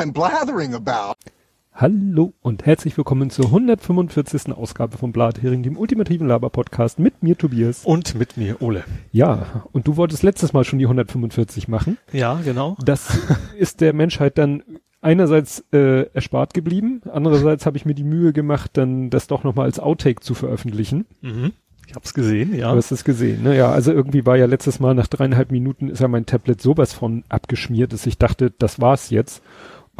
I'm blathering about. Hallo und herzlich willkommen zur 145. Ausgabe von Blathering, dem ultimativen Laber-Podcast mit mir Tobias. Und mit mir Ole. Ja, und du wolltest letztes Mal schon die 145 machen. Ja, genau. Das ist der Menschheit dann einerseits äh, erspart geblieben, andererseits habe ich mir die Mühe gemacht, dann das doch nochmal als Outtake zu veröffentlichen. Mhm. Ich hab's gesehen, ja. Du hast es gesehen, ne? Ja, also irgendwie war ja letztes Mal nach dreieinhalb Minuten ist ja mein Tablet sowas von abgeschmiert, dass ich dachte, das war's jetzt.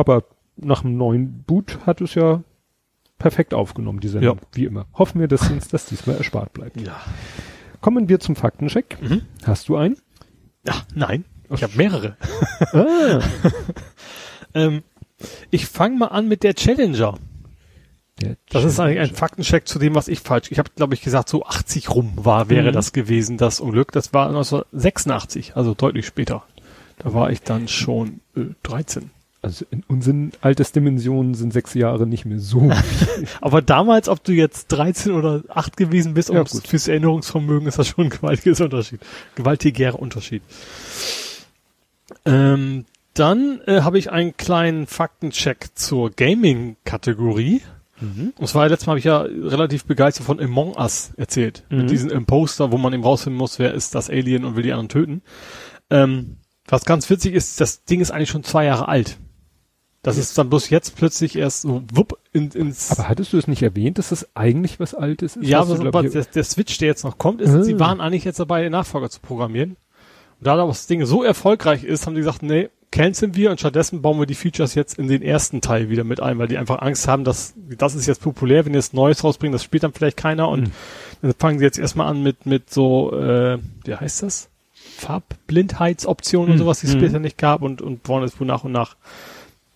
Aber nach dem neuen Boot hat es ja perfekt aufgenommen, die Sendung, Ja. wie immer. Hoffen wir, dass uns das diesmal erspart bleibt. Ja. Kommen wir zum Faktencheck. Mhm. Hast du einen? Ja, nein. Ich habe mehrere. Ah, Ähm, ich fange mal an mit der Challenger. der Das ist eigentlich ein Challenger. Faktencheck zu dem, was ich falsch. Ich habe, glaube ich, gesagt, so 80 rum war, wäre Mhm. das gewesen, das Unglück. Das war 1986, also deutlich später. Da war ich dann schon äh, 13. Also in unseren Altersdimensionen sind sechs Jahre nicht mehr so. Aber damals, ob du jetzt 13 oder 8 gewesen bist, Ja, fürs Erinnerungsvermögen ist das schon ein gewaltiges Unterschied. Gewaltiger Unterschied. Ähm, dann äh, habe ich einen kleinen Faktencheck zur Gaming-Kategorie. Mhm. Und zwar letztes Mal habe ich ja relativ begeistert von Among Us erzählt. Mhm. Mit diesem Imposter, wo man eben rausfinden muss, wer ist das Alien und will die anderen töten. Ähm, was ganz witzig ist, das Ding ist eigentlich schon zwei Jahre alt. Das ist dann bloß jetzt plötzlich erst so wupp in, ins Aber hattest du es nicht erwähnt, dass das eigentlich was Altes ist? ja, Hast du, aber, aber der, der Switch, der jetzt noch kommt, ist, Ah. sie waren eigentlich jetzt dabei, den Nachfolger zu programmieren. Und da das Ding so erfolgreich ist, haben die gesagt, nee, canceln wir und stattdessen bauen wir die Features jetzt in den ersten Teil wieder mit ein, weil die einfach Angst haben, dass das ist jetzt populär, wenn ihr jetzt Neues rausbringen, das spielt dann vielleicht keiner und Mhm. dann fangen sie jetzt erstmal an mit mit so, äh, wie heißt das? Farbblindheitsoptionen und Mhm. sowas, die es Mhm. später nicht gab und und wollen jetzt wohl nach und nach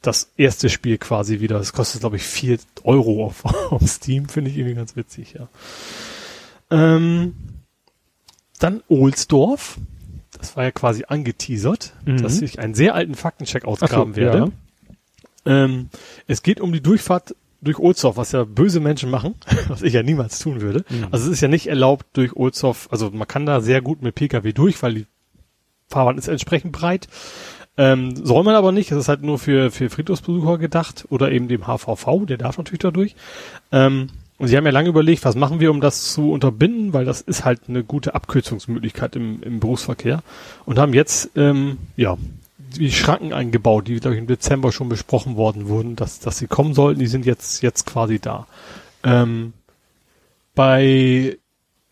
das erste Spiel quasi wieder. Das kostet, glaube ich, vier Euro auf, auf Steam, finde ich irgendwie ganz witzig, ja. Ähm, dann Ohlsdorf. Das war ja quasi angeteasert, Mhm. dass ich einen sehr alten Faktencheck Ach so, ausgraben werde. Ähm, es geht um die Durchfahrt durch Ohlsdorf, was ja böse Menschen machen, was ich ja niemals tun würde. Mhm. Also es ist ja nicht erlaubt durch Ohlsdorf, also man kann da sehr gut mit Pkw durch, weil die Fahrbahn ist entsprechend breit. Ähm, soll man aber nicht, es ist halt nur für, für Friedhofsbesucher gedacht oder eben dem HVV, der darf natürlich da durch. Ähm, und sie haben ja lange überlegt, was machen wir, um das zu unterbinden, weil das ist halt eine gute Abkürzungsmöglichkeit im, im Berufsverkehr. Und haben jetzt, ähm, ja, die Schranken eingebaut, die, glaube ich, im Dezember schon besprochen worden wurden, dass, dass sie kommen sollten, die sind jetzt, jetzt quasi da. Ähm, bei,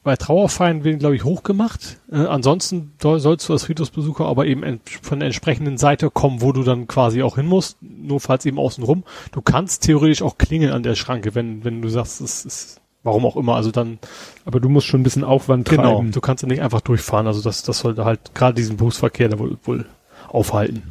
bei Trauerfeiern werden, glaube ich, hochgemacht. Äh, ansonsten soll, sollst du als Friedhofsbesucher aber eben ent, von der entsprechenden Seite kommen, wo du dann quasi auch hin musst, nur falls eben außen rum. Du kannst theoretisch auch klingeln an der Schranke, wenn, wenn du sagst, es ist, warum auch immer, also dann, aber du musst schon ein bisschen Aufwand genau, treiben. du kannst dann nicht einfach durchfahren, also das, das sollte halt gerade diesen Berufsverkehr da wohl, wohl aufhalten.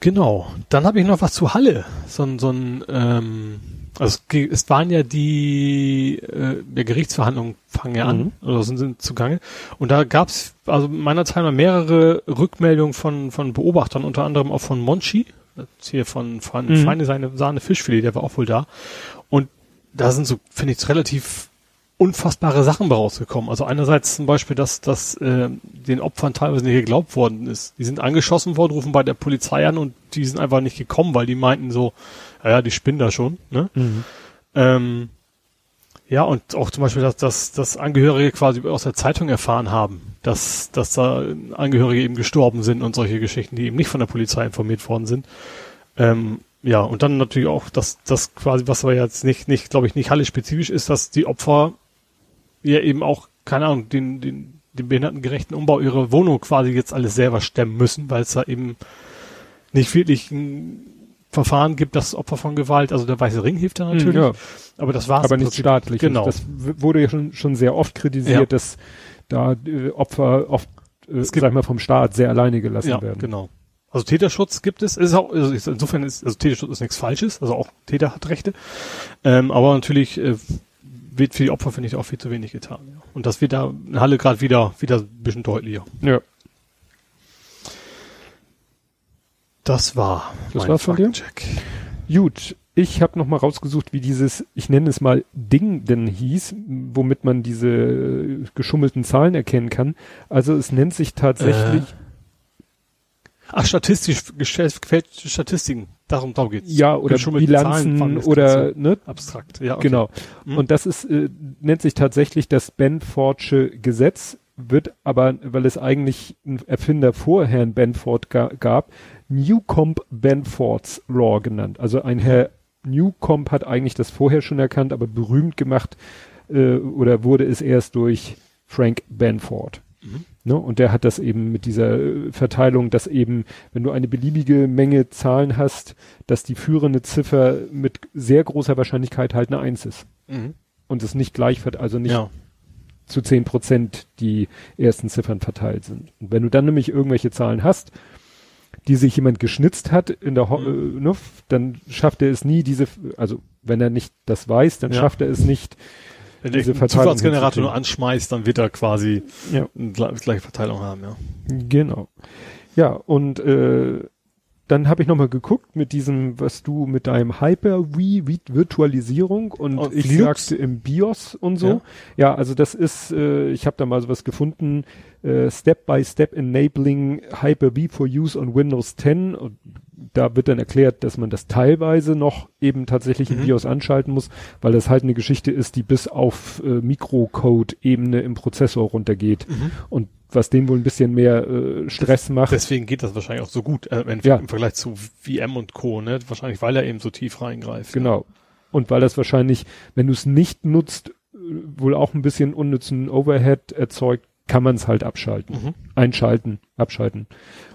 Genau. Dann habe ich noch was zu Halle. So ein, so ein ähm, also es, waren ja die äh, der Gerichtsverhandlungen fangen ja an Mhm. oder sind, sind zugange. Und da gab es also meiner Zeit mal mehrere Rückmeldungen von von Beobachtern, unter anderem auch von Monchi, das hier von von Mhm. Feine seine Sahne Fischfilet, der war auch wohl da. Und da sind so finde ich relativ unfassbare Sachen rausgekommen. Also einerseits zum Beispiel, dass, dass äh, den Opfern teilweise nicht geglaubt worden ist. Die sind angeschossen worden, rufen bei der Polizei an und die sind einfach nicht gekommen, weil die meinten so, ja, ja, die spinnen da schon. Ne? Mhm. Ähm, ja, und auch zum Beispiel, dass, dass, dass Angehörige quasi aus der Zeitung erfahren haben, dass, dass da Angehörige eben gestorben sind und solche Geschichten, die eben nicht von der Polizei informiert worden sind. Ähm, ja, und dann natürlich auch, dass das quasi, was aber jetzt nicht, nicht, glaube ich, nicht Halle spezifisch ist, dass die Opfer ja eben auch, keine Ahnung, den, den, den behindertengerechten Umbau ihrer Wohnung quasi jetzt alles selber stemmen müssen, weil es da eben nicht wirklich ein Verfahren gibt, das Opfer von Gewalt, also der Weiße Ring hilft da natürlich, Ja, aber das war's. aber nicht staatlich. Genau. Das wurde ja schon, schon sehr oft kritisiert, Ja. dass da äh, Opfer oft, äh, Es gibt- sag ich mal, vom Staat sehr alleine gelassen ja, werden. genau. Also Täterschutz gibt es, ist auch, also insofern ist, also Täterschutz ist nichts Falsches, also auch Täter hat Rechte, ähm, aber natürlich äh, wird für die Opfer, finde ich, auch viel zu wenig getan. Ja. Und das wird da in Halle gerade wieder, wieder ein bisschen deutlicher. Ja. Das war Das mein war's von dir? Gut, ich habe noch mal rausgesucht, wie dieses, ich nenne es mal Ding denn hieß, womit man diese äh, geschummelten Zahlen erkennen kann. Also es nennt sich tatsächlich Ach, statistisch gefälschte Statistiken. Darum, darum geht's. Ja, oder Bilanzen oder ne? abstrakt. Ja, okay. genau. Mhm. Und das ist äh, nennt sich tatsächlich das Benfordsche Gesetz, wird aber, weil es eigentlich einen Erfinder vor Herrn Benford ga gab, Newcomb Benfords Law genannt. Also ein Herr Newcomb hat eigentlich das vorher schon erkannt, aber berühmt gemacht äh, oder wurde es erst durch Frank Benford. Mhm. Ne? Und der hat das eben mit dieser äh, Verteilung, dass eben, wenn du eine beliebige Menge Zahlen hast, dass die führende Ziffer mit sehr großer Wahrscheinlichkeit halt eine Eins ist. Mhm. Und es nicht gleich wird, also nicht ja. zu zehn Prozent die ersten Ziffern verteilt sind. Und wenn du dann nämlich irgendwelche Zahlen hast, die sich jemand geschnitzt hat in der, Ho mhm. äh, ne, dann schafft er es nie, diese, also wenn er nicht das weiß, dann ja. schafft er es nicht, wenn diese Zufallsgenerator nur anschmeißt, dann wird er quasi ja. eine gleiche Verteilung haben, ja. Genau. Ja, und äh, dann habe ich nochmal geguckt mit diesem, was du mit deinem Hyper-V-Virtualisierung und oh, ich Linux? sagte im BIOS und so. Ja, ja also das ist, äh, ich habe da mal sowas gefunden, äh, Step-by-Step -step Enabling Hyper-V for Use on Windows 10. Und da wird dann erklärt, dass man das teilweise noch eben tatsächlich mhm. im BIOS anschalten muss, weil das halt eine Geschichte ist, die bis auf äh, Mikrocode-Ebene im Prozessor runtergeht. Mhm. Und was denen wohl ein bisschen mehr äh, Stress macht. Deswegen geht das wahrscheinlich auch so gut äh, im, ja. im Vergleich zu VM und Co. Ne? Wahrscheinlich, weil er eben so tief reingreift. Genau. Und weil das wahrscheinlich, wenn du es nicht nutzt, äh, wohl auch ein bisschen unnützen Overhead erzeugt, kann man es halt abschalten. Mhm. Einschalten, abschalten.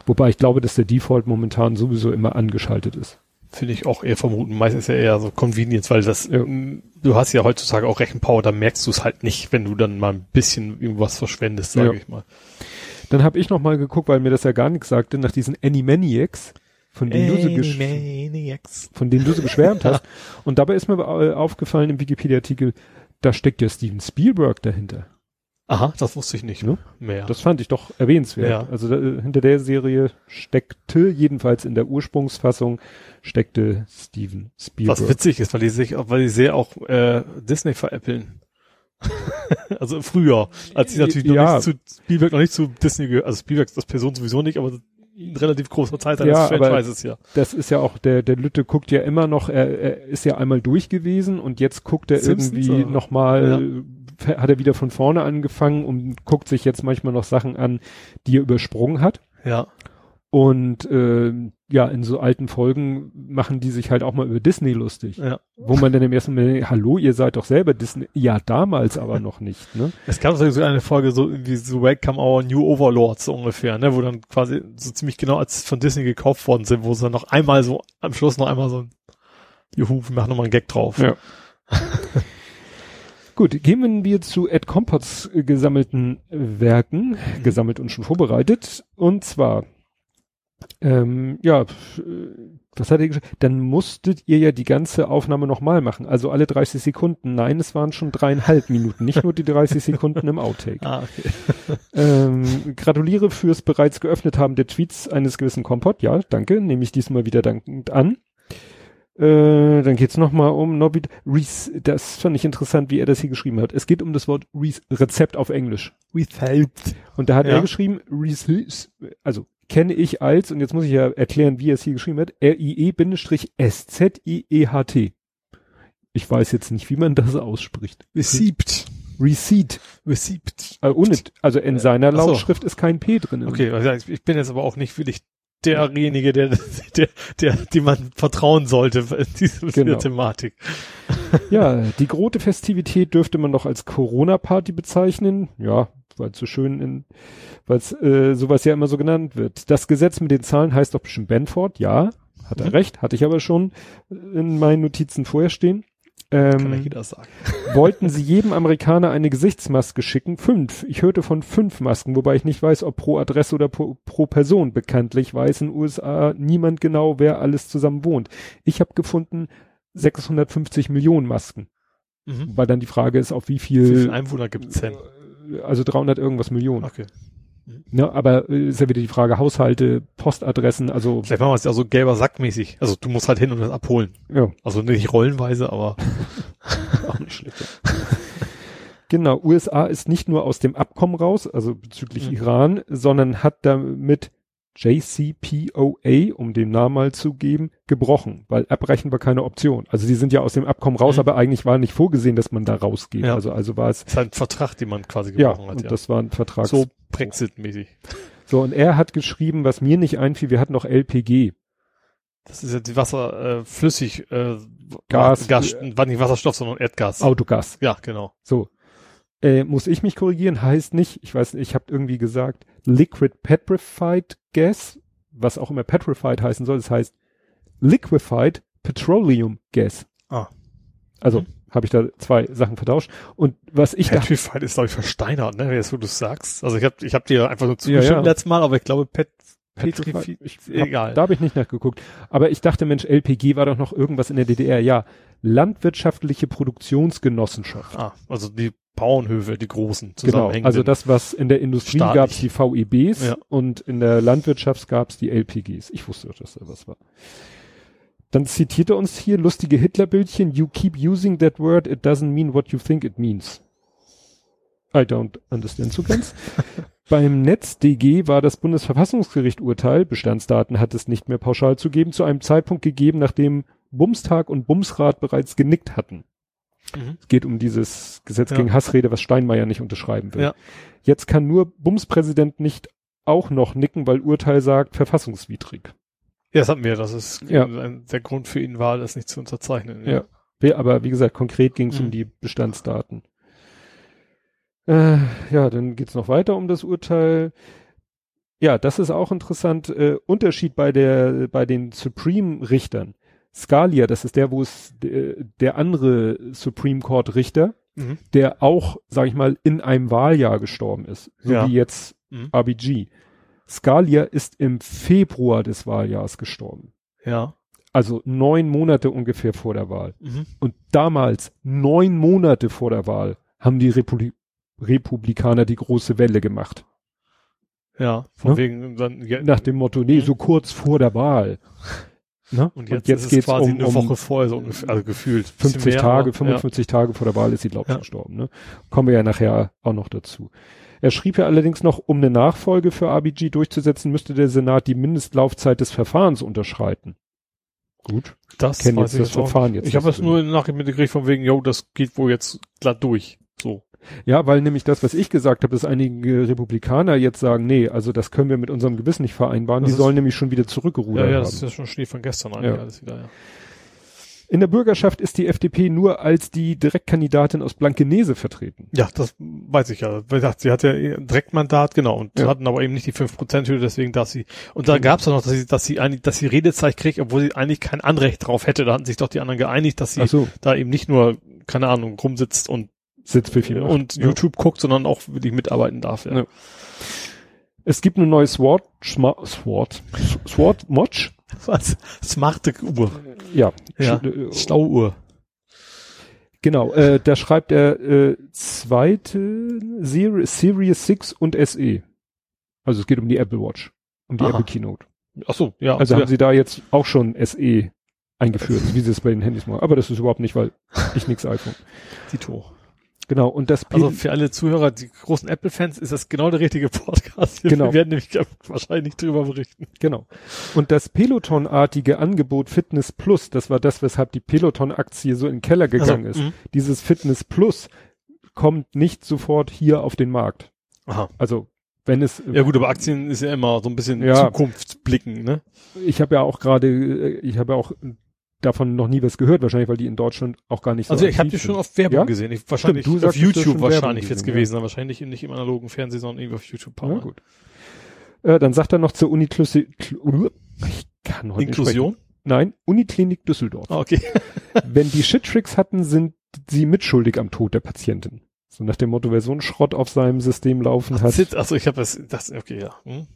Wobei ich glaube, dass der Default momentan sowieso immer angeschaltet ist. Finde ich auch eher vermuten. Meistens ja eher so Convenience, weil das, ja. du hast ja heutzutage auch Rechenpower, da merkst du es halt nicht, wenn du dann mal ein bisschen irgendwas verschwendest, sage ja. ich mal. Dann habe ich noch mal geguckt, weil mir das ja gar nichts sagte, nach diesen Animaniacs, von denen, du so, von denen du so geschwärmt hast. Und dabei ist mir aufgefallen im Wikipedia-Artikel, da steckt ja Steven Spielberg dahinter. Aha, das wusste ich nicht. Ne? Mehr. Das fand ich doch erwähnenswert. Ja. Also da, hinter der Serie steckte, jedenfalls in der Ursprungsfassung, steckte Steven Spielberg. Was witzig ist, weil die sich, weil die sehr auch äh, Disney veräppeln. also früher, als sie natürlich ja. noch nicht zu Spielberg noch nicht zu Disney gehört, also Spielberg ist das Person sowieso nicht, aber ein relativ großer Zeit ja, Franchises, ja. Das ist ja auch, der, der Lütte guckt ja immer noch, er, er ist ja einmal durch gewesen und jetzt guckt er Simpsons, irgendwie nochmal ja hat er wieder von vorne angefangen und guckt sich jetzt manchmal noch Sachen an, die er übersprungen hat. Ja. Und äh, ja, in so alten Folgen machen die sich halt auch mal über Disney lustig. Ja. Wo man dann im ersten Mal, hallo, ihr seid doch selber Disney. Ja, damals aber noch nicht, ne? Es gab so eine Folge, so wie so Welcome Our New Overlords so ungefähr, ne? Wo dann quasi so ziemlich genau als von Disney gekauft worden sind, wo sie dann noch einmal so, am Schluss noch einmal so ein Juhu, wir machen nochmal einen Gag drauf. Ja. Gut, gehen wir zu Ed Compots gesammelten Werken, mhm. gesammelt und schon vorbereitet. Und zwar, ähm, ja, was hat er gesagt? Dann musstet ihr ja die ganze Aufnahme nochmal machen. Also alle 30 Sekunden. Nein, es waren schon dreieinhalb Minuten, nicht nur die 30 Sekunden im Outtake. Ah, okay. ähm, gratuliere fürs bereits geöffnet haben der Tweets eines gewissen Kompott. Ja, danke. Nehme ich diesmal wieder dankend an. Äh, dann geht's nochmal um Nobby. Das fand ich interessant, wie er das hier geschrieben hat. Es geht um das Wort Rezept auf Englisch. Rezept. Und da hat ja. er geschrieben, also kenne ich als, und jetzt muss ich ja erklären, wie er es hier geschrieben hat, R-I-E-S-Z-I-E-H-T. Ich weiß jetzt nicht, wie man das ausspricht. Receipt. Receipt. Receipt. Äh, ohne, also in seiner Lautschrift ist kein P drin. Okay, also ich bin jetzt aber auch nicht wirklich derjenige, der, der, der, dem man vertrauen sollte in dieser genau. Thematik. Ja, die große Festivität dürfte man doch als Corona-Party bezeichnen. Ja, weil es so schön in, weil äh, sowas ja immer so genannt wird. Das Gesetz mit den Zahlen heißt doch bestimmt Benford. Ja, hat er mhm. recht, hatte ich aber schon in meinen Notizen vorher stehen. Ähm, wollten sie jedem Amerikaner eine Gesichtsmaske schicken? Fünf. Ich hörte von fünf Masken, wobei ich nicht weiß, ob pro Adresse oder pro, pro Person. Bekanntlich weiß in USA niemand genau, wer alles zusammen wohnt. Ich habe gefunden 650 Millionen Masken. Mhm. Weil dann die Frage ist, auf wie viel, wie viel Einwohner gibt es denn? Also 300 irgendwas Millionen. Okay. Ne, aber äh, ist ja wieder die Frage Haushalte, Postadressen, also. Vielleicht machen wir es ja so gelber Sackmäßig. Also du musst halt hin und das abholen. Ja. Also nicht rollenweise, aber auch nicht schlecht. Ja. Genau, USA ist nicht nur aus dem Abkommen raus, also bezüglich mhm. Iran, sondern hat damit JCPOA, um den Namen mal zu geben, gebrochen, weil abbrechen war keine Option. Also die sind ja aus dem Abkommen raus, Mhm. aber eigentlich war nicht vorgesehen, dass man da rausgeht. Ja. Also, also war es, Das ist halt ein Vertrag, den man quasi ja, gebrochen hat, und ja. das war ein Vertrag. so Brexit-mäßig. so, und er hat geschrieben, was mir nicht einfiel, wir hatten noch LPG. Das ist ja die Wasser, äh, flüssig, äh, Gas. Gas, war nicht Wasserstoff, sondern Erdgas. Autogas. Ja, genau. So. Äh, muss ich mich korrigieren? Heißt nicht, ich weiß nicht, ich habe irgendwie gesagt, Liquid Petrified Gas, was auch immer Petrified heißen soll, das heißt Liquefied Petroleum Gas. Ah. Also Mhm. habe ich da zwei Sachen vertauscht. Und was ich dachte, Petrified ist, glaube ich, versteinert, ne, jetzt wo du sagst. Also ich habe ich hab dir einfach nur Ja, zugestimmt ja. letztes Mal, aber ich glaube, Pet, Petrified, Petrified, ich egal. hab, da habe ich nicht nachgeguckt. Aber ich dachte, Mensch, LPG war doch noch irgendwas in der DDR. Ja, landwirtschaftliche Produktionsgenossenschaft. ah, also die Bauernhöfe, die großen, Genau, zusammenhängenden. also das, was in der Industrie gab es die VEBs Ja. und in der Landwirtschaft gab es die LPGs. Ich wusste doch, dass da was war. Dann zitiert er uns hier lustige Hitlerbildchen. You keep using that word, it doesn't mean what you think it means. I don't understand so ganz. Beim NetzDG war das Bundesverfassungsgericht Urteil, Bestandsdaten hat es nicht mehr pauschal zu geben, zu einem Zeitpunkt gegeben, nachdem Bumstag und Bumsrat bereits genickt hatten. Mhm. Es geht um dieses Gesetz Ja. gegen Hassrede, was Steinmeier nicht unterschreiben will. Ja. Jetzt kann nur Bumspräsident nicht auch noch nicken, weil Urteil sagt, verfassungswidrig. Ja, das hatten wir, das ist Ja. ein, der Grund für ihn war, das nicht zu unterzeichnen. Ja. Wer- Aber wie gesagt, konkret ging es um Mhm. die Bestandsdaten. Äh, ja, dann geht's noch weiter um das Urteil. Ja, das ist auch interessant. Äh, Unterschied bei der bei den Supreme-Richtern. Scalia, das ist der, wo es äh, der andere Supreme Court Richter, Mhm. der auch, sag ich mal, in einem Wahljahr gestorben ist, so Ja. wie jetzt Mhm. RBG. Scalia ist im Februar des Wahljahres gestorben. Ja. Also neun Monate ungefähr vor der Wahl. Mhm. Und damals, neun Monate vor der Wahl, haben die Republi Republikaner die große Welle gemacht. Ja, von Ne? wegen dann, ja, Nach dem Motto, nee, Mhm. so kurz vor der Wahl. Ne? und jetzt, ist es quasi eine Woche vorher so ungefähr, also gefühlt. Bisschen 50 mehr, Tage, aber- 55 Tage vor der Wahl ist sie, glaube ich, Ja. gestorben. Ne? Kommen wir ja nachher auch noch dazu. Er schrieb ja allerdings noch, um eine Nachfolge für RBG durchzusetzen, müsste der Senat die Mindestlaufzeit des Verfahrens unterschreiten. Gut. Ja, das kennen weiß jetzt das. Verfahren jetzt Ich habe es nur nachher mitgekriegt von wegen, yo, das geht wohl jetzt glatt durch. So. Ja, weil nämlich das, was ich gesagt habe, dass einige Republikaner jetzt sagen, nee, also das können wir mit unserem Gewissen nicht vereinbaren. Das Die sollen nämlich schon wieder zurückgerudert Ja, ja, haben. das ist ja schon Schnee von gestern eigentlich Ja. alles wieder, ja. In der Bürgerschaft ist die FDP nur als die Direktkandidatin aus Blankenese vertreten. Ja, das weiß ich ja. Wie gesagt, sie hat ja ein Direktmandat, genau, und Ja. hatten aber eben nicht die 5%-Hürde, deswegen darf sie. Und da Genau. gab's doch noch, dass sie, dass sie eigentlich, dass sie Redezeit kriegt, obwohl sie eigentlich kein Anrecht drauf hätte. Da hatten sich doch die anderen geeinigt, dass sie so, da eben nicht nur, keine Ahnung, rumsitzt und, Sitzpfiffi macht. und Ja. YouTube guckt, sondern auch wirklich mitarbeiten darf. Ja. Ja. Es gibt eine neue Schma, SWOT, SWOT Watch. Was? Smarte Uhr. Ja, Ja. Äh, Stauuhr. Genau, äh, da schreibt er äh, zweite Series, Series 6 und SE. Also es geht um die Apple Watch, um die Aha. Apple Keynote. Ach so, ja. Also ja. haben sie da jetzt auch schon SE eingeführt, wie sie es bei den Handys machen. Aber das ist überhaupt nicht, weil ich nix iPhone. Tito. Genau, und das Also für alle Zuhörer, die großen Apple-Fans, ist das genau der richtige Podcast. Wir Genau. werden nämlich wahrscheinlich drüber berichten. genau. Und das Peloton-artige Angebot Fitness Plus, das war das, weshalb die Peloton-Aktie so in den Keller gegangen Also, ist. mhm. Dieses Fitness Plus kommt nicht sofort hier auf den Markt. Aha. Also wenn es Ja gut, aber Aktien ist ja immer so ein bisschen Ja. Zukunftsblicken, ne? ich habe ja auch gerade, äh, ich habe ja auch davon noch nie was gehört, wahrscheinlich, weil die in Deutschland auch gar nicht so Also ich habe die schon auf Werbung Ja? gesehen. Ich, wahrscheinlich du auf YouTube wahrscheinlich jetzt gewesen, sein. wahrscheinlich nicht im analogen Fernsehen, sondern irgendwie auf YouTube. Ja, gut. Äh, dann sagt er noch zur Uniklusi, Kl- ich kann heute nicht Inklusion? Nein, Uniklinik Düsseldorf. Ah, okay. Wenn die Shittricks hatten, sind sie mitschuldig am Tod der Patientin. So nach dem Motto, wer so einen Schrott auf seinem System laufen hat. Zit, also ich habe das, das, okay, ja. Hm.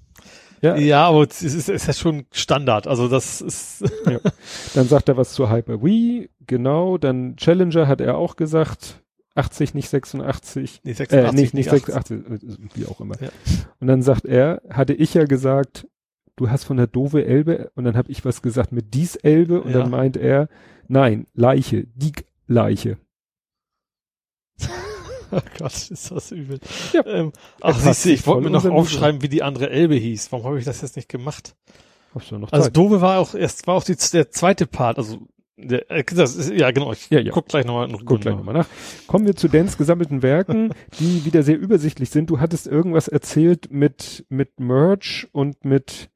Ja. Ja, aber es ist, es ist ja schon Standard. Also das ist, Dann sagt er was zu Hyper-V, genau. Dann Challenger hat er auch gesagt. 80, nicht 86. nee, Äh, 86, nicht, nicht 80. 86, äh, wie auch immer. Ja. Und dann sagt er, hatte ich ja gesagt, du hast von der doofe Elbe, und dann habe ich was gesagt mit dies Elbe, und Ja. dann meint er, nein, Leiche, die Leiche. Gott, ist das übel. Ja. Ähm, ach, siehst du, ich wollte mir noch aufschreiben, wie die andere Elbe hieß. Warum habe ich das jetzt nicht gemacht? Du noch Also? Dove war auch erst, war auch die, der zweite Part, also der, äh, das ist, ja genau, ich Ja, ja. guck gleich nochmal noch Guck gleich nochmal nach. Kommen wir zu Dans gesammelten Werken, die wieder sehr übersichtlich sind. Du hattest irgendwas erzählt mit, mit Merch und mit,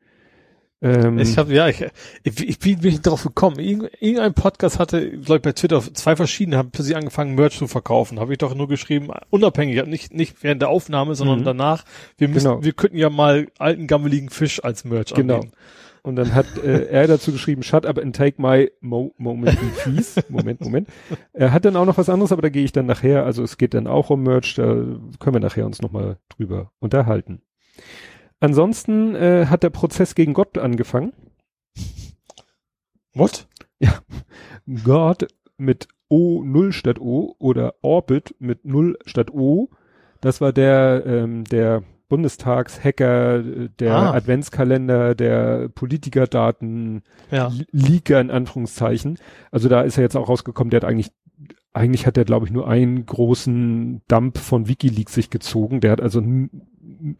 ähm, Ich habe ja, ich, ich, ich bin nicht drauf gekommen. Irgend, irgendein Podcast hatte, glaube ich, bei Twitter zwei verschiedene haben für sie angefangen, Merch zu verkaufen. Habe ich doch nur geschrieben, unabhängig, nicht nicht während der Aufnahme, sondern Mhm. danach. Wir müssen, Genau. wir könnten ja mal alten gammeligen Fisch als Merch Genau. anbieten. Und dann hat äh, er dazu geschrieben, shut up and take my mo moment in peace. Moment, Moment. Er hat dann auch noch was anderes, aber da gehe ich dann nachher, also es geht dann auch um Merch, da können wir nachher uns nochmal drüber unterhalten. Ansonsten äh, hat der Prozess gegen Gott angefangen. What? Gott mit O 0 statt O oder Orbit mit 0 statt O. Das war der, ähm, der Bundestagshacker, der Ah. Adventskalender, der Politikerdaten, Ja. Leaker in Anführungszeichen. Also da ist er jetzt auch rausgekommen, der hat eigentlich, eigentlich hat er glaube ich nur einen großen Dump von Wikileaks sich gezogen. Der hat also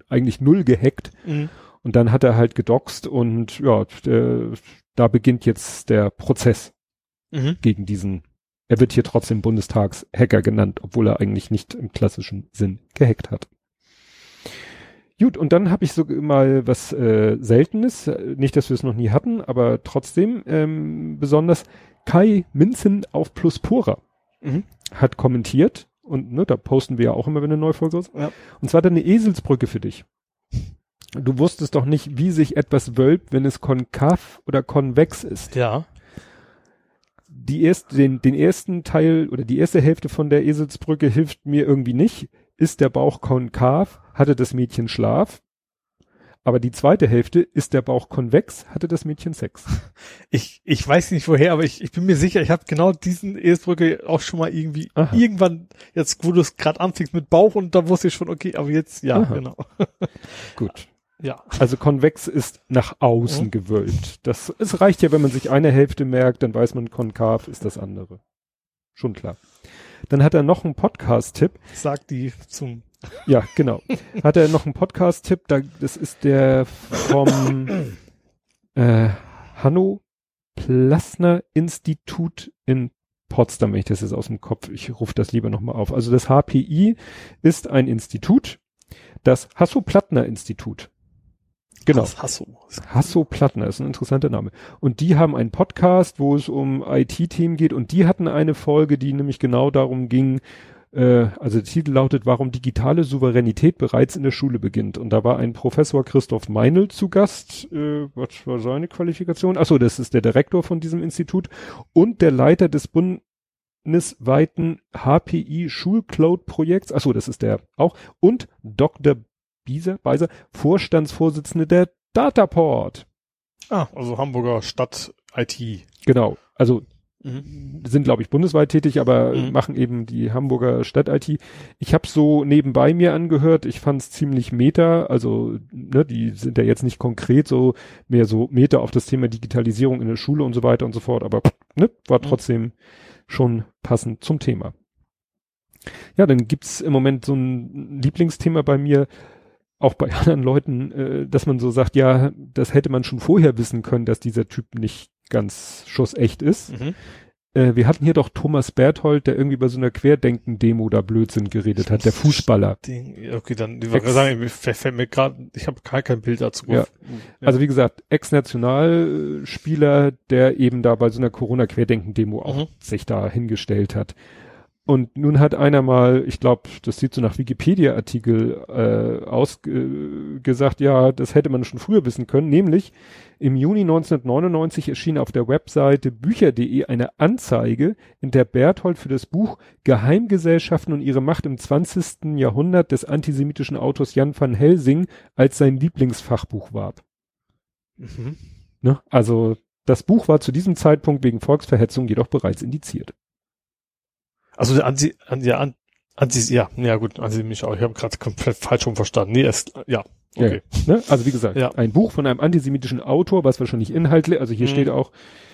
eigentlich null gehackt Mhm. und dann hat er halt gedoxt und ja, der, da beginnt jetzt der Prozess Mhm. gegen diesen. Er wird hier trotzdem Bundestagshacker genannt, obwohl er eigentlich nicht im klassischen Sinn gehackt hat. Gut, und dann habe ich so mal was äh, Seltenes, nicht, dass wir es noch nie hatten, aber trotzdem ähm, besonders Kai Minzen auf Pluspora Mhm. hat kommentiert und ne, da posten wir ja auch immer, wenn eine neue Folge ist. Ja. Und zwar hat er eine Eselsbrücke für dich. Du wusstest doch nicht, wie sich etwas wölbt, wenn es konkav oder konvex ist Ja. die erste, den, den ersten Teil oder die erste Hälfte von der Eselsbrücke hilft mir irgendwie nicht. Ist der Bauch konkav, hatte das Mädchen Schlaf. Aber die zweite Hälfte, ist der Bauch konvex, hatte das Mädchen Sex. Ich, ich weiß nicht woher, aber ich, ich bin mir sicher, ich habe genau diesen Esbrücke auch schon mal irgendwie Aha. irgendwann, jetzt wo du es gerade anfängst mit Bauch und da wusste ich schon, okay, aber jetzt, ja, Aha. genau. Gut. Ja. Also konvex ist nach außen Mhm. gewölbt. Das, es reicht ja, wenn man sich eine Hälfte merkt, dann weiß man, konkav ist das andere. Schon klar. Dann hat er noch einen Podcast-Tipp. Sagt die zum Ja, genau. Hat er noch einen Podcast-Tipp? Da, das ist der vom äh, Hanno Plassner Institut in Potsdam, wenn ich das jetzt aus dem Kopf, ich rufe das lieber nochmal auf. Also das HPI ist ein Institut, das Hasso-Plattner-Institut. Genau. Das Hasso. Hasso-Plattner ist ein interessanter Name. Und die haben einen Podcast, wo es um IT-Themen geht und die hatten eine Folge, die nämlich genau darum ging, äh, also der Titel lautet, warum digitale Souveränität bereits in der Schule beginnt. Und da war ein Professor Christoph Meinl zu Gast. Äh, was war seine Qualifikation? Achso, das ist der Direktor von diesem Institut und der Leiter des bundesweiten HPI Schulcloud-Projekts. Achso, das ist der auch. Und Dr. Bieser, Beiser, Vorstandsvorsitzende der Dataport. Ah, also Hamburger Stadt IT. Genau. Also Mhm. sind, glaube ich, bundesweit tätig, aber Mhm. machen eben die Hamburger Stadt-IT. Ich habe so nebenbei mir angehört, ich fand es ziemlich meta, also ne, die sind ja jetzt nicht konkret so, mehr so meta auf das Thema Digitalisierung in der Schule und so weiter und so fort, aber ne, war Mhm. trotzdem schon passend zum Thema. Ja, dann gibt's im Moment so ein Lieblingsthema bei mir, auch bei anderen Leuten, äh, dass man so sagt, ja, das hätte man schon vorher wissen können, dass dieser Typ nicht ganz schussecht ist. Mhm. Äh, wir hatten hier doch Thomas Berthold, der irgendwie bei so einer Querdenken-Demo da Blödsinn geredet hat, der Fußballer. Ding. Okay, dann, ich wollte sagen, fällt fällt mir gerade, ich habe gar kein Bild dazu. Ja. Ja. Also wie gesagt, Ex-Nationalspieler, der eben da bei so einer Corona-Querdenken-Demo auch Mhm. sich da hingestellt hat. Und nun hat einer mal, ich glaube, das sieht so nach Wikipedia-Artikel äh, ausgesagt, äh, gesagt, ja, das hätte man schon früher wissen können, nämlich im Juni 1999 erschien auf der Webseite bücher.de eine Anzeige, in der Berthold für das Buch Geheimgesellschaften und ihre Macht im 20. Jahrhundert des antisemitischen Autors Jan van Helsing als sein Lieblingsfachbuch warb. Mhm. Ne? Also das Buch war zu diesem Zeitpunkt wegen Volksverhetzung jedoch bereits indiziert. Also der Anti, an, ja, an, Anti, ja, ja gut, antisemitische auch. Ich habe gerade komplett falsch verstanden. Nee, es, ja, okay. Ja, ne? Also wie gesagt, Ja. ein Buch von einem antisemitischen Autor, was wahrscheinlich inhaltlich, also hier Mhm. steht auch,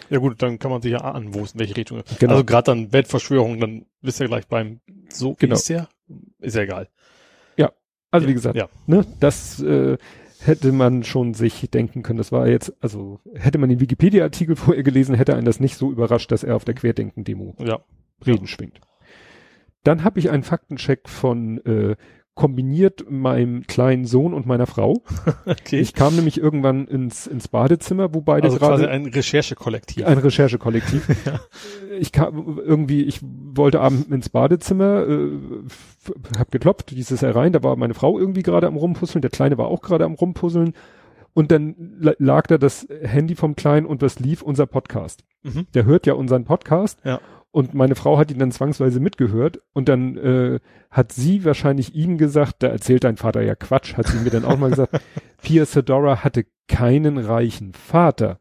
Ja gut, dann kann man sich ja ahnen, wo es in welche Richtung ist. Genau. Also gerade dann Weltverschwörung, dann bist du ja gleich beim, so, Genau. ist der? ist ja egal. Also Ja, wie gesagt, ja. ne, das äh, hätte man schon sich denken können. Das war jetzt, also hätte man den Wikipedia-Artikel vorher gelesen, hätte einen das nicht so überrascht, dass er auf der Querdenken-Demo Ja. Reden schwingt. Dann habe ich einen Faktencheck von äh, kombiniert meinem kleinen Sohn und meiner Frau. Okay. Ich kam nämlich irgendwann ins, ins Badezimmer, wo beide also quasi gerade ein Recherchekollektiv. ein Recherchekollektiv. Ich kam irgendwie, ich wollte abends ins Badezimmer, äh, hab geklopft, dieses herein, da war meine Frau irgendwie gerade am rumpuzzeln, der Kleine war auch gerade am rumpuzzeln und dann la- lag da das Handy vom Kleinen und was lief unser Podcast. Mhm. Der hört ja unseren Podcast. Ja. Und meine Frau hat ihn dann zwangsweise mitgehört und dann äh, hat sie wahrscheinlich ihm gesagt, da erzählt dein Vater ja Quatsch, hat sie mir dann auch mal gesagt, Pia Sedora hatte keinen reichen Vater.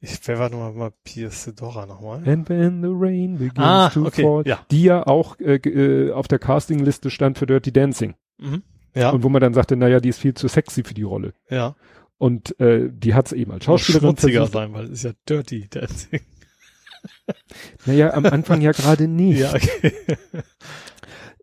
Ich, wer war nochmal mal Piers Sedora nochmal? And when the rain begins Ah, to okay, fall, ja. die ja auch äh, äh, auf der Castingliste stand für Dirty Dancing. Mhm. Ja, Und wo man dann sagte, naja, die ist viel zu sexy für die Rolle. ja. Und äh, die hat es eben als Muss Schauspielerin schmutziger versucht. sein, weil es ist ja dirty dancing. Naja, am Anfang ja gerade nicht. Ja, okay.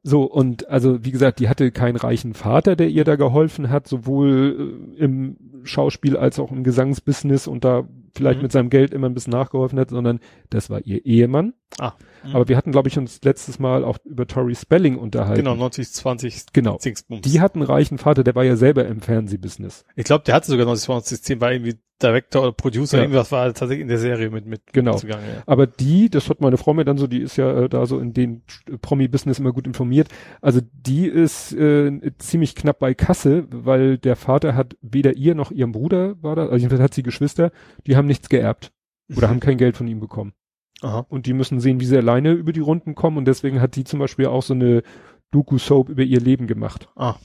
So, und also wie gesagt, die hatte keinen reichen Vater, der ihr da geholfen hat, sowohl äh, im Schauspiel als auch im Gesangsbusiness und da vielleicht Mhm. mit seinem Geld immer ein bisschen nachgeholfen hat, sondern das war ihr Ehemann. Ah. Mhm. Aber wir hatten, glaube ich, uns letztes Mal auch über Tori Spelling unterhalten. Genau, 90, 20 Genau. Dingsbums. Die hat einen reichen Vater, der war ja selber im Fernsehbusiness. Ich glaube, der hatte sogar 90, 20, 10, war irgendwie Director oder Producer, Ja. irgendwas war tatsächlich in der Serie mit, mit Genau. zugange. Ja. Aber die, das hat meine Frau mir dann so, die ist ja äh, da so in den Promi-Business immer gut informiert. Also die ist äh, ziemlich knapp bei Kasse, weil der Vater hat weder ihr noch ihrem Bruder war da, also jedenfalls hat sie Geschwister, die haben nichts geerbt oder haben kein Geld von ihm bekommen. Aha. Und die müssen sehen, wie sie alleine über die Runden kommen und deswegen hat die zum Beispiel auch so eine Doku-Soap über ihr Leben gemacht. Ah.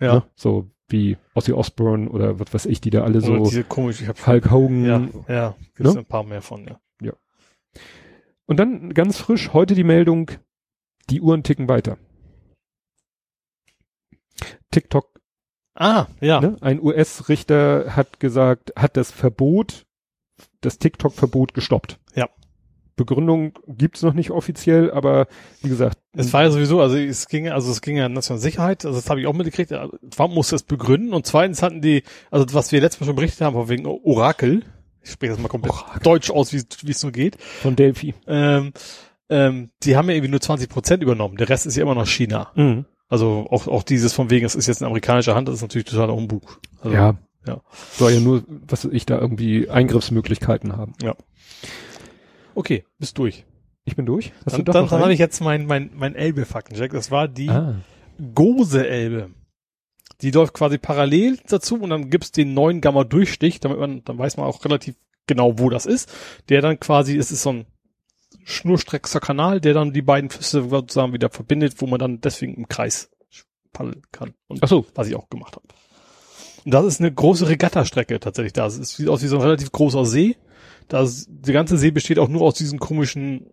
Ja. Ne? So wie Ozzy Osbourne oder was weiß ich, die da alle Oder so diese komisch, ich hab Hulk Hogan Ja, ja. Gibt's Ne? ein paar mehr von, ja. Und dann ganz frisch heute die Meldung, die Uhren ticken weiter. TikTok, Ah, ja. ne? ein US-Richter hat gesagt, hat das Verbot, das TikTok-Verbot gestoppt. Ja. Begründung gibt's noch nicht offiziell, aber wie gesagt, Es war ja sowieso, also es ging, also es ging ja nationale Sicherheit, also das habe ich auch mitgekriegt. Trump musste es begründen und zweitens hatten die, also was wir letztes Mal schon berichtet haben, von wegen Orakel, ich spreche das mal komplett deutsch aus, wie es so geht, von Delphi. ähm, ähm, die haben ja irgendwie nur 20 Prozent übernommen, der Rest ist ja immer noch China. Mhm. Also auch, auch dieses von wegen, es ist jetzt eine amerikanische Hand, das ist natürlich totaler Humbug. Also, ja. ja. Soll ja nur, was ich da irgendwie Eingriffsmöglichkeiten haben. Okay, bist durch. Ich bin durch. Hast Dann, du dann, dann habe ich jetzt mein, mein, mein Elbe-Faktencheck. Das war die ah. Gose-Elbe. Die läuft quasi parallel dazu und dann gibt's den neuen Gamma-Durchstich, damit man, dann weiß man auch relativ genau, wo das ist. Der dann quasi, es ist so ein schnurstreckster Kanal, der dann die beiden Flüsse sozusagen wieder verbindet, wo man dann deswegen im Kreis paddeln kann. Und Ach so. was ich auch gemacht habe. Und das ist eine große Regattastrecke tatsächlich da. Es ist- sieht aus wie so ein relativ großer See. Das, die ganze See besteht auch nur aus diesen komischen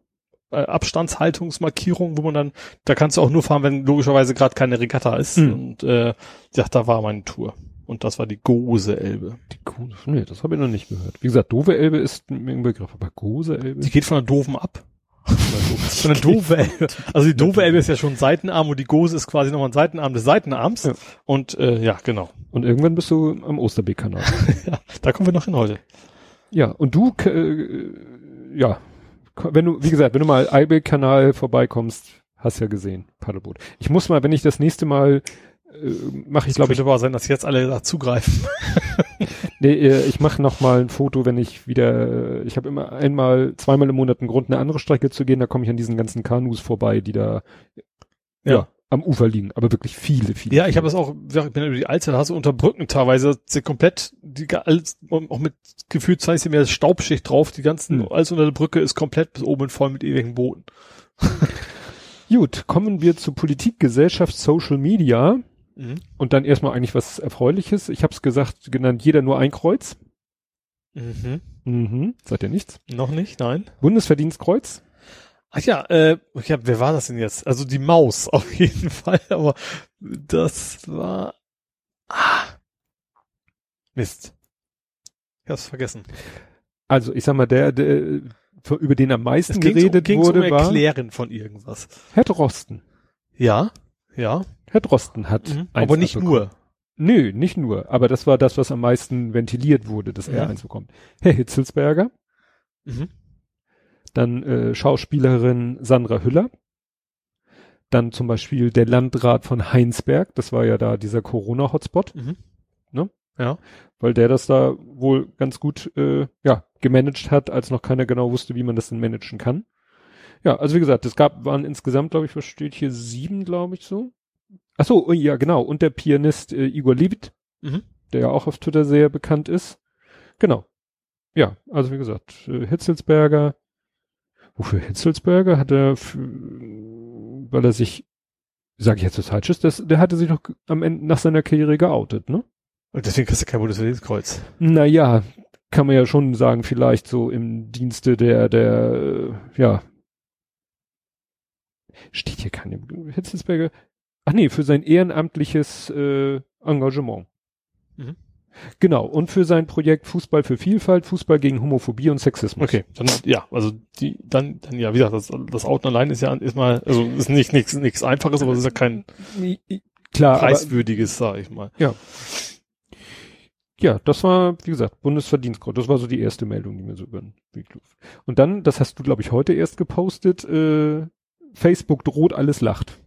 äh, Abstandshaltungsmarkierungen, wo man dann, da kannst du auch nur fahren, wenn logischerweise gerade keine Regatta ist. Mhm. Und äh, ja, da war meine Tour. Und das war die Gose Elbe. Die Gose, nee, das habe ich noch nicht gehört. Wie gesagt, doofe Elbe ist ein Begriff, aber Gose Elbe? Die geht von der Doofen ab. Von der doofe Elbe. Also die doofe Elbe ist ja schon ein Seitenarm und die Gose ist quasi nochmal ein Seitenarm des Seitenarms. Ja. Und äh, ja, genau. Und irgendwann bist du am Osterbeek-Kanal. Ja, da kommen wir noch hin heute. Ja, und du, äh, ja, wenn du, wie gesagt, wenn du mal Eibel-Kanal vorbeikommst, hast ja gesehen, Paddelboot. Ich muss mal, wenn ich das nächste Mal, äh, mache ich glaube ich, könnte aber sein, dass jetzt alle da zugreifen. nee, äh, ich mache noch mal ein Foto, wenn ich wieder, äh, ich habe immer einmal, zweimal im Monat einen Grund, eine andere Strecke zu gehen, da komme ich an diesen ganzen Kanus vorbei, die da, ja. Ja. Am Ufer liegen, aber wirklich viele, viele. Ja, ich habe das auch, ich bin über die Alster, da hast du unter Brücken teilweise komplett, die alles, auch mit gefühlt zwei mehr Staubschicht drauf, die ganzen, Hm. alles unter der Brücke ist komplett bis oben voll mit ewigen Booten. Gut, kommen wir zu Politik, Gesellschaft, Social Media. Und dann erstmal eigentlich was Erfreuliches. Ich habe es gesagt, genannt, jeder nur ein Kreuz. Mhm. Mhm. Seid ihr nichts? Noch nicht, nein. Bundesverdienstkreuz. Ach ja, äh, ja, wer war das denn jetzt? Also die Maus auf jeden Fall, aber das war, ah, Mist. Ich hab's vergessen. Also ich sag mal, der, der über den am meisten geredet ging's wurde, um war Erklären von irgendwas. Herr Drosten. Ja, Ja. Herr Drosten hat Mhm. Aber nicht abbekommen. nur. Nö, nicht nur. Aber das war das, was am meisten ventiliert wurde, dass er Mhm. eins bekommt. Herr Hitzelsberger, Mhm. Dann äh, Schauspielerin Sandra Hüller, dann zum Beispiel der Landrat von Heinsberg, das war ja da dieser Corona-Hotspot, Mhm. Ne? Ja. weil der das da wohl ganz gut äh, ja gemanagt hat, als noch keiner genau wusste, wie man das denn managen kann. Ja, also wie gesagt, es gab waren insgesamt, glaube ich, was steht hier sieben, glaube ich so. Ach so, ja genau. Und der Pianist äh, Igor Levit, Mhm. der ja auch auf Twitter sehr bekannt ist. Genau. Ja, also wie gesagt, äh, Hitzelsberger. Wofür Hitzelsberger hat er, für, weil er sich, sage ich jetzt was Falsches, das, der hatte sich doch am Ende nach seiner Karriere geoutet, ne? Und deswegen kriegst du kein Bundesverdienstkreuz. Naja, kann man ja schon sagen, vielleicht so im Dienste der, der, ja. Steht hier keine Hitzelsberger. Ach nee, für sein ehrenamtliches äh, Engagement. Mhm. Genau, und für sein Projekt Fußball für Vielfalt, Fußball gegen Homophobie und Sexismus. Okay, dann ja, also die dann dann ja, wie gesagt, das, das Outen allein ist ja ist mal also ist nicht nichts nichts einfaches, aber es ist ja kein Klar, preiswürdiges, sag ich mal. ja, das war, wie gesagt, Bundesverdienstkreuz. Das war so die erste Meldung, die mir so über den Weg lief. Und dann, das hast du, glaube ich, heute erst gepostet, äh, Facebook droht, alles lacht.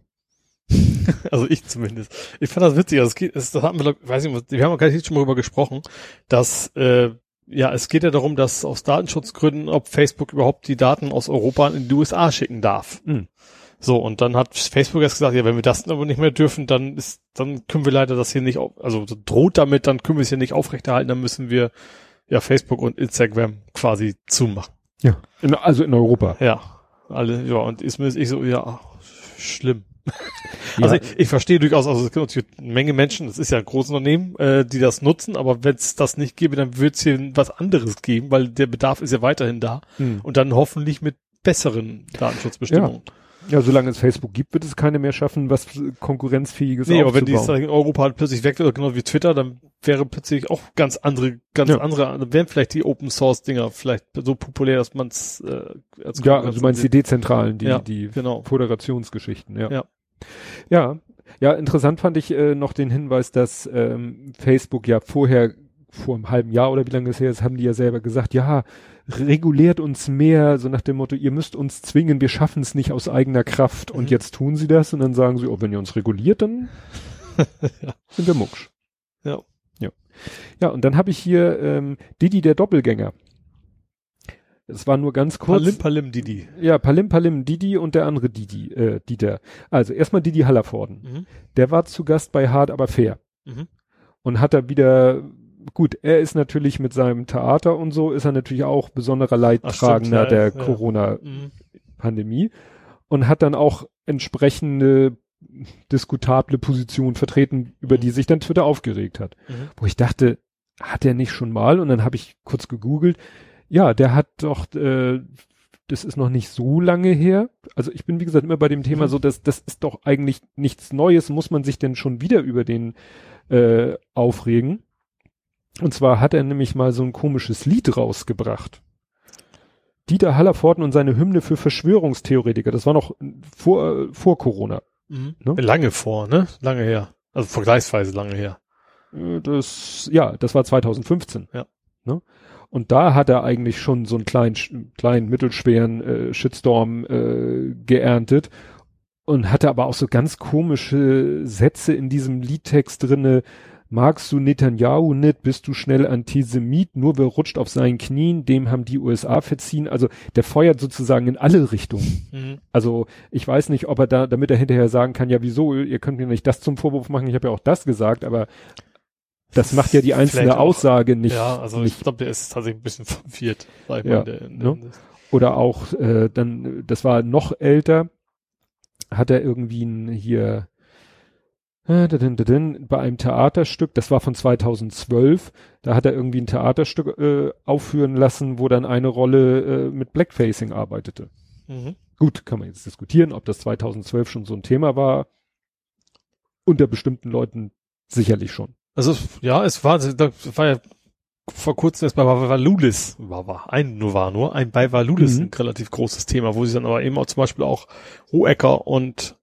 Also ich zumindest. Ich fand das witzig. Also es geht, es, das hatten wir, weiß ich nicht, wir haben gar nicht schon mal darüber gesprochen, dass äh, ja, es geht ja darum, dass aus Datenschutzgründen, ob Facebook überhaupt die Daten aus Europa in die USA schicken darf. Mhm. So, und dann hat Facebook erst gesagt, ja, wenn wir das aber nicht mehr dürfen, dann ist, dann können wir leider das hier nicht, auf, also so droht damit, dann können wir es hier nicht aufrechterhalten, dann müssen wir ja Facebook und Instagram quasi zumachen. Ja. In, also in Europa. Ja, alle, ja, und ist mir ich so, ja, schlimm. Ja. Also ich, ich verstehe durchaus, also es gibt natürlich eine Menge Menschen, das ist ja ein großes Unternehmen, äh, die das nutzen, aber wenn es das nicht gäbe, dann wird es hier was anderes geben, weil der Bedarf ist ja weiterhin da Hm. und dann hoffentlich mit besseren Datenschutzbestimmungen. Ja, solange es Facebook gibt, wird es keine mehr schaffen, was konkurrenzfähiges nee, aber wenn die in Europa halt plötzlich weg wäre, genau wie Twitter, dann wäre plötzlich auch ganz andere, ganz Ja. andere, dann wären vielleicht die Open Source Dinger vielleicht so populär, dass man es äh, als ja, also du meinst die dezentralen, die, Ja, die genau. Föderationsgeschichten, ja. Ja. Ja, ja, interessant fand ich äh, noch den Hinweis, dass ähm, Facebook ja vorher, vor einem halben Jahr oder wie lange es her ist, haben die ja selber gesagt, ja, reguliert uns mehr, so nach dem Motto, ihr müsst uns zwingen, wir schaffen es nicht aus eigener Kraft. Und Mhm. jetzt tun sie das und dann sagen sie, oh, wenn ihr uns reguliert, dann Ja. sind wir mucksch. Ja. Ja, ja und dann habe ich hier ähm, Didi der Doppelgänger. Es war nur ganz kurz. Palim Palim Didi. Ja, Palim Palim Didi und der andere Didi, äh, Dieter. Also erstmal Didi Hallervorden. Mhm. Der war zu Gast bei Hard aber fair Mhm. und hat da wieder gut, er ist natürlich mit seinem Theater und so ist er natürlich auch besonderer Leidtragender Ach, stimmt, der ja. Corona Mhm. Und hat dann auch entsprechende diskutable Positionen vertreten, über Mhm. die sich dann Twitter aufgeregt hat. Mhm. Wo ich dachte, hat er nicht schon mal? Und dann habe ich kurz gegoogelt. Ja, der hat doch, äh, das ist noch nicht so lange her. Also ich bin, wie gesagt, immer bei dem Thema Mhm. so, dass das ist doch eigentlich nichts Neues. Muss man sich denn schon wieder über den äh, aufregen? Und zwar hat er nämlich mal so ein komisches Lied rausgebracht. Dieter Hallervorden und seine Hymne für Verschwörungstheoretiker. Das war noch vor, äh, vor Corona. Mhm. Ne? Lange vor, ne? Lange her. Also vergleichsweise lange her. Äh, Das, ja, das war 2015. Ja. Ne? Und da hat er eigentlich schon so einen kleinen, kleinen mittelschweren äh, Shitstorm äh, geerntet und hatte aber auch so ganz komische Sätze in diesem Liedtext drinne. Magst du Netanyahu nicht, bist du schnell Antisemit, nur wer rutscht auf seinen Knien, dem haben die USA verziehen. Also der feuert sozusagen in alle Richtungen. Mhm. Also ich weiß nicht, ob er da, damit er hinterher sagen kann, ja wieso, ihr könnt mir nicht das zum Vorwurf machen, ich habe ja auch das gesagt, aber das macht ja die einzelne auch. Aussage nicht. ja, also nicht. ich glaube, der ist tatsächlich ein bisschen verwirrt, Ja, mal. Der, in der, ne? Oder auch äh, dann, das war noch älter, hat er irgendwie ein hier bei einem Theaterstück, das war von 2012, da hat er irgendwie ein Theaterstück äh, aufführen lassen, wo dann eine Rolle äh, mit Blackfacing arbeitete. Mhm. Gut, kann man jetzt diskutieren, ob das 2012 schon so ein Thema war. Unter bestimmten Leuten sicherlich schon. Also ja, es war, das war ja vor kurzem erst bei Valulis, war, war ein, nur war nur, ein bei Valulis Mhm. ein relativ großes Thema, wo sie dann aber eben auch zum Beispiel auch Hohecker und,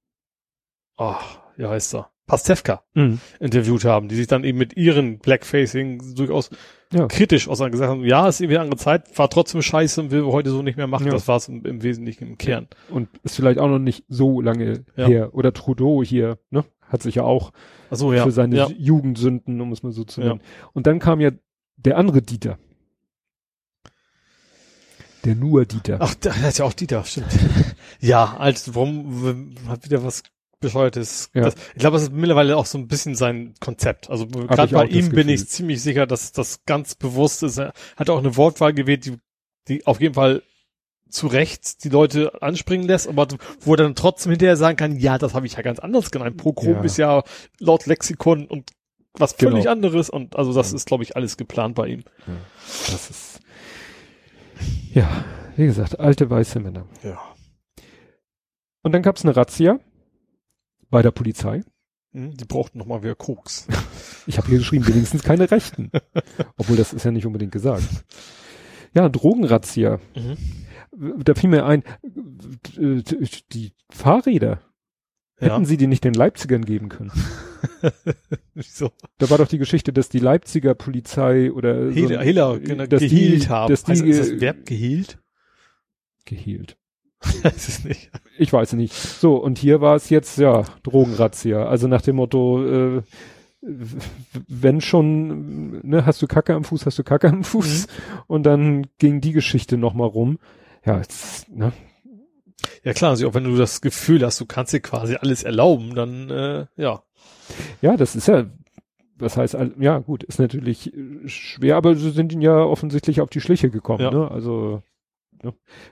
ach, wie heißt er? Pastewka Mhm. interviewt haben, die sich dann eben mit ihren Blackfacing durchaus Ja. kritisch auseinandergesetzt haben. Ja, ist irgendwie eine andere Zeit, war trotzdem scheiße und will wir heute so nicht mehr machen. Ja. Das war es im, im Wesentlichen im Kern. Und ist vielleicht auch noch nicht so lange Ja. her. Oder Trudeau hier, ne? Hat sich ja auch ja. für seine. Jugendsünden, um es mal so zu nennen. Und dann kam ja der andere Dieter. Der nur Dieter. Ach, da hat ja auch Dieter, stimmt. ja, also warum hat wieder was bescheuertes. Ja. Das, ich glaube, das ist mittlerweile auch so ein bisschen sein Konzept. Also gerade bei ihm bin ich ziemlich sicher, dass das ganz bewusst ist. Er hat auch eine Wortwahl gewählt, die, die auf jeden Fall zu Recht die Leute anspringen lässt, aber wo er dann trotzdem hinterher sagen kann, ja, das habe ich ja ganz anders genannt. Pogrom Ja. ist ja laut Lexikon und was Genau. völlig anderes und also das Ja. ist, glaube ich, alles geplant bei ihm. Das ist, ja, wie gesagt, alte weiße Männer. Ja. Und dann gab's eine Razzia bei der Polizei. Hm, Die brauchten noch mal wieder Koks. Ich habe hier geschrieben, wenigstens keine Rechten. Obwohl das ist ja nicht unbedingt gesagt. Ja, Drogenrazzia. Mhm. Da fiel mir ein, die Fahrräder, Ja. hätten sie die nicht den Leipzigern geben können? Wieso? Da war doch die Geschichte, dass die Leipziger Polizei oder Hehler, so, Hehler genau, dass gehielt die, haben. Dass die heißt, ist das Verb gehielt? gehielt. Weiß es nicht. Ich weiß nicht. So, und hier war es jetzt, ja, Drogenrazzia. Also nach dem Motto, äh, wenn schon, ne, hast du Kacke am Fuß, hast du Kacke am Fuß. Und dann ging die Geschichte nochmal rum. Ja, jetzt, ne, Ja klar, also auch wenn du das Gefühl hast, du kannst dir quasi alles erlauben, dann äh, ja. ja, das ist ja, was heißt, ja gut, ist natürlich schwer, aber sie sind ihnen ja offensichtlich auf die Schliche gekommen, Ja. ne? Also?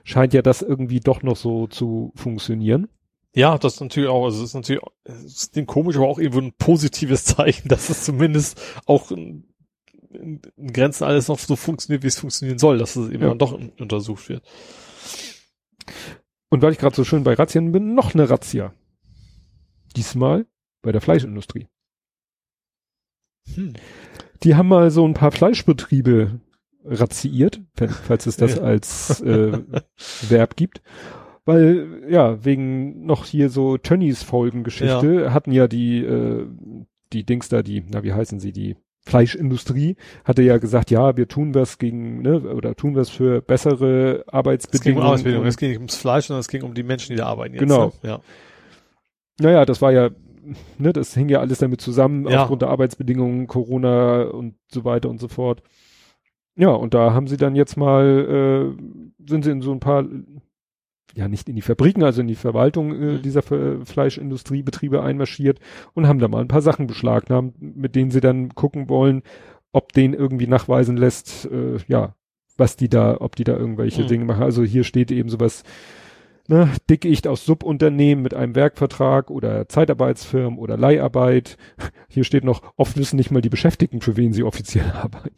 Scheint ja das irgendwie doch noch so zu funktionieren. Ja, das ist natürlich auch, also es ist natürlich, es dem komisch, aber auch irgendwo ein positives Zeichen, dass es zumindest auch in, in, in Grenzen alles noch so funktioniert, wie es funktionieren soll, dass es eben Ja. dann doch un- untersucht wird. Und weil ich gerade so schön bei Razzien bin, noch eine Razzia. Diesmal bei der Fleischindustrie. Hm. Die haben mal so ein paar Fleischbetriebe razziiert, falls es das Ja. als äh, Verb gibt. Weil, ja, wegen noch hier so Tönnies Folgengeschichte hatten ja die, äh, die Dings da, die, na, wie heißen sie, die Fleischindustrie, hatte ja gesagt, ja, wir tun was gegen, ne, oder tun was für bessere Es ging um Arbeitsbedingungen. Arbeitsbedingungen, es ging nicht ums Fleisch, sondern es ging um die Menschen, die da arbeiten jetzt. Genau. Ne? Ja. Naja, das war ja, ne, das hing ja alles damit zusammen, Ja. aufgrund der Arbeitsbedingungen, Corona und so weiter und so fort. Ja, und da haben sie dann jetzt mal, äh, sind sie in so ein paar, ja, nicht in die Fabriken, also in die Verwaltung äh, Mhm. dieser Ver- Fleischindustriebetriebe einmarschiert und haben da mal ein paar Sachen beschlagnahmt, mit denen sie dann gucken wollen, ob denen irgendwie nachweisen lässt, äh, ja, was die da, ob die da irgendwelche Mhm. Dinge machen. Also hier steht eben sowas, ne, Dickicht aus Subunternehmen mit einem Werkvertrag oder Zeitarbeitsfirmen oder Leiharbeit. Hier steht noch, oft wissen nicht mal die Beschäftigten, für wen sie offiziell arbeiten.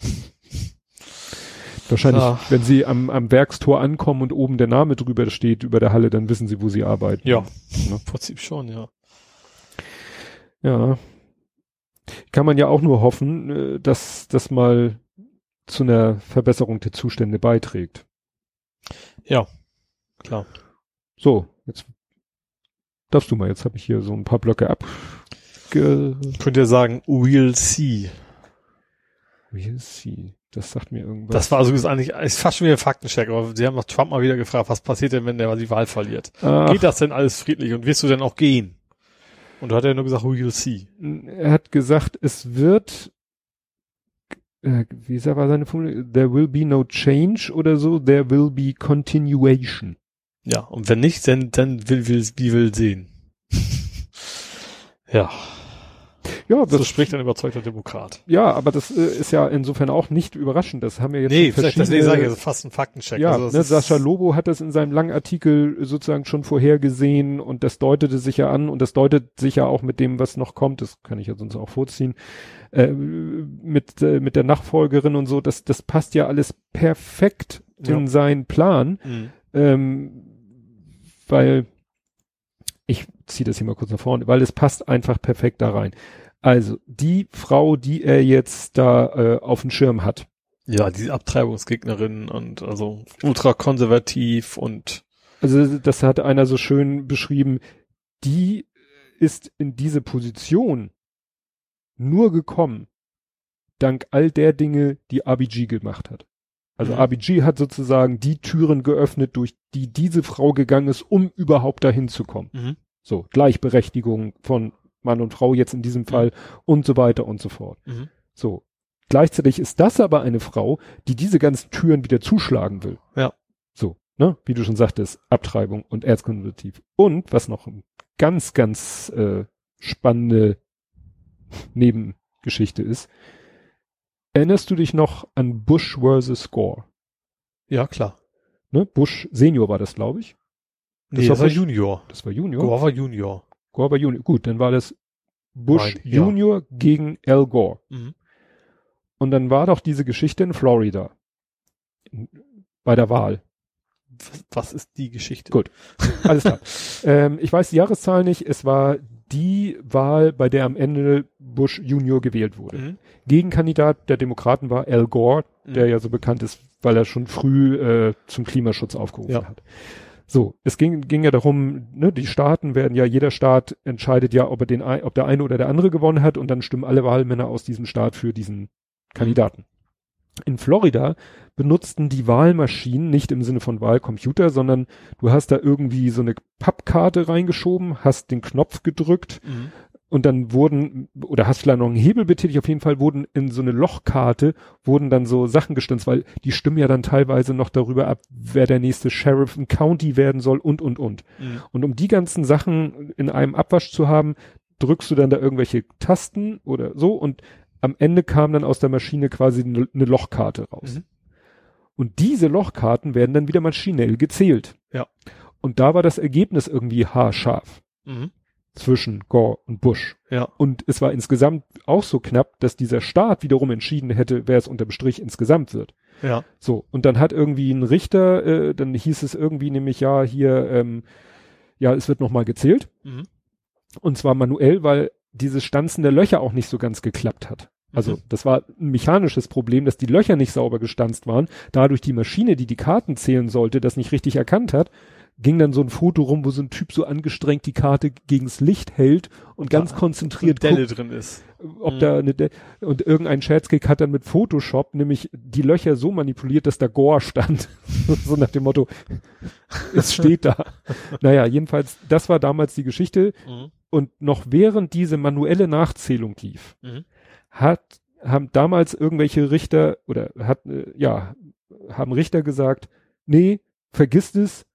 Wahrscheinlich, Ja. wenn sie am, am Werkstor ankommen und oben der Name drüber steht, über der Halle, dann wissen sie, wo sie arbeiten. Ja, Ne? im Prinzip schon, ja. Ja. Kann man ja auch nur hoffen, äh, dass das mal zu einer Verbesserung der Zustände beiträgt. Klar. So, jetzt darfst du mal, jetzt habe ich hier so ein paar Blöcke ab. Könnt ihr sagen, we'll see. We'll see. Das sagt mir irgendwas. Das war ist eigentlich ist fast schon wieder ein Faktencheck, aber sie haben noch Trump mal wieder gefragt, was passiert denn, wenn der die Wahl verliert? Ach, Geht das denn alles friedlich und wirst du denn auch gehen? Und da hat er nur gesagt, we'll see. er hat gesagt, es wird, äh, wie war seine Formulierung? There will be no change oder so, there will be continuation. Ja, und wenn nicht, dann, dann will, will, wie will sehen. ja, Ja, so das, spricht ein überzeugter Demokrat. ja, aber das äh, ist ja insofern auch nicht überraschend. Das haben wir jetzt Nee, schon vielleicht, deswegen verschiedene- sage ich, also fast ein Faktencheck. Ja, also das ne, Sascha Lobo hat das in seinem langen Artikel sozusagen schon vorhergesehen und das deutete sich ja an und das deutet sich ja auch mit dem, was noch kommt, das kann ich ja sonst auch vorziehen, äh, mit, äh, mit der Nachfolgerin und so, das, das passt ja alles perfekt Ja. in seinen Plan, Mhm. ähm, weil ich ziehe das hier mal kurz nach vorne, weil es passt einfach perfekt da rein. Also die Frau, die er jetzt da äh, auf dem Schirm hat, Ja, die Abtreibungsgegnerin und also ultrakonservativ und Also das hat einer so schön beschrieben, die ist in diese Position nur gekommen, dank all der Dinge, die RBG gemacht hat. Also Mhm. RBG hat sozusagen die Türen geöffnet, durch die diese Frau gegangen ist, um überhaupt dahin zu kommen. Mhm. So, Gleichberechtigung von Mann und Frau jetzt in diesem Fall und so weiter und so fort. Mhm. So. Gleichzeitig ist das aber eine Frau, die diese ganzen Türen wieder zuschlagen will. Ja. So, ne? Wie du schon sagtest, Abtreibung und Erzkonservativ. Und was noch eine ganz, ganz äh, spannende Nebengeschichte ist, erinnerst du dich noch an Bush versus Gore? Ja, klar. Ne? Bush Senior war das, glaube ich. Nee, Das das, war war Bush- Junior. Das war Junior. Gore war Junior. Gore war Junior. Gut, dann war das Bush Nein, ja. Junior gegen Al Gore. Mhm. Und dann war doch diese Geschichte in Florida. Bei der Wahl. Was, ist die Geschichte? Gut. Alles klar. ähm, ich weiß die Jahreszahl nicht. Es war die Wahl, bei der am Ende Bush Junior gewählt wurde. Mhm. Gegenkandidat der Demokraten war Al Gore, der Mhm. ja so bekannt ist, weil er schon früh äh, zum Klimaschutz aufgerufen Ja. hat. So, es ging, ging ja darum, ne, die Staaten werden ja, jeder Staat entscheidet ja, ob er den, ob der eine oder der andere gewonnen hat und dann stimmen alle Wahlmänner aus diesem Staat für diesen Kandidaten. In Florida benutzten die Wahlmaschinen nicht im Sinne von Wahlcomputer, sondern du hast da irgendwie so eine Pappkarte reingeschoben, hast den Knopf gedrückt Mhm. Und dann wurden, oder hast vielleicht noch einen Hebel betätigt, auf jeden Fall wurden in so eine Lochkarte, wurden dann so Sachen gestanzt, weil die stimmen ja dann teilweise noch darüber ab, wer der nächste Sheriff im County werden soll und, und, und. Mhm. Und um die ganzen Sachen in einem Abwasch zu haben, drückst du dann da irgendwelche Tasten oder so und am Ende kam dann aus der Maschine quasi eine, eine Lochkarte raus. Mhm. Und diese Lochkarten werden dann wieder maschinell gezählt. Ja. Und da war das Ergebnis irgendwie haarscharf Mhm. Zwischen Gore und Bush. Ja. Und es war insgesamt auch so knapp, dass dieser Staat wiederum entschieden hätte, wer es unterm Strich insgesamt wird. Ja. So, und dann hat irgendwie ein Richter, äh, dann hieß es irgendwie nämlich, ja, hier, ähm, ja, es wird nochmal gezählt. Mhm. Und zwar manuell, weil dieses Stanzen der Löcher auch nicht so ganz geklappt hat. Also Mhm. das war ein mechanisches Problem, dass die Löcher nicht sauber gestanzt waren. Dadurch die Maschine, die die Karten zählen sollte, das nicht richtig erkannt hat, ging dann so ein Foto rum, wo so ein Typ so angestrengt die Karte gegens Licht hält und ganz Da konzentriert Delle guckt, drin ist. ob Mhm. da eine De und irgendein Scherzkick hat dann mit Photoshop nämlich die Löcher so manipuliert, dass da Gore stand. so nach dem Motto, es steht da. naja, jedenfalls, das war damals die Geschichte. Mhm. Und noch während diese manuelle Nachzählung lief, Mhm. hat, haben damals irgendwelche Richter oder hat, äh, ja, haben Richter gesagt, nee, vergisst es,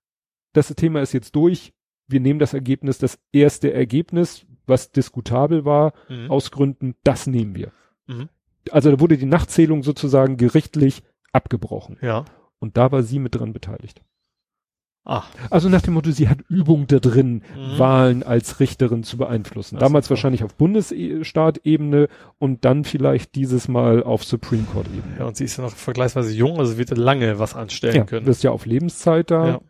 das Thema ist jetzt durch, wir nehmen das Ergebnis, das erste Ergebnis, was diskutabel war, Mhm. aus Gründen, das nehmen wir. Mhm. Also da wurde die Nachzählung sozusagen gerichtlich abgebrochen. Ja. Und da war sie mit dran beteiligt. Ah. Also nach dem Motto, sie hat Übung da drin, Mhm. Wahlen als Richterin zu beeinflussen. Ist Damals wahrscheinlich auf Bundesstaatebene und dann vielleicht dieses Mal auf Supreme Court Ebene. Ja, und sie ist ja noch vergleichsweise jung, also wird lange was anstellen Ja, können. wirst ja auf Lebenszeit da. Ja.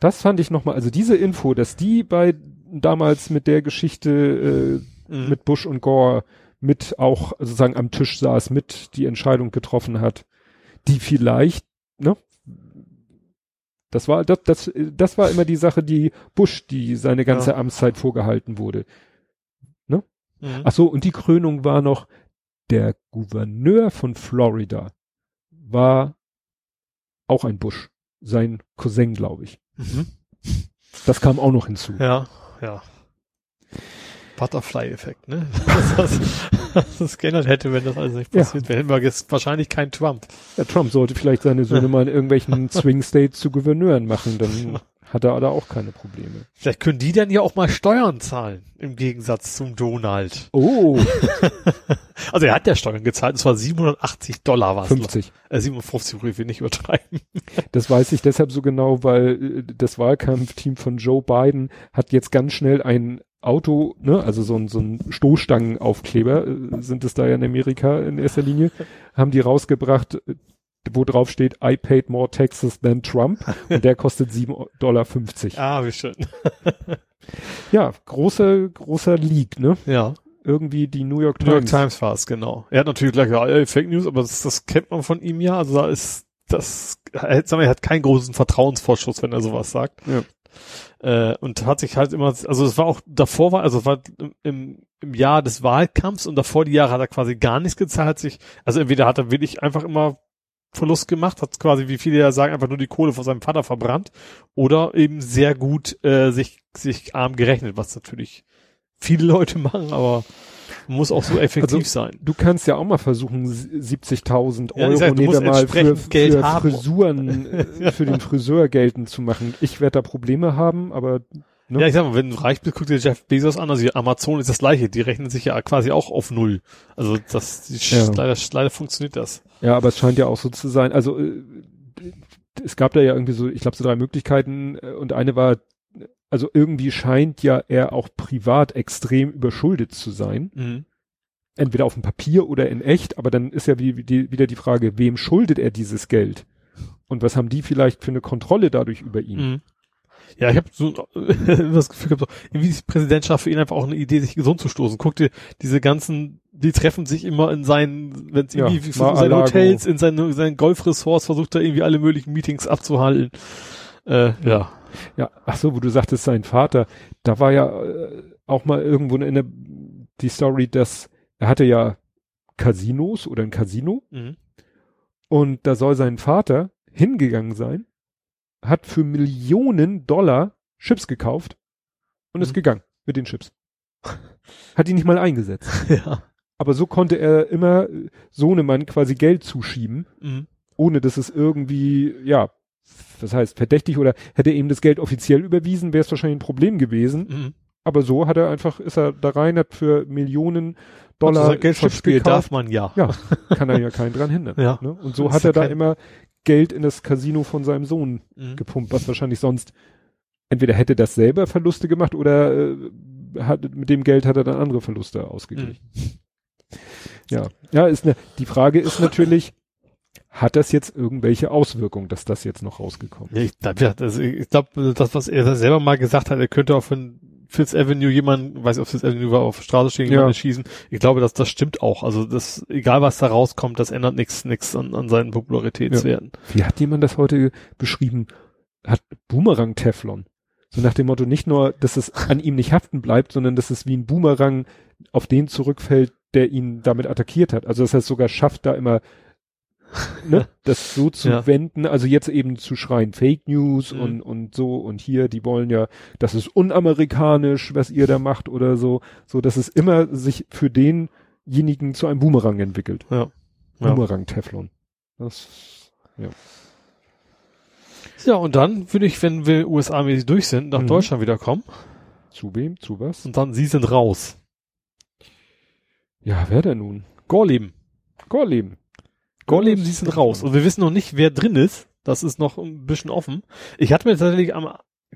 Das fand ich nochmal, also diese Info, dass die bei damals mit der Geschichte äh, Mhm. mit Bush und Gore mit auch sozusagen am Tisch saß, mit die Entscheidung getroffen hat, die vielleicht, ne? Das war, das, das, das war immer die Sache, die Bush, die seine ganze Ja. Amtszeit vorgehalten wurde. Mhm. Ach so, und die Krönung war noch, der Gouverneur von Florida war auch ein Bush. Sein Cousin, glaube ich. Mhm. Das kam auch noch hinzu. Ja, ja. Butterfly-Effekt, ne? Dass das, das geändert hätte, wenn das alles nicht Ja. passiert wäre. Hätten wir jetzt wahrscheinlich kein Trump. Ja, Trump sollte vielleicht seine Söhne mal in irgendwelchen Swing States zu Gouverneuren machen, dann hat er da auch keine Probleme. Vielleicht können die dann ja auch mal Steuern zahlen, im Gegensatz zum Donald. Oh, Also er hat ja Steuern gezahlt, und zwar 780 Dollar was. 50. Äh, 57, ich will nicht übertreiben. Das weiß ich deshalb so genau, weil äh, das Wahlkampfteam von Joe Biden hat jetzt ganz schnell ein Auto, ne, also so ein, so ein Stoßstangenaufkleber, äh, sind es da ja in Amerika in erster Linie, haben die rausgebracht, äh, wo drauf steht, I paid more taxes than Trump und der kostet 7,50 Dollar. Ah, wie schön. Ja, großer, großer Leak, ne? Ja. Irgendwie die New York New York Times. Times war es, genau. Er hat natürlich gleich gesagt, ey, Fake News, aber das, das kennt man von ihm ja. Also da ist das, er, hat- sagen wir, er hat keinen großen Vertrauensvorschuss, wenn er sowas sagt. Ja. Äh, und hat sich halt immer, also es war auch davor war, also war im, im Jahr des Wahlkampfs und davor die Jahre hat er quasi gar nichts gezahlt, sich, also entweder hat er wirklich einfach immer Verlust gemacht, hat quasi, wie viele ja sagen, einfach nur die Kohle von seinem Vater verbrannt oder eben sehr gut äh, sich, sich arm gerechnet, was natürlich viele Leute machen, aber muss auch so effektiv also, sein. Du kannst ja auch mal versuchen, 70.000 Euro ja, sag, nehmen wir mal für, Geld für haben. Frisuren, für den Friseur geltend zu machen. Ich werde da Probleme haben, aber Ne? Ja, ich sag mal, wenn du reich bist, guck dir Jeff Bezos an, also Amazon ist das gleiche, die rechnen sich ja quasi auch auf Null. Also das, ja. leider, leider funktioniert das. Ja, aber es scheint ja auch so zu sein, also äh, es gab da ja irgendwie so, ich glaube so drei Möglichkeiten äh, und eine war, also irgendwie scheint ja er auch privat extrem überschuldet zu sein. Mhm. Entweder auf dem Papier oder in echt, aber dann ist ja wie, die, wieder die Frage, wem schuldet er dieses Geld? Und was haben die vielleicht für eine Kontrolle dadurch über ihn? Mhm. Ja, ich habe so das Gefühl gehabt, irgendwie ist die Präsidentschaft für ihn einfach auch eine Idee, sich gesund zu stoßen. Guck dir diese ganzen, die treffen sich immer in seinen, wenn es irgendwie ja, in seinen Hotels, in seinen, seinen Golfressorts, versucht er irgendwie alle möglichen Meetings abzuhalten. Äh, ja. Ja, ach so, wo du sagtest, sein Vater, da war ja äh, auch mal irgendwo in der, die Story, dass er hatte ja Casinos oder ein Casino mhm. und da soll sein Vater hingegangen sein hat für Millionen Dollar Chips gekauft und mhm. ist gegangen mit den Chips. hat die nicht mal eingesetzt. Ja. Aber so konnte er immer Sohnemann quasi Geld zuschieben, mhm. ohne dass es irgendwie, ja, das heißt verdächtig oder hätte ihm das Geld offiziell überwiesen, wäre es wahrscheinlich ein Problem gewesen. Mhm. Aber so hat er einfach, ist er da rein, hat für Millionen Dollar also Geld Chips gekauft. darf man ja. Ja, kann er ja keinen dran hindern. Ja. Ne? Und so hat er da immer Geld in das Casino von seinem Sohn mhm. gepumpt, was wahrscheinlich sonst entweder hätte das selber Verluste gemacht oder äh, hat, mit dem Geld hat er dann andere Verluste ausgeglichen. Mhm. Ja, ja, ist ne, die Frage ist natürlich, hat das jetzt irgendwelche Auswirkungen, dass das jetzt noch rausgekommen ist? Ja, ich glaube, ja, das, ich glaub, das, was er selber mal gesagt hat, er könnte auch von Fifth Avenue jemand, weiß ich, ob Fifth Avenue war, auf der Straße stehen, jemanden ja. schießen. Ich glaube, dass das stimmt auch. Also das, egal was da rauskommt, das ändert nichts, nichts an, an seinen Popularitätswerten. Ja. Wie hat jemand das heute beschrieben? Hat Boomerang Teflon. So nach dem Motto, nicht nur, dass es an ihm nicht haften bleibt, sondern dass es wie ein Boomerang auf den zurückfällt, der ihn damit attackiert hat. Also dass er es sogar schafft, da immer ne, das so zu ja. wenden, also jetzt eben zu schreien Fake News mhm. und, und so und hier, die wollen ja, das ist unamerikanisch, was ihr da macht oder so, so dass es immer sich für denjenigen zu einem Boomerang entwickelt. Ja. Boomerang Teflon. Das, ja. Ja, und dann würde ich, wenn wir USA-mäßig durch sind, nach mhm. Deutschland wiederkommen. Zu wem? Zu was? Und dann, sie sind raus. Ja, wer denn nun? Gorleben. Gorleben. Gorleben, sie sind raus. Und wir wissen noch nicht, wer drin ist. Das ist noch ein bisschen offen. Ich hatte mir tatsächlich am,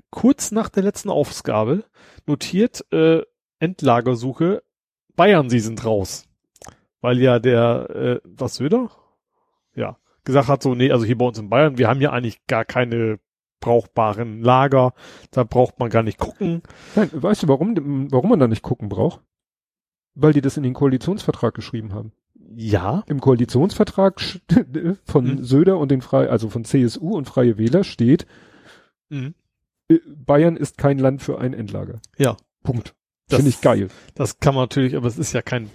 kurz nach der letzten Aufgabe notiert, äh, Endlagersuche, Bayern, sie sind raus. Weil ja der, äh, was Söder? Ja, gesagt hat so, nee, also hier bei uns in Bayern, wir haben ja eigentlich gar keine brauchbaren Lager, da braucht man gar nicht gucken. Nein, weißt du, warum, warum man da nicht gucken braucht? Weil die das in den Koalitionsvertrag geschrieben haben. Ja. Im Koalitionsvertrag von mhm. Söder und den Frei, also von CSU und Freie Wähler steht, mhm. Äh, Bayern ist kein Land für ein Endlager. Ja. Punkt. Finde ich geil. Das kann man natürlich, aber es ist ja kein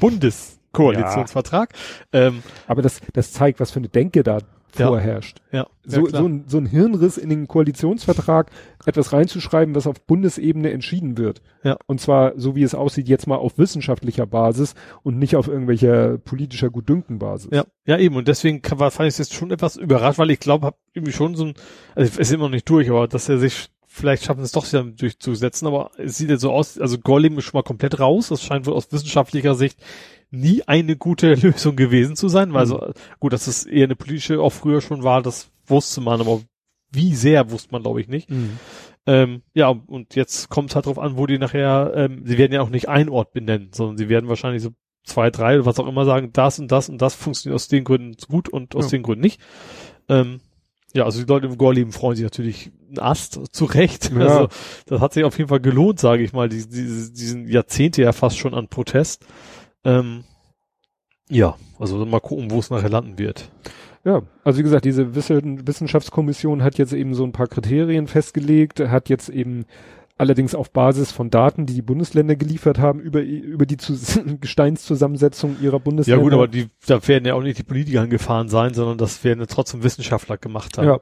Bundeskoalitionsvertrag. Ja. Ähm, aber das, das zeigt, was für eine Denke da vorherrscht. Ja. So, ja, so, ein, so ein Hirnriss in den Koalitionsvertrag, etwas reinzuschreiben, was auf Bundesebene entschieden wird. Ja. Und zwar, so wie es aussieht, jetzt mal auf wissenschaftlicher Basis und nicht auf irgendwelcher politischer Gutdünkenbasis. Ja, ja eben. Und deswegen kann, fand ich es jetzt schon etwas überrascht, weil ich glaube, habe irgendwie schon so ein, also es ist immer noch nicht durch, aber dass er sich vielleicht schaffen es doch wieder durchzusetzen, aber es sieht jetzt so aus, also Gollum ist schon mal komplett raus. Das scheint wohl aus wissenschaftlicher Sicht nie eine gute Lösung gewesen zu sein, weil mhm. so, gut, dass es eher eine politische auch früher schon war, das wusste man, aber wie sehr wusste man, glaube ich, nicht. Mhm. Ähm, ja, und jetzt kommt es halt drauf an, wo die nachher, ähm, sie werden ja auch nicht ein Ort benennen, sondern sie werden wahrscheinlich so zwei, drei oder was auch immer sagen, das und das und das funktioniert aus den Gründen gut und aus ja. den Gründen nicht. Ähm, ja, also die Leute im Gorleben freuen sich natürlich ein Ast, zu Recht. Ja. Also das hat sich auf jeden Fall gelohnt, sage ich mal, die, die, diesen Jahrzehnte ja fast schon an Protest. Ähm, ja, also mal gucken, wo es nachher landen wird. Ja, also wie gesagt, diese Wissenschaftskommission hat jetzt eben so ein paar Kriterien festgelegt, hat jetzt eben allerdings auf Basis von Daten, die die Bundesländer geliefert haben, über, über die Zus Gesteinszusammensetzung ihrer Bundesländer. Ja gut, aber die, da werden ja auch nicht die Politiker angefahren sein, sondern das werden ja trotzdem Wissenschaftler gemacht haben. Ja.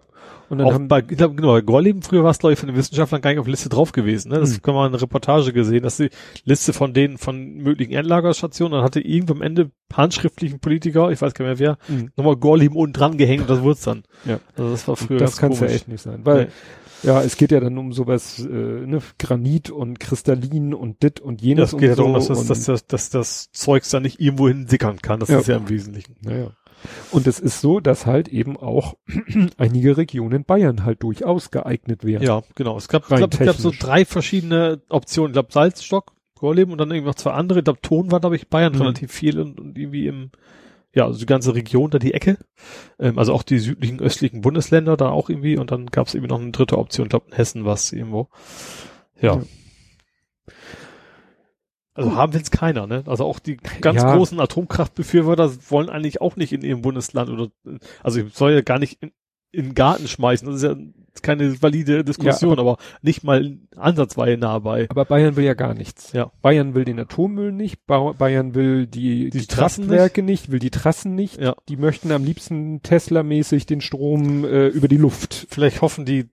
Und dann auch haben, bei, glaub, genau, bei Gorleben früher war es, glaube ich, von den Wissenschaftlern gar nicht auf der Liste drauf gewesen. Ne? Das Hm. kann man in einer Reportage gesehen, dass die Liste von denen, von möglichen Endlagerstationen, dann hatte irgendwo am Ende handschriftlichen Politiker, ich weiß gar nicht mehr wer, Mhm. nochmal Gorleben unten dran gehängt und das wurde dann. Ja. Also das war früher das ganz kann es ja echt nicht sein, weil Nee. Ja, es geht ja dann um sowas, äh, ne, Granit und Kristallin und dit und jenes Das geht ja so darum, dass das, dass, das, dass das Zeugs da nicht irgendwo hin sickern kann. Das Ja. ist ja im Wesentlichen. Naja. Und es ist so, dass halt eben auch einige Regionen Bayern halt durchaus geeignet wären. Ja, genau. Es gab, ich glaube, es gab so drei verschiedene Optionen. Ich glaube, Salzstock, Gorleben und dann irgendwie noch zwei andere. Ich glaube, Ton war, glaube ich, Bayern Mhm. relativ viel und, und irgendwie im, ja, also die ganze Region, da die Ecke. Ähm, also auch die südlichen, östlichen Bundesländer da auch irgendwie. Und dann gab es irgendwie noch eine dritte Option. Ich glaube, in Hessen war es irgendwo. Ja. Ja. Also haben will es keiner, ne? Also auch die ganz Ja. großen Atomkraftbefürworter wollen eigentlich auch nicht in ihrem Bundesland oder, also ich soll ja gar nicht in, in den Garten schmeißen. Das ist ja keine valide Diskussion, aber, nicht mal ansatzweise nah bei. Aber Bayern will ja gar nichts. Ja. Bayern will den Atommüll nicht, ba Bayern will die, Die die, Trassen Kraftwerke nicht. will die Trassen nicht. Ja. Die möchten am liebsten Tesla-mäßig den Strom äh, über die Luft. Vielleicht hoffen die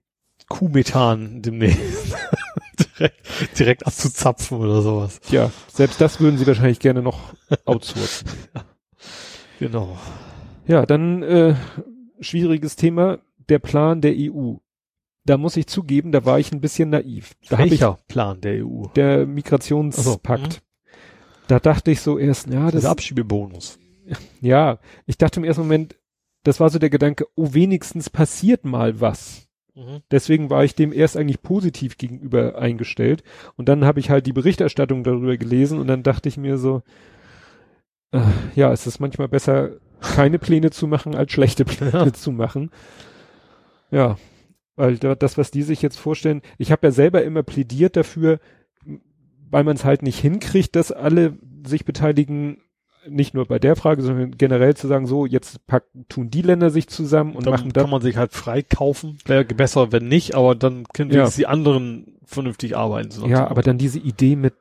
Kuhmethan demnächst direkt, direkt abzuzapfen oder sowas. Ja, selbst das würden sie wahrscheinlich gerne noch outsourcen. Genau. Ja, dann äh, schwieriges Thema, der Plan der EU. Da muss ich zugeben, da war ich ein bisschen naiv. Da habe ich Plan der EU? der Migrationspakt. Ach Da dachte ich so erst, ja, das Der Abschiebebonus. ja, ich dachte im ersten Moment, das war so der Gedanke, oh, wenigstens passiert mal was. Mhm. Deswegen war ich dem erst eigentlich positiv gegenüber eingestellt. Und dann habe ich halt die Berichterstattung darüber gelesen und dann dachte ich mir so, äh, ja, es ist manchmal besser, keine Pläne zu machen, als schlechte Pläne zu machen. Ja, weil da, das, was die sich jetzt vorstellen, ich habe ja selber immer plädiert dafür, weil man es halt nicht hinkriegt, dass alle sich beteiligen, nicht nur bei der Frage, sondern generell zu sagen, so, jetzt packen, tun die Länder sich zusammen und dann machen das. kann man sich halt frei kaufen. Wäre besser, wenn nicht, aber dann können Ja. die anderen vernünftig arbeiten. So Ja, aber dann diese Idee mit,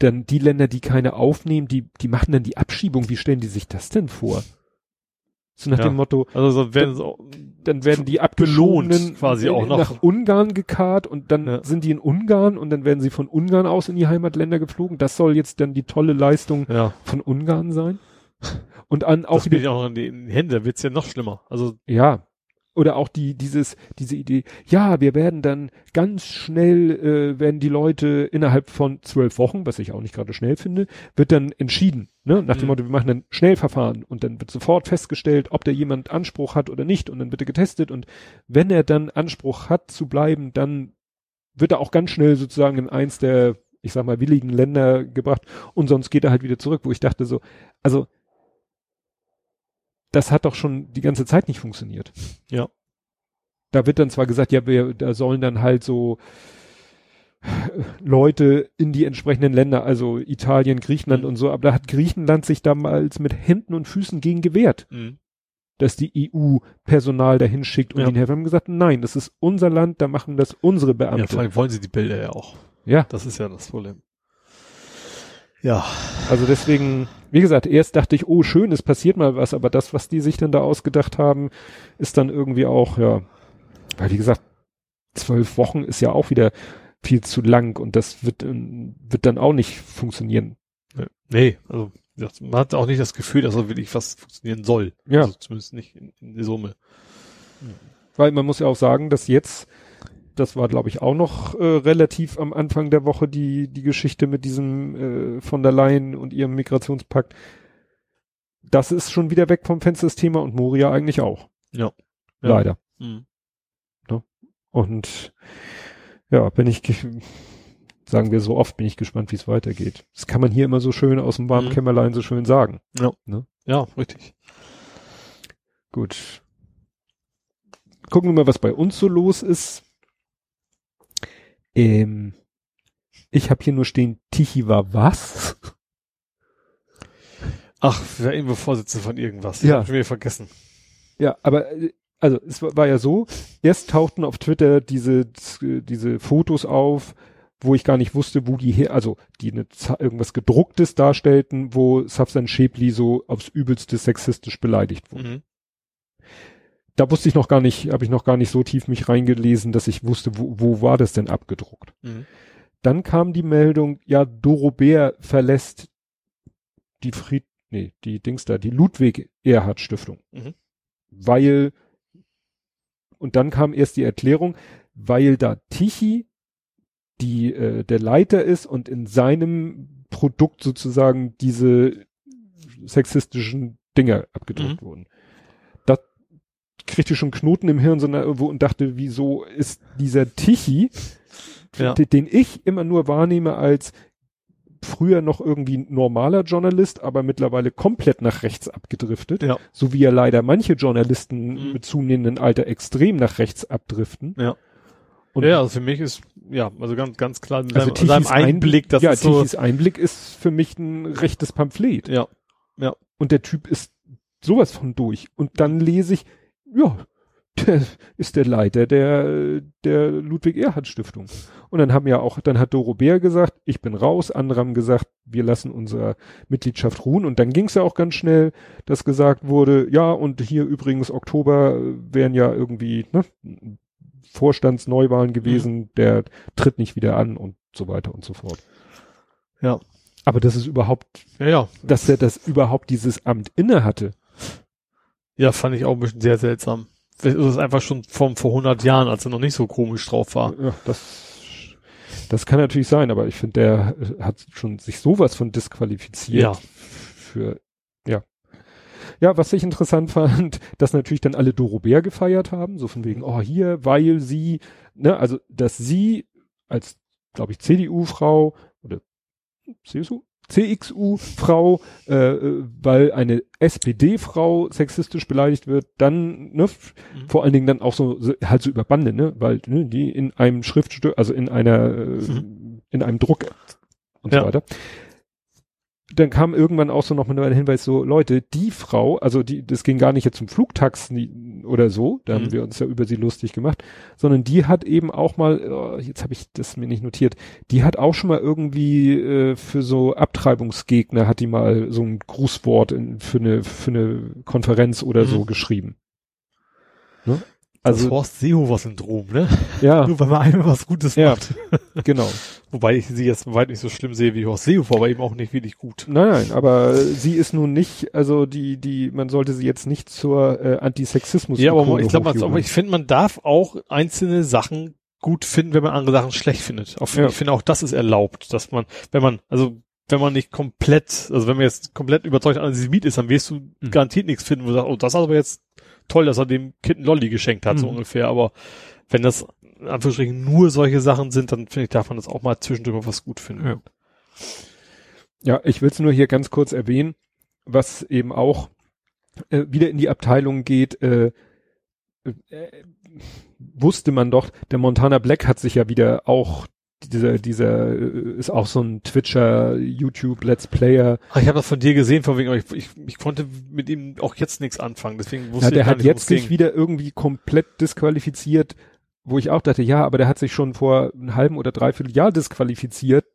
dann die Länder, die keine aufnehmen, die, die machen dann die Abschiebung. Wie stellen die sich das denn vor? So nach Ja. dem Motto, also so werden so, dann werden die abgeschobenen quasi auch noch. nach Ungarn gekarrt und dann Ja. sind die in Ungarn und dann werden sie von Ungarn aus in die Heimatländer geflogen. Das soll jetzt dann die tolle Leistung ja, von Ungarn sein. Und an auch das wieder, geht ja auch in die Hände, wird's ja noch schlimmer. Also Ja. Oder auch die, dieses, diese Idee, ja, wir werden dann ganz schnell, äh, werden die Leute innerhalb von zwölf Wochen, was ich auch nicht gerade schnell finde, wird dann entschieden, ne? Nach dem Mhm. Motto, wir machen dann Schnellverfahren und dann wird sofort festgestellt, ob da jemand Anspruch hat oder nicht und dann wird er getestet und wenn er dann Anspruch hat zu bleiben, dann wird er auch ganz schnell sozusagen in eins der, ich sag mal, willigen Länder gebracht und sonst geht er halt wieder zurück, wo ich dachte so, also, das hat doch schon die ganze Zeit nicht funktioniert. Ja. Da wird dann zwar gesagt, ja, wir, da sollen dann halt so Leute in die entsprechenden Länder, also Italien, Griechenland Mhm. und so, aber da hat Griechenland sich damals mit Händen und Füßen gegen gewehrt, mhm. dass die EU Personal dahin schickt und Ja. ihnen helfen. Haben gesagt, nein, das ist unser Land, da machen das unsere ja, vor Beamte. allem wollen sie die Bilder ja auch. Ja, Das ist ja das Problem. Ja, also deswegen, wie gesagt, erst dachte ich, oh schön, es passiert mal was, aber das, was die sich dann da ausgedacht haben, ist dann irgendwie auch, ja, weil wie gesagt, zwölf Wochen ist ja auch wieder viel zu lang und das wird, ähm, wird dann auch nicht funktionieren. nee, also man hat auch nicht das Gefühl, dass da wirklich was funktionieren soll. Ja. Also zumindest nicht in, in der Summe. Weil man muss ja auch sagen, dass jetzt, das war glaube ich auch noch äh, relativ am Anfang der Woche die, die Geschichte mit diesem äh, von der Leyen und ihrem Migrationspakt. Das ist schon wieder weg vom Fenster das Thema und Moria eigentlich auch. Ja. Ja. Leider. Mhm. Und ja, bin ich, ge- sagen wir so oft, bin ich gespannt, wie es weitergeht. Das kann man hier immer so schön aus dem warmen Mhm. Kämmerlein so schön sagen. Ja, richtig. Gut. Gucken wir mal, was bei uns so los ist. Ähm, ich habe hier nur stehen, Tichy war was? Ach, wer irgendwo Vorsitzender von irgendwas. Ich Ja. hab schon wieder vergessen. Ja, aber äh, also es war, ja so, erst tauchten auf Twitter diese, diese Fotos auf, wo ich gar nicht wusste, wo die her, also die eine, irgendwas gedrucktes darstellten, wo Safsan Schäbli so aufs übelste sexistisch beleidigt wurde. Mhm. Da wusste ich noch gar nicht, habe ich noch gar nicht so tief mich reingelesen, dass ich wusste, wo, wo war das denn abgedruckt. Mhm. Dann kam die Meldung, ja, Dorobert verlässt die Fried, nee, die Dings da, die Ludwig Erhard Stiftung. Mhm. Weil und dann kam erst die Erklärung, weil da Tichy die äh, der Leiter ist und in seinem Produkt sozusagen diese sexistischen Dinger abgedruckt mhm. wurden. Da kriegte ich schon Knoten im Hirn sondern irgendwo und dachte, wieso ist dieser Tichy, ja. den ich immer nur wahrnehme als früher noch irgendwie normaler Journalist, aber mittlerweile komplett nach rechts abgedriftet. Ja. So wie ja leider manche Journalisten mhm. mit zunehmendem Alter extrem nach rechts abdriften. Ja. Und ja, also für mich ist, ja, also ganz, ganz klar, in also seinem, seinem Einblick, das ja, ist so. Einblick ist für mich ein rechtes Pamphlet. Ja. Ja. Und der Typ ist sowas von durch. Und dann lese ich, ja, der ist der Leiter der, der Ludwig Erhard Stiftung. Und dann haben ja auch, dann hat Doro Bär gesagt, ich bin raus, andere haben gesagt, wir lassen unsere Mitgliedschaft ruhen. Und dann ging es ja auch ganz schnell, dass gesagt wurde, ja, und hier übrigens Oktober wären ja irgendwie ne, Vorstandsneuwahlen gewesen, mhm. der tritt nicht wieder an und so weiter und so fort. Ja. Aber das ist überhaupt, ja, ja. dass er das überhaupt dieses Amt inne hatte. Ja, fand ich auch ein bisschen sehr seltsam das ist einfach schon vom vor 100 Jahren, als er noch nicht so komisch drauf war. Ja, das, das kann natürlich sein, aber ich finde, der hat schon sich sowas von disqualifiziert ja. für, ja. Ja, was ich interessant fand, dass natürlich dann alle Dorobert gefeiert haben, so von wegen, oh hier, weil sie, ne, also, dass sie als, glaube ich, CDU-Frau oder CSU? CXU-Frau, äh, weil eine SPD-Frau sexistisch beleidigt wird, dann, ne, mhm. vor allen Dingen dann auch so, so, halt so über Bande, ne, weil, ne, die in einem Schriftstück, also in einer, äh, mhm. in einem Druck und ja. so weiter dann kam irgendwann auch so noch mal ein Hinweis so, Leute, die Frau, also die, das ging gar nicht jetzt zum Flugtaxen oder so, da mhm. haben wir uns ja über sie lustig gemacht, sondern die hat eben auch mal, oh, jetzt habe ich das mir nicht notiert, die hat auch schon mal irgendwie äh, für so Abtreibungsgegner hat die mal so ein Grußwort in, für eine für eine Konferenz oder mhm. so geschrieben. Ne? Also das Horst Seehofer-Syndrom, ne? Ja. Nur weil man einmal was Gutes ja, macht. genau. Wobei ich sie jetzt weit nicht so schlimm sehe wie Horst Seehofer, aber eben auch nicht wirklich gut. Nein, nein, aber sie ist nun nicht, also die, die, man sollte sie jetzt nicht zur äh, Antisexismus. Ja, aber ich glaube, ich finde, man darf auch einzelne Sachen gut finden, wenn man andere Sachen schlecht findet. Auch, ja. Ich finde auch, das ist erlaubt, dass man, wenn man, also wenn man nicht komplett, also wenn man jetzt komplett überzeugt Antisemit ist, dann wirst du mhm. garantiert nichts finden, wo du sagst, oh, das ist aber jetzt toll, dass er dem Kind einen Lolli geschenkt hat, mhm. so ungefähr. Aber wenn das in Anführungsstrichen nur solche Sachen sind, dann finde ich, darf man das auch mal zwischendurch mal was gut finden. Ja, ja ich will es nur hier ganz kurz erwähnen, was eben auch äh, wieder in die Abteilung geht, äh, äh, wusste man doch, der Montana Black hat sich ja wieder auch dieser, dieser äh, ist auch so ein Twitcher, YouTube, Let's Player. Ach, ich habe das von dir gesehen, von wegen, ich, ich, ich konnte mit ihm auch jetzt nichts anfangen, deswegen wusste ja, der ich hat nicht, jetzt sich wieder irgendwie komplett disqualifiziert, wo ich auch dachte, ja, aber der hat sich schon vor einem halben oder dreiviertel Jahr disqualifiziert.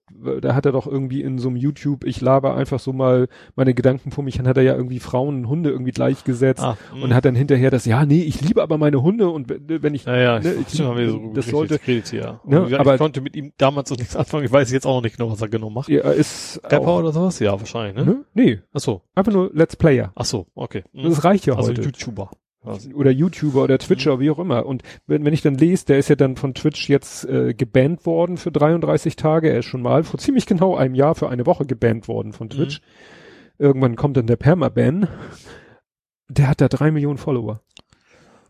Da hat er doch irgendwie in so einem YouTube, ich laber einfach so mal meine Gedanken vor mich, dann hat er ja irgendwie Frauen und Hunde irgendwie gleichgesetzt ah, und mhm. hat dann hinterher das, ja, nee, ich liebe aber meine Hunde und wenn ich, ja, ja, ne, ich, ich so das sollte, Kredit, ja. Ne, gesagt, aber ich konnte mit ihm damals noch nichts anfangen, ich weiß jetzt auch noch nicht genau, was er genau macht. Ja, er ist Rapper auch, oder sowas? Ja, wahrscheinlich, ne? ne? Nee. Ach so. Einfach nur Let's Player. Ach so, okay. Mhm. Das reicht ja also heute. YouTuber oder YouTuber oder Twitcher, mhm. wie auch immer. Und wenn, wenn ich dann lese, der ist ja dann von Twitch jetzt äh, gebannt worden für 33 Tage. Er ist schon mal vor ziemlich genau einem Jahr für eine Woche gebannt worden von Twitch. Mhm. Irgendwann kommt dann der Permaban. Der hat da drei Millionen Follower.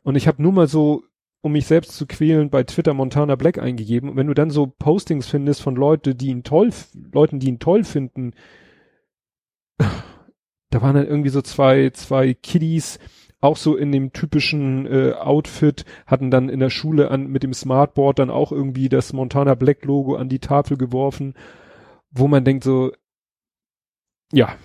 Und ich habe nur mal so, um mich selbst zu quälen, bei Twitter Montana Black eingegeben. Und wenn du dann so Postings findest von Leute, die ihn toll, Leuten, die ihn toll finden, da waren dann irgendwie so zwei, zwei Kiddies, auch so in dem typischen äh, Outfit, hatten dann in der Schule an mit dem Smartboard dann auch irgendwie das Montana Black Logo an die Tafel geworfen, wo man denkt so, ja,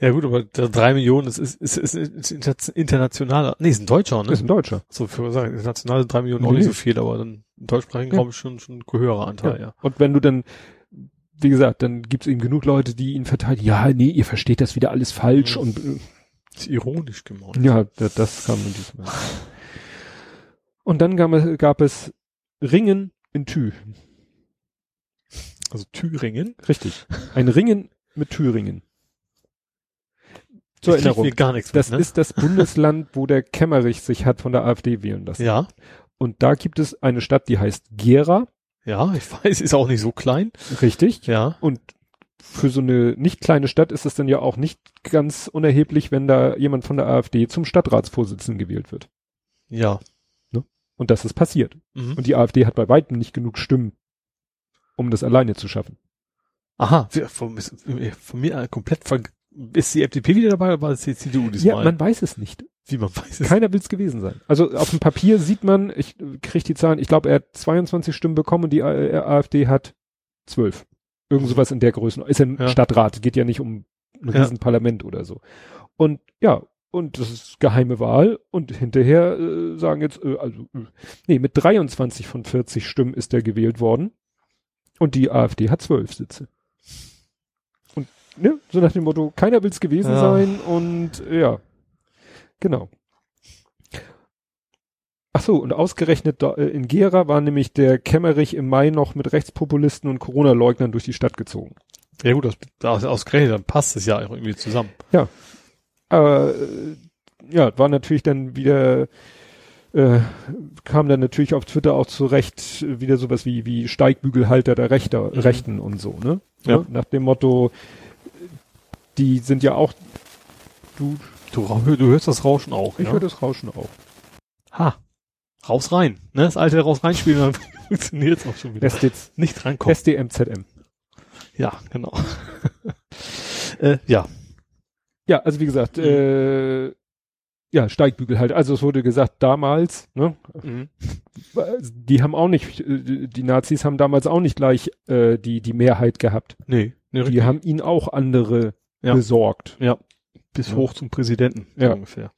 Ja gut, aber drei Millionen ist, ist, ist, ist, ist internationaler. Nee, ist ein Deutscher, ne? Ist ein Deutscher. So für sagen, international sind drei Millionen auch Nee. nicht so viel, aber dann im deutschsprachigen Ja. Raum schon schon ein höherer Anteil, ja. Und wenn du dann, wie gesagt, dann gibt's eben genug Leute, die ihn verteidigen, ja, nee, ihr versteht das wieder alles falsch Mhm. und äh, Ist ironisch gemeint. ja, da- das kam in diesem Jahr. Und dann gab es, gab es Ringen in Thü. Also Thüringen. Richtig. Ein Ringen mit Thüringen. Zur Ich Erinnerung. gar nichts Das mit, ne? ist das Bundesland, wo der Kemmerich sich hat von der AfD wählen lassen. Ja, Und da gibt es eine Stadt, die heißt Gera. ja, ich weiß, ist auch nicht so klein. Richtig. Ja. Und für so eine nicht kleine Stadt ist es dann ja auch nicht ganz unerheblich, wenn da jemand von der AfD zum Stadtratsvorsitzenden gewählt wird. Ja. Und das ist passiert. Mhm. Und die AfD hat bei weitem nicht genug Stimmen, um das alleine zu schaffen. Aha, von, von mir äh, komplett ver ist die FDP wieder dabei oder war es die CDU Ja, diesmal? man weiß es nicht. Wie man weiß es. Keiner will es gewesen sein. Also auf dem Papier sieht man, ich kriege die Zahlen, ich glaube, er hat 22 Stimmen bekommen und die A- AfD hat 12. Irgend sowas in der Größe. Ist ja ein Ja. Stadtrat, geht ja nicht um ein Ja. Riesenparlament oder so. Und ja, und das ist geheime Wahl und hinterher äh, sagen jetzt, äh, also, äh, nee, mit 23 von 40 Stimmen ist er gewählt worden und die AfD hat 12 Sitze. Und ne, so nach dem Motto, keiner will es gewesen Ja. sein und äh, ja, genau. Ach so, und ausgerechnet da, äh, in Gera war nämlich der Kemmerich im Mai noch mit Rechtspopulisten und Corona-Leugnern durch die Stadt gezogen. Ja gut, das, das ausgerechnet, dann passt es ja irgendwie zusammen. Aber äh, ja, war natürlich dann wieder, äh, kam dann natürlich auf Twitter auch zurecht äh, wieder sowas wie, wie Steigbügelhalter der Rechter, Mhm. Rechten und so, ne? Ja. Nach dem Motto, die sind ja auch, du, Du, du hörst das Rauschen auch, ich ja? höre das Rauschen auch. Ha. Raus rein. Ne? Das alte raus rein spielen, dann funktioniert es auch schon wieder. SDZ, Nicht rankommen. SDMZM. Ja, genau. äh, ja. Ja, also wie gesagt, Mhm. äh, ja, Steigbügel halt. Also es wurde gesagt, damals, ne, Mhm. die haben auch nicht, äh, die Nazis haben damals auch nicht gleich äh, die, die Mehrheit gehabt. Nee, nee Die haben ihnen auch andere Ja. besorgt. ja, bis Ja. hoch zum Präsidenten, so Ja. ungefähr.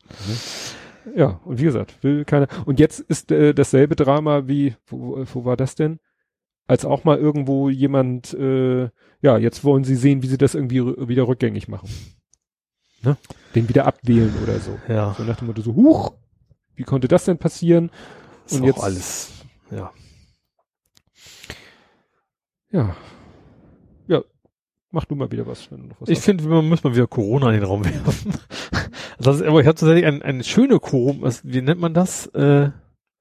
Ja, und wie gesagt, will keiner. Und jetzt ist äh, dasselbe Drama wie, wo, wo war das denn? Als auch mal irgendwo jemand, äh, ja, jetzt wollen sie sehen, wie sie das irgendwie wieder rückgängig machen. Ne? Den wieder abwählen oder so. Ja. So nach dem Motto so, huch, wie konnte das denn passieren? Ist Und jetzt- alles. Ja. Ja. Ja. Mach du mal wieder was, wenn du noch was Ich finde, man muss mal wieder Corona in den Raum werfen. Das ist, aber ich habe tatsächlich ein, eine schöne Corona, was, wie nennt man das? Äh,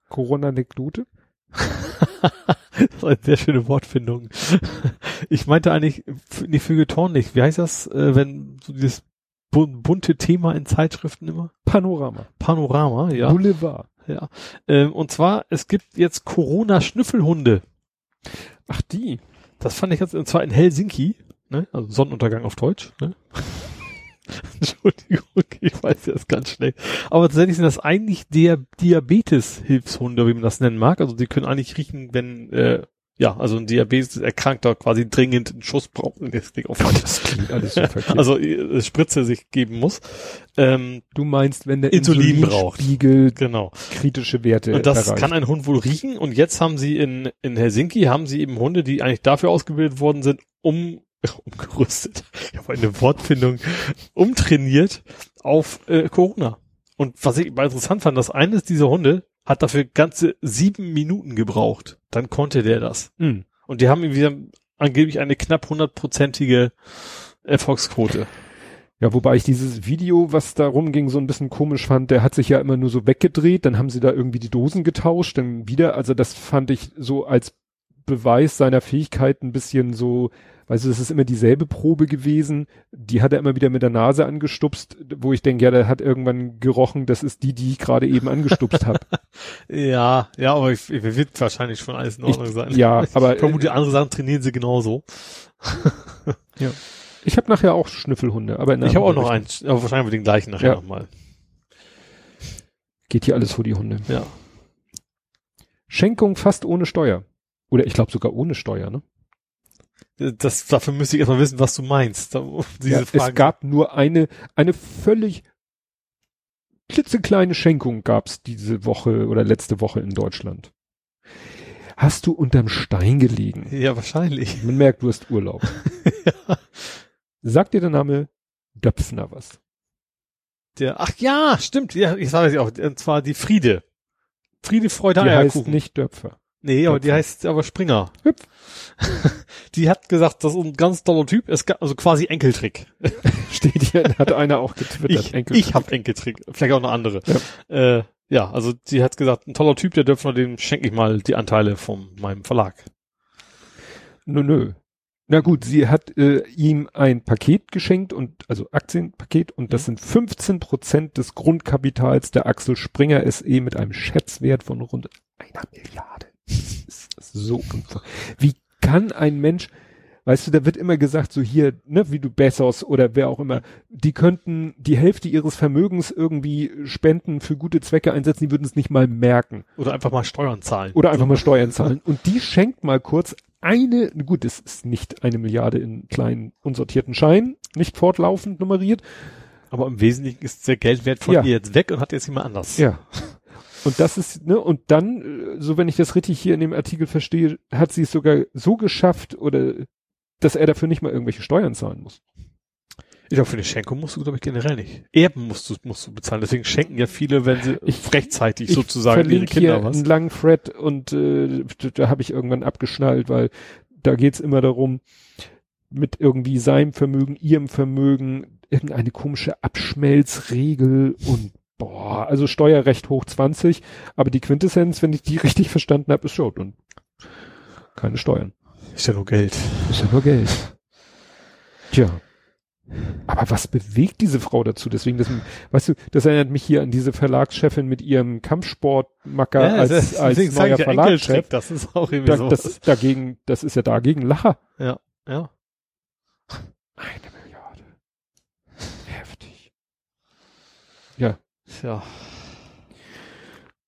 Corona-Anekdote? das ist eine sehr schöne Wortfindung. Ich meinte eigentlich, nee, Feuilleton nicht. Wie heißt das, äh, wenn so dieses bu bunte Thema in Zeitschriften immer? Panorama. Panorama, ja. Boulevard. ja. Ähm, und zwar, es gibt jetzt Corona-Schnüffelhunde. Ach, die. Das fand ich jetzt, und zwar in Helsinki, ne? also Sonnenuntergang auf Deutsch. Ne? Entschuldigung, ich weiß ja, ist ganz schlecht. Aber tatsächlich sind das eigentlich der Diabetes-Hilfshunde, wie man das nennen mag. Also die können eigentlich riechen, wenn, äh, ja, also ein Diabetes-Erkrankter quasi dringend einen Schuss braucht. Das klingt auch. Das klingt alles so verkehrt. Also äh, Spritze sich geben muss. Ähm, du meinst, wenn der Insulin braucht. Insulinspiegel genau. kritische Werte Und das erreicht. kann ein Hund wohl riechen. Und jetzt haben sie in, in Helsinki, haben sie eben Hunde, die eigentlich dafür ausgebildet worden sind, um umgerüstet. Ich habe eine Wortfindung umtrainiert auf äh, Corona. Und was ich mal interessant fand, dass eines dieser Hunde hat dafür ganze sieben Minuten gebraucht. Dann konnte der das. Hm. Und die haben irgendwie angeblich eine knapp hundertprozentige Erfolgsquote. Ja, wobei ich dieses Video, was da rumging, so ein bisschen komisch fand, der hat sich ja immer nur so weggedreht, dann haben sie da irgendwie die Dosen getauscht, dann wieder, also das fand ich so als Beweis seiner Fähigkeit ein bisschen so, weißt du, das ist immer dieselbe Probe gewesen, die hat er immer wieder mit der Nase angestupst, wo ich denke, ja, der hat irgendwann gerochen, das ist die, die ich gerade eben angestupst habe. Ja, ja, aber ich, ich wird wahrscheinlich schon alles in Ordnung sein. Ja, aber Ich vermute, andere Sachen trainieren sie genauso. ich habe nachher auch Schnüffelhunde, aber in Ich habe auch noch einen, aber wahrscheinlich den gleichen nachher Ja. nochmal. Geht hier alles vor die Hunde. Ja. Schenkung fast ohne Steuer. Oder ich glaube sogar ohne Steuer, ne? Das, dafür müsste ich erstmal wissen, was du meinst. Diese Ja, Frage. es gab nur eine, eine völlig klitzekleine Schenkung gab's diese Woche oder letzte Woche in Deutschland. Hast du unterm Stein gelegen? ja, wahrscheinlich. Man merkt, du hast Urlaub. ja. Sagt dir der Name Döpfner was? Der, ach ja, stimmt. Ja, ich sage es ja auch. Und zwar die Friede. Friede, Freude, Die heißt Eierkuchen. nicht Döpfer. Nee, aber die heißt aber Springer. Hüpf. Die hat gesagt, das ist ein ganz toller Typ. Es gab also quasi Enkeltrick. Steht hier, hat einer auch getwittert. Ich, Enkel. ich hab Enkeltrick. Vielleicht auch eine andere. Ja. Äh, ja, also die hat gesagt, ein toller Typ, der Döpfner, dem schenke ich mal die Anteile von meinem Verlag. Nö, nö. Na gut, sie hat äh, ihm ein Paket geschenkt und also Aktienpaket und das sind 15 Prozent des Grundkapitals der Axel Springer SE mit einem Schätzwert von rund einer Milliarde. Das so unver Wie kann ein Mensch, weißt du, da wird immer gesagt, so hier, ne, wie du Bezos oder wer auch immer, die könnten die Hälfte ihres Vermögens irgendwie spenden, für gute Zwecke einsetzen, die würden es nicht mal merken. Oder einfach mal Steuern zahlen. Oder einfach mal Steuern zahlen. Und die schenkt mal kurz eine, gut, es ist nicht eine Milliarde in kleinen unsortierten Scheinen, nicht fortlaufend nummeriert. Aber im Wesentlichen ist der Geldwert von Ja. ihr jetzt weg und hat jetzt jemand anders. Ja. Und das ist, ne, und dann, äh, so wenn ich das richtig hier in dem Artikel verstehe, hat sie es sogar so geschafft oder dass er dafür nicht mal irgendwelche Steuern zahlen muss. Ich glaube, für eine Schenkung musst du, glaube ich, generell nicht. Erben musst du, musst du bezahlen. Deswegen schenken ja viele, wenn sie Ich- rechtzeitig Ich sozusagen ihre verlinke hier Kinder was. einen langen Thread und äh, da, da habe ich irgendwann abgeschnallt, weil da geht's immer darum, mit irgendwie seinem Vermögen, ihrem Vermögen, irgendeine komische Abschmelzregel und boah, also Steuerrecht hoch 20, aber die Quintessenz, wenn ich die richtig verstanden habe, ist schon und keine Steuern. Ist ja nur Geld. Ist ja nur Geld. Tja. Aber was bewegt diese Frau dazu? Deswegen, das, weißt du, das erinnert mich hier an diese Verlagschefin mit ihrem Kampfsportmacker als, das- als deswegen sag neuer ja Verlagschef. Das ist auch irgendwie Da, so. das, dagegen, das ist ja dagegen Lacher. ja, ja. Eine Milliarde. Heftig. Ja, Ja.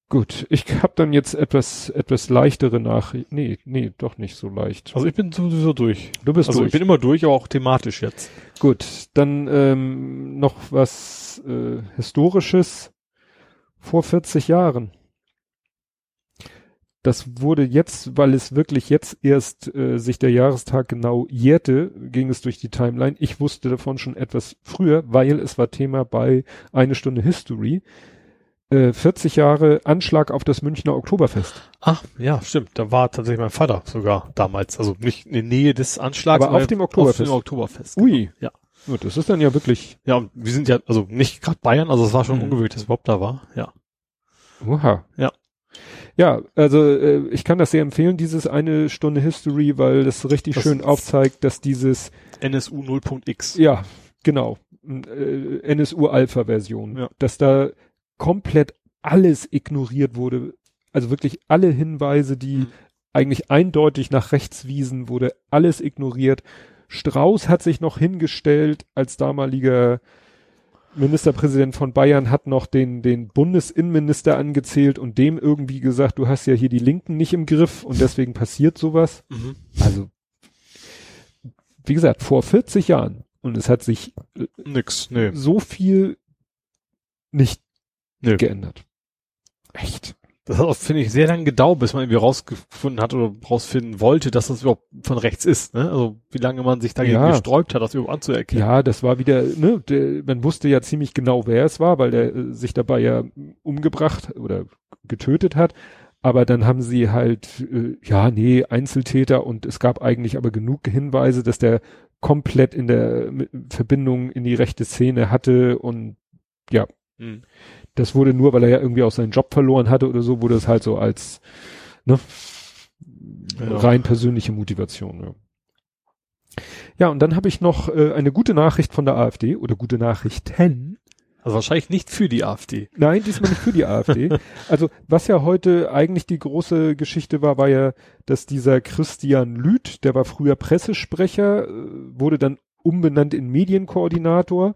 gut. Ich habe dann jetzt etwas, etwas leichtere Nachrichten. Nee, nee, doch nicht so leicht. Also ich bin sowieso durch. Du bist Also durch. ich bin immer durch, aber auch thematisch jetzt. Gut, dann ähm, noch was äh, Historisches vor 40 Jahren. Das wurde jetzt, weil es wirklich jetzt erst äh, sich der Jahrestag genau jährte, ging es durch die Timeline. Ich wusste davon schon etwas früher, weil es war Thema bei Eine Stunde History. Äh, 40 Jahre Anschlag auf das Münchner Oktoberfest. Ach, ja, stimmt. Da war tatsächlich mein Vater sogar damals. Also nicht in der Nähe des Anschlags. Aber auf dem Oktoberfest. Auf dem Oktoberfest. Ui. Ja. Gut, das ist dann ja wirklich, Ja, und wir sind ja, also nicht gerade Bayern, also es war schon Mhm. ungewöhnlich, dass überhaupt da war. Ja. Oha. Ja. Ja, also äh, ich kann das sehr empfehlen, dieses eine Stunde History, weil das richtig Das- schön aufzeigt, dass dieses, NSU 0.x. ja, genau, äh, NSU-Alpha-Version, Ja. dass da komplett alles ignoriert wurde, also wirklich alle Hinweise, die Mhm. eigentlich eindeutig nach rechts wiesen, wurde alles ignoriert. Strauß hat sich noch hingestellt als damaliger Ministerpräsident von Bayern hat noch den, den Bundesinnenminister angezählt und dem irgendwie gesagt, du hast ja hier die Linken nicht im Griff und deswegen passiert sowas. Mhm. Also, wie gesagt, vor 40 Jahren und es hat sich Nix, nee. so viel nicht Nö. geändert. Echt? Das hat auch, finde ich, sehr lange gedauert, bis man irgendwie rausgefunden hat oder rausfinden wollte, dass das überhaupt von rechts ist. Ne? Also wie lange man sich dagegen Ja. gesträubt hat, das überhaupt anzuerkennen. Ja, das war wieder, ne, der, man wusste ja ziemlich genau, wer es war, weil der äh, sich dabei ja umgebracht oder getötet hat. Aber dann haben sie halt, äh, ja, nee, Einzeltäter und es gab eigentlich aber genug Hinweise, dass der komplett in der Verbindung in die rechte Szene hatte und Mhm. Das wurde nur, weil er ja irgendwie auch seinen Job verloren hatte oder so, wurde es halt so als ne, Ja. rein persönliche Motivation. Ja, ja und dann habe ich noch äh, eine gute Nachricht von der AfD oder gute Nachrichten. Also wahrscheinlich nicht für die AfD. Nein, diesmal nicht für die AfD. Also was ja heute eigentlich die große Geschichte war, war ja, dass dieser Christian Lüth, der war früher Pressesprecher, äh, wurde dann umbenannt in Medienkoordinator.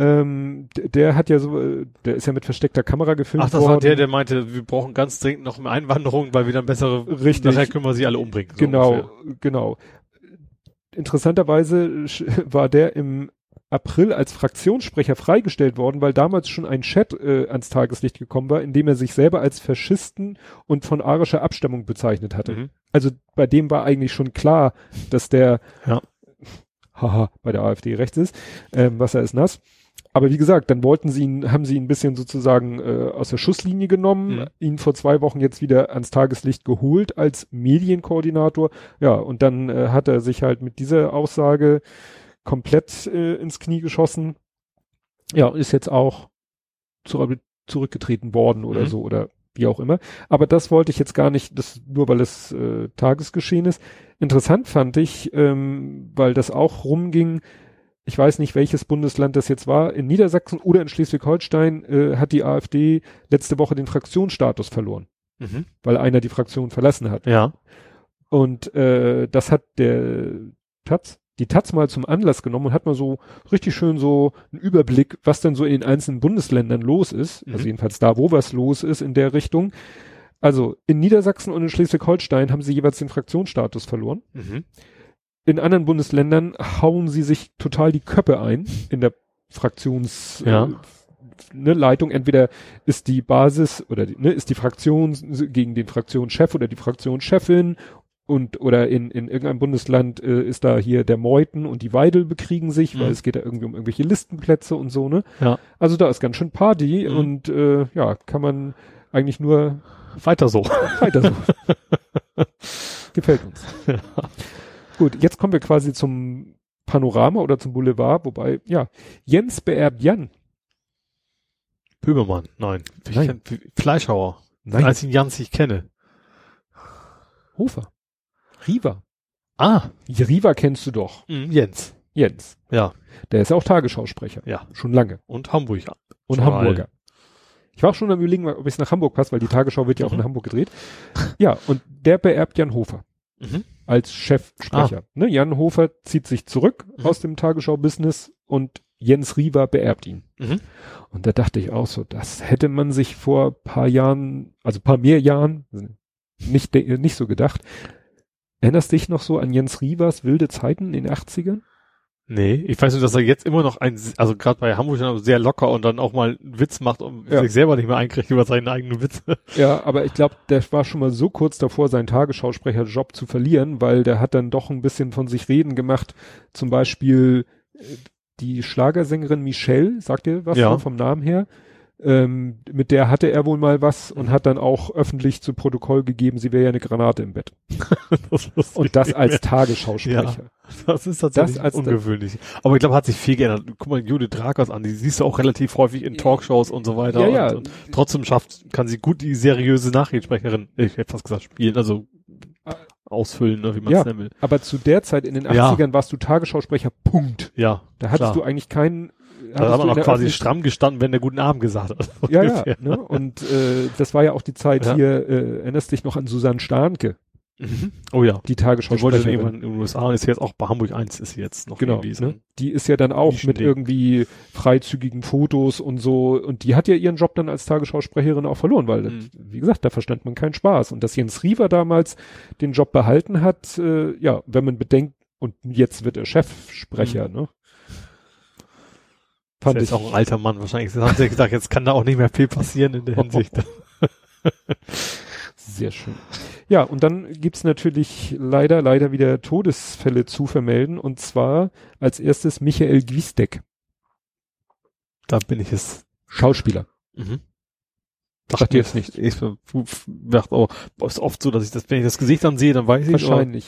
Ähm, der hat ja so, äh, der ist ja mit versteckter Kamera gefilmt Ach, das worden. war der, der meinte, wir brauchen ganz dringend noch mehr Einwanderung, weil wir dann bessere, Richtig. nachher können wir sie alle umbringen. so Genau, ungefähr. genau. interessanterweise war der im April als Fraktionssprecher freigestellt worden, weil damals schon ein Chat äh, ans Tageslicht gekommen war, in dem er sich selber als Faschisten und von arischer Abstammung bezeichnet hatte. Mhm. Also bei dem war eigentlich schon klar, dass der Ja. haha, bei der AfD rechts ist. Ähm, Wasser ist nass. Aber wie gesagt, dann wollten sie ihn, haben sie ihn ein bisschen sozusagen äh, aus der Schusslinie genommen, Mhm. ihn vor zwei Wochen jetzt wieder ans Tageslicht geholt als Medienkoordinator. Ja, und dann äh, hat er sich halt mit dieser Aussage komplett äh, ins Knie geschossen. Ja, ist jetzt auch zu, zurückgetreten worden oder Mhm. so oder wie auch immer. Aber das wollte ich jetzt gar nicht, das nur weil es äh, Tagesgeschehen ist. Interessant fand ich, ähm, weil das auch rumging, ich weiß nicht, welches Bundesland das jetzt war, in Niedersachsen oder in Schleswig-Holstein äh, hat die AfD letzte Woche den Fraktionsstatus verloren, Mhm. weil einer die Fraktion verlassen hat. Ja. Und äh, das hat der Taz, die Taz mal zum Anlass genommen und hat mal so richtig schön so einen Überblick, was denn so in den einzelnen Bundesländern los ist. Mhm. Also jedenfalls da, wo was los ist in der Richtung. Also in Niedersachsen und in Schleswig-Holstein haben sie jeweils den Fraktionsstatus verloren. Mhm. In anderen Bundesländern hauen sie sich total die Köpfe ein in der Fraktions Ja. äh, ne. Entweder ist die Basis oder die, ne, ist die Fraktion gegen den Fraktionschef oder die Fraktionschefin und oder in, in irgendeinem Bundesland äh, ist da hier der Meuthen und die Weidel bekriegen sich, Mhm. weil es geht da irgendwie um irgendwelche Listenplätze und so, ne? Ja. Also da ist ganz schön Party Mhm. und äh, ja, kann man eigentlich nur Weiter so. weiter so. Gefällt uns. Gut, jetzt kommen wir quasi zum Panorama oder zum Boulevard, wobei, ja, Jens beerbt Jan. Böhmermann, nein. Nein. kenn- Fleischhauer. Nein. Als ich Jans ich kenne. Hofer. Riva. Ah, Riva kennst du doch. mhm, Jens. Jens. Ja, Der ist ja auch Tagesschausprecher. ja. Schon lange. Und Hamburg. Und Schon Hamburger. Ich war auch schon am überlegen, ob es nach Hamburg passt, weil die Tagesschau wird ja auch Mhm. in Hamburg gedreht. Ja, und der beerbt Jan Hofer Mhm. Als Chefsprecher. Ne, Jan Hofer zieht sich zurück Mhm. aus dem Tagesschau-Business und Jens Riva beerbt ihn. Mhm. Und da dachte ich auch so, das hätte man sich vor paar Jahren, also paar mehr Jahren, nicht, nicht so gedacht. Erinnerst dich noch so an Jens Rivas wilde Zeiten in den 80ern? Nee, ich weiß nur, dass er jetzt immer noch ein, also gerade bei Hamburg sehr locker und dann auch mal einen Witz macht und Ja. sich selber nicht mehr einkriegt über seine eigenen Witze. Ja, aber ich glaube, der war schon mal so kurz davor, seinen Tagesschausprecherjob zu verlieren, weil der hat dann doch ein bisschen von sich reden gemacht. Zum Beispiel äh, die Schlagersängerin Michelle, sagt ihr was Ja. vom Namen her? Ähm, mit der hatte er wohl mal was und hat dann auch öffentlich zu Protokoll gegeben, sie wäre ja eine Granate im Bett. Das Und das als. Tagesschausprecher. Das ist tatsächlich Das ungewöhnlich. Aber ich glaube, hat sich viel geändert. Guck mal Judith Drakos an, die siehst du auch relativ häufig in Talkshows und so weiter. Ja, ja. Und, und trotzdem schafft, kann sie gut die seriöse Nachrichtensprecherin, ich hätte fast gesagt, spielen, also ausfüllen, ne, wie man es Ja. nennen will. Aber zu der Zeit in den Ja. 80ern warst du Tagesschausprecher, Punkt. Ja. Da hattest klar. du eigentlich keinen. Da hat man in auch der quasi stramm gestanden, wenn der guten Abend gesagt hat. Ja, ja. Ne? Und äh, das war ja auch die Zeit Ja. hier, äh, erinnerst dich noch an Susanne Starnke, Mhm. Oh ja. die Die wollte dann irgendwann in den USA und ist jetzt auch bei Hamburg 1 ist jetzt noch Genau, gewesen. ne? die ist ja dann auch mit Nischending. irgendwie freizügigen Fotos und so und die hat ja ihren Job dann als Tagesschausprecherin auch verloren, weil, das, Mhm. wie gesagt, da verstand man keinen Spaß. Und dass Jens Riewer damals den Job behalten hat, äh, ja, wenn man bedenkt, und jetzt wird er Chefsprecher, Mhm. ne? Fand ist ich auch ein alter Mann wahrscheinlich. Das haben sie gesagt, jetzt kann da auch nicht mehr viel passieren in der Hinsicht. Sehr schön. Ja, und dann gibt's natürlich leider, leider wieder Todesfälle zu vermelden. Und zwar als erstes Michael Gwisdek, Da bin ich es. Schauspieler. Mhm. Sagt dir jetzt nicht. Ich dachte, oh, ist oft so, dass ich das, wenn ich das Gesicht dann sehe, dann weiß ich Wahrscheinlich.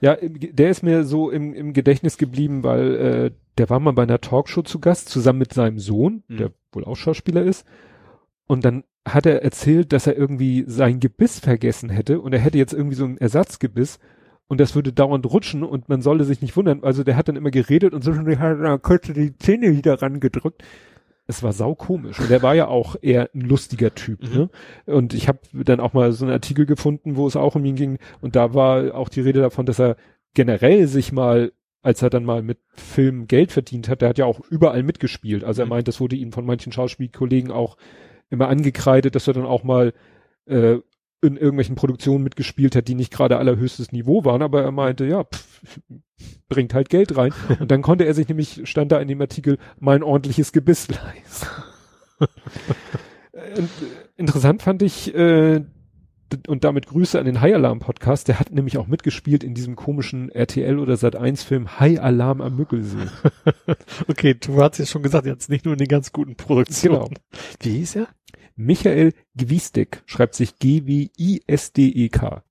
Ja, im Ge- der ist mir so im, im Gedächtnis geblieben, weil äh, der war mal bei einer Talkshow zu Gast, zusammen mit seinem Sohn, Mhm. der wohl auch Schauspieler ist. Und dann hat er erzählt, dass er irgendwie sein Gebiss vergessen hätte und er hätte jetzt irgendwie so ein Ersatzgebiss und das würde dauernd rutschen und man solle sich nicht wundern. Also der hat dann immer geredet und so schon hat er kurz die Zähne wieder rangedrückt. Es war sau komisch und er war ja auch eher ein lustiger Typ. Mhm. Ne? Und ich habe dann auch mal so einen Artikel gefunden, wo es auch um ihn ging und da war auch die Rede davon, dass er generell sich mal als er dann mal mit Film Geld verdient hat, der hat ja auch überall mitgespielt. Also er Mhm. meint, das wurde ihm von manchen Schauspielkollegen auch immer angekreidet, dass er dann auch mal äh, in irgendwelchen Produktionen mitgespielt hat, die nicht gerade allerhöchstes Niveau waren, aber er meinte, ja, pff, bringt halt Geld rein. Und dann konnte er sich nämlich, stand da in dem Artikel, mein ordentliches Gebiss leisten. Äh, interessant fand ich, äh, und damit Grüße an den High Alarm Podcast, der hat nämlich auch mitgespielt in diesem komischen RTL oder Sat 1 Film High Alarm am Müggelsee. okay, du hast ja schon gesagt, jetzt nicht nur in den ganz guten Produktionen. Genau. Wie hieß er? Michael Gwiesdeck schreibt sich G-W-I-S-D-E-K.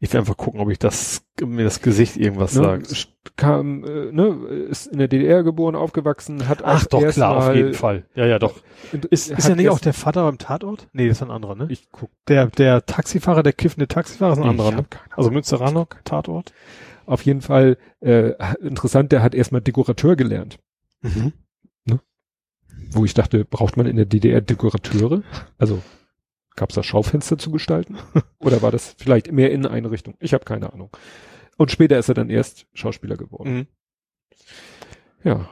Ich will einfach gucken, ob ich das, mir das Gesicht irgendwas ne, sagt. Kam, äh, ne, ist in der DDR geboren, aufgewachsen, hat Ach doch, klar, auf jeden Fall. Ja, ja, doch. Ist, ist er nicht auch der Vater beim Tatort? Nee, das ist ein anderer, ne? Ich guck. Der, der Taxifahrer, der kiffende Taxifahrer ist ein anderer, ne? Also Münsteraner Tatort. Auf jeden Fall, äh, interessant, der hat erstmal Dekorateur gelernt. Mhm. Ne? Wo ich dachte, braucht man in der DDR Dekorateure? Also, Gab es da Schaufenster zu gestalten? Oder war das vielleicht mehr Inneneinrichtung? Ich habe keine Ahnung. Und später ist er dann erst Schauspieler geworden. Mhm. Ja.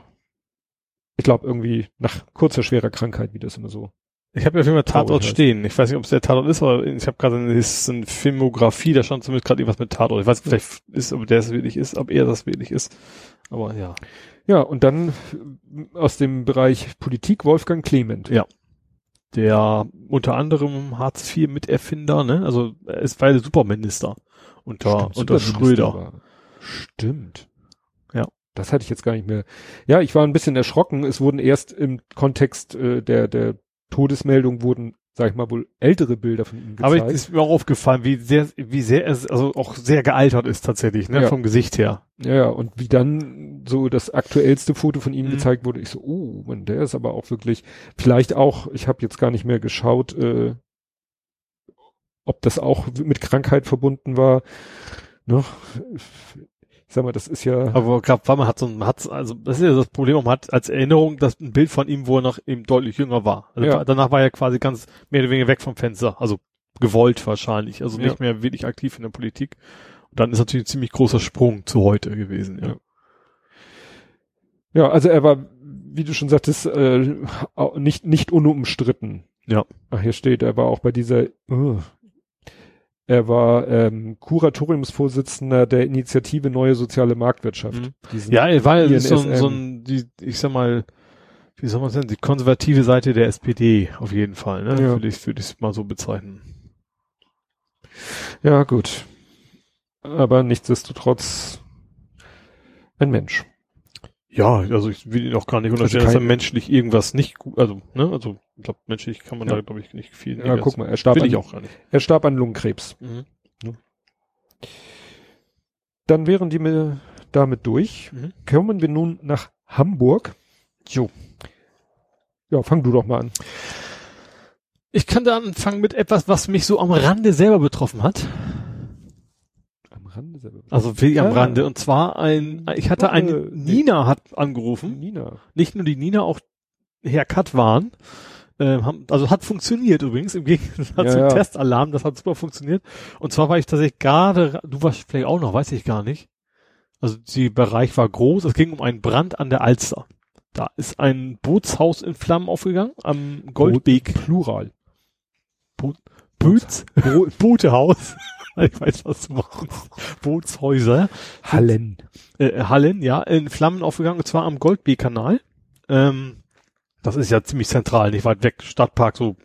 Ich glaube irgendwie nach kurzer schwerer Krankheit, wie das immer so. Ich habe ja Film Tatort stehen. Ich weiß nicht, ob es der Tatort ist, aber ich habe gerade eine, eine Filmografie, da stand zumindest gerade irgendwas mit Tatort. Ich weiß nicht, vielleicht ist, ob der es wirklich ist, ob er das wirklich ist. Aber ja. Ja, und dann aus dem Bereich Politik Wolfgang Clement. Ja der unter anderem Hartz IV Miterfinder, ne? Also es war der Superminister unter, Stimmt, unter Schröder. War. Stimmt. Ja. Das hatte ich jetzt gar nicht mehr. Ja, ich war ein bisschen erschrocken. Es wurden erst im Kontext äh, der, der Todesmeldung wurden sag ich mal, wohl ältere Bilder von ihm gezeigt. Aber es ist mir auch aufgefallen, wie sehr, wie sehr es, also auch sehr gealtert ist tatsächlich, ne, ja. vom Gesicht her. Ja, ja, und wie dann so das aktuellste Foto von ihm mhm. gezeigt wurde, ich so, oh, man, der ist aber auch wirklich, vielleicht auch, ich habe jetzt gar nicht mehr geschaut, äh, ob das auch mit Krankheit verbunden war. Ne? Sag mal, das ist ja. Aber gerade man hat so ein, hat, also das ist ja das Problem, man hat als Erinnerung das ein Bild von ihm, wo er noch eben deutlich jünger war. Also ja. danach war er quasi ganz mehr oder weniger weg vom Fenster, also gewollt wahrscheinlich, also nicht ja. mehr wirklich aktiv in der Politik. Und dann ist natürlich ein ziemlich großer Sprung zu heute gewesen, ja. Ja, also er war, wie du schon sagtest, äh, nicht, nicht unumstritten. Ja. Ach, hier steht, er war auch bei dieser, uh, er war ähm, Kuratoriumsvorsitzender der Initiative Neue Soziale Marktwirtschaft. Mhm. Ja, er war so, so ein, die, ich sag mal, wie soll man es nennen, die konservative Seite der SPD auf jeden Fall, ne? Ja. Würde ich, würde ich mal so bezeichnen. Ja, gut. Aber nichtsdestotrotz ein Mensch. Ja, also ich will ihn auch gar nicht also unterstellen, also dass er menschlich irgendwas nicht gut, also, ne, also ich glaube, menschlich kann man ja. da, glaube ich, nicht viel. Ja, guck mal, er starb will an, ich auch gar nicht. Er starb an Lungenkrebs. Mhm. Ja. Dann wären die mir damit durch. Mhm. Kommen wir nun nach Hamburg. Jo. Ja, fang du doch mal an. Ich kann da anfangen mit etwas, was mich so am Rande selber betroffen hat. Rande selber. Also wirklich am Rande. Und zwar ein, ich hatte eine, Nina hat angerufen. Nina. Nicht nur die Nina, auch Herr Katwan. Ähm, haben, also hat funktioniert übrigens, im Gegensatz ja, zum ja. Testalarm, das hat super funktioniert. Und zwar war ich tatsächlich gerade, du warst vielleicht auch noch, weiß ich gar nicht. Also die Bereich war groß, es ging um einen Brand an der Alster. Da ist ein Bootshaus in Flammen aufgegangen, am Goldbeek. Plural. Bo Boots, Bo Bootehaus. ich weiß, was du machst. Bootshäuser. Hallen. Äh, Hallen, ja, in Flammen aufgegangen, und zwar am Goldbeek-Kanal. Ähm, das ist ja ziemlich zentral, nicht weit weg, Stadtpark, so,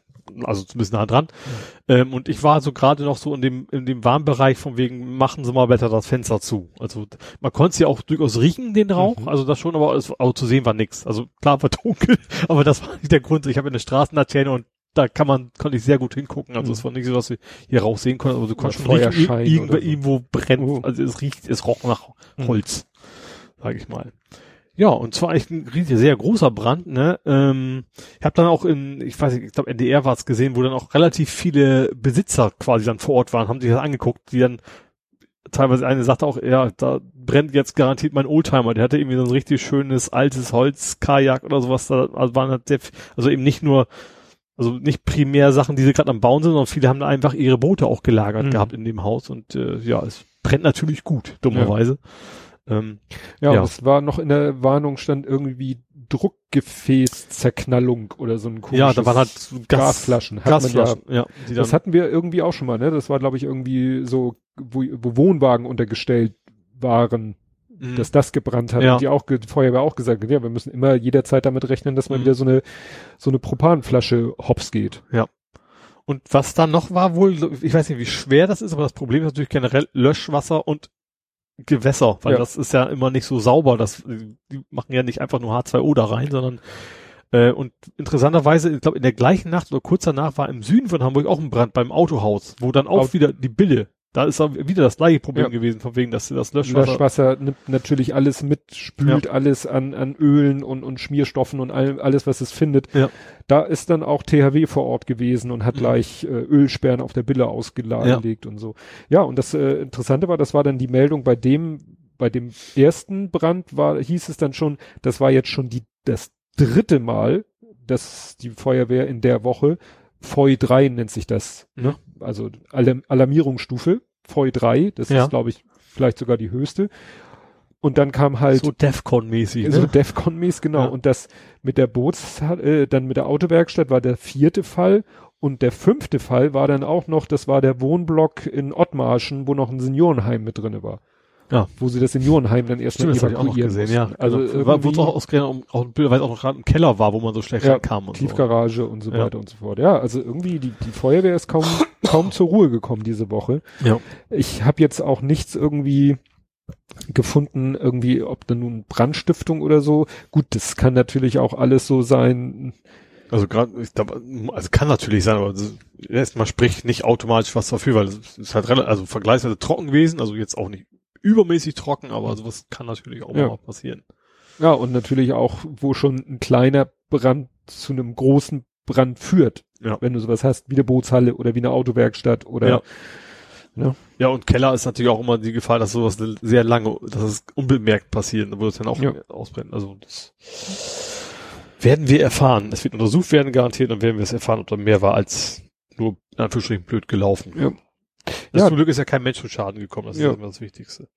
also ein bisschen nah dran. Mhm. Ähm, und ich war so gerade noch so in dem, in dem Warmbereich von wegen, machen Sie mal besser das Fenster zu. Also man konnte es ja auch durchaus riechen, den Rauch, mhm. also das schon, aber es, auch zu sehen war nix. Also klar war dunkel, aber das war nicht der Grund. Ich habe eine Straßenlaterne und da kann man, konnte ich sehr gut hingucken. Also mhm. es war nicht so, dass wir hier raussehen konnten, aber du konntest schon riechen, irgendwo, so. irgendwo brennt. Oh. Also es riecht, es roch nach mhm. Holz, mhm. sage ich mal. Ja, und zwar echt ein riesiger, sehr großer Brand, ne? Ähm, ich habe dann auch in, ich weiß nicht, ich glaube NDR war es gesehen, wo dann auch relativ viele Besitzer quasi dann vor Ort waren, haben sich das angeguckt, die dann teilweise eine sagte auch, ja, da brennt jetzt garantiert mein Oldtimer. Der hatte irgendwie so ein richtig schönes altes Holzkajak oder sowas. Da also waren halt sehr, also eben nicht nur also nicht primär Sachen, die sie gerade am Bauen sind, sondern viele haben da einfach ihre Boote auch gelagert mhm. gehabt in dem Haus und äh, ja, es brennt natürlich gut, dummerweise. Ähm, ja, ja. Und es war noch in der Warnung stand irgendwie Druckgefäßzerknallung oder so ein komisches Ja, da waren halt Gas, Gasflaschen. Gasflaschen, ja, ja das hatten wir irgendwie auch schon mal, ne? Das war, glaube ich, irgendwie so, wo, wo Wohnwagen untergestellt waren, mhm. dass das gebrannt hat. Ja. Und die auch, die Feuerwehr auch gesagt hat, ja, wir müssen immer jederzeit damit rechnen, dass mal mhm. wieder so eine, so eine Propanflasche hops geht. Ja. Und was da noch war wohl, ich weiß nicht, wie schwer das ist, aber das Problem ist natürlich generell Löschwasser und Gewässer, weil ja. das ist ja immer nicht so sauber. Das, die machen ja nicht einfach nur H2O da rein, sondern äh, und interessanterweise, ich glaube, in der gleichen Nacht oder kurz danach war im Süden von Hamburg auch ein Brand beim Autohaus, wo dann auch Auto wieder die Bille da ist auch wieder das gleiche Problem ja. gewesen, von wegen, dass das Löschwasser. Löschwasser nimmt natürlich alles mit, spült ja. alles an, an Ölen und, und Schmierstoffen und all, alles, was es findet. Ja. Da ist dann auch THW vor Ort gewesen und hat mhm. gleich äh, Ölsperren auf der Bille ausgelegt ja. und so. Ja, und das äh, Interessante war, das war dann die Meldung bei dem, bei dem ersten Brand war, hieß es dann schon, das war jetzt schon die, das dritte Mal, dass die Feuerwehr in der Woche FOI 3 nennt sich das, ne? Mhm. Also Alarm Alarmierungsstufe FOI 3, das ja. ist, glaube ich, vielleicht sogar die höchste. Und dann kam halt. So Defcon-mäßig. Ne? So Defcon-mäßig, genau. Ja. Und das mit der Boots, äh, dann mit der Autowerkstatt war der vierte Fall. Und der fünfte Fall war dann auch noch, das war der Wohnblock in Ottmarschen, wo noch ein Seniorenheim mit drinne war. Ja. Wo sie das Seniorenheim dann erstmal evakuieren gesehen, ja. Also genau. wo es auch ausgerechnet auch, weil es auch noch gerade im Keller war, wo man so schlecht ja, kam und Tiefgarage so. und so ja. weiter und so fort. Ja, also irgendwie die, die Feuerwehr ist kaum kaum zur Ruhe gekommen diese Woche. Ja. Ich habe jetzt auch nichts irgendwie gefunden, irgendwie, ob da nun Brandstiftung oder so. Gut, das kann natürlich auch alles so sein. Also gerade, also kann natürlich sein, aber erstmal spricht nicht automatisch was dafür, weil es ist halt relativ, also vergleichsweise trocken gewesen, also jetzt auch nicht übermäßig trocken, aber sowas kann natürlich auch ja. mal passieren. Ja, und natürlich auch, wo schon ein kleiner Brand zu einem großen Brand führt. Ja. Wenn du sowas hast, wie eine Bootshalle oder wie eine Autowerkstatt oder ja. Ne? Ja, und Keller ist natürlich auch immer die Gefahr, dass sowas sehr lange, dass es unbemerkt passiert, wo es dann auch ja. ausbrennt. Also das werden wir erfahren. Es wird untersucht werden, garantiert, und werden wir es erfahren, ob da mehr war als nur in Anführungsstrichen blöd gelaufen. Ja. Ja. Zum Glück ist ja kein Mensch zu Schaden gekommen, das ist immer das Wichtigste.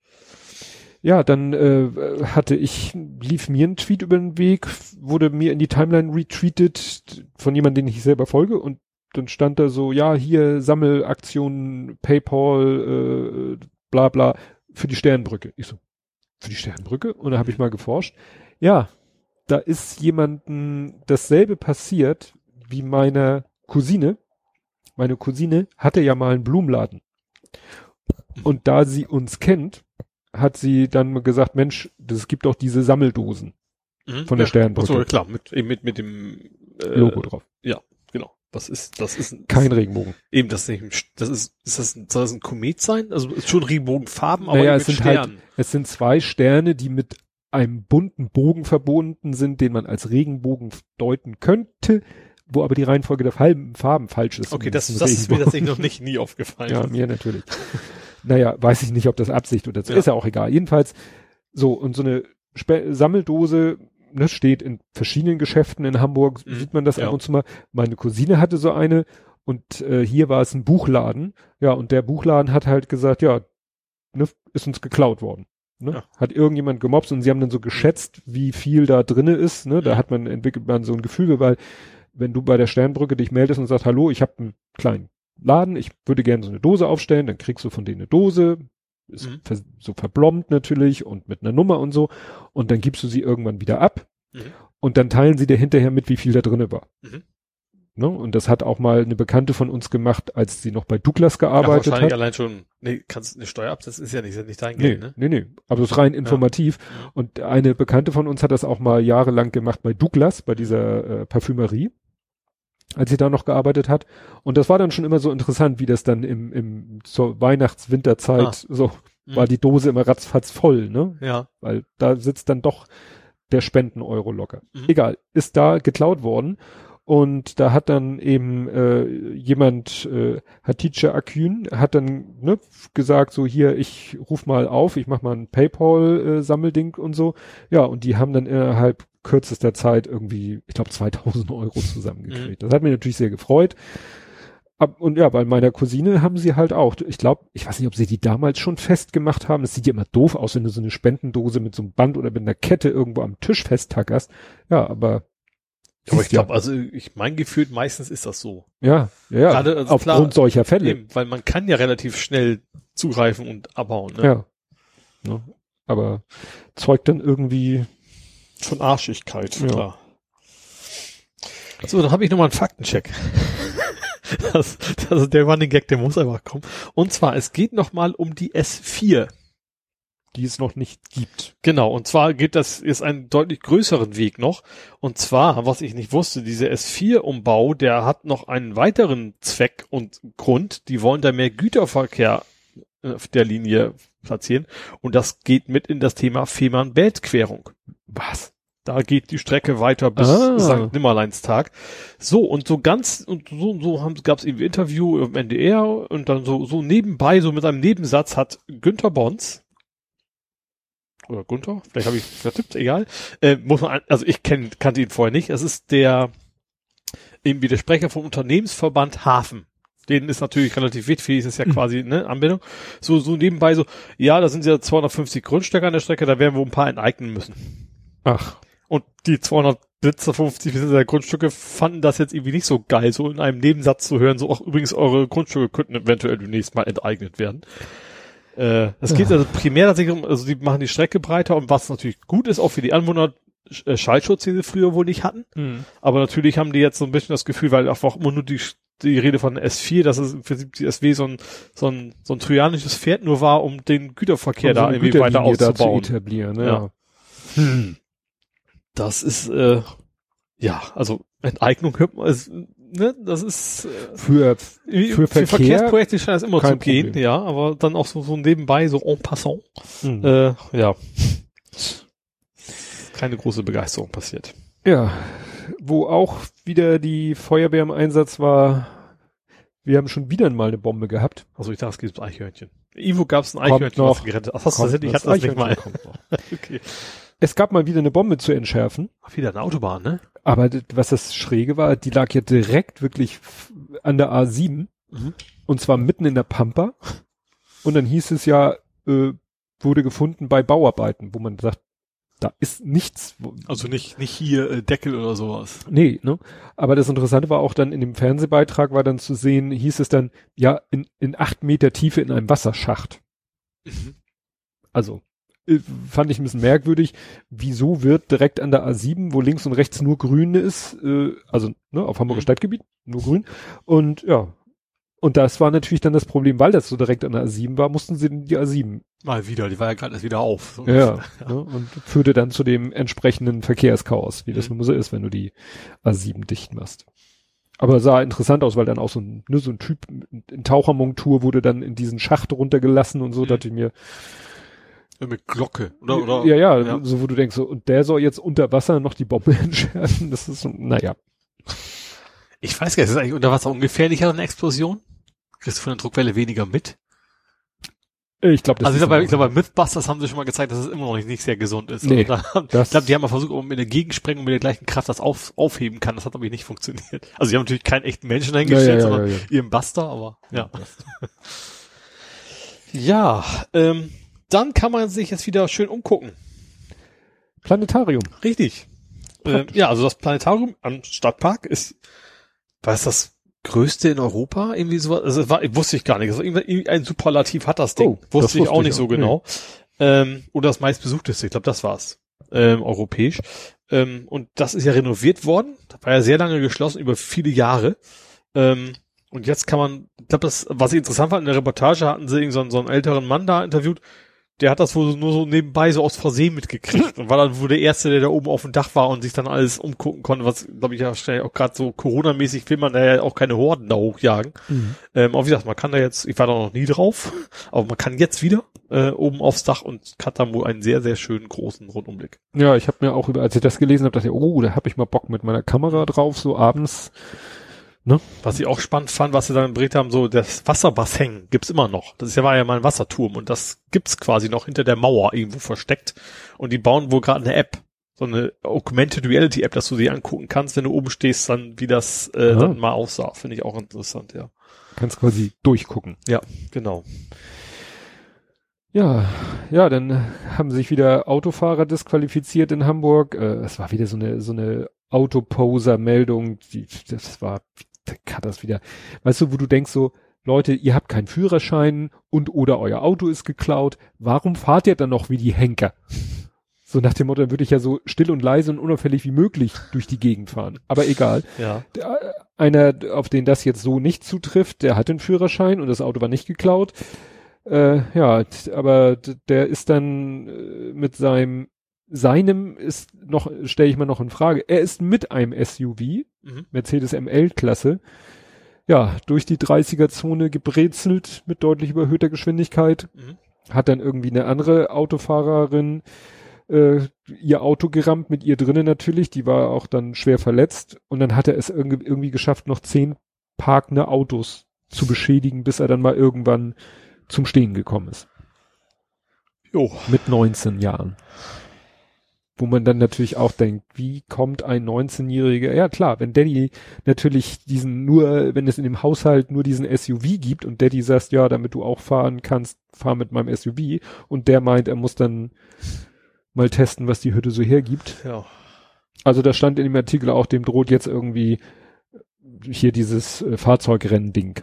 Ja, dann äh, hatte ich, lief mir ein Tweet über den Weg, wurde mir in die Timeline retweetet von jemandem, den ich selber folge und dann stand da so, ja, hier Sammelaktion, Paypal, äh, bla bla, für die Sternbrücke. Ich so, für die Sternbrücke? Und da habe ich mal geforscht. Ja, da ist jemanden dasselbe passiert wie meiner Cousine. Meine Cousine hatte ja mal einen Blumenladen. Und da sie uns kennt, hat sie dann gesagt, Mensch, es gibt doch diese Sammeldosen mhm, von der ja, Sternbrücke. So, klar, mit, mit, mit dem äh, Logo drauf. Ja, genau. Was ist, das ist kein Regenbogen. Eben, das ist nicht, das ist, ist das, soll das ein Komet sein? Also ist schon Regenbogenfarben, aber naja, es sind halt- Sternen. Halt, es sind zwei Sterne, die mit einem bunten Bogen verbunden sind, den man als Regenbogen deuten könnte, wo aber die Reihenfolge der Farben, Farben falsch ist. Okay, das, das ist mir tatsächlich noch nicht nie aufgefallen. Ja, mir natürlich. Naja, weiß ich nicht, ob das Absicht oder so. Ja. Ist ja auch egal. Jedenfalls, so, und so eine Spe Sammeldose, ne, steht in verschiedenen Geschäften in Hamburg, mhm. sieht man das ja. ab und zu mal. Meine Cousine hatte so eine und äh, hier war es ein Buchladen. Ja, und der Buchladen hat halt gesagt, ja, ne, ist uns geklaut worden. Ne? Ja. Hat irgendjemand gemobst und sie haben dann so geschätzt, wie viel da drinne ist. Ne? Da mhm. hat man entwickelt man so ein Gefühl, weil wenn du bei der Sternbrücke dich meldest und sagst, hallo, ich habe einen kleinen Laden, ich würde gerne so eine Dose aufstellen, dann kriegst du von denen eine Dose, ist mhm. ver so verblombt natürlich und mit einer Nummer und so, und dann gibst du sie irgendwann wieder ab mhm. und dann teilen sie dir hinterher mit, wie viel da drinne war. Mhm. Ne? Und das hat auch mal eine Bekannte von uns gemacht, als sie noch bei Douglas gearbeitet Ach, wahrscheinlich hat. allein schon, nee, kannst eine Steuer ab, das ist ja nicht, ist ja nicht dein Geld, nee, ne? Nee, nee, aber das ist rein informativ. Ja. Und eine Bekannte von uns hat das auch mal jahrelang gemacht bei Douglas, bei dieser äh, Parfümerie als sie da noch gearbeitet hat. Und das war dann schon immer so interessant, wie das dann im, im zur Weihnachts-Winterzeit ah. so mhm. war die Dose immer ratzfatz voll, ne? Ja. Weil da sitzt dann doch der Spenden-Euro locker. Mhm. Egal, ist da geklaut worden. Und da hat dann eben äh, jemand, äh, Hatice Akün, hat dann ne, gesagt, so hier, ich ruf mal auf, ich mach mal ein Paypal-Sammelding äh, und so. Ja, und die haben dann innerhalb kürzester Zeit irgendwie, ich glaube, 2000 Euro zusammengekriegt. Mhm. Das hat mich natürlich sehr gefreut. Ab, und ja, bei meiner Cousine haben sie halt auch, ich glaube, ich weiß nicht, ob sie die damals schon festgemacht haben. Es sieht ja immer doof aus, wenn du so eine Spendendose mit so einem Band oder mit einer Kette irgendwo am Tisch festtackerst. Ja, aber. Aber ich glaube, also ich mein Gefühl, meistens ist das so. Ja, ja, Gerade, also aufgrund klar, solcher Fälle. Eben, weil man kann ja relativ schnell zugreifen und abhauen. Ne? Ja. Ne? Aber zeugt dann irgendwie, Von Arschigkeit, Ja. klar. So, dann habe ich nochmal einen Faktencheck. das, das, der Running Gag, der muss einfach kommen. Und zwar, es geht nochmal um die S4. Die es noch nicht gibt. Genau, und zwar geht das jetzt einen deutlich größeren Weg noch. Und zwar, was ich nicht wusste, diese S4-Umbau, der hat noch einen weiteren Zweck und Grund. Die wollen da mehr Güterverkehr äh, auf der Linie platzieren. Und das geht mit in das Thema Fehmarn-Belt-Querung. Was? Da geht die Strecke weiter bis Ah. St. Nimmerleinstag. So, und so ganz, und so, so haben, gab es irgendwie Interview im NDR und dann so, so nebenbei, so mit einem Nebensatz hat Günther Bons, oder Gunther, vielleicht habe ich vertippt, egal, äh, muss man, an- also ich kenn, kannte ihn vorher nicht, es ist der, irgendwie der Sprecher vom Unternehmensverband Hafen. Denen ist natürlich relativ wichtig, ist es ja quasi, ne, Anbindung. So, so nebenbei so, ja, da sind ja 250 Grundstücke an der Strecke, da werden wir ein paar enteignen müssen. Ach, Und die 250 der Grundstücke fanden das jetzt irgendwie nicht so geil, so in einem Nebensatz zu hören, so, ach, übrigens, eure Grundstücke könnten eventuell demnächst mal enteignet werden. Äh, es geht also primär tatsächlich um, also die machen die Strecke breiter und was natürlich gut ist, auch für die Anwohner, äh, Schallschutz, die sie früher wohl nicht hatten. Aber natürlich haben die jetzt so ein bisschen das Gefühl, weil einfach immer nur die, die Rede von S4, dass es im Prinzip die SW so ein, so ein, so ein trojanisches Pferd nur war, um den Güterverkehr um so da irgendwie weiter Güterlinie da zu auszubauen. etablieren. Ja. Ja. Das ist, äh, ja, also Enteignung hört man, ist, ne, das ist, äh, Für, für, für Verkehr Verkehrsprojekte scheint es immer zu gehen, Problem. ja, aber dann auch so, so nebenbei, so en passant, hm. äh, ja. Keine große Begeisterung passiert. ja, wo auch wieder die Feuerwehr im Einsatz war. Wir haben schon wieder mal eine Bombe gehabt. Also ich dachte, es gibt Eichhörnchen. Ivo gab es ein Eichhörnchen, noch. was gerettet Ach, das Kommt, tatsächlich, ich das hatte das nicht mal. Okay. Es gab mal wieder eine Bombe zu entschärfen. Ach, wieder eine Autobahn, ne? Aber was das Schräge war, die lag ja direkt wirklich an der A7 Mhm. und zwar mitten in der Pampa. Und dann hieß es ja, äh, wurde gefunden bei Bauarbeiten, wo man sagt, da ist nichts. Also nicht, nicht hier äh, Deckel oder sowas. Nee, ne? Aber das Interessante war auch dann in dem Fernsehbeitrag war dann zu sehen, hieß es dann, ja, in, in acht Meter Tiefe in einem Wasserschacht. Also, äh, fand ich ein bisschen merkwürdig. Wieso wird direkt an der A7, wo links und rechts nur grün ist, äh, also ne, auf Hamburger Mhm. Stadtgebiet, nur grün. Und ja, und das war natürlich dann das Problem, weil das so direkt an der A7 war, mussten sie die A7. Mal wieder, die war ja gerade erst wieder auf. So Ja, ungefähr. Ne, und führte dann zu dem entsprechenden Verkehrschaos, wie das Mhm. nun so ist, wenn du die A7 dicht machst. Aber sah interessant aus, weil dann auch so ein, ne, so ein Typ in Tauchermontur wurde dann in diesen Schacht runtergelassen und so, Mhm. dachte ich mir, Ja, Mit Glocke, oder? oder ja, ja, ja. so wo du denkst, so, und der soll jetzt unter Wasser noch die Bombe entschärfen, das ist naja. Ich weiß gar nicht, ist das eigentlich unter Wasser ungefährlicher als eine Explosion? Kriegst du von der Druckwelle weniger mit? Ich glaube, das also ich ist glaube, ich glaube, bei Mythbusters haben sie schon mal gezeigt, dass es immer noch nicht, nicht sehr gesund ist. Nee, Also da, ich glaube, die haben mal versucht, ob man mit einer Gegensprengung mit der gleichen Kraft das auf, aufheben kann. Das hat aber nicht funktioniert. Also die haben natürlich keinen echten Menschen dahingestellt, Ja, ja, ja, sondern ja, ja. ihren Buster, aber ja. Ja, ähm, dann kann man sich jetzt wieder schön umgucken. Planetarium. Richtig. Ähm, ja, also das Planetarium am Stadtpark ist, was ist das größte in Europa? Irgendwie so, also war, wusste ich gar nicht. Also ein Superlativ hat das Ding. Oh, das wusste ich wusste auch ich nicht so auch. genau. Ähm, oder das meistbesuchteste, ich glaube, das war's. Ähm, europäisch. Ähm, und das ist ja renoviert worden. Das war ja sehr lange geschlossen, über viele Jahre. Ähm, und jetzt kann man, ich glaube, das, was ich interessant fand, in der Reportage hatten sie irgend so einen, so einen älteren Mann da interviewt, der hat das wohl nur so nebenbei so aus Versehen mitgekriegt und war dann wohl der Erste, der da oben auf dem Dach war und sich dann alles umgucken konnte, was, glaube ich, ja schnell auch gerade so Corona-mäßig will man da ja auch keine Horden da hochjagen. Ähm, aber wie gesagt, man kann da jetzt, ich war da noch nie drauf, aber man kann jetzt wieder äh, oben aufs Dach und hat dann wohl einen sehr, sehr schönen großen Rundumblick. Ja, ich habe mir auch über, als ich das gelesen habe, dachte ich, oh, da habe ich mal Bock mit meiner Kamera drauf, so abends. Was ich auch spannend fand, was sie dann berichtet haben, so das Wasserbassin gibt's immer noch. Das ist ja, war ja mal ein Wasserturm und das gibt's quasi noch hinter der Mauer irgendwo versteckt. Und die bauen wohl gerade eine App, so eine Augmented Reality App, dass du sie angucken kannst, wenn du oben stehst, dann wie das äh, Ah. dann mal aussah. Finde ich auch interessant, ja. Kannst quasi durchgucken. Ja, genau. Ja, ja, dann haben sich wieder Autofahrer disqualifiziert in Hamburg. Äh, es war wieder so eine so eine Autoposer-Meldung. Die, das war, hat das wieder. Weißt du, wo du denkst so, Leute, ihr habt keinen Führerschein und oder euer Auto ist geklaut. Warum fahrt ihr dann noch wie die Henker? So nach dem Motto, dann würde ich ja so still und leise und unauffällig wie möglich durch die Gegend fahren. Aber egal. Ja. Der, einer, auf den das jetzt so nicht zutrifft, der hat den Führerschein und das Auto war nicht geklaut. Äh, ja, aber der ist dann äh, mit seinem, seinem ist noch, stelle ich mal noch in Frage, er ist mit einem SUV, Mhm. Mercedes ML-Klasse, ja, durch die 30er-Zone gebrezelt mit deutlich überhöhter Geschwindigkeit, Mhm. hat dann irgendwie eine andere Autofahrerin äh, ihr Auto gerammt, mit ihr drinnen natürlich, die war auch dann schwer verletzt und dann hat er es irgendwie, irgendwie geschafft, noch zehn parkende Autos zu beschädigen, bis er dann mal irgendwann zum Stehen gekommen ist. Jo. Mit 19 Jahren. Wo man dann natürlich auch denkt, wie kommt ein 19-Jähriger, ja klar, wenn Daddy natürlich diesen nur, wenn es in dem Haushalt nur diesen SUV gibt und Daddy sagt, ja, damit du auch fahren kannst, fahr mit meinem SUV und der meint, er muss dann mal testen, was die Hütte so hergibt. Ja. Also da stand in dem Artikel auch, dem droht jetzt irgendwie hier dieses äh, Fahrzeugrennen-Ding.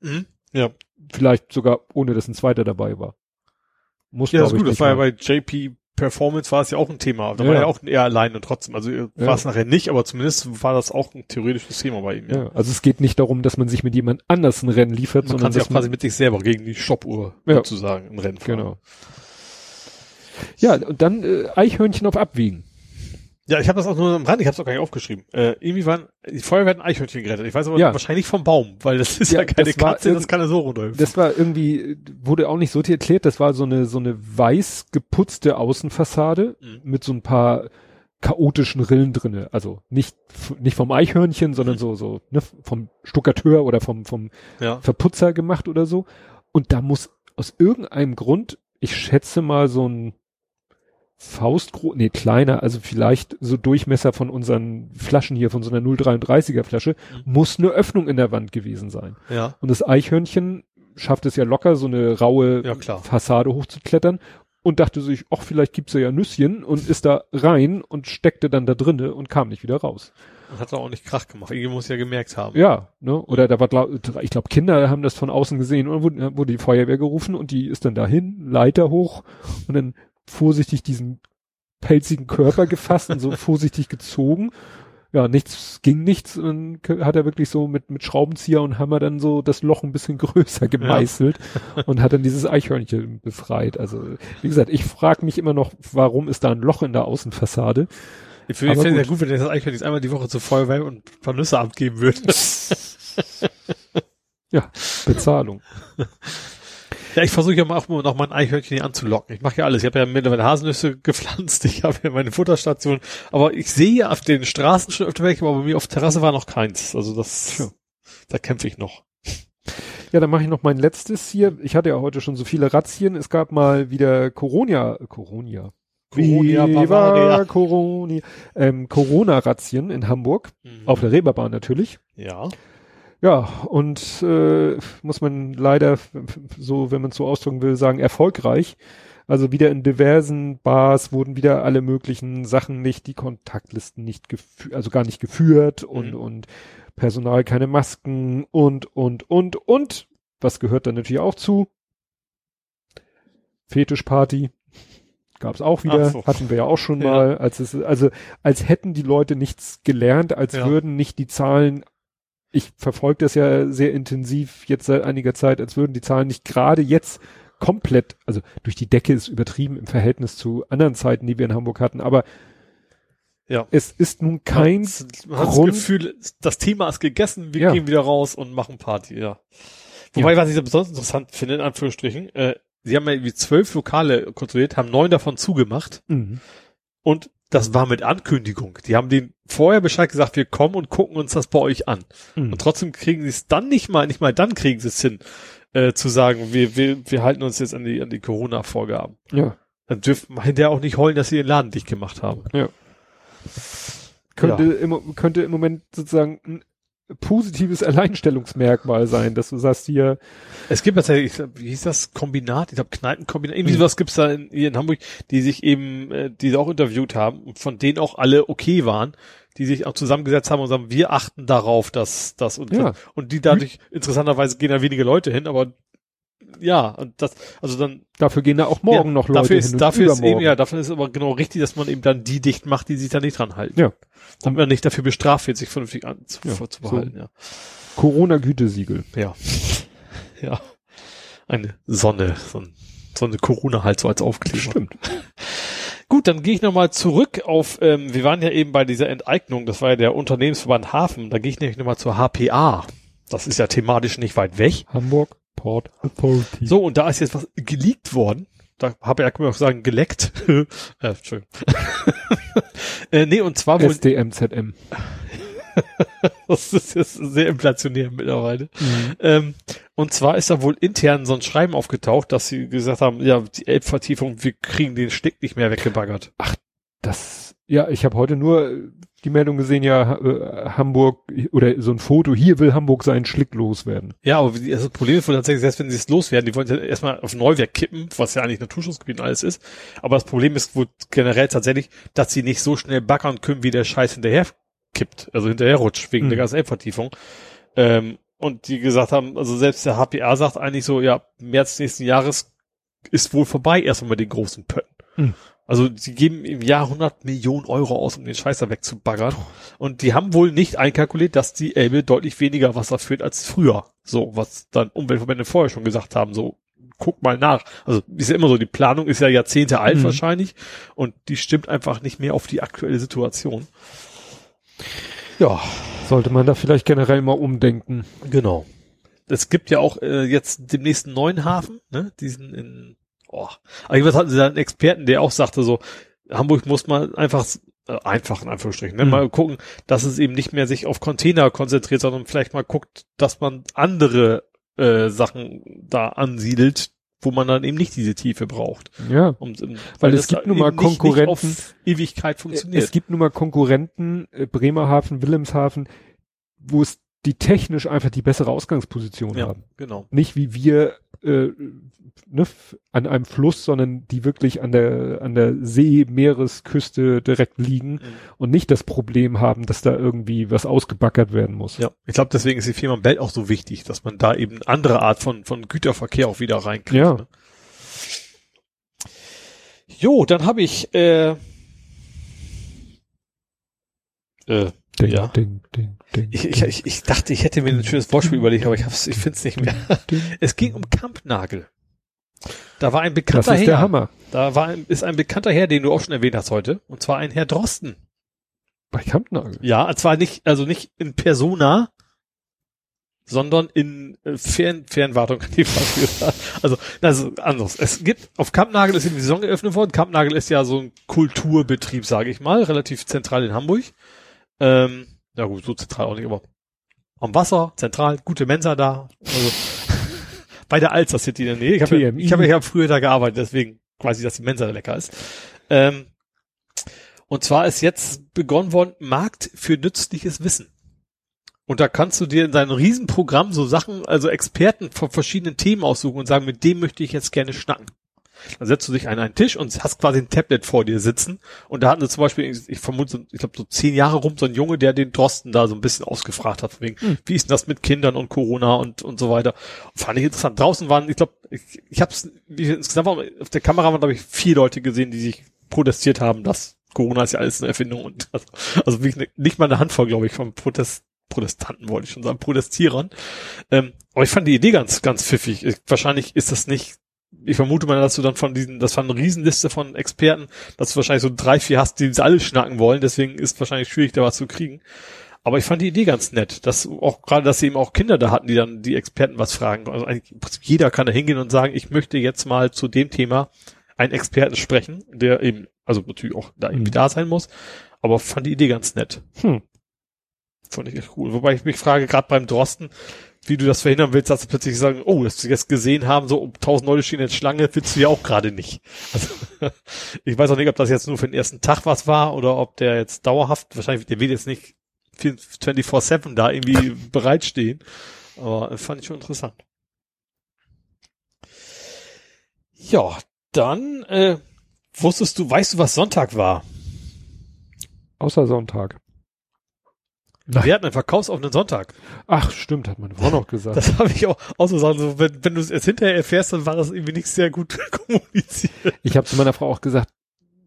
Mhm. Ja. Vielleicht sogar ohne, dass ein zweiter dabei war. Muss Ja, das ist gut. Das war ja bei JP Performance war es ja auch ein Thema. Da Ja, war ja. er auch eher allein und trotzdem. Also Ja. war es nachher nicht, aber zumindest war das auch ein theoretisches Thema bei ihm. Ja, also es geht nicht darum, dass man sich mit jemand anders ein Rennen liefert, Man sondern kann sich auch quasi mit sich selber gegen die Stoppuhr Ja. sozusagen im Rennen fahren. genau. Ja, und dann äh, Eichhörnchen auf Abwiegen. Ja, ich habe das auch nur am Rand, ich habe es auch gar nicht aufgeschrieben. Äh, irgendwie waren, die Feuerwehr hat ein Eichhörnchen gerettet. Ich weiß aber Ja. wahrscheinlich vom Baum, weil das ist ja, Ja, keine das Katze, das kann ja so runterhüpfen. Das war irgendwie, wurde auch nicht so erklärt, das war so eine, so eine weiß geputzte Außenfassade Mhm. mit so ein paar chaotischen Rillen drinne. Also nicht, nicht vom Eichhörnchen, sondern Mhm. so, so, ne, vom Stuckateur oder vom, vom Ja. Verputzer gemacht oder so. Und da muss aus irgendeinem Grund, ich schätze mal so ein Faustgroß, nee, kleiner, also vielleicht so Durchmesser von unseren Flaschen hier, von so einer 0,33er Flasche, Mhm. muss eine Öffnung in der Wand gewesen sein. Ja. Und das Eichhörnchen schafft es ja locker, so eine raue Ja. Fassade hochzuklettern und dachte sich, ach, vielleicht gibt's ja Nüsschen und ist da rein und steckte dann da drinne und kam nicht wieder raus. Und hat auch nicht Krach gemacht. Irgendwie muss ja gemerkt haben. Ja, ne? Oder da war, ich glaube, Kinder haben das von außen gesehen und wurde, wurde die Feuerwehr gerufen und die ist dann dahin, Leiter hoch und dann vorsichtig diesen pelzigen Körper gefasst und so vorsichtig gezogen. Ja, nichts, ging nichts und hat er wirklich so mit, mit Schraubenzieher und Hammer dann so das Loch ein bisschen größer gemeißelt und hat dann dieses Eichhörnchen befreit. Also, wie gesagt, ich frage mich immer noch, warum ist da ein Loch in der Außenfassade? Ich finde es ja gut. wenn das Eichhörnchen einmal die Woche zur Feuerwehr und ein paar Nüsse abgeben würde. Bezahlung. Ja, ich versuche ja mal auch mal noch mein Eichhörnchen hier anzulocken. Ich mache ja alles. Ich habe ja mittlerweile Haselnüsse gepflanzt. Ich habe ja meine Futterstation. Aber ich sehe ja auf den Straßen schon öfter welche, aber bei mir auf der Terrasse war noch keins. Also das, Tja. da kämpfe ich noch. Ja, dann mache ich noch mein letztes hier. Ich hatte ja heute schon so viele Razzien. Es gab mal wieder Corona, Corona. Corona, Viva. Corona, ähm, Corona-Razzien in Hamburg. Mhm. Auf der Reeperbahn natürlich. Ja. Ja, und äh, muss man leider, so wenn man es so ausdrücken will, sagen, erfolgreich. Also wieder in diversen Bars wurden wieder alle möglichen Sachen nicht, die Kontaktlisten nicht geführt, also gar nicht geführt und, Mhm. und Personal keine Masken und, und, und, und. Was gehört dann natürlich auch zu? Fetischparty. Gab's auch wieder, so. hatten wir ja auch schon Ja. mal, als es, also, als hätten die Leute nichts gelernt, als Ja. würden nicht die Zahlen ich verfolge das ja sehr intensiv jetzt seit einiger Zeit, als würden die Zahlen nicht gerade jetzt komplett, also durch die Decke ist übertrieben im Verhältnis zu anderen Zeiten, die wir in Hamburg hatten, aber Ja. es ist nun kein, Man hat das Grund- Gefühl, das Thema ist gegessen, wir Ja. gehen wieder raus und machen Party, ja. Wobei, was ich so besonders interessant finde, in Anführungsstrichen, äh, sie haben ja irgendwie zwölf Lokale kontrolliert, haben neun davon zugemacht Mhm. und das war mit Ankündigung. Die haben denen vorher Bescheid gesagt, wir kommen und gucken uns das bei euch an. Mhm. Und trotzdem kriegen sie es dann nicht mal, nicht mal dann kriegen sie es hin, äh, zu sagen, wir, wir, wir halten uns jetzt an die, an die Corona-Vorgaben. ja, Dann dürfen hinterher auch nicht heulen, dass sie ihren Laden dicht gemacht haben. könnte, im, könnte im Moment sozusagen ein positives Alleinstellungsmerkmal sein, dass du sagst hier. Es gibt tatsächlich, wie hieß das, Kombinat, ich glaube Kneipenkombinat, irgendwie mhm. sowas gibt's da in, hier in Hamburg, die sich eben, äh, die sie auch interviewt haben und von denen auch alle okay waren, die sich auch zusammengesetzt haben und sagen, wir achten darauf, dass das und, ja. und die dadurch, interessanterweise gehen da wenige Leute hin, aber ja, und das, also dann. Dafür gehen da auch morgen ja, noch Leute dafür ist, hin. Dafür ist eben, ja, dafür ist aber genau richtig, dass man eben dann die dicht macht, die sich da nicht dran halten. Ja. Damit man nicht dafür bestraft wird, sich vernünftig an, zu, ja, zu behalten, so. ja. Corona-Gütesiegel. Ja. ja. Eine Sonne, so, ein, so eine Corona halt so als Aufkleber. Stimmt. Gut, dann gehe ich nochmal zurück auf, ähm, wir waren ja eben bei dieser Enteignung, das war ja der Unternehmensverband Hafen, da gehe ich nämlich nochmal zur HPA. Das ist ja thematisch nicht weit weg. Hamburg. Port Authority. So, und da ist jetzt was geleakt worden. Da habe ich ja, kann man auch sagen, geleckt. äh, Entschuldigung. äh, nee, und zwar wohl. SDMZM. das ist jetzt sehr inflationär mittlerweile. Mhm. Ähm, und zwar ist da wohl intern so ein Schreiben aufgetaucht, dass sie gesagt haben, ja, die Elbvertiefung, wir kriegen den Stick nicht mehr weggebaggert. Ach, das, ja, ich habe heute nur die Meldung gesehen, ja, äh, Hamburg oder so ein Foto, hier will Hamburg seinen Schlick loswerden. Ja, aber also das Problem ist wohl tatsächlich, selbst wenn sie es loswerden, die wollen ja erstmal auf Neuwerk kippen, was ja eigentlich Naturschutzgebiet und alles ist. Aber das Problem ist wohl generell tatsächlich, dass sie nicht so schnell backern können, wie der Scheiß hinterher kippt, also hinterher rutscht, wegen mhm. der Gaselbvertiefung. Ähm, und die gesagt haben, also selbst der HPA sagt eigentlich so, ja, März nächsten Jahres ist wohl vorbei erstmal mit den großen Pötten. Mhm. Also sie geben im Jahr 100 Millionen Euro aus, um den Scheißer wegzubaggern. Und die haben wohl nicht einkalkuliert, dass die Elbe deutlich weniger Wasser führt als früher. So, was dann Umweltverbände vorher schon gesagt haben. So, guck mal nach. Also ist ja immer so, die Planung ist ja Jahrzehnte alt mhm. wahrscheinlich und die stimmt einfach nicht mehr auf die aktuelle Situation. Ja. Sollte man da vielleicht generell mal umdenken. Genau. Es gibt ja auch äh, jetzt demnächst einen neuen Hafen, ne? Diesen in oh. Aber jedenfalls hatten sie da einen Experten, der auch sagte so, Hamburg muss man einfach äh, einfach in Anführungsstrichen, ne? Mhm. mal gucken, dass es eben nicht mehr sich auf Container konzentriert, sondern vielleicht mal guckt, dass man andere äh, Sachen da ansiedelt, wo man dann eben nicht diese Tiefe braucht. Ja. Um, um, weil, weil es gibt nun mal Konkurrenten. Nicht auf Ewigkeit funktioniert. Es gibt nun mal Konkurrenten, äh, Bremerhaven, Wilhelmshaven, wo es die technisch einfach die bessere Ausgangsposition ja, haben. Genau. Nicht wie wir äh, ne, an einem Fluss, sondern die wirklich an der an der See, Meeresküste direkt liegen mhm. und nicht das Problem haben, dass da irgendwie was ausgebackert werden muss. Ja, ich glaube, deswegen ist die Firma Bell auch so wichtig, dass man da eben andere Art von von Güterverkehr auch wieder reinkriegt. Ja. Ne? Jo, dann habe ich äh, äh, Ding, ja. Ding, ding, ding, ich, ich, ich dachte, ich hätte mir ein schönes Wortspiel überlegt, aber ich, hab's, ich finde es nicht mehr. Es ging um Kampnagel. Da war ein bekannter das ist Herr. Der Hammer. Da war ein, ist ein bekannter Herr, den du auch schon erwähnt hast heute. Und zwar ein Herr Drosten. Bei Kampnagel? Ja, zwar nicht, also nicht in Persona, sondern in äh, Fern, Fernwartung. also, also anders. Es gibt, auf Kampnagel ist eben die Saison geöffnet worden. Kampnagel ist ja so ein Kulturbetrieb, sage ich mal, relativ zentral in Hamburg. Ähm, ja gut, so zentral auch nicht, aber am Wasser, zentral, gute Mensa da. Also bei der Alster City in der Nähe. Ich habe ja, ich hab, ich hab früher da gearbeitet, deswegen quasi, dass die Mensa lecker ist. Ähm, und zwar ist jetzt begonnen worden, Markt für nützliches Wissen. Und da kannst du dir in deinem Riesenprogramm so Sachen, also Experten von verschiedenen Themen aussuchen und sagen, mit dem möchte ich jetzt gerne schnacken. Dann setzt du dich an einen Tisch und hast quasi ein Tablet vor dir sitzen. Und da hatten sie zum Beispiel, ich, vermute, ich glaube so zehn Jahre rum, so ein Junge, der den Drosten da so ein bisschen ausgefragt hat, wegen, mhm. wie ist denn das mit Kindern und Corona und, und so weiter. Und fand ich interessant. Draußen waren, ich glaube, ich, ich habe es, insgesamt war, auf der Kamera waren, glaube ich, vier Leute gesehen, die sich protestiert haben, dass Corona ist ja alles eine Erfindung und also, also wirklich nicht mal eine Handvoll, glaube ich, von Protest, Protestanten wollte ich schon sagen, Protestierern. Ähm, aber ich fand die Idee ganz, ganz pfiffig. Ich, wahrscheinlich ist das nicht ich vermute mal, dass du dann von diesen, das war eine Riesenliste von Experten, dass du wahrscheinlich so drei, vier hast, die alle schnacken wollen, deswegen ist wahrscheinlich schwierig, da was zu kriegen. Aber ich fand die Idee ganz nett, dass auch gerade, dass sie eben auch Kinder da hatten, die dann die Experten was fragen. Also eigentlich, jeder kann da hingehen und sagen, ich möchte jetzt mal zu dem Thema einen Experten sprechen, der eben, also natürlich auch da irgendwie mhm. da sein muss, aber fand die Idee ganz nett. Hm. Fand ich echt cool. Wobei ich mich frage, gerade beim Drosten, wie du das verhindern willst, dass sie plötzlich sagen, oh, dass sie jetzt gesehen haben, so tausend Leute stehen jetzt Schlange, willst du ja auch gerade nicht. Also, ich weiß auch nicht, ob das jetzt nur für den ersten Tag was war oder ob der jetzt dauerhaft, wahrscheinlich, der will jetzt nicht 24-7 da irgendwie bereitstehen. Aber fand ich schon interessant. Ja, dann äh, wusstest du, weißt du, was Sonntag war? Außer Sonntag. Nein. Wir hatten einen verkaufsoffenen Sonntag. Ach, stimmt, hat meine Frau noch gesagt. Das habe ich auch, auch so sagen, so, wenn, wenn du es erst hinterher erfährst, dann war das irgendwie nicht sehr gut kommuniziert. Ich habe zu meiner Frau auch gesagt,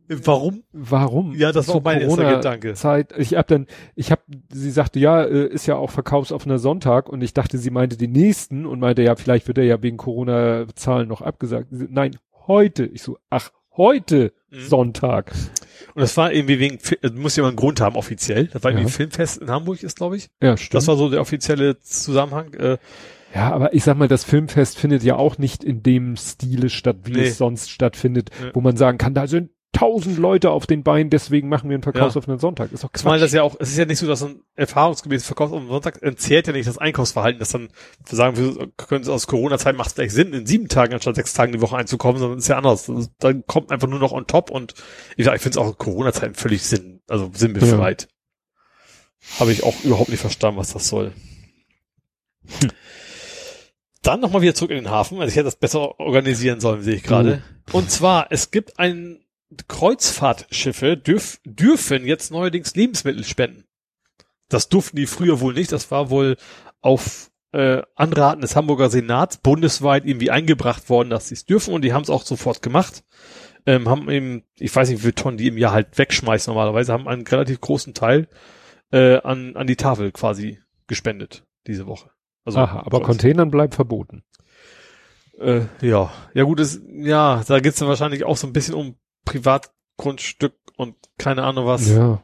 Warum? Warum? Ja, das war mein erster Gedanke. Zeit. Ich hab dann, ich hab, sie sagte, ja, äh, ist ja auch verkaufsoffener Sonntag und ich dachte, sie meinte den nächsten und meinte, ja, vielleicht wird er ja wegen Corona-Zahlen noch abgesagt. Nein, heute. Ich so, ach, heute mhm. Sonntag. Und das war irgendwie wegen, muss ja mal einen Grund haben offiziell. Das war irgendwie ja. Filmfest in Hamburg ist, glaube ich. Ja, stimmt. Das war so der offizielle Zusammenhang. Äh, ja, aber ich sag mal, das Filmfest findet ja auch nicht in dem Stile statt, wie nee. es sonst stattfindet, nee. wo man sagen kann, da sind tausend Leute auf den Beinen, deswegen machen wir einen Verkaufsoffenen ja. Sonntag. Ist doch Quatsch. Ich meine, das ja auch, es ist ja nicht so, dass ein erfahrungsgemäß Verkaufsoffenen Sonntag entzerrt ja nicht das Einkaufsverhalten, dass dann sagen wir, können es aus Corona-Zeit macht es vielleicht Sinn, in sieben Tagen anstatt sechs Tagen die Woche einzukommen, sondern ist ja anders. Also, dann kommt einfach nur noch on top und ich, ich finde es auch in Corona-Zeiten völlig Sinn, also sinnbefreit. Ja. Habe ich auch überhaupt nicht verstanden, was das soll. Hm. Dann nochmal wieder zurück in den Hafen. Also ich hätte das besser organisieren sollen, sehe ich gerade. Mhm. Und zwar, es gibt ein Kreuzfahrtschiffe dürf, dürfen jetzt neuerdings Lebensmittel spenden. Das durften die früher wohl nicht. Das war wohl auf äh, Anraten des Hamburger Senats bundesweit irgendwie eingebracht worden, dass sie es dürfen und die haben es auch sofort gemacht. Ähm, haben eben, ich weiß nicht, wie viele Tonnen die im Jahr halt wegschmeißen normalerweise, haben einen relativ großen Teil äh, an, an die Tafel quasi gespendet diese Woche. Also, Aha, aber Containern bleibt verboten. Äh, ja, ja gut, es, ja, da geht's dann wahrscheinlich auch so ein bisschen um Privatgrundstück und keine Ahnung was. Ja.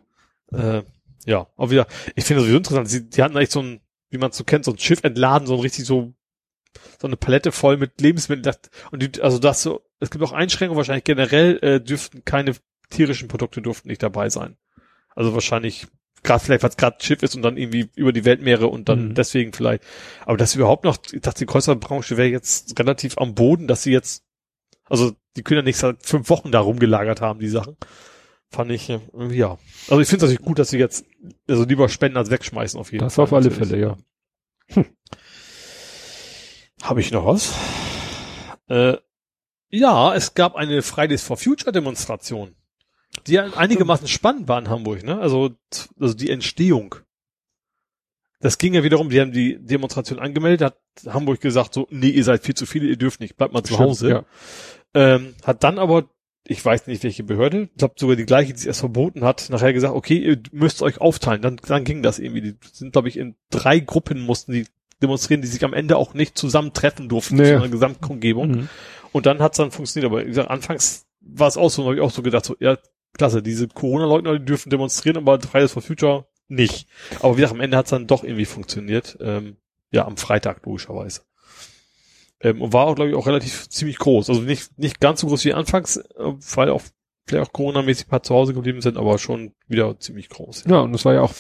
Äh, ja, auch wieder, ich finde das sowieso interessant. Sie, die hatten eigentlich so ein, wie man es so kennt, so ein Schiff entladen, so ein richtig so, so eine Palette voll mit Lebensmitteln. Und die, also das so, es gibt auch Einschränkungen, wahrscheinlich generell äh, dürften keine tierischen Produkte durften nicht dabei sein. Also wahrscheinlich, gerade vielleicht, weil es gerade Schiff ist und dann irgendwie über die Weltmeere und dann mhm. deswegen vielleicht. Aber das überhaupt noch, ich dachte, die Kreuzfahrtbranche wäre jetzt relativ am Boden, dass sie jetzt also die können ja nicht seit fünf Wochen da rumgelagert haben, die Sachen. Fand ich, äh, ja. Also ich finde es natürlich gut, dass sie jetzt also lieber spenden als wegschmeißen auf jeden das Fall. Das auf alle Fälle, ja. Hm. Habe ich noch was? Äh, ja, es gab eine Fridays for Future Demonstration, die einigermaßen spannend war in Hamburg, ne? Also, also die Entstehung. Das ging ja wiederum, die haben die Demonstration angemeldet, hat Hamburg gesagt so, nee, ihr seid viel zu viele, ihr dürft nicht, bleibt mal zu Hause. Ja. Ähm, hat dann aber, ich weiß nicht welche Behörde, ich glaube sogar die gleiche, die es erst verboten hat, nachher gesagt, okay, ihr müsst euch aufteilen. Dann, dann ging das irgendwie. Die sind, glaube ich, in drei Gruppen mussten die demonstrieren, die sich am Ende auch nicht zusammentreffen durften nee. zu einer Gesamtumgebung. Mhm. Und dann hat es dann funktioniert. Aber wie gesagt, anfangs war es auch so, habe ich auch so gedacht, so, ja, klasse, diese Corona-Leugner, die dürfen demonstrieren, aber Fridays for Future nicht. Aber wie gesagt, am Ende hat es dann doch irgendwie funktioniert. Ähm, ja, am Freitag logischerweise. Ähm, und war auch, glaube ich, auch relativ ziemlich groß. Also nicht, nicht ganz so groß wie anfangs, äh, weil auch vielleicht auch Corona-mäßig ein paar zu Hause geblieben sind, aber schon wieder ziemlich groß. Ja, und das war ja auch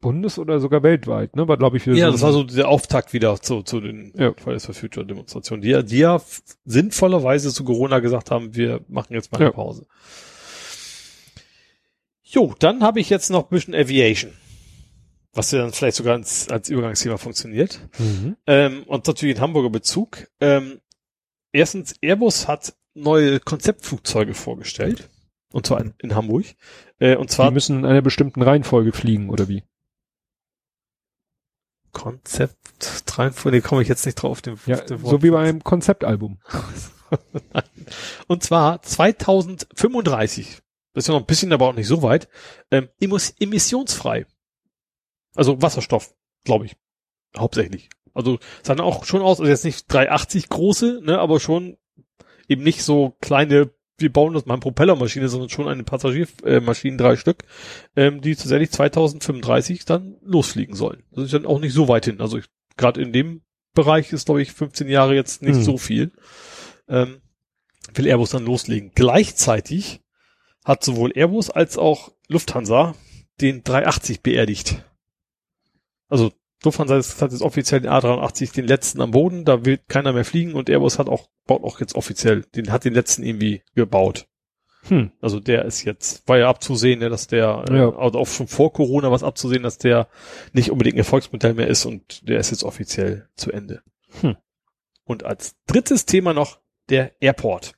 bundes- oder sogar weltweit, ne? War, glaube ich, Ja, so das war so der Auftakt wieder zu, zu den ja. Fridays for Future Demonstrationen, die, die ja sinnvollerweise zu Corona gesagt haben, wir machen jetzt mal eine ja. Pause. Jo, dann habe ich jetzt noch ein bisschen Aviation was ja dann vielleicht sogar als, als Übergangsthema funktioniert. Mhm. Ähm, und natürlich in Hamburger Bezug. Ähm, erstens, Airbus hat neue Konzeptflugzeuge vorgestellt. Und zwar in, in Hamburg. Äh, und zwar. Die müssen in einer bestimmten Reihenfolge fliegen, oder wie? Konzept Reihenfolge, nee, komme ich jetzt nicht drauf. Den, ja, den so wie bei einem Konzeptalbum. und zwar 2035. Das ist ja noch ein bisschen, aber auch nicht so weit. Ähm, emissionsfrei. Also Wasserstoff, glaube ich. Hauptsächlich. Also sah dann auch schon aus, also jetzt nicht 380 große, ne, aber schon eben nicht so kleine, wir bauen das mal eine Propellermaschine, sondern schon eine Passagiermaschine, drei Stück, ähm, die tatsächlich 2035 dann losfliegen sollen. Das ist dann auch nicht so weit hin. Also gerade in dem Bereich ist, glaube ich, 15 Jahre jetzt nicht mhm. so viel. Ähm, will Airbus dann loslegen. Gleichzeitig hat sowohl Airbus als auch Lufthansa den 380 beerdigt. Also Lufthansa hat jetzt offiziell den A380 den letzten am Boden, da will keiner mehr fliegen und Airbus hat auch, baut auch jetzt offiziell, den hat den letzten irgendwie gebaut. Hm. Also der ist jetzt, war ja abzusehen, ne, dass der, äh, Ja. also auch schon vor Corona was abzusehen, dass der nicht unbedingt ein Erfolgsmodell mehr ist und der ist jetzt offiziell zu Ende. Hm. Und als drittes Thema noch der Airport.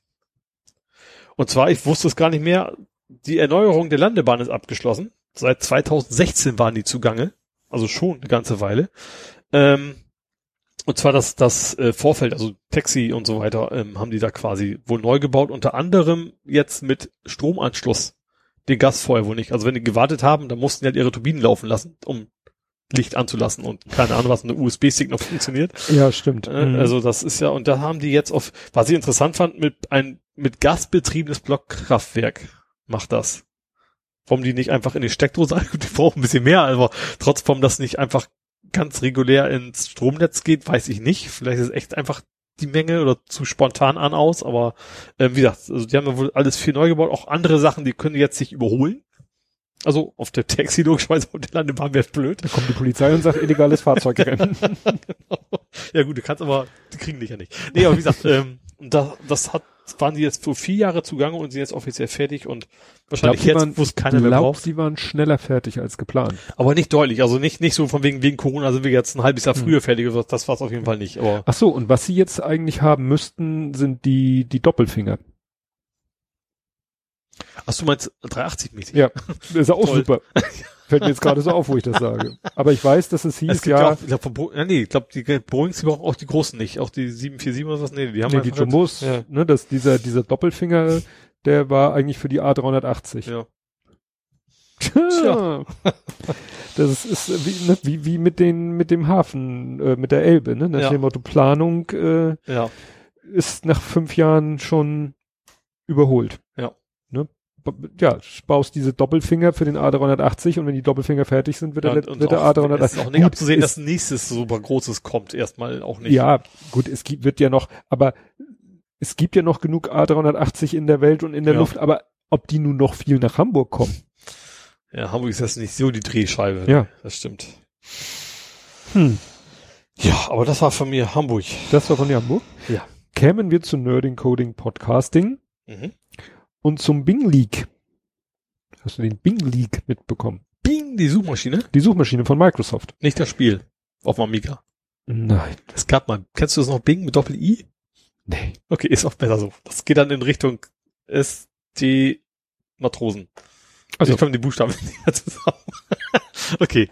Und zwar, ich wusste es gar nicht mehr, die Erneuerung der Landebahn ist abgeschlossen. Seit 2016 waren die zugange. Also schon eine ganze Weile. Ähm, und zwar das, das äh, Vorfeld, also Taxi und so weiter, ähm, haben die da quasi wohl neu gebaut, unter anderem jetzt mit Stromanschluss. Den Gas vorher wohl nicht. Also wenn die gewartet haben, dann mussten die halt ihre Turbinen laufen lassen, um Licht anzulassen und keine Ahnung, was eine USB-Stick noch funktioniert. Ja, stimmt. Äh, Mhm. Also das ist ja, und da haben die jetzt auf, was ich interessant fand, mit ein mit Gas betriebenes Blockkraftwerk macht das. Warum die nicht einfach in die Steckdose, die brauchen ein bisschen mehr, aber trotzdem das nicht einfach ganz regulär ins Stromnetz geht, weiß ich nicht. Vielleicht ist es echt einfach die Menge oder zu spontan an aus, aber äh, wie gesagt, also die haben ja wohl alles viel neu gebaut, auch andere Sachen, die können jetzt sich überholen. Also auf der Taxi logischerweise auf der Landebahn wäre blöd. da kommt die Polizei und sagt illegales Fahrzeugrennen. ja gut, du kannst aber, die kriegen dich ja nicht. Nee, aber wie gesagt, ähm, das, das hat, waren die jetzt vor vier Jahre zugange und sind jetzt offiziell fertig und wahrscheinlich die jetzt, wo es keiner mehr glaub, braucht. sie waren schneller fertig als geplant. Aber nicht deutlich, also nicht, nicht so von wegen, wegen Corona sind wir jetzt ein halbes Jahr Hm. früher fertig, oder so, das war es auf jeden Fall nicht, aber Ach so, und was sie jetzt eigentlich haben müssten, sind die, die Doppelfinger. Ach du meinst 380 mäßig? Ja, das ist auch Toll. super. Fällt mir jetzt gerade so auf, wo ich das sage. Aber ich weiß, dass es hieß, Es ja, ja, auch, ich glaube, Bo ja, nee, ich glaube, die Boeings, die brauchen auch die großen nicht, auch die 747 oder was, nee, die haben nee, die einfach Jumbos, Ja. ne, dass dieser, dieser Doppelfinger, der war eigentlich für die A380. Ja. Tja. Das ist, ist wie, ne, wie, wie mit den, mit dem Hafen, äh, mit der Elbe, ne? Nach Ja. dem Motto Planung, äh, Ja, ist nach fünf Jahren schon überholt. Ja. Ne? Ja, baust diese Doppelfinger für den A380 und wenn die Doppelfinger fertig sind, wird der, ja und wird der auch, A380. es ist auch nicht Gut, abzusehen, ist- dass nächstes super großes kommt, erstmal auch nicht. Ja, gut, es gibt, wird ja noch, aber es gibt ja noch genug A380 in der Welt und in der Ja. Luft, aber ob die nun noch viel nach Hamburg kommen? Ja, Hamburg ist jetzt nicht so die Drehscheibe. Ja. Das stimmt. Hm. Ja, aber das war von mir Hamburg. Das war von Hamburg. Ja. Kämen wir zu Nerding Coding Podcasting Mhm. Und zum Bing League. Hast du den Bing League mitbekommen? Bing, die Suchmaschine. Die Suchmaschine von Microsoft. Nicht das Spiel. Auf dem Amiga. Nein. Es gab mal, kennst du das noch Bing mit Doppel-I? Nee. Okay, ist auch besser so. Das geht dann in Richtung S, T, Matrosen. Also ich komme die Buchstaben nicht mehr zusammen. okay.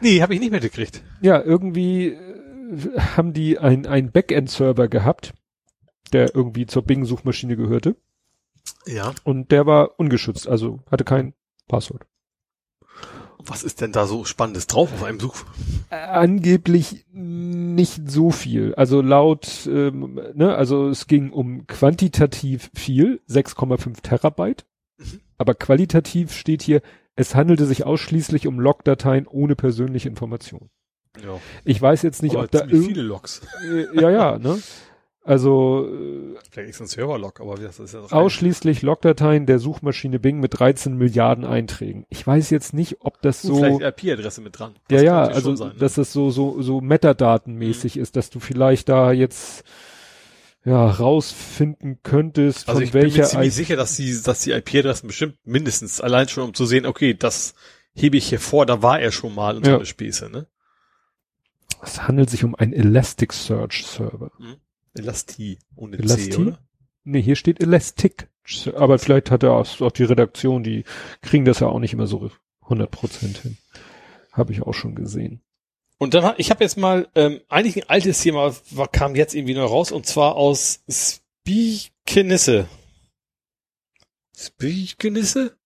Nee, habe ich nicht mitgekriegt. ja, irgendwie äh, haben die ein, ein Backend-Server gehabt, der irgendwie zur Bing-Suchmaschine gehörte. Ja. Und der war ungeschützt, also hatte kein Passwort. Was ist denn da so Spannendes drauf auf einem Such? Äh, angeblich nicht so viel. Also laut, ähm, ne, also es ging um quantitativ viel, 6,5 Terabyte. Mhm. Aber qualitativ steht hier, es handelte sich ausschließlich um Logdateien ohne persönliche Information. Ja. Ich weiß jetzt nicht, Aber ob da viele Logs. äh, ja, ja, ne? Also Vielleicht ist ein Server-Log, aber das ist ja rein- ausschließlich Logdateien der Suchmaschine Bing mit 13 Milliarden Einträgen. Ich weiß jetzt nicht, ob das Gut, so vielleicht IP-Adresse mit dran. Ja, Das ja, schon also sein, ne? dass das so so so Metadatenmäßig ist, dass du vielleicht da jetzt ja rausfinden könntest, Also von ich bin mir welcher ziemlich I- sicher, dass die, dass die IP-Adressen bestimmt mindestens allein schon um zu sehen, okay, das hebe ich hier vor, da war er schon mal und so Ja. eine Späße, ne? es handelt sich um einen Elasticsearch Server. Elasti, ohne Elasti? C, oder? Nee, hier steht Elastic, aber vielleicht hat er auch, auch die Redaktion, die kriegen das ja auch nicht immer so 100% hin. Habe ich auch schon gesehen. Und dann, ich habe jetzt mal, ähm, eigentlich ein altes Thema war, kam jetzt irgendwie neu raus, und zwar aus Spiekenisse. Spiekenisse?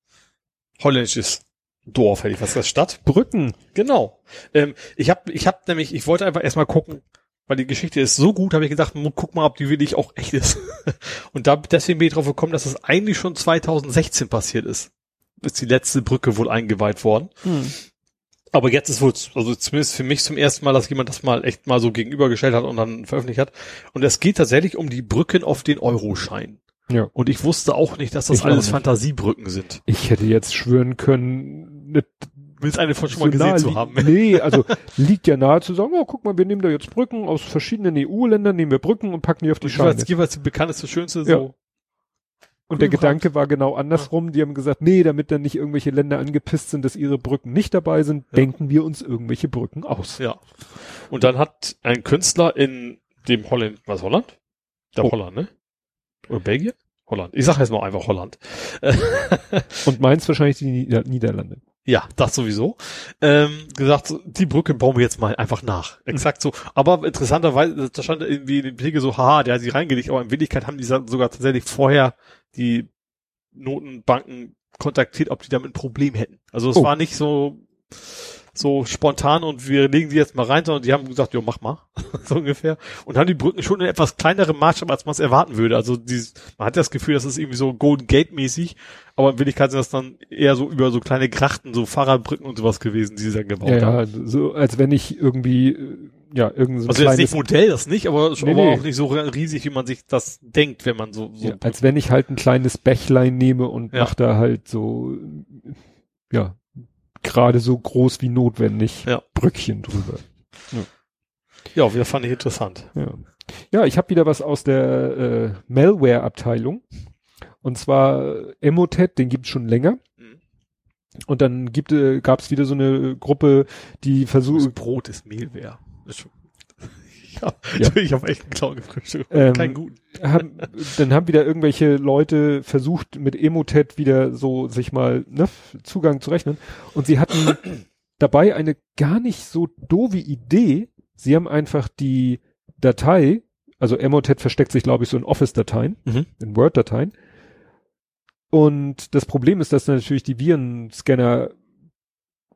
Holländisches Dorf, hätte ich was, das Stadt? Brücken. Genau. Ähm, ich habe ich hab nämlich, ich wollte einfach erstmal gucken, weil die Geschichte ist so gut, habe ich gedacht, guck mal, ob die wirklich auch echt ist. Und da deswegen bin ich drauf gekommen, dass das eigentlich schon 2016 passiert ist. Ist die letzte Brücke wohl eingeweiht worden. Aber jetzt ist wohl, also zumindest für mich zum ersten Mal, dass jemand das mal echt mal so gegenübergestellt hat und dann veröffentlicht hat. Und es geht tatsächlich um die Brücken auf den Euroschein. Ja. Und ich wusste auch nicht, dass das Ich alles. Fantasiebrücken sind. Ich hätte jetzt schwören können, ne, Willst eine von schon so mal gesehen nahe zu haben. Nee, also liegt ja nahe zu sagen, oh, guck mal, wir nehmen da jetzt Brücken aus verschiedenen EU-Ländern, nehmen wir Brücken und packen die auf die jeweils, Scheine. jeweils die bekannteste, schönste, Ja. so. Und der. Gedanke war genau andersrum. Die haben gesagt, nee, damit dann nicht irgendwelche Länder angepisst sind, dass ihre Brücken nicht dabei sind, Ja. denken wir uns irgendwelche Brücken aus. Ja. Und dann hat ein Künstler in dem Holland, was Holland? Der Oh. Holland, ne? Oder Belgien? Holland. Ich sag jetzt mal einfach Holland. Und meins wahrscheinlich die Nieder Niederlande. Ja, das sowieso. Ähm, gesagt, so, die Brücke bauen wir jetzt mal einfach nach. Exakt so. Aber interessanterweise, da stand irgendwie in dem Artikel so, haha, der hat sie reingelegt, aber in Wirklichkeit haben die sogar tatsächlich vorher die Notenbanken kontaktiert, ob die damit ein Problem hätten. Also es Oh. war nicht so so spontan und wir legen die jetzt mal rein, sondern die haben gesagt, jo, mach mal, so ungefähr. Und haben die Brücken schon in etwas kleinerem Maßstab, als man es erwarten würde. Also dieses, man hat das Gefühl, das ist irgendwie so Golden Gate mäßig, aber in Wirklichkeit sind das dann eher so über so kleine Grachten, so Fahrradbrücken und sowas gewesen, die sie dann gebaut Ja, haben. ja, so als wenn ich irgendwie, äh, ja, irgend so Also jetzt nicht Modell, das nicht, aber, schon Nee, aber nee. auch nicht so riesig, wie man sich das denkt, wenn man so, so ja, als wenn ich halt ein kleines Bächlein nehme und Ja. mach da halt so, ja, gerade so groß wie notwendig Ja. Brückchen drüber. ja, das fand ich interessant. Ja, ja ich habe wieder was aus der äh, Malware-Abteilung. Und zwar äh, Emotet, den gibt's schon länger. Mhm. Und dann gibt, äh, gab's wieder so eine Gruppe, die versucht, Brot ist Mehlwehr. Ist schon- Ja, Ja. ich habe echt einen Clown gefrühstückt. Ähm, Keinen guten. haben, dann haben wieder irgendwelche Leute versucht, mit Emotet wieder so sich mal ne, Zugang zu rechnen. Und sie hatten dabei eine gar nicht so doofe Idee. Sie haben einfach die Datei, also Emotet versteckt sich, glaube ich, so in Office-Dateien, Mhm. in Word-Dateien. Und das Problem ist, dass natürlich die Virenscanner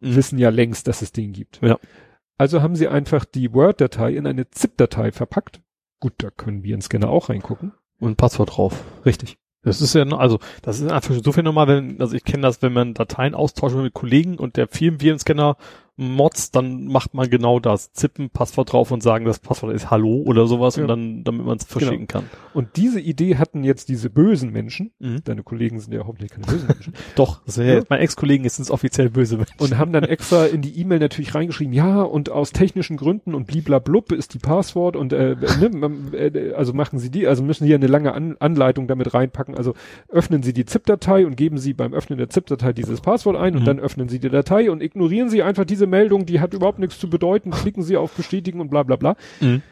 wissen ja längst, dass es den gibt. Ja. Also haben sie einfach die Word-Datei in eine ZIP-Datei verpackt. Gut, da können Virenscanner auch reingucken. Und ein Passwort drauf. Richtig. Das ist ja, also, das ist einfach so viel normal, wenn, also ich kenne das, wenn man Dateien austauscht mit Kollegen und der Firmenvirenscanner Mods, dann macht man genau das. Zippen, Passwort drauf und sagen, das Passwort ist Hallo oder sowas Ja. und dann, damit man es verschicken kann. Und diese Idee hatten jetzt diese bösen Menschen, Mhm. deine Kollegen sind ja hoffentlich keine bösen Menschen, Doch, Ja. mein Ex-Kollegen ist es offiziell böse Mensch. und haben dann extra in die E-Mail natürlich reingeschrieben, ja, und aus technischen Gründen und bliblablub ist die Passwort und äh, ne, man, äh, also machen Sie die, also müssen Sie ja eine lange An Anleitung damit reinpacken. Also öffnen Sie die ZIP-Datei und geben Sie beim Öffnen der ZIP-Datei dieses Passwort ein und Mhm. dann öffnen Sie die Datei und ignorieren Sie einfach diese Meldung, die hat überhaupt nichts zu bedeuten, klicken Sie auf Bestätigen und bla bla bla. Mhm.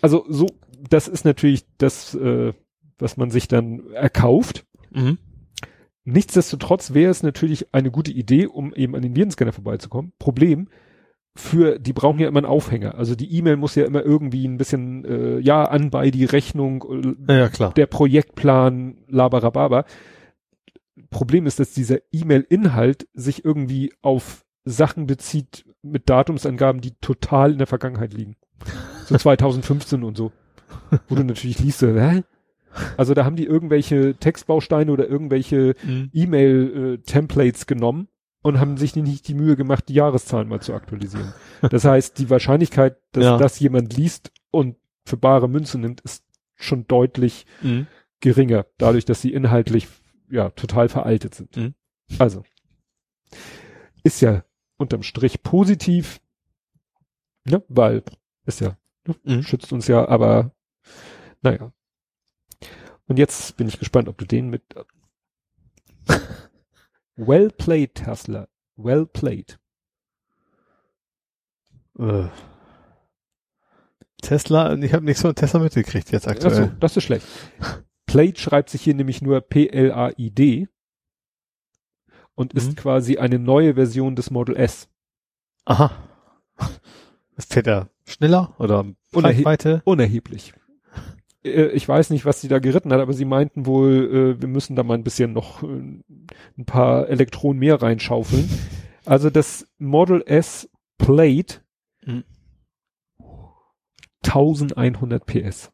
Also so, das ist natürlich das, äh, was man sich dann erkauft. Mhm. Nichtsdestotrotz wäre es natürlich eine gute Idee, um eben an den Virenscanner vorbeizukommen. Problem, für, die brauchen ja immer einen Aufhänger. Also die E-Mail muss ja immer irgendwie ein bisschen, äh, ja, an bei die Rechnung, äh, Ja, ja, klar. der Projektplan, labarababa. Problem ist, dass dieser E-Mail-Inhalt sich irgendwie auf Sachen bezieht mit Datumsangaben, die total in der Vergangenheit liegen. So 2015 und so. Wo du natürlich liest, hä? Also da haben die irgendwelche Textbausteine oder irgendwelche Mhm. E-Mail-Templates genommen und haben sich nicht die Mühe gemacht, die Jahreszahlen mal zu aktualisieren. Das heißt, die Wahrscheinlichkeit, dass Ja. das jemand liest und für bare Münze nimmt, ist schon deutlich Mhm. geringer, dadurch, dass sie inhaltlich ja total veraltet sind. Mhm. Also ist ja unterm Strich positiv, ne, weil ist ja Mhm. schützt uns ja, aber naja. Und jetzt bin ich gespannt, ob du den mit Well played, Tesla. Well played. Äh. Tesla, ich habe nicht so einen Tesla mitgekriegt jetzt Achso, aktuell. das ist schlecht. Plaid schreibt sich hier nämlich nur P-L-A-I-D und ist Mhm. quasi eine neue Version des Model S. Aha. Ist fährt er schneller oder Unerhe-? Unerheblich. Äh, Ich weiß nicht, was sie da geritten hat, aber sie meinten wohl, äh, wir müssen da mal ein bisschen noch äh, ein paar Elektronen mehr reinschaufeln. Also das Model S Plate Mhm. 1100 PS.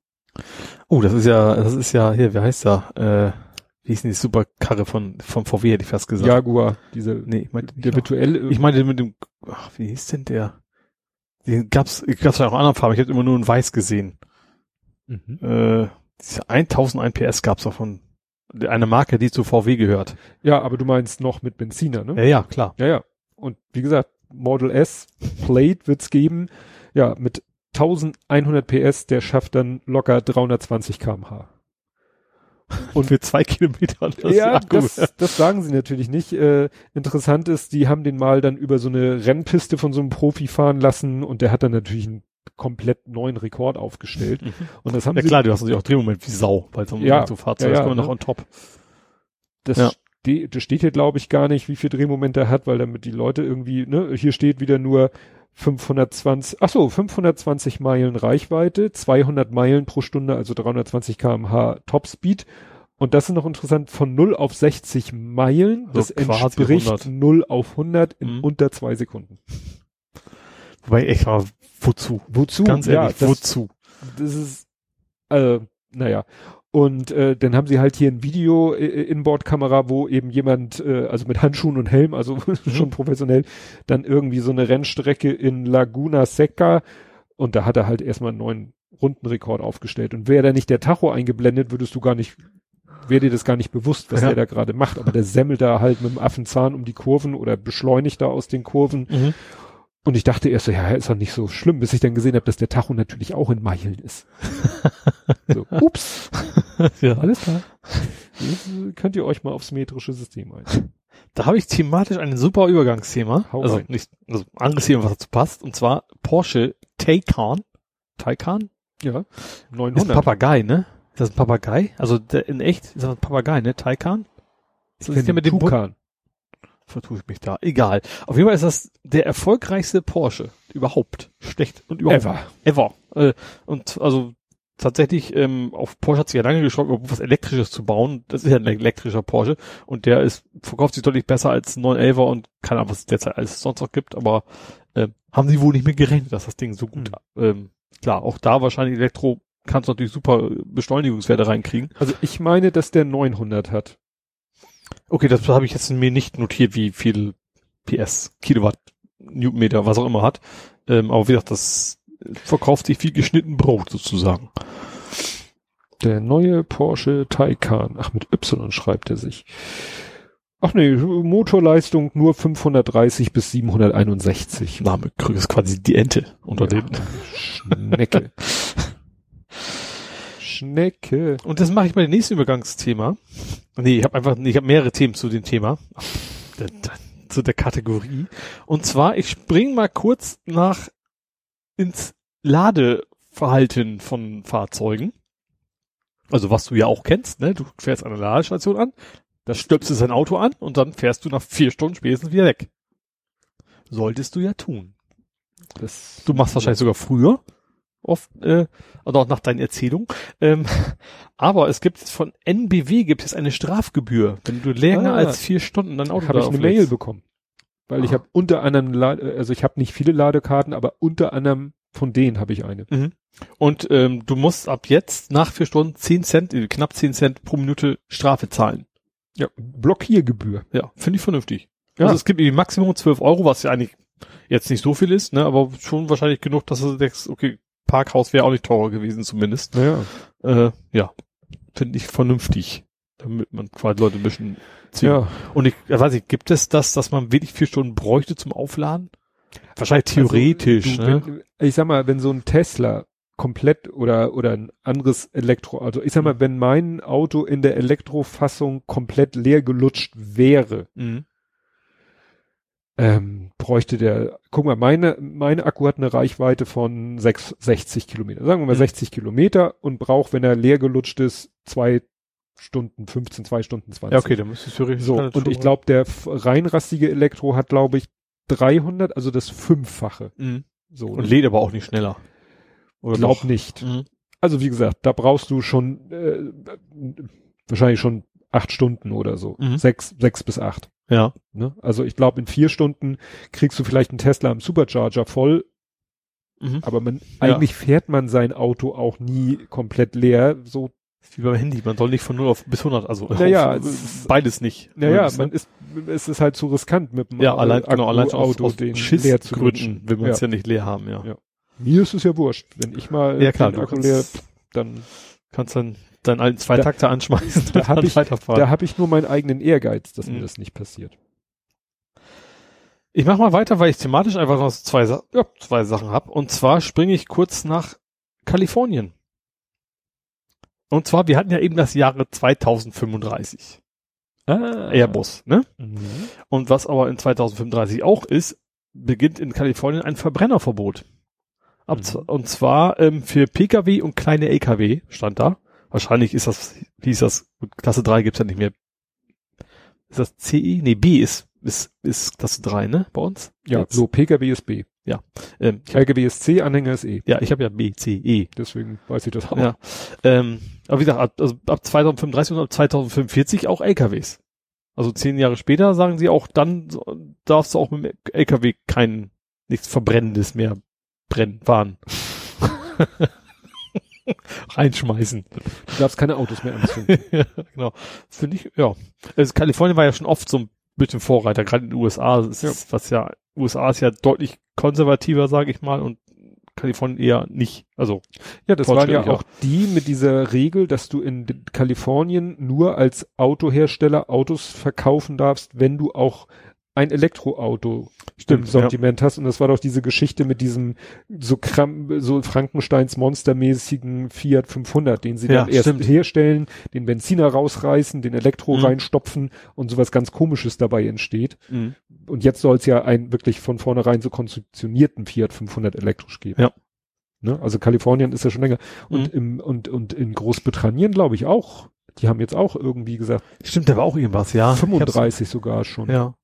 Oh, das ist ja, das ist ja, hier, wie heißt er? Äh, wie hieß denn die Superkarre von, vom VW, hätte ich fast gesagt. Jaguar, diese, Nee, ich meinte der virtuelle, Ich meinte mit dem, ach, wie hieß denn der? Den gab's, gab's ja auch in anderen Farben. Ich habe immer nur in weiß gesehen. Mhm. Äh, diese 1001 PS gab's auch von einer Marke, die zu VW gehört. ja, aber du meinst noch mit Benziner, ne? Ja, ja, klar. Ja, ja. Und wie gesagt, Model S Plate wird's geben. Ja, mit 1100 PS, der schafft dann locker 320 kmh. Und für zwei Kilometer. Das ja, das, das sagen sie natürlich nicht. Äh, interessant ist, die haben den mal dann über so eine Rennpiste von so einem Profi fahren lassen und der hat dann natürlich einen komplett neuen Rekord aufgestellt. Mhm. Und das haben ja, sie klar, du hast natürlich auch Drehmoment wie Sau, weil so, ja, so Fahrzeug ja, ja, ist immer noch ne? on top. Das, ja. ste das steht hier, glaube ich, gar nicht, wie viel Drehmoment er hat, weil damit die Leute irgendwie, ne, hier steht wieder nur 520, ach so, 520 Meilen Reichweite, 200 Meilen pro Stunde, also 320 kmh Topspeed. Und das ist noch interessant, von 0 auf 60 Meilen, das so entspricht 100. 0 auf 100 in mhm. unter zwei Sekunden. Wobei, echt wozu? Wozu? Ganz ehrlich, ja, das, wozu? Das ist, äh, naja. Und äh, dann haben sie halt hier ein Video äh, Inboard-Kamera, wo eben jemand, äh, also mit Handschuhen und Helm, also schon mhm. professionell, dann irgendwie so eine Rennstrecke in Laguna Seca und da hat er halt erstmal einen neuen Rundenrekord aufgestellt. Und wäre da nicht der Tacho eingeblendet, würdest du gar nicht, wäre dir das gar nicht bewusst, was ja. der da gerade macht. Aber der semmelt da halt mit dem Affenzahn um die Kurven oder beschleunigt da aus den Kurven. Mhm. Und ich dachte erst so, ja, ist doch nicht so schlimm, bis ich dann gesehen habe, dass der Tacho natürlich auch in Meilen ist. so, ups. ja, alles klar. Jetzt könnt ihr euch mal aufs metrische System ein. Da habe ich thematisch ein super Übergangsthema. Hau also rein. nicht, also anderes Thema, was dazu passt. Und zwar Porsche Taycan. Taycan? Ja. 900. Das ist ein Papagei, ne? Ist das ein Papagei? Also der, in echt ist das ein Papagei, ne? Taycan? Ist das der mit dem Tukan vertue ich mich da. Egal. Auf jeden Fall ist das der erfolgreichste Porsche überhaupt. Schlecht und überhaupt. Ever. Ever. Äh, und also tatsächlich, ähm, auf Porsche hat sich ja lange geschaut, was Elektrisches zu bauen. Das ist ja ein elektrischer Porsche und der ist, verkauft sich deutlich besser als 911er und keine Ahnung, was es derzeit alles sonst noch gibt, aber äh, haben sie wohl nicht mehr gerechnet, dass das Ding so gut, mhm. ähm, klar, auch da wahrscheinlich Elektro kannst du natürlich super Beschleunigungswerte reinkriegen. Also ich meine, dass der 900 hat. Okay, das habe ich jetzt mir nicht notiert, wie viel PS, Kilowatt, Newtonmeter, was auch immer hat. Ähm, aber wie gesagt, das verkauft sich wie geschnitten Brot sozusagen. Der neue Porsche Taycan. Ach, mit Y schreibt er sich. Ach nee, Motorleistung nur 530 bis 761. Name ist quasi die Ente unter ja, den. Schnecke. Schnecke. Und das mache ich bei dem nächsten Übergangsthema. Nee, ich habe einfach, ich habe mehrere Themen zu dem Thema. zu der Kategorie. Und zwar, ich spring mal kurz nach ins Ladeverhalten von Fahrzeugen. Also was du ja auch kennst, ne? Du fährst eine Ladestation an, da stöpst du sein Auto an und dann fährst du nach vier Stunden spätestens wieder weg. Solltest du ja tun. Das, du machst wahrscheinlich sogar früher oft, äh, oder auch nach deinen Erzählungen. Ähm, aber es gibt von NBW gibt es eine Strafgebühr, wenn du länger ah, als vier Stunden dein Auto Habe ich eine Mail bekommen. Weil ah. ich habe unter anderem, also ich habe nicht viele Ladekarten, aber unter anderem von denen habe ich eine. Mhm. Und ähm, du musst ab jetzt nach vier Stunden zehn Cent, äh, knapp zehn Cent pro Minute Strafe zahlen. Ja, Blockiergebühr. Ja, finde ich vernünftig. Ja. Also es gibt irgendwie Maximum 12 Euro, was ja eigentlich jetzt nicht so viel ist, ne, aber schon wahrscheinlich genug, dass du denkst, okay, Parkhaus wäre auch nicht teurer gewesen zumindest. Ja. Äh, ja. Finde ich vernünftig. Damit man quasi Leute ein bisschen ziehen. Ja. Und ich ja, weiß ich, gibt es das, dass man wirklich vier Stunden bräuchte zum Aufladen? Wahrscheinlich also, theoretisch, also, du, ne? Wenn, ich sag mal, wenn so ein Tesla komplett oder oder ein anderes Elektro, also ich sag mal, mhm. wenn mein Auto in der Elektrofassung komplett leer gelutscht wäre, mhm ähm, bräuchte der, guck mal, meine, meine Akku hat eine Reichweite von 6, 60 Kilometer, sagen wir mal mhm. 60 Kilometer und braucht, wenn er leer gelutscht ist, zwei Stunden 15, zwei Stunden 20. Ja, okay, dann müsste es theoretisch. So, und ich glaube, der reinrastige Elektro hat, glaube ich, 300, also das Fünffache. Mhm. So. Und lädt aber auch nicht schneller. Oder glaub doch? nicht. Mhm. Also wie gesagt, da brauchst du schon äh, wahrscheinlich schon acht Stunden oder so. Mhm. Sechs, sechs bis acht. Ja. Ne? Also ich glaube, in vier Stunden kriegst du vielleicht einen Tesla im Supercharger voll. Mhm. Aber man, ja. eigentlich fährt man sein Auto auch nie komplett leer. So wie beim Handy, man soll nicht von 0 auf bis 100, also naja, beides nicht. Naja, man ist, es ist halt zu riskant mit dem ja, allein, genau, allein Auto, aus, den Schiss leer zu gründen, will man es ja. ja. nicht leer haben, ja. ja. Mir ist es ja wurscht, wenn ich mal ja, klar, den Akku leer, dann kannst dann deinen alten Zweitakter da, anschmeißen. Da habe ich, da hab ich nur meinen eigenen Ehrgeiz, dass mhm. mir das nicht passiert. Ich mache mal weiter, weil ich thematisch einfach noch zwei, ja, zwei Sachen habe. Und zwar springe ich kurz nach Kalifornien. Und zwar, wir hatten ja eben das Jahre 2035. Ah. Airbus, ne? Mhm. Und was aber in 2035 auch ist, beginnt in Kalifornien ein Verbrennerverbot. Mhm. Und zwar ähm, für Pkw und kleine Lkw stand da. Wahrscheinlich ist das, wie ist das, Klasse 3 gibt's ja nicht mehr. Ist das CE? Nee, B ist, ist, ist Klasse 3, ne, bei uns? Ja, Jetzt. so Pkw ist B. Ähm, ich hab, LKW ist C, Anhänger ist E. ja, ich habe ja B, C, E. Deswegen weiß ich das auch. Ja. Ähm, aber wie gesagt, ab, also ab 2035 und ab 2045 auch LKWs. Also zehn Jahre später sagen sie auch, dann darfst du auch mit dem LKW kein, nichts Verbrennendes mehr brennen, fahren. Reinschmeißen. Du darfst keine Autos mehr anzünden. ja, genau. Finde ich, ja. Also Kalifornien war ja schon oft so ein bisschen Vorreiter, gerade in den USA, ist, Ja. was ja, USA ist ja deutlich konservativer, sage ich mal, und Kalifornien eher nicht. Also, Ja, das waren ja auch die mit dieser Regel, dass du in Kalifornien nur als Autohersteller Autos verkaufen darfst, wenn du auch ein Elektroauto im Sortiment hast. Und das war doch diese Geschichte mit diesem so, Kram, so Frankensteins monstermäßigen Fiat 500, den sie Ja, dann erst stimmt. herstellen, den Benziner rausreißen, den Elektro Mhm. reinstopfen und sowas ganz Komisches dabei entsteht. Mhm. Und jetzt soll es ja einen wirklich von vornherein so konzeptionierten Fiat 500 elektrisch geben. Ja. Ne? Also Kalifornien ist ja schon länger. Und Mhm. im, und, und in Großbritannien glaube ich auch. Die haben jetzt auch irgendwie gesagt, Stimmt, da war auch irgendwas, ja. 35 sogar schon. Ja.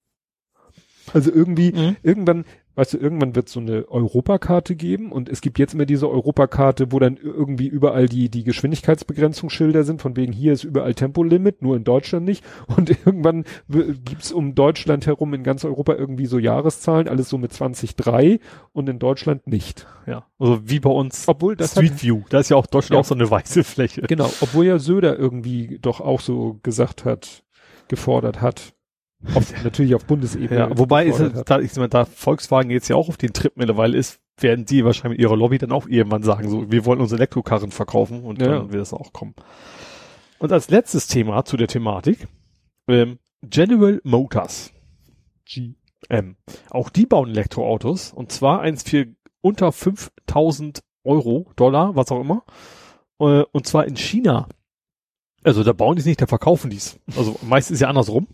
Also irgendwie, Mhm. irgendwann, weißt du, irgendwann wird so eine Europakarte geben und es gibt jetzt immer diese Europakarte, wo dann irgendwie überall die, die Geschwindigkeitsbegrenzungsschilder sind, von wegen hier ist überall Tempolimit, nur in Deutschland nicht. Und irgendwann gibt's um Deutschland herum in ganz Europa irgendwie so Jahreszahlen, alles so mit 2003 und in Deutschland nicht. Ja. Also wie bei uns Obwohl das hat, Street View. Da ist ja auch Deutschland Ja. auch so eine weiße Fläche. genau, obwohl ja Söder irgendwie doch auch so gesagt hat, gefordert hat. Auf, natürlich auf Bundesebene. Ja, wobei ist es, da, ich meine, da Volkswagen jetzt ja auch auf den Trip mittlerweile ist, werden die wahrscheinlich mit ihrer Lobby dann auch irgendwann sagen, so, wir wollen unsere Elektrokarren verkaufen und Ja. dann wird das auch kommen. Und als letztes Thema zu der Thematik, ähm, General Motors. GM. Auch die bauen Elektroautos und zwar eins für unter 5000 Euro, Dollar, was auch immer. Äh, und zwar in China. Also da bauen die es nicht, da verkaufen die es. Also meistens ist ja andersrum.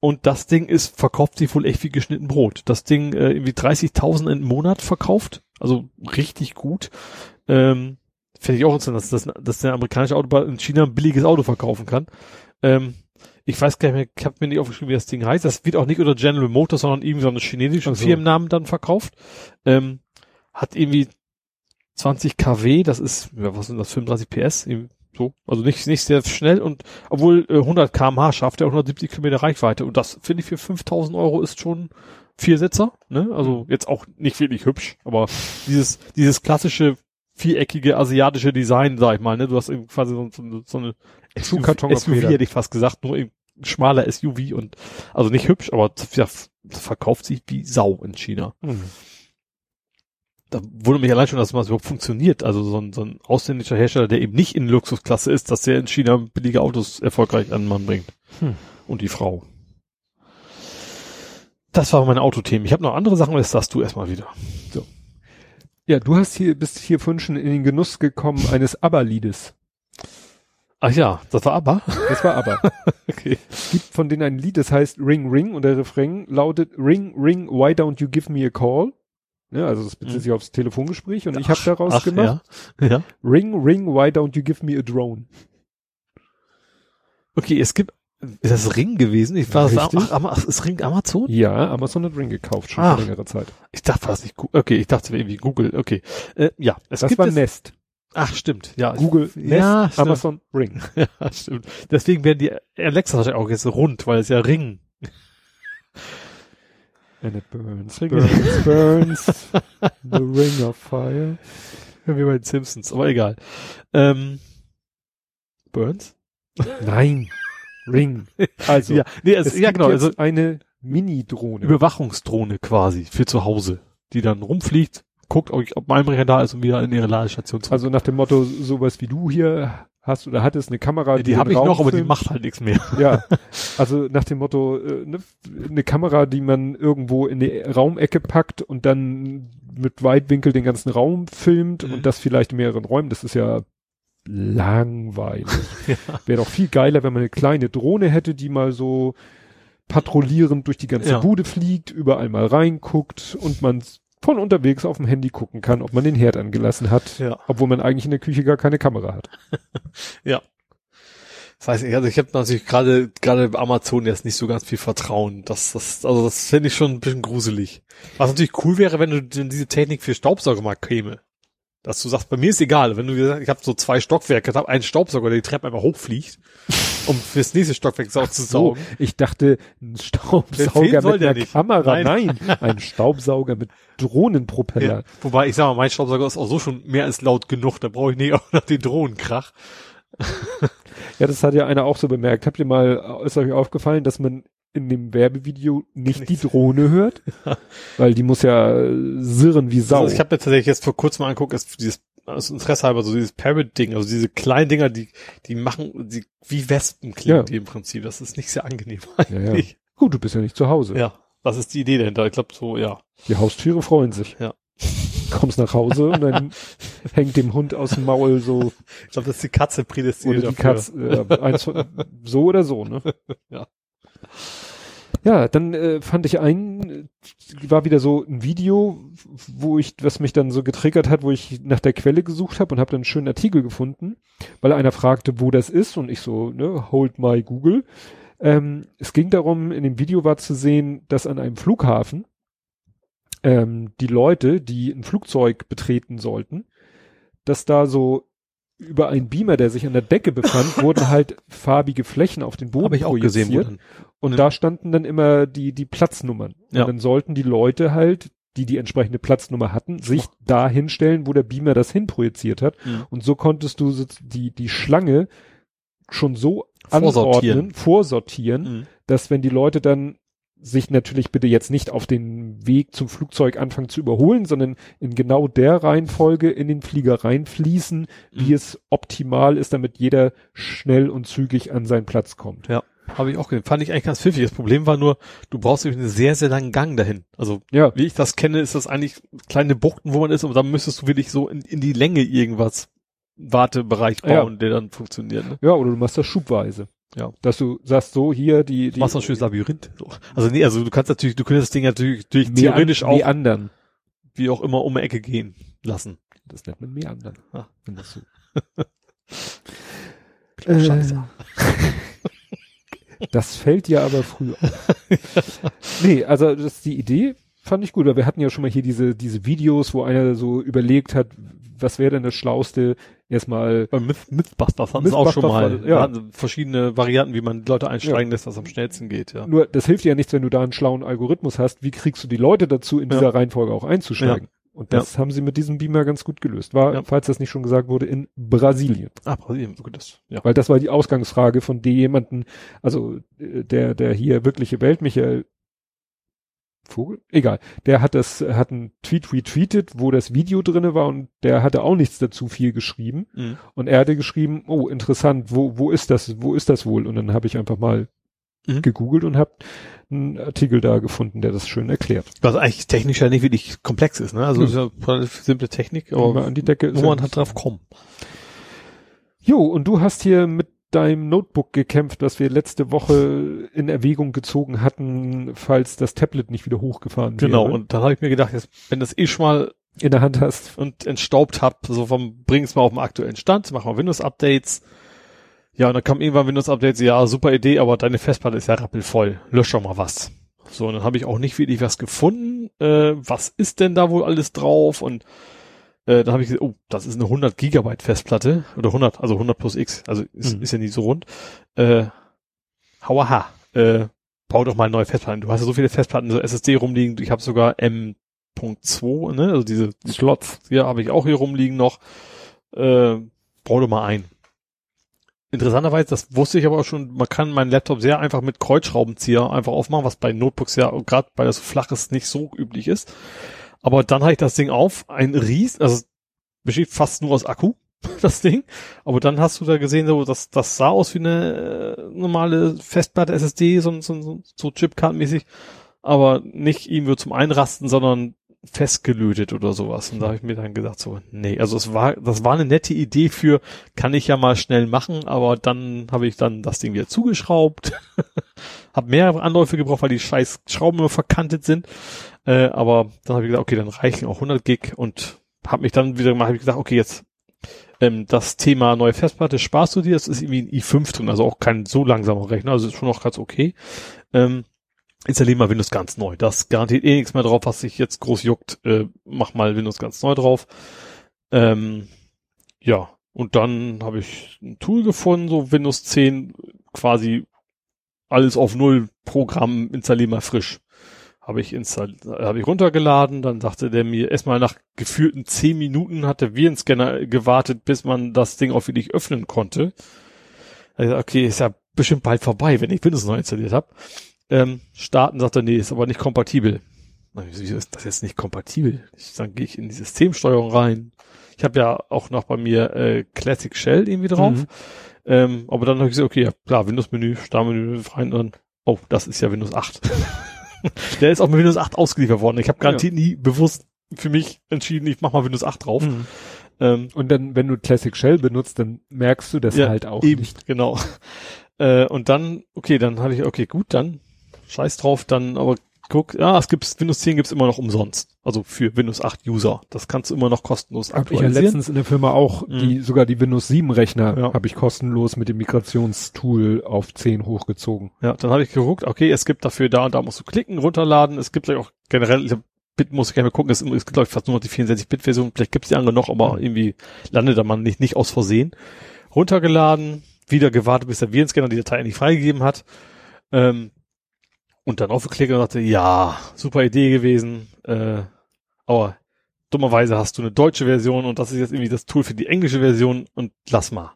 Und das Ding ist, verkauft sich wohl echt wie geschnitten Brot. Das Ding äh, irgendwie 30.000 im Monat verkauft. Also richtig gut. Ähm, Finde ich auch interessant, dass, dass, dass der amerikanische Autobahn in China ein billiges Auto verkaufen kann. Ähm, ich weiß gar nicht mehr, ich habe mir nicht aufgeschrieben, wie das Ding heißt. Das wird auch nicht unter General Motors, sondern irgendwie so einen chinesischen Ach so. Firmennamen dann verkauft. Ähm, hat irgendwie 20 kW, das ist, ja, was sind das, 35 PS, so, also nicht, nicht sehr schnell und obwohl äh, 100 kmh schafft er 170 Kilometer Reichweite und das finde ich für 5000 Euro ist schon Viersitzer, ne? Also jetzt auch nicht wirklich hübsch, aber dieses dieses klassische viereckige asiatische Design, sag ich mal, ne? Du hast eben quasi so, so, so eine SUV, Rädern. hätte ich fast gesagt, nur eben schmaler SUV und also nicht hübsch, aber ja, verkauft sich wie Sau in China Mhm. Da wundert mich allein schon, dass das überhaupt funktioniert. Also so ein, so ein ausländischer Hersteller, der eben nicht in Luxusklasse ist, dass der in China billige Autos erfolgreich an den Mann bringt. Hm. Und die Frau. Das waren meine Autothemen. Ich habe noch andere Sachen, aber das sagst du erstmal wieder. Ja, du hast hier, bist hier vorhin schon in den Genuss gekommen eines ABBA-Liedes. Ach ja, das war aber. Das war ABBA. Okay. Es gibt von denen ein Lied, das heißt Ring Ring und der Refrain lautet Ring Ring, why don't you give me a call? Ja, also das bezieht Mhm. sich aufs Telefongespräch und ich habe daraus Ach, gemacht Ja. ja. Ring Ring, why don't you give me a drone? Okay, es gibt, ist das Ring gewesen? Ich war, Richtig. ach, Ama- ach, ist Ring Amazon? Ja, Amazon hat Ring gekauft, schon Ach. vor längerer Zeit. Ich dachte, war das nicht, Gu- okay, ich dachte, es wäre irgendwie Google, okay. Äh, ja, es Das gibt war es, Nest. ach, stimmt, ja. Google, Nest, ja. Amazon, Ring. Ja, stimmt. Deswegen werden die Alexa wahrscheinlich auch jetzt rund, weil es ja Ring. And it burns, burns, burns. the ring of fire. Wie bei den Simpsons, aber egal. Ähm, Burns? Nein, Ring. Also, ja, nee, es, es ja gibt genau, jetzt also eine Mini-Drohne. Überwachungsdrohne quasi für zu Hause, die dann rumfliegt, guckt, ob, ob mein Einbrecher da ist und wieder in ihre Ladestation zurück. Also nach dem Motto, sowas wie du hier hast oder hattest, eine Kamera, die den habe ich Raum noch, aber die filmt. macht halt nichts mehr. Ja, also nach dem Motto, äh, ne, eine Kamera, die man irgendwo in die Raumecke packt und dann mit Weitwinkel den ganzen Raum filmt Mhm. und das vielleicht in mehreren Räumen, das ist ja langweilig. Wäre doch viel geiler, wenn man eine kleine Drohne hätte, die mal so patrouillierend durch die ganze Ja. Bude fliegt, überall mal reinguckt und man von unterwegs auf dem Handy gucken kann, ob man den Herd angelassen hat, Ja. obwohl man eigentlich in der Küche gar keine Kamera hat. Ja. Das heißt, also ich habe natürlich gerade gerade bei Amazon jetzt nicht so ganz viel Vertrauen. Das, das, also das finde ich schon ein bisschen gruselig. Was natürlich cool wäre, wenn du denn diese Technik für Staubsauger mal käme. Dass du sagst, bei mir ist egal, wenn du gesagt, ich habe so zwei Stockwerke, habe einen Staubsauger, der die Treppe einfach hochfliegt, um fürs nächste Stockwerk zu So, saugen. ich dachte, ein Staubsauger mit einer nicht. Kamera. Nein. Nein, ein Staubsauger mit Drohnenpropeller. Ja. Wobei ich sag mal, mein Staubsauger ist auch so schon mehr als laut genug, da brauche ich nicht auch noch den Drohnenkrach. Ja, das hat ja einer auch so bemerkt. Habt ihr mal, ist euch aufgefallen, dass man in dem Werbevideo nicht die Drohne hört? Weil die muss ja äh, sirren wie Sau. Also ich habe mir tatsächlich jetzt vor kurzem mal angeguckt, ist dieses aus Interesse halber so dieses Parrot-Ding, also diese kleinen Dinger, die die machen, die wie Wespen klingen Ja. die im Prinzip. Das ist nicht sehr angenehm ja, ja. eigentlich. Gut, du bist ja nicht zu Hause. Ja, das ist die Idee dahinter. Ich glaube so, ja. Die Haustiere freuen sich. Ja. Kommst nach Hause und dann hängt dem Hund aus dem Maul so, Ich glaube, das ist die Katze prädestiniert oder die dafür. Katze, äh, eins so oder so, ne? Ja. Ja, dann äh, fand ich ein, äh, war wieder so ein Video, wo ich, was mich dann so getriggert hat, wo ich nach der Quelle gesucht habe und habe dann einen schönen Artikel gefunden, weil einer fragte, wo das ist und ich so, ne, hold my Google. Ähm, es ging darum, in dem Video war zu sehen, dass an einem Flughafen ähm, die Leute, die ein Flugzeug betreten sollten, dass da so über einen Beamer, der sich an der Decke befand, wurden halt farbige Flächen auf den Boden Habe ich auch gesehen. projiziert. dann- Und Mhm. da standen dann immer die, die Platznummern. Ja. Und dann sollten die Leute halt, die die entsprechende Platznummer hatten, sich da hinstellen, wo der Beamer das hinprojiziert hat. Mhm. Und so konntest du die, die Schlange schon so Vorsortieren. anordnen, vorsortieren, Mhm. dass wenn die Leute dann sich natürlich bitte jetzt nicht auf den Weg zum Flugzeug anfangen zu überholen, sondern in genau der Reihenfolge in den Flieger reinfließen, wie Mhm. es optimal ist, damit jeder schnell und zügig an seinen Platz kommt. Ja, habe ich auch gesehen. Fand ich eigentlich ganz pfiffig. Das Problem war nur, du brauchst nämlich einen sehr, sehr langen Gang dahin. Also, Ja, wie ich das kenne, ist das eigentlich kleine Buchten, wo man ist, und dann müsstest du wirklich so in, in die Länge irgendwas Wartebereich Ja. bauen, der dann funktioniert. Ne? Ja, oder du machst das schubweise. Ja. Dass du sagst so, hier die, Du die machst ein schönes Labyrinth. So. Also nee, also du kannst natürlich, du könntest das Ding natürlich durch, theoretisch auch, Meandern. wie auch immer, um die Ecke gehen lassen. Das nennt man Meandern. Ah. Wenn das so. Scheiße. Das fällt ja aber früher. nee, also das ist die Idee fand ich gut, weil wir hatten ja schon mal hier diese, diese Videos, wo einer so überlegt hat, was wäre denn das Schlauste, erstmal, Bei Myth, Mythbusters hatten sie auch schon Mythbusters mal. ja. Da verschiedene Varianten, wie man Leute einsteigen lässt, was am schnellsten geht, ja. nur das hilft dir ja nichts, wenn du da einen schlauen Algorithmus hast, wie kriegst du die Leute dazu, in Ja. dieser Reihenfolge auch einzusteigen? Und das haben sie mit diesem Beamer ganz gut gelöst. War, Ja. falls das nicht schon gesagt wurde, in Brasilien. Ah, Brasilien, gut, das, ja. Weil das war die Ausgangsfrage von dem jemanden, also äh, der, der hier wirkliche Welt, Michael Vogel? Egal. Der hat das, hat einen Tweet retweetet, wo das Video drinne war und der hatte auch nichts dazu viel geschrieben. Mhm. Und er hatte geschrieben, oh, interessant, wo, wo ist das, wo ist das wohl? Und dann habe ich einfach mal Mhm. gegoogelt und habe einen Artikel da gefunden, der das schön erklärt. Was eigentlich technisch ja nicht wirklich komplex ist, ne? Also, Nö. ist ja relativ simple Technik, aber an die Decke. man halt drauf kommt. Jo, und du hast hier mit deinem Notebook gekämpft, das wir letzte Woche in Erwägung gezogen hatten, falls das Tablet nicht wieder hochgefahren Genau, wäre. und dann habe ich mir gedacht, jetzt, wenn das eh schon mal in der Hand hast. und entstaubt hab, so vom, bring's mal auf den aktuellen Stand, mach mal Windows-Updates. Ja, und dann kam irgendwann Windows-Updates, ja, super Idee, aber deine Festplatte ist ja rappelvoll. Lösch doch mal was. So, und dann habe ich auch nicht wirklich was gefunden. Äh, was ist denn da wohl alles drauf? Und äh, dann habe ich gesagt, oh, das ist eine 100 Gigabyte Festplatte. Oder 100, also 100 plus X. Also ist, Mhm. ist ja nicht so rund. Äh, hauaha. Äh, bau doch mal eine neue Festplatte. Du hast ja so viele Festplatten, so SSD rumliegen. Ich habe sogar M.2, ne? Also diese Slots, hier habe ich auch hier rumliegen noch. Äh, bau doch mal ein. Interessanterweise, das wusste ich aber auch schon, man kann meinen Laptop sehr einfach mit Kreuzschraubenzieher einfach aufmachen, was bei Notebooks ja gerade weil das so flach ist nicht so üblich ist. Aber dann habe ich das Ding auf, ein Ries, also es besteht fast nur aus Akku, das Ding. Aber dann hast du da gesehen, so, das, das sah aus wie eine äh, normale Festplatte SSD, so, so, so, so Chipcard-mäßig. Aber nicht irgendwie zum Einrasten, sondern festgelötet oder sowas. Und da habe ich mir dann gesagt, so, nee, also es war, das war eine nette Idee für, kann ich ja mal schnell machen, aber dann habe ich dann das Ding wieder zugeschraubt, habe mehrere Anläufe gebraucht, weil die scheiß Schrauben immer verkantet sind. Äh, aber dann habe ich gesagt, okay, dann reichen auch 100 Gig und habe mich dann wieder mal, habe ich gesagt, okay, jetzt ähm, das Thema neue Festplatte sparst du dir, das ist irgendwie ein i5 drin, also auch kein so langsamer Rechner, also ist schon noch ganz okay. Ähm, installier mal Windows ganz neu. Das garantiert eh nichts mehr drauf, was sich jetzt groß juckt. Äh, mach mal Windows ganz neu drauf. Ähm, ja, und dann habe ich ein Tool gefunden, so Windows 10 quasi alles auf Null Programm installier mal frisch. Habe ich installiert, habe ich runtergeladen, dann sagte der mir erstmal nach gefühlten zehn Minuten hat der Virenscanner gewartet, bis man das Ding auch wirklich öffnen konnte. Okay, ist ja bestimmt bald vorbei, wenn ich Windows neu installiert habe ähm, starten, sagt er, nee, ist aber nicht kompatibel. Wieso ist das jetzt nicht kompatibel? Ich, dann gehe ich in die Systemsteuerung rein. Ich habe ja auch noch bei mir äh, Classic Shell irgendwie drauf. Mhm. Ähm, aber dann habe ich gesagt, okay, ja, klar, Windows-Menü, Startmenü rein und dann, oh, das ist ja Windows 8. Der ist auch mit Windows 8 ausgeliefert worden. Ich habe garantiert ja. nie bewusst für mich entschieden, ich mach mal Windows 8 drauf. Mhm. Ähm, und dann, wenn du Classic Shell benutzt, dann merkst du das ja, halt auch eben, nicht. Genau. Äh, und dann, okay, dann habe ich, okay, gut, dann scheiß drauf, dann aber guck, ja, es gibt Windows 10 gibt's immer noch umsonst. Also für Windows 8 User. Das kannst du immer noch kostenlos hab aktualisieren. Ich ja letztens in der Firma auch, mhm. die, sogar die Windows 7 Rechner ja. habe ich kostenlos mit dem Migrationstool auf 10 hochgezogen. Ja, dann habe ich geguckt, okay, es gibt dafür da und da musst du klicken, runterladen. Es gibt auch generell, ich hab, Bit muss ich gerne mal gucken, es, es gibt glaube ich fast nur noch die 64-Bit-Version, vielleicht gibt's die andere noch, aber mhm. irgendwie landet da man nicht, nicht aus Versehen. Runtergeladen, wieder gewartet, bis der Virenscanner die Datei endlich freigegeben hat. Ähm, und dann aufgeklickt und dachte, ja, super Idee gewesen, äh, aber dummerweise hast du eine deutsche Version und das ist jetzt irgendwie das Tool für die englische Version und lass mal.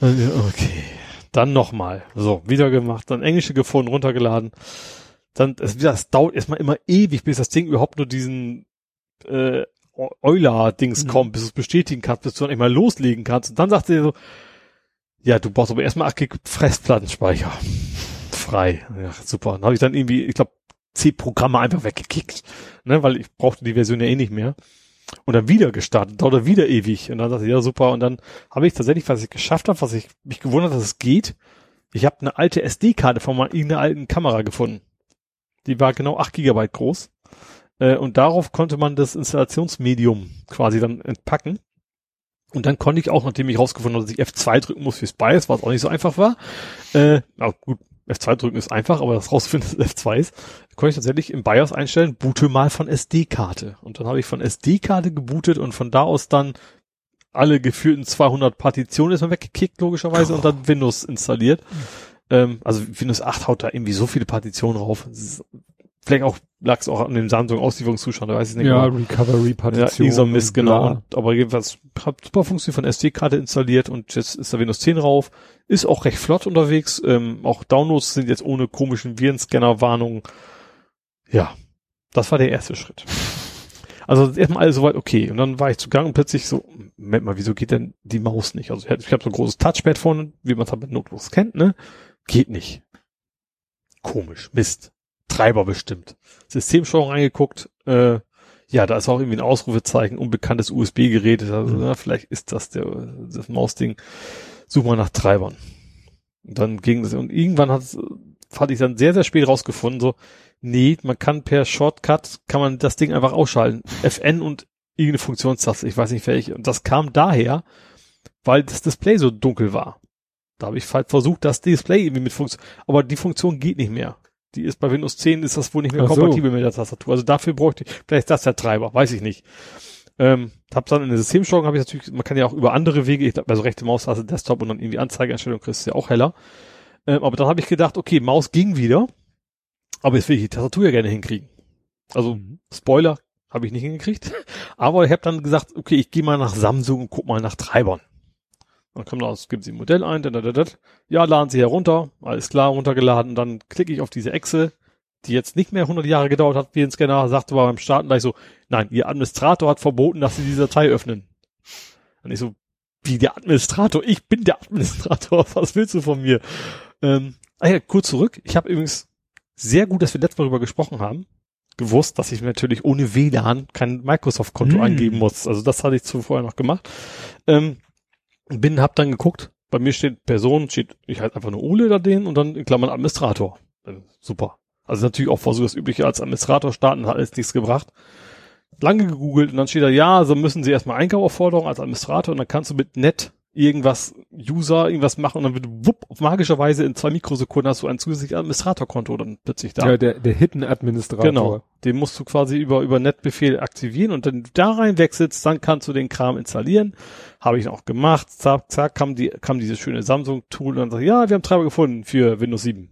Okay, dann nochmal. So, wieder gemacht, dann englische gefunden, runtergeladen. Dann, es, das dauert erstmal immer ewig, bis das Ding überhaupt nur diesen äh, Euler-Dings mhm. kommt, bis du es bestätigen kannst, bis du dann mal loslegen kannst. Und dann sagt er so, ja, du brauchst aber erstmal 8 Gig Festplattenspeicher frei. Ja, super. Dann habe ich dann irgendwie, ich glaube, C-Programme einfach weggekickt, ne, weil ich brauchte die Version ja eh nicht mehr. Und dann wieder gestartet, dauert wieder ewig. Und dann dachte ich, ja, super. Und dann habe ich tatsächlich, was ich geschafft habe, was ich mich gewundert, dass es geht. Ich habe eine alte SD-Karte von irgendeiner alten Kamera gefunden. Die war genau acht Gigabyte groß. Äh, und darauf konnte man das Installationsmedium quasi dann entpacken. Und dann konnte ich auch, nachdem ich rausgefunden habe, dass ich F2 drücken muss fürs BIOS, was auch nicht so einfach war, äh, gut, F2 drücken ist einfach, aber das rausfinden, dass F2 ist, konnte ich tatsächlich im BIOS einstellen, boote mal von SD-Karte. Und dann habe ich von SD-Karte gebootet und von da aus dann alle geführten 200 Partitionen ist man weggekickt, logischerweise, oh. und dann Windows installiert. Mhm. Ähm, also Windows 8 haut da irgendwie so viele Partitionen drauf. Vielleicht auch lag es auch an dem Samsung Auslieferungszustand, weiß ich nicht. Ja, genau. Recovery Partition. Ja, dieser Mist, genau. Und, aber jedenfalls hat super Funktion von SD-Karte installiert und jetzt ist da Windows 10 drauf. Ist auch recht flott unterwegs. Ähm, auch Downloads sind jetzt ohne komischen Virenscanner-Warnungen. Ja, das war der erste Schritt. Also erstmal alles soweit okay. Und dann war ich zugange und plötzlich so, Moment mal, wieso geht denn die Maus nicht? Also ich habe so ein großes Touchpad vorne, wie man es halt mit Notebooks kennt, ne? Geht nicht. Komisch, Mist. Treiber bestimmt. Systemsteuerung reingeguckt, äh, ja, da ist auch irgendwie ein Ausrufezeichen, unbekanntes USB-Gerät. Also, mhm. na, vielleicht ist das der das Mausding. Such mal nach Treibern. Und dann ging es, und irgendwann hat hatte ich dann sehr, sehr spät rausgefunden, so, nee, man kann per Shortcut, kann man das Ding einfach ausschalten. FN und irgendeine Funktionstaste, ich weiß nicht welche. Und das kam daher, weil das Display so dunkel war. Da habe ich halt versucht, das Display irgendwie mit Funktion, aber die Funktion geht nicht mehr die ist bei Windows 10 ist das wohl nicht mehr Ach kompatibel so. mit der Tastatur. Also dafür bräuchte ich, vielleicht ist das der Treiber, weiß ich nicht. Ähm, hab's dann in der Systemsteuerung habe ich natürlich, man kann ja auch über andere Wege, ich glaube, also rechte Maustaste, Desktop und dann irgendwie Anzeigeeinstellung kriegst du ja auch heller. Ähm, aber dann habe ich gedacht, okay, Maus ging wieder, aber jetzt will ich die Tastatur ja gerne hinkriegen. Also mhm. Spoiler habe ich nicht hingekriegt, aber ich habe dann gesagt, okay, ich gehe mal nach Samsung und guck mal nach Treibern. Dann kommt raus, geben Sie ein Modell ein, da, da, da, ja, laden Sie herunter, alles klar, runtergeladen, dann klicke ich auf diese Echse, die jetzt nicht mehr 100 Jahre gedauert hat, wie ein Scanner, sagte aber beim Starten gleich so, nein, Ihr Administrator hat verboten, dass Sie diese Datei öffnen. Und ich so, wie der Administrator? Ich bin der Administrator, was willst du von mir? Ähm, ah ja, kurz zurück, ich habe übrigens sehr gut, dass wir letztes Mal darüber gesprochen haben, gewusst, dass ich natürlich ohne WLAN kein Microsoft-Konto Hm. eingeben muss. Also das hatte ich zuvor noch gemacht. Ähm, bin, hab dann geguckt, bei mir steht Person, steht, ich halt einfach nur Ole da den und dann in Klammern Administrator. Äh, super. Also natürlich auch versucht das Übliche als Administrator starten, hat alles nichts gebracht. Lange gegoogelt und dann steht da, ja, so müssen sie erstmal Einkaufsaufforderung als Administrator und dann kannst du mit net irgendwas User, irgendwas machen und dann wird wupp, auf magische Weise in zwei Mikrosekunden hast du ein zusätzliches Administratorkonto dann plötzlich da. Ja, der, der Hidden Administrator. Genau. Den musst du quasi über, über Netbefehl aktivieren und dann da rein wechselst, dann kannst du den Kram installieren. Habe ich auch gemacht. Zack, zack, kam die, kam dieses schöne Samsung-Tool und dann sagt, ja, wir haben Treiber gefunden für Windows 7.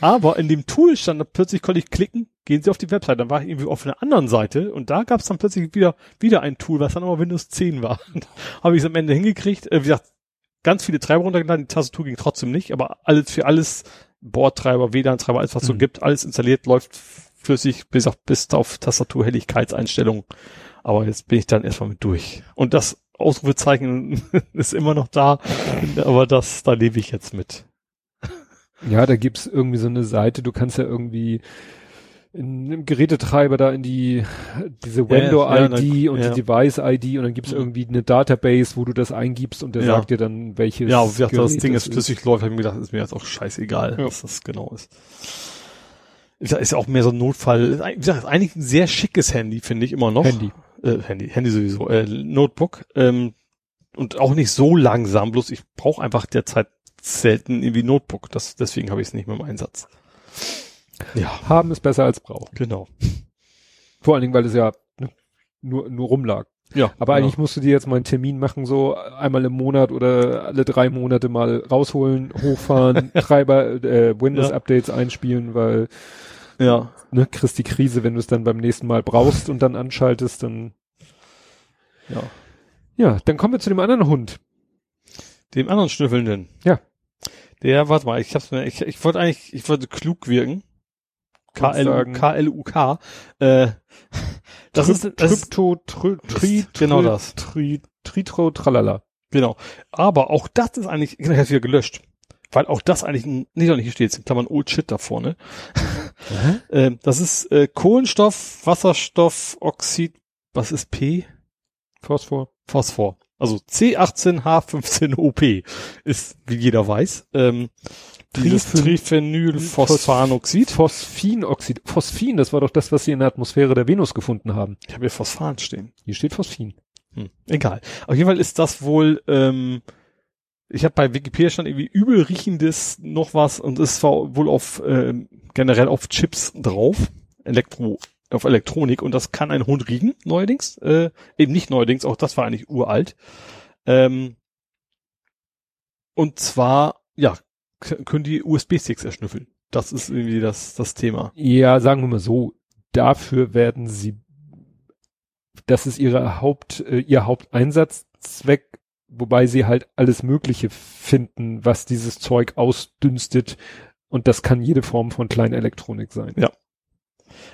Aber in dem Tool stand dann plötzlich konnte ich klicken, gehen Sie auf die Website. Dann war ich irgendwie auf einer anderen Seite und da gab es dann plötzlich wieder, wieder ein Tool, was dann aber Windows 10 war. Habe ich es am Ende hingekriegt. Äh, wie gesagt, ganz viele Treiber runtergeladen, die Tastatur ging trotzdem nicht, aber alles für alles, Bordtreiber, WLAN-Treiber, alles was so Mhm. gibt, alles installiert, läuft flüssig bis auf, bis auf Tastaturhelligkeitseinstellungen. Aber jetzt bin ich dann erstmal mit durch. Und das Ausrufezeichen ist immer noch da, aber das, da lebe ich jetzt mit. Ja, da gibt's irgendwie so eine Seite, du kannst ja irgendwie in einem Gerätetreiber da in die diese Ja, Window-ID ja, und ja. die Device-ID und dann gibt's irgendwie eine Database, wo du das eingibst und der Ja. sagt dir dann, welches Ja, wie gesagt, das Ding ist flüssig läuft, habe ich mir gedacht, ist mir jetzt auch scheißegal, Ja. was das genau ist. Wie gesagt, ist ja auch mehr so ein Notfall. Ist Wie gesagt, ist eigentlich ein sehr schickes Handy, finde ich immer noch. Handy. Äh, Handy, Handy sowieso. Äh, Notebook. Ähm, und auch nicht so langsam, bloß ich brauche einfach derzeit selten irgendwie Notebook. Das, deswegen habe ich es nicht mehr im Einsatz. Ja, Haben ist besser als brauchen. genau. Vor allen Dingen, weil es ja ne, nur, nur rumlag. Ja, Aber genau. eigentlich musst du dir jetzt mal einen Termin machen, so einmal im Monat oder alle drei Monate mal rausholen, hochfahren, Treiber, äh, Windows-Updates einspielen, weil ja. ne, kriegst die Krise, wenn du es dann beim nächsten Mal brauchst und dann anschaltest, dann Ja. ja, dann kommen wir zu dem anderen Hund. Dem anderen Schnüffelnden. Ja. Der, warte mal, ich hab's mir, ich, ich wollte eigentlich, ich wollte klug wirken. K-L-U-K. Äh, das ist, Trypto, Try, Tri, Genau das. Tri, Tritro, Tralala. genau. Aber auch das ist eigentlich, ich hab's wieder gelöscht. Weil auch das eigentlich, ein, nee, doch nicht, hier steht's, in Klammern Old Shit da vorne. Ähm, das ist äh, Kohlenstoff, Wasserstoff, Oxid, was ist P? Phosphor. Phosphor. Also C18H15OP ist, wie jeder weiß, ähm, dieses Triphen- Triphenylphosphanoxid. Phosphinoxid. Phosphin, das war doch das, was sie in der Atmosphäre der Venus gefunden haben. Ich habe hier Phosphan stehen. Hier steht Phosphin. Hm, egal. Auf jeden Fall ist das wohl, ähm, ich habe bei Wikipedia stand irgendwie übel riechendes noch was und es war wohl auf ähm, generell auf Chips drauf, Elektro auf Elektronik und das kann ein Hund riechen neuerdings, äh, eben nicht neuerdings, auch das war eigentlich uralt. Ähm, und zwar ja können die USB-Sticks erschnüffeln. Das ist irgendwie das das Thema. Ja, sagen wir mal so, dafür werden sie, das ist ihre Haupt, äh, ihr Haupteinsatzzweck, wobei sie halt alles Mögliche finden, was dieses Zeug ausdünstet. Und das kann jede Form von Kleinelektronik sein. Ja.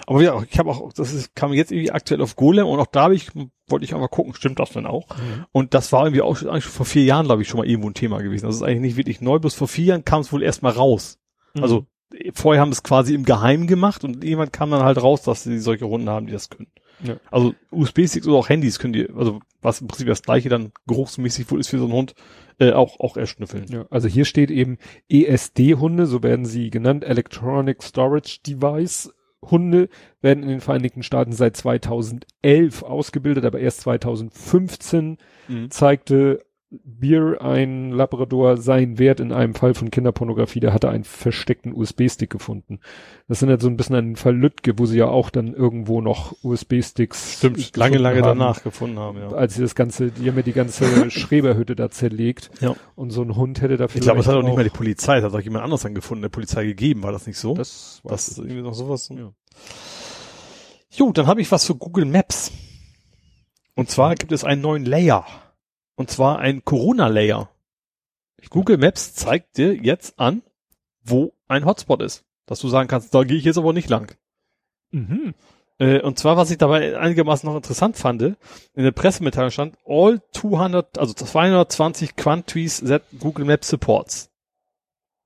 Aber ja, ich habe auch, das ist, kam jetzt irgendwie aktuell auf Golem und auch da habe ich, wollte ich einfach gucken, stimmt das denn auch? Und das war irgendwie auch schon, eigentlich schon vor vier Jahren, glaube ich, schon mal irgendwo ein Thema gewesen. Das ist eigentlich nicht wirklich neu, bloß vor vier Jahren kam es wohl erstmal raus. Mhm. Also vorher haben es quasi im Geheimen gemacht und jemand kam dann halt raus, dass sie solche Runden haben, die das können. Ja. Also USB-Sticks oder auch Handys können die, also was im Prinzip das gleiche dann geruchsmäßig wohl ist für so einen Hund, äh, auch, auch erschnüffeln. Ja, also hier steht eben ESD-Hunde, so werden sie genannt, Electronic Storage Device. Hunde werden in den Vereinigten Staaten seit 2011 ausgebildet, aber erst 2015 Mhm. zeigte Beer, ein Labrador, seinen Wert in einem Fall von Kinderpornografie. Der hatte einen versteckten USB-Stick gefunden. Das sind halt so ein bisschen ein Fall Lütke, wo sie ja auch dann irgendwo noch USB-Sticks Stimmt, lange, lange haben, danach gefunden haben, ja. Als sie das ganze, die haben ja die ganze Schreberhütte da zerlegt. Ja. Und so ein Hund hätte da Ich glaube, es hat auch nicht mal die Polizei, es hat auch jemand anders dann gefunden, der Polizei gegeben, war das nicht so? Das, Das ist irgendwie noch sowas. Ja. Jo, dann habe ich was für Google Maps. Und zwar gibt es einen neuen Layer. Und zwar ein Corona-Layer. Google Maps zeigt dir jetzt an, wo ein Hotspot ist. Dass du sagen kannst, da gehe ich jetzt aber nicht lang. mhm. Äh, und zwar, was ich dabei einigermaßen noch interessant fand, in der Pressemitteilung stand, all 200, also 220 Countries that Google Maps supports.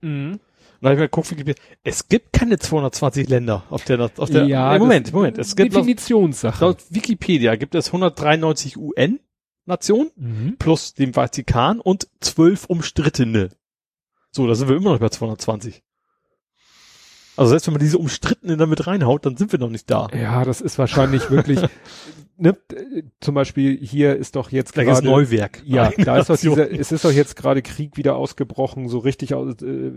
Mhm. dann habe ich mal geguckt, Wikipedia. es gibt keine 220 Länder auf der, auf der, Ja, Moment, Moment, es gibt laut, Definitionssache. laut Wikipedia gibt es 193 UN-Nationen Mhm. plus dem Vatikan und 12 umstrittene. So, da sind wir immer noch bei 220. Also selbst wenn man diese umstrittenen damit reinhaut, dann sind wir noch nicht da. Ja, das ist wahrscheinlich wirklich, ne, zum Beispiel hier ist doch jetzt gerade, Neuwerk. ja, da ist doch Nation. dieser, es ist doch jetzt gerade Krieg wieder ausgebrochen, so richtig aus, äh,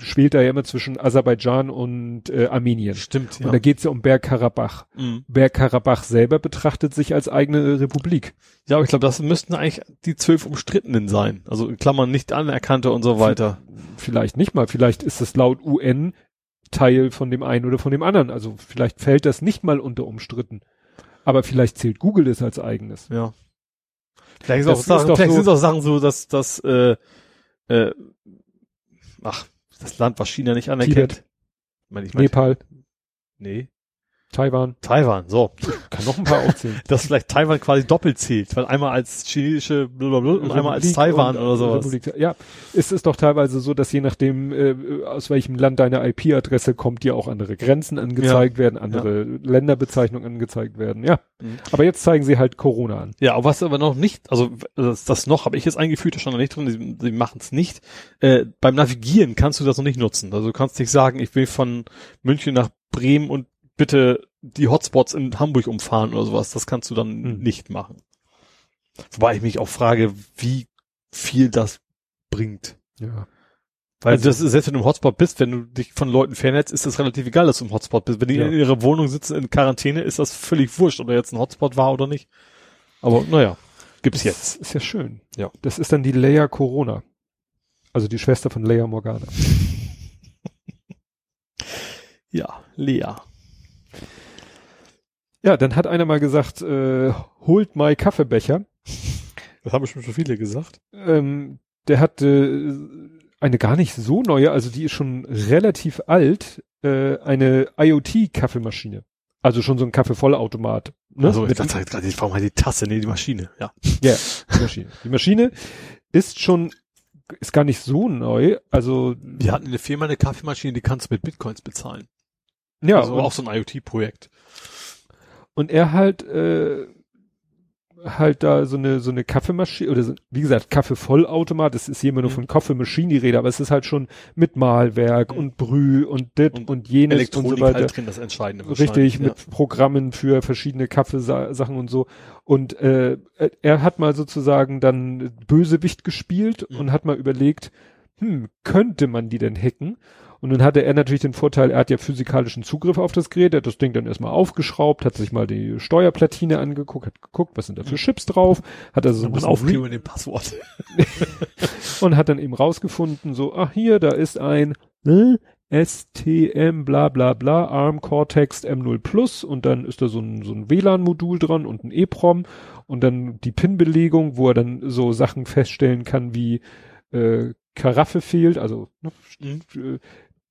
spielt da ja immer zwischen Aserbaidschan und äh, Armenien. Stimmt, Und da geht's ja um Bergkarabach. Mhm. Bergkarabach selber betrachtet sich als eigene Republik. Ja, aber ich glaube, das müssten eigentlich die zwölf umstrittenen sein. Also in Klammern nicht anerkannte und so weiter. Vielleicht nicht mal, vielleicht ist es laut UN Teil von dem einen oder von dem anderen. Also vielleicht fällt das nicht mal unter umstritten. Aber vielleicht zählt Google es als eigenes. Ja. Vielleicht, ist auch Sachen, vielleicht so- sind auch Sachen so, dass das äh, äh, ach, das Land, was China nicht anerkennt. Tibet. Ich meine, ich meine, Nepal, nee. Taiwan, Taiwan, so. kann noch ein paar aufzählen. Dass vielleicht Taiwan quasi doppelt zählt, weil einmal als chinesische blablabla und einmal als Taiwan und, oder sowas. Republik, ja, es ist doch teilweise so, dass je nachdem, äh, aus welchem Land deine IP-Adresse kommt, dir auch andere Grenzen angezeigt werden, andere Länderbezeichnungen angezeigt werden. Ja, Mhm. aber jetzt zeigen sie halt Corona an. Ja, aber was aber noch nicht, also das, das noch habe ich jetzt eingeführt, da stand noch nicht drin, sie, sie machen es nicht. Äh, beim Navigieren kannst du das noch nicht nutzen. Also du kannst nicht sagen, ich will von München nach Bremen und bitte die Hotspots in Hamburg umfahren oder sowas. Das kannst du dann Hm. nicht machen. Wobei ich mich auch frage, wie viel das bringt. Ja. Weil Also- das ist, selbst wenn du im Hotspot bist, wenn du dich von Leuten fernetzt, ist das relativ egal, dass du im Hotspot bist. Wenn die Ja. in ihrer Wohnung sitzen in Quarantäne, ist das völlig wurscht, ob da jetzt ein Hotspot war oder nicht. Aber naja, gibt's jetzt. Ist ja schön. Ja. Das ist dann die Leia Corona. Also die Schwester von Leia Morgana. Ja, Lea. Ja, dann hat einer mal gesagt, äh, holt my Kaffeebecher. Das haben schon so viele gesagt. Ähm, der hatte äh, eine gar nicht so neue, also die ist schon relativ alt, äh, eine IoT-Kaffeemaschine. Also schon so ein Kaffeevollautomat. Ne? Also ich dachte gerade, warum halt die Tasse, nee, die Maschine, ja. Ja, die Maschine. Die Maschine ist schon, ist gar nicht so neu. Also, Wir hatten in der Firma eine Kaffeemaschine, die kannst du mit Bitcoins bezahlen. ja, also auch so ein IoT-Projekt. Und er halt, äh, halt da so eine, so eine Kaffeemaschine, oder so, wie gesagt, Kaffeevollautomat, das ist hier immer nur Mhm. von Kaffeemaschine die Rede, aber es ist halt schon mit Mahlwerk Mhm. und Brüh und dit und, Und jenes Elektronik und so weiter. halt drin, das Entscheidende Richtig, ja. mit Programmen für verschiedene Kaffeesachen und so. Und äh, er hat mal sozusagen dann Bösewicht gespielt Mhm. und hat mal überlegt, hm, könnte man die denn hacken? Und dann hatte er natürlich den Vorteil, er hat ja physikalischen Zugriff auf das Gerät, er hat das Ding dann erstmal aufgeschraubt, hat sich mal die Steuerplatine angeguckt, hat geguckt, was sind da für Chips drauf, hat also so ein aufklicken mit dem Passwort. und hat dann eben rausgefunden, so, ach hier, da ist ein äh, STM bla bla bla, ARM Cortex M0 Plus und dann ist da so ein, so ein WLAN-Modul dran und ein EEPROM und dann die PIN-Belegung, wo er dann so Sachen feststellen kann wie äh, Karaffe fehlt, also ne, Mhm.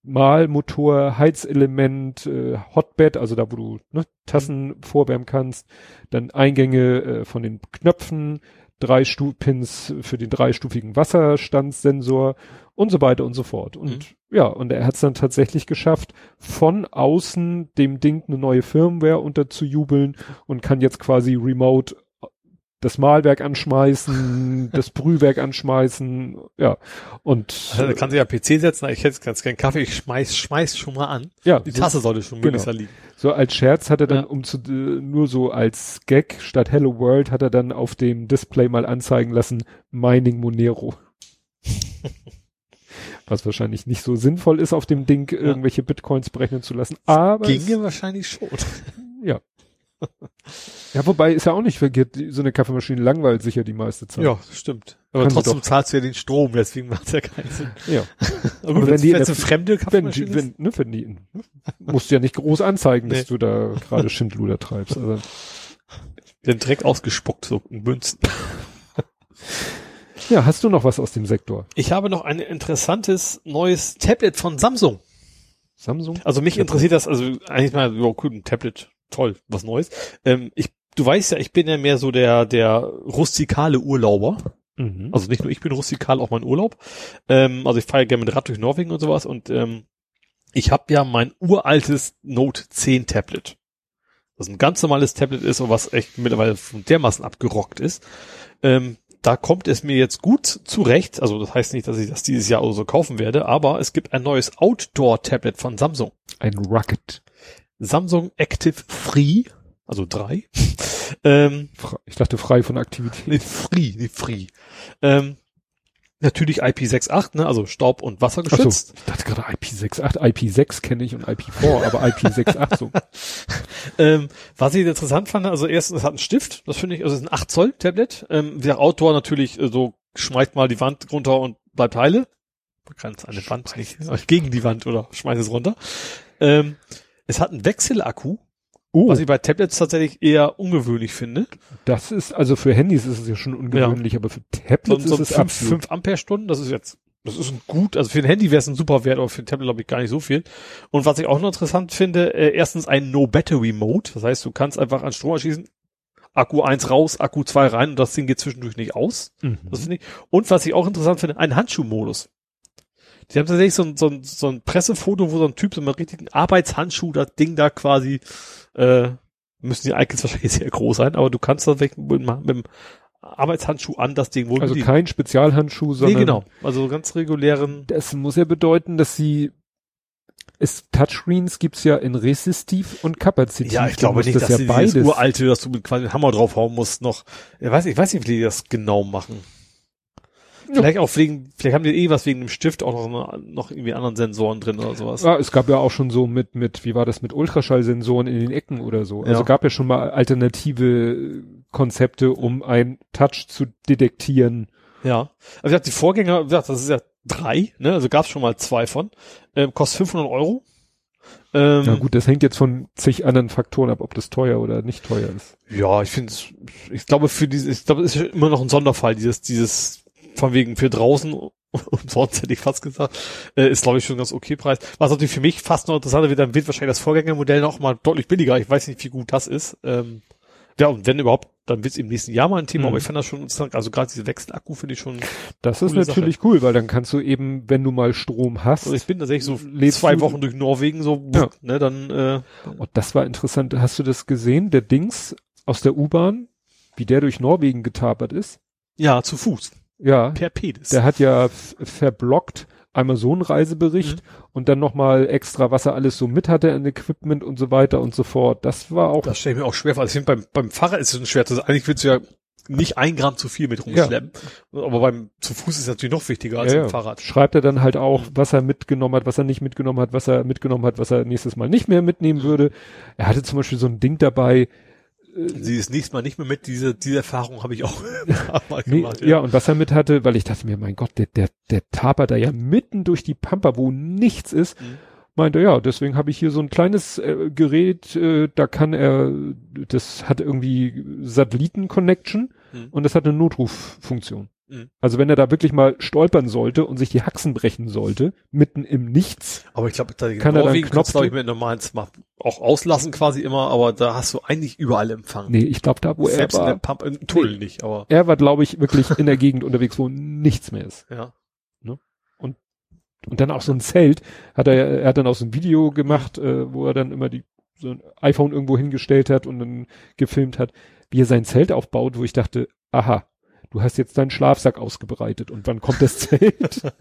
Malmotor, Heizelement, äh, Hotbed, also da, wo du ne, Tassen vorwärmen kannst, dann Eingänge äh, von den Knöpfen, drei Stu Pins für den dreistufigen Wasserstandssensor und so weiter und so fort. Und ja, und er hat es dann tatsächlich geschafft, von außen dem Ding eine neue Firmware unterzujubeln und kann jetzt quasi remote das Mahlwerk anschmeißen, das Brühwerk anschmeißen, ja. Und Also, da kann sich ja PC setzen, ich hätte ganz gern Kaffee, ich schmeiß, schmeiß schon mal an. ja, Die so- Tasse sollte schon Genau. möglichst liegen. So als Scherz hat er dann, Ja. um zu, nur so als Gag statt Hello World hat er dann auf dem Display mal anzeigen lassen, Mining Monero. Was wahrscheinlich nicht so sinnvoll ist, auf dem Ding irgendwelche Bitcoins berechnen zu lassen. Aber Ginge wahrscheinlich schon. ja. Ja, wobei ist ja auch nicht verkehrt, so eine Kaffeemaschine langweilt sich ja die meiste Zeit. Ja, stimmt. Aber Kann trotzdem zahlst du ja den Strom, deswegen macht es ja keinen Sinn. ja. Aber wenn gut, wenn die die in eine fremde Wenn, Kaffeemaschine die, wenn, ne, wenn die, ne, musst du ja nicht groß anzeigen, dass Nee. du da gerade Schindluder treibst. Also, ist, den direkt ausgespuckt, so in Münzen. ja, hast du noch was aus dem Sektor? Ich habe noch ein interessantes neues Tablet von Samsung. Samsung? Also mich interessiert das, also eigentlich mal, ja, cool, ein Tablet, toll, was Neues. Ähm, ich, du weißt ja, ich bin ja mehr so der, der rustikale Urlauber. Mhm. Also nicht nur ich bin rustikal, auch mein Urlaub. Ähm, also ich fahre gerne mit Rad durch Norwegen und sowas und ähm, ich habe ja mein uraltes Note 10 Tablet. Das ein ganz normales Tablet ist und was echt mittlerweile dermaßen abgerockt ist. Ähm, da kommt es mir jetzt gut zurecht. Also das heißt nicht, dass ich das dieses Jahr so kaufen werde, aber es gibt ein neues Outdoor-Tablet von Samsung. Ein Rocket. Samsung Active Free, also drei. ähm, Ich dachte frei von Aktivität. nee, Free, nee, Free. Ähm, natürlich IP68, ne, also Staub- und Achso, Wassergeschützt. ich dachte gerade IP68. IP6 kenne ich und IP4, aber IP68 so. Ähm, was ich interessant fand, also erstens, es hat einen Stift, das finde ich, also es ist ein 8 Zoll Tablet. Ähm, der Outdoor natürlich äh, so, schmeißt mal die Wand runter und bleibt heile. Man kann es an die Wand nicht, äh, gegen die Wand oder schmeißt es runter. Ähm, es hat einen Wechselakku, Oh, was ich bei Tablets tatsächlich eher ungewöhnlich finde. das ist, also für Handys ist es ja schon ungewöhnlich, aber für So, Tablets so ist es 5, absolut. 5 Ampere-Stunden, das ist jetzt, das ist ein gut, also für ein Handy wäre es ein super Wert, aber für ein Tablet glaube ich gar nicht so viel. Und was ich auch noch interessant finde, äh, erstens ein No-Battery-Mode, das heißt, du kannst einfach an Strom erschießen, Akku 1 raus, Akku 2 rein und das Ding geht zwischendurch nicht aus. Mhm. Das finde ich. Und was ich auch interessant finde, ein Handschuhmodus. Die haben tatsächlich so ein, so ein, so ein Pressefoto, wo so ein Typ so mit richtigen Arbeitshandschuh das Ding da quasi, äh, müssen die Icons wahrscheinlich sehr groß sein, aber du kannst da mit, mit, mit dem Arbeitshandschuh an das Ding wohl Also kein Spezialhandschuh, Nee, sondern genau. Also ganz regulären. das muss ja bedeuten, dass sie es Touchscreens gibt's ja in resistiv und kapazitiv. Ja, ich glaube nicht, das dass ja sie beides. dieses uralte, dass du mit quasi Hammer draufhauen musst, noch. Ich weiß, ich weiß nicht, wie die das genau machen. Vielleicht auch wegen, vielleicht haben die eh was wegen dem Stift auch noch, noch irgendwie anderen Sensoren drin oder sowas. Ja, es gab ja auch schon so mit, mit, wie war das, mit Ultraschallsensoren in den Ecken oder so. Also Ja. gab ja schon mal alternative Konzepte, um ein Touch zu detektieren. Ja. Also wie gesagt, die Vorgänger, wie gesagt, das ist ja drei, ne? Also gab es schon mal zwei von. Ähm, kostet 500 Euro. Ähm, Na gut, das hängt jetzt von zig anderen Faktoren ab, ob das teuer oder nicht teuer ist. Ja, ich finde, ich glaube für diese, ich glaube, es ist immer noch ein Sonderfall, dieses, dieses von wegen für draußen umsonst hätte ich fast gesagt, äh, ist glaube ich schon ein ganz okay Preis. Was natürlich für mich fast noch interessanter wird, dann wird wahrscheinlich das Vorgängermodell noch mal deutlich billiger. Ich weiß nicht, wie gut das ist. Ähm, ja, und wenn überhaupt, dann wird es im nächsten Jahr mal ein Thema, Mhm. aber ich fand das schon interessant. Also gerade diese Wechselakku finde ich schon, Das ist natürlich cool, weil dann kannst du eben, wenn du mal Strom hast, also ich bin tatsächlich so zwei Wochen durch Norwegen so, Ja. ne, dann, äh, oh, das war interessant. Hast du das gesehen? Der Dings aus der U-Bahn, wie der durch Norwegen getapert ist? ja, zu Fuß, Ja, per Pedis. der hat ja verblockt einmal so einen Reisebericht und dann nochmal extra, was er alles so mit hatte an Equipment und so weiter und so fort. Das war auch, Das stelle ich mir auch schwer vor. Also ich finde, beim, beim Fahrrad ist es ein schwer. Das, eigentlich willst du ja nicht ein Gramm zu viel mit rumschleppen. Aber beim zu Fuß ist es natürlich noch wichtiger als Ja, im ja. Fahrrad. schreibt er dann halt auch, was er mitgenommen hat, was er nicht mitgenommen hat, was er mitgenommen hat, was er nächstes Mal nicht mehr mitnehmen würde. Er hatte zum Beispiel so ein Ding dabei, Sie ist nächstes Mal nicht mehr mit. Diese, diese Erfahrung habe ich auch mal Nee, gemacht. ja. und was er mit hatte, weil ich dachte mir, mein Gott, der, der, der tapert da ja mitten durch die Pampa, wo nichts ist, Mhm. meinte, ja, deswegen habe ich hier so ein kleines äh, Gerät, äh, da kann er, das hat irgendwie Satelliten-Connection Mhm. und das hat eine Notruffunktion. Mhm. Also wenn er da wirklich mal stolpern sollte und sich die Haxen brechen sollte, mitten im Nichts, Aber ich glaube, da Kann er dann Norwegen Knopf glaube ich, mit normalen Smart auch auslassen quasi immer, aber da hast du eigentlich überall Empfang. nee, ich glaube da, wo er Selbst in der war, Pump, im Tunnel nicht, aber er war, glaube ich, wirklich in der Gegend unterwegs, wo nichts mehr ist. ja. Und dann auch so ein Zelt, hat er, er hat dann auch so ein Video gemacht, äh, wo er dann immer die, so ein iPhone irgendwo hingestellt hat und dann gefilmt hat, wie er sein Zelt aufbaut, wo ich dachte, aha, du hast jetzt deinen Schlafsack ausgebreitet und wann kommt das Zelt?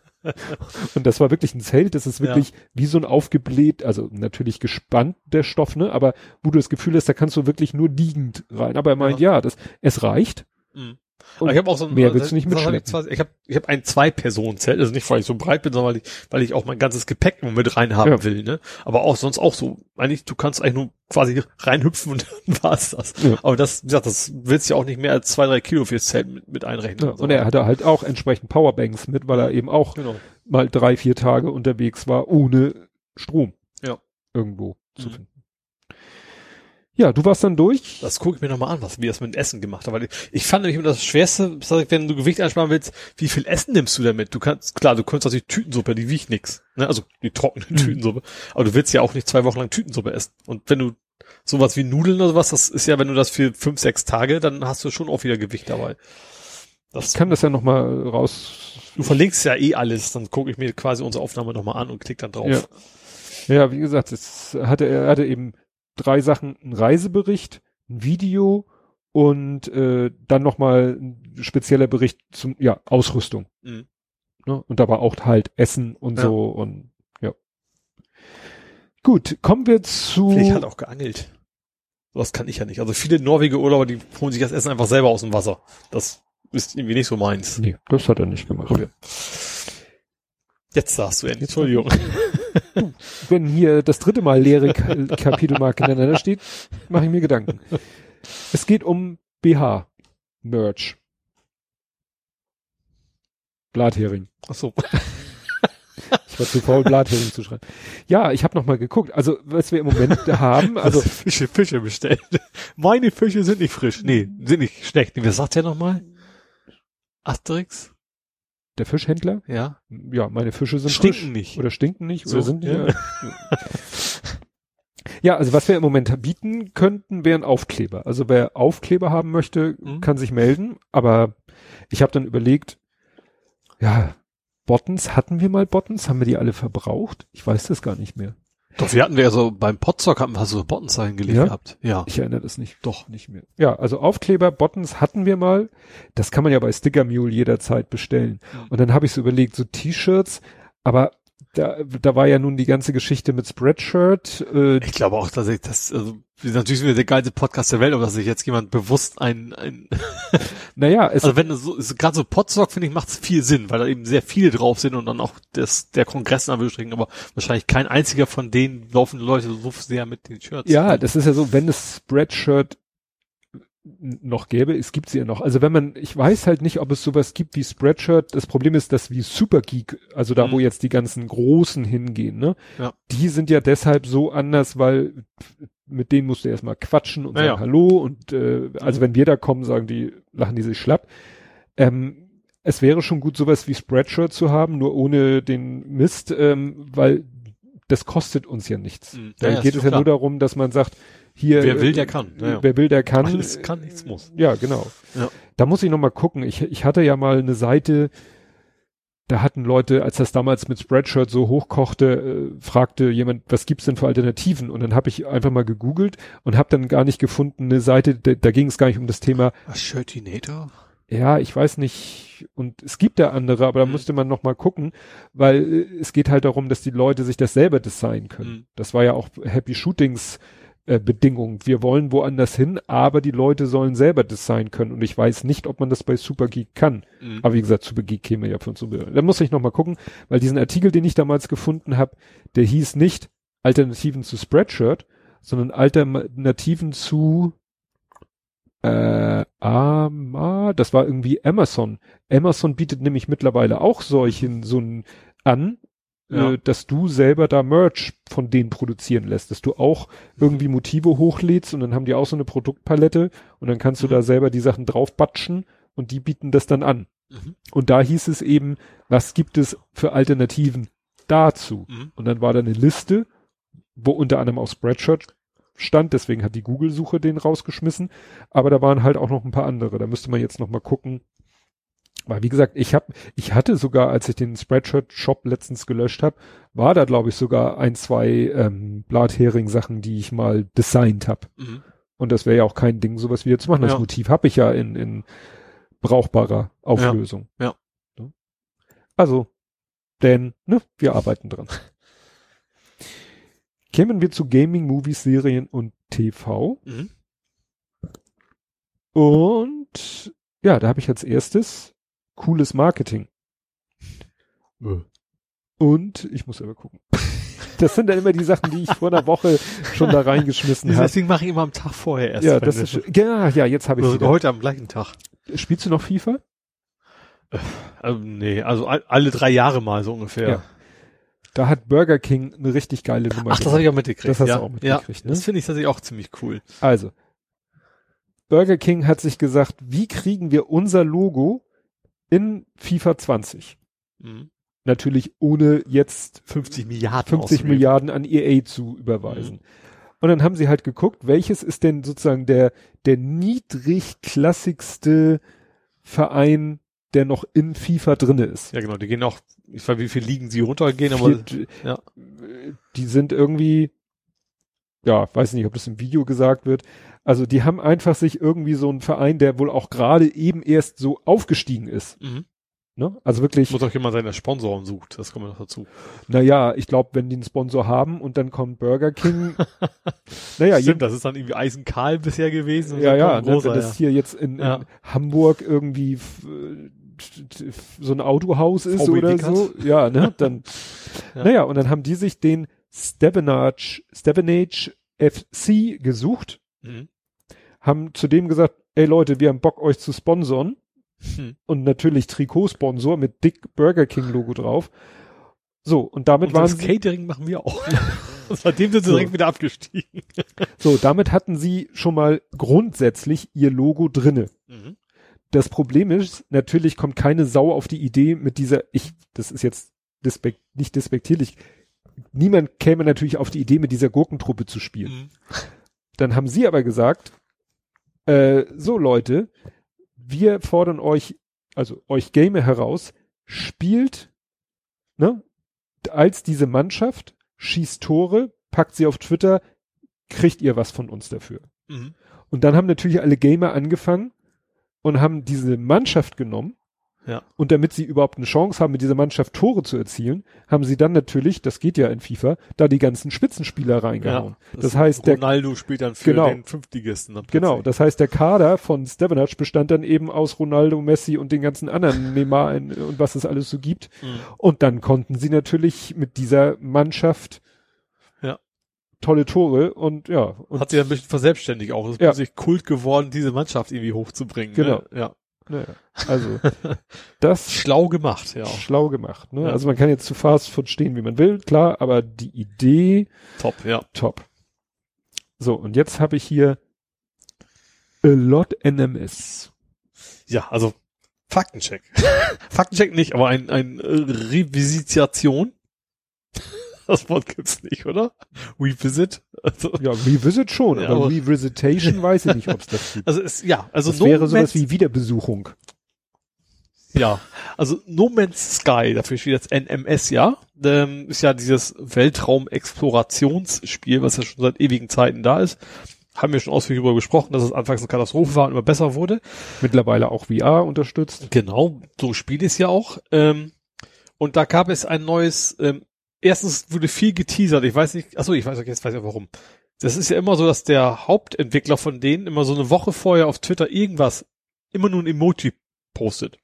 und das war wirklich ein Zelt, das ist wirklich wie so ein aufgebläht, also natürlich gespannt der Stoff, ne, aber wo du das Gefühl hast, da kannst du wirklich nur liegend rein. Aber er meint, ja, das, es reicht. Mhm. Und ich habe auch so ein, mehr willst du nicht was hab ich mitschleppen. Ich habe ich hab ein Zwei-Personen-Zelt, also nicht, weil ich so breit bin, sondern weil ich, weil ich auch mein ganzes Gepäck nur mit reinhaben Ja. will, ne? Aber auch sonst auch so. Eigentlich, du kannst eigentlich nur quasi reinhüpfen und dann war's das. Ja. Aber das, wie gesagt, das willst du ja auch nicht mehr als zwei, drei Kilo fürs Zelt mit, mit einrechnen. Ja, und er hatte halt auch entsprechend Powerbanks mit, weil er eben auch Genau. mal drei, vier Tage unterwegs war, ohne Strom. Ja. Irgendwo zu Mhm. finden. Ja, du warst dann durch. Das gucke ich mir nochmal an, was wie das mit dem Essen gemacht hat. Weil ich, fand nämlich immer das Schwerste, wenn du Gewicht einsparen willst, wie viel Essen nimmst du damit? Du kannst, klar, du kannst natürlich Tütensuppe, die wiegt nix. Ne? Also die trockene Mhm. Tütensuppe. Aber du willst ja auch nicht zwei Wochen lang Tütensuppe essen. Und wenn du sowas wie Nudeln oder sowas, das ist ja, wenn du das für fünf, sechs Tage, dann hast du schon auch wieder Gewicht dabei. Das, Ich kann das ja noch mal raus. du verlinkst ja eh alles, dann gucke ich mir quasi unsere Aufnahme nochmal an und klick dann drauf. Ja. Ja, wie gesagt, es hatte er hatte eben drei Sachen: ein Reisebericht, ein Video und äh, dann noch mal ein spezieller Bericht zum ja Ausrüstung. Mhm. Ne? Und da war auch halt Essen und Ja. so und ja. Gut, kommen wir zu. Vielleicht hat auch geangelt. Das kann ich ja nicht. Also viele Norwege Urlauber, die holen sich das Essen einfach selber aus dem Wasser. Das ist irgendwie nicht so meins. nee, das hat er nicht gemacht. Jetzt sagst du endlich. Entschuldigung. Wenn hier das dritte Mal leere Ka Kapitelmarke hintereinander steht, mache ich mir Gedanken. Es geht um BH Merch. Blathering. Ach so. Ich war zu faul, Blathering zu schreiben. Ja, ich habe noch mal geguckt. Also, was wir im Moment haben, also Fische, Fische bestellt. Meine Fische sind nicht frisch. Nee, sind nicht schlecht. Was sagt der nochmal? Asterix? Der Fischhändler, Ja. ja, meine Fische sind Stinken frisch. nicht. Oder stinken nicht, So, oder sind ja. ja. ja, also was wir im Moment bieten könnten, wären Aufkleber. Also wer Aufkleber haben möchte, Mhm. kann sich melden. Aber ich habe dann überlegt, ja, Buttons, hatten wir mal Buttons? Haben wir die alle verbraucht? Ich weiß das gar nicht mehr. Doch, wir hatten wir so beim Potzock hatten wir so Bottenzeichen gelegt Ja? gehabt. Ja. Ich erinnere das nicht. Doch, nicht mehr. Ja, also Aufkleber, Buttons hatten wir mal. Das kann man ja bei Sticker Mule jederzeit bestellen. Mhm. Und dann habe ich so überlegt, so T-Shirts, aber da, da war ja nun die ganze Geschichte mit Spreadshirt. Äh, Ich glaube auch, dass ich das, also, natürlich sind wir der geilste Podcast der Welt, aber dass sich jetzt jemand bewusst ein, ein naja, es, also wenn das so, ist gerade so Potzock, finde ich, macht es viel Sinn, weil da eben sehr viele drauf sind und dann auch das, der Kongress in Anführungsstrichen, aber wahrscheinlich kein einziger von denen laufen Leute so sehr mit den Shirts. ja, das ist ja so, wenn es Spreadshirt noch gäbe, es gibt sie ja noch. Also wenn man, ich weiß halt nicht, ob es sowas gibt wie Spreadshirt. Das Problem ist, dass wie Supergeek, also da, wo Mhm. jetzt die ganzen Großen hingehen, ne, Ja. die sind ja deshalb so anders, weil mit denen musst du erstmal quatschen und Ja, sagen ja. Hallo und äh, also wenn wir da kommen, sagen die, lachen die sich schlapp. Ähm, es wäre schon gut, sowas wie Spreadshirt zu haben, nur ohne den Mist, ähm, weil das kostet uns ja nichts. Mhm. Da Ja, geht es ja nur klar. darum, dass man sagt, hier. Wer will, äh, der kann. Ja, ja. Wer will, der kann. Alles kann, nichts muss. Ja, genau. Ja. Da muss ich noch mal gucken. Ich, ich hatte ja mal eine Seite, da hatten Leute, als das damals mit Spreadshirt so hochkochte, äh, fragte jemand, was gibt's denn für Alternativen? Und dann habe ich einfach mal gegoogelt und habe dann gar nicht gefunden eine Seite, da, da ging es gar nicht um das Thema, Was, Shirtinator? ja, ich weiß nicht, und es gibt da andere, aber da Mhm. musste man noch mal gucken, weil äh, es geht halt darum, dass die Leute sich das selber designen können. Mhm. Das war ja auch Happy Shootings äh, Bedingung. Wir wollen woanders hin, aber die Leute sollen selber designen können. Und ich weiß nicht, ob man das bei Supergeek kann. Mhm. Aber wie gesagt, Supergeek käme ja von Super. Da muss ich noch mal gucken, weil diesen Artikel, den ich damals gefunden habe, der hieß nicht Alternativen zu Spreadshirt, sondern Alternativen zu äh, Ama, das war irgendwie Amazon. Amazon bietet nämlich mittlerweile auch solchen so ein an, Ja. äh, dass du selber da Merch von denen produzieren lässt, dass du auch irgendwie Motive hochlädst und dann haben die auch so eine Produktpalette und dann kannst du Mhm. da selber die Sachen draufbatschen und die bieten das dann an. Mhm. Und da hieß es eben, was gibt es für Alternativen dazu? Mhm. Und dann war da eine Liste, wo unter anderem auch Spreadshirt stand, deswegen hat die Google-Suche den rausgeschmissen, aber da waren halt auch noch ein paar andere. Da müsste man jetzt noch mal gucken. Weil wie gesagt, ich habe, ich hatte sogar, als ich den Spreadshirt-Shop letztens gelöscht habe, war da glaube ich sogar ein, zwei ähm, Blathering-Sachen, die ich mal designt habe. Mhm. Und das wäre ja auch kein Ding, sowas wieder zu machen. Das Ja. Motiv habe ich ja in, in brauchbarer Auflösung. Ja. Ne? Also, denn, ne, wir arbeiten dran. Kämen wir zu Gaming, Movies, Serien und TV. Mhm. Und ja, da habe ich als erstes cooles Marketing. Und ich muss aber gucken. Das sind dann immer die Sachen, die ich vor einer Woche schon da reingeschmissen habe. Deswegen mache ich immer am Tag vorher erst. Ja, das ist, ja, ja, jetzt habe ich also heute am gleichen Tag. Spielst du noch FIFA? Also, nee, also all, alle drei Jahre mal so ungefähr. Ja. Da hat Burger King eine richtig geile Nummer. Ach, das habe ich auch mitgekriegt. Das hast du ja. auch mitgekriegt, ja, ne? Das finde ich tatsächlich auch ziemlich cool. Also, Burger King hat sich gesagt, wie kriegen wir unser Logo in FIFA 20? Mhm. Natürlich ohne jetzt 50 Milliarden 50 ausgegeben. Milliarden an EA zu überweisen. Und dann haben sie halt geguckt, welches ist denn sozusagen der, der niedrigklassigste Verein der noch in FIFA drinne ist. Ja, genau, die gehen auch, ich weiß, wie viel Ligen sie runtergehen, aber Vier- ja. Die sind irgendwie, ja, weiß nicht, ob das im Video gesagt wird. Also die haben einfach sich irgendwie so einen Verein, der wohl auch gerade eben erst so aufgestiegen ist. mhm. Ne? Also wirklich, muss auch jemand seine Sponsoren sucht, das kommt noch dazu. naja, ich glaube, wenn die einen Sponsor haben und dann kommt Burger King, naja, Stimmt, das ist dann irgendwie Eisenkahl bisher gewesen. Ja, ja, ne, großer, wenn das hier jetzt in, Ja. in Hamburg irgendwie äh, so ein Autohaus ist VW oder Dickert. so, ja, ne, dann, Ja. naja, und dann haben die sich den Stevenage, Stevenage FC gesucht, Mhm. haben zu dem gesagt, ey Leute, wir haben Bock euch zu sponsern Hm. und natürlich Trikotsponsor mit dick Burger King Logo drauf. So, und damit Und waren das sie, Catering machen wir auch. Seitdem sind sie So. direkt wieder abgestiegen. so, damit hatten sie schon mal grundsätzlich ihr Logo drinne. Mhm. Das Problem ist, natürlich kommt keine Sau auf die Idee mit dieser, ich, das ist jetzt despekt, nicht despektierlich, niemand käme natürlich auf die Idee, mit dieser Gurkentruppe zu spielen. Mhm. Dann haben sie aber gesagt, äh, so Leute, wir fordern euch, also euch Gamer heraus, spielt, ne, als diese Mannschaft, schießt Tore, packt sie auf Twitter, kriegt ihr was von uns dafür. Mhm. Und dann haben natürlich alle Gamer angefangen und haben diese Mannschaft genommen. Ja. Und damit sie überhaupt eine Chance haben, mit dieser Mannschaft Tore zu erzielen, haben sie dann natürlich, das geht ja in FIFA, da die ganzen Spitzenspieler reingehauen. das, heißt, der, Ronaldo spielt dann für Genau. den Fünftligisten. Genau, das heißt, der Kader von Stevenage bestand dann eben aus Ronaldo, Messi und den ganzen anderen Neymar und was es alles so gibt. Mhm. Und dann konnten sie natürlich mit dieser Mannschaft Ja. tolle Tore und ja, und Hat sich ein bisschen verselbstständigt auch. Es ist Ja. plötzlich Kult geworden, diese Mannschaft irgendwie hochzubringen. Genau. Ne? Ja. Naja, also das Schlau gemacht, ja. schlau gemacht. Ne? Ja. Also man kann jetzt zu Fast Food stehen, wie man will, klar, aber die Idee Top, ja. top. So, und jetzt habe ich hier a lot NMS. Ja, also Faktencheck. Faktencheck nicht, aber ein, ein äh, Revisitation. Das Wort gibt's nicht, oder? Revisit. Also, Ja, Revisit schon, Ja, aber aber- Revisitation weiß ich nicht, ob es das gibt. also es, ja, also Das wäre sowas wie Wiederbesuchung. Ja, also No Man's Sky, dafür steht jetzt NMS, ja. Ähm, ist ja dieses Weltraum-Explorationsspiel, was ja schon seit ewigen Zeiten da ist. Haben wir schon ausführlich darüber gesprochen, dass es anfangs eine Katastrophe war und immer besser wurde. Mittlerweile auch VR unterstützt. Genau, so spielt es ja auch. Ähm, und da gab es ein neues, ähm, erstens wurde viel geteasert, ich weiß nicht, achso, ich weiß, jetzt weiß ich warum. Das ist ja immer so, dass der Hauptentwickler von denen immer so eine Woche vorher auf Twitter irgendwas, immer nur ein Emoji postet.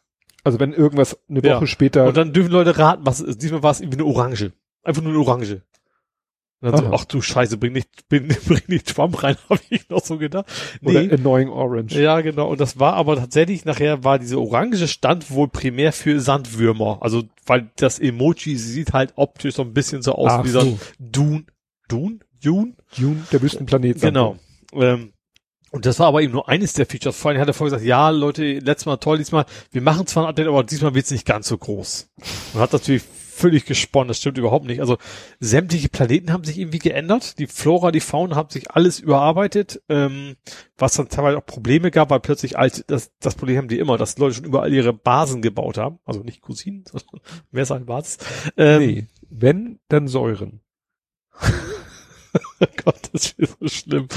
Also wenn irgendwas eine Ja. Woche später. Und dann dürfen Leute raten, was es ist. Diesmal war es irgendwie eine Orange. Einfach nur eine Orange. Und dann so, Aha. ach du Scheiße, bring nicht, bring, bring nicht Trump rein, habe ich noch so gedacht. oder Nee. Annoying Orange. Ja, genau. Und das war aber tatsächlich nachher war diese Orange stand wohl primär für Sandwürmer. Also, weil das Emoji sieht halt optisch so ein bisschen so aus Ach wie so ein so. Dune. Dune? Dune? Dune, der Wüstenplanet. Genau. Ähm, und das war aber eben nur eines der Features. Vor allem hat er vorher gesagt, ja, Leute, letztes Mal toll, diesmal, wir machen zwar ein Update, aber diesmal wird's nicht ganz so groß. Und hat natürlich völlig gesponnen, das stimmt überhaupt nicht. Also sämtliche Planeten haben sich irgendwie geändert. Die Flora, die Fauna haben sich alles überarbeitet, ähm, was dann teilweise auch Probleme gab, weil plötzlich alt, das, das Problem haben die immer, dass Leute schon überall ihre Basen gebaut haben. Also nicht Cousinen, sondern mehr sein Basis. Ähm, Nee. Wenn, dann Säuren. Oh Gott, das ist so schlimm.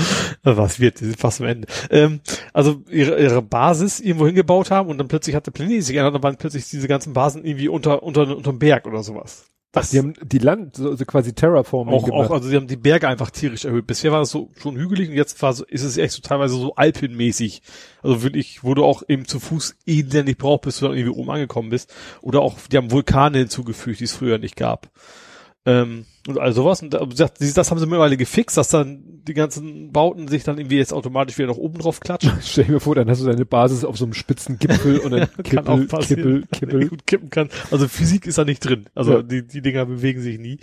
Was wird, die sind fast am Ende. Ähm, also ihre, ihre Basis irgendwo hingebaut haben und dann plötzlich hat der Planet sich geändert und dann waren plötzlich diese ganzen Basen irgendwie unter, unter, unterm Berg oder sowas. Ach, die haben die Land, so, so quasi Terraforming auch, gemacht. auch, also sie haben die Berge einfach tierisch erhöht. Bisher war das so schon hügelig und jetzt war so, ist es echt so teilweise so alpenmäßig. Also wirklich, wo du auch eben zu Fuß elendig brauchst, bis du dann irgendwie oben angekommen bist. Oder auch, die haben Vulkane hinzugefügt, die es früher nicht gab. Ähm, und all sowas. Und das das haben sie mittlerweile gefixt, dass dann die ganzen Bauten sich dann irgendwie jetzt automatisch wieder nach oben drauf klatschen. Stell dir mir vor, dann hast du deine Basis auf so einem spitzen Gipfel und dann Kann auch Kippel. Kippel, Kippel. gut kippen kann. Also Physik ist da nicht drin. Also Ja. die, die Dinger bewegen sich nie.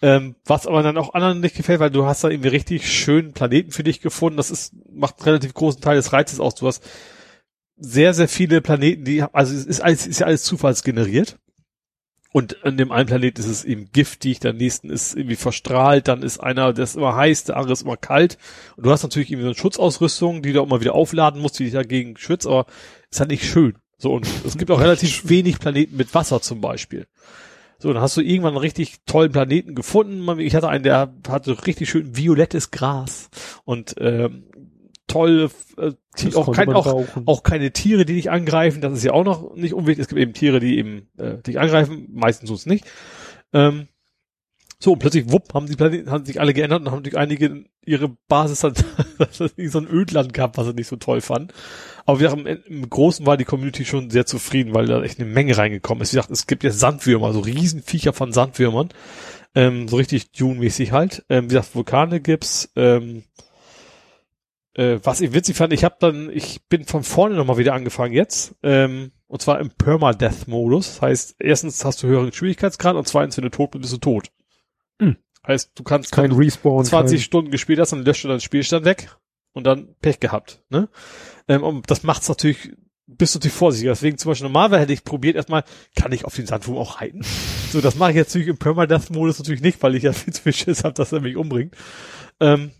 Ähm, was aber dann auch anderen nicht gefällt, weil du hast da irgendwie richtig schönen Planeten für dich gefunden. Das ist, macht einen relativ großen Teil des Reizes aus. Du hast sehr, sehr viele Planeten, die, also es ist alles, ist ja alles zufallsgeneriert. Und an dem einen Planet ist es eben giftig, der nächsten ist irgendwie verstrahlt, dann ist einer, der ist immer heiß, der andere ist immer kalt. Und du hast natürlich irgendwie so eine Schutzausrüstung, die du auch immer wieder aufladen musst, die dich dagegen schützt, aber ist halt nicht schön. So, und es gibt auch relativ wenig Planeten mit Wasser zum Beispiel. So, dann hast du irgendwann einen richtig tollen Planeten gefunden. Ich hatte einen, der hatte richtig schön violettes Gras und ähm, toll, äh, auch, kein, auch, auch keine Tiere, die dich angreifen. Das ist ja auch noch nicht unwichtig. Es gibt eben Tiere, die eben äh, dich angreifen, meistens sonst nicht. Ähm, so, und plötzlich, wupp, haben die Planeten, haben sich alle geändert und haben durch einige ihre Basis dann so ein Ödland gehabt, was sie nicht so toll fanden. Aber wir haben im Großen war die Community schon sehr zufrieden, weil da echt eine Menge reingekommen ist. Wie gesagt, es gibt jetzt Sandwürmer, so Riesenviecher von Sandwürmern. Ähm, so richtig Dune-mäßig halt. Ähm, wie gesagt, Vulkane gibt's. Ähm, äh, was ich witzig fand, ich habe dann, ich bin von vorne nochmal wieder angefangen jetzt. Ähm, und zwar im Permadeath-Modus. Das heißt, erstens hast du höheren Schwierigkeitsgrad und zweitens, wenn du tot bist, bist du tot. Hm. Heißt, du kannst kein Respawn, 20 kein... Stunden gespielt hast, dann löscht du deinen Spielstand weg und dann Pech gehabt. Ne? Ähm, und das macht's natürlich, bist du natürlich vorsichtiger. Deswegen zum Beispiel normalerweise hätte ich probiert erstmal, kann ich auf den Sandwurm auch reiten? So, das mache ich jetzt natürlich im Permadeath-Modus natürlich nicht, weil ich ja viel zu viel Schiss habe, dass er mich umbringt. Ähm,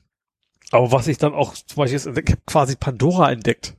aber was ich dann auch zum Beispiel ich habe quasi Pandora entdeckt.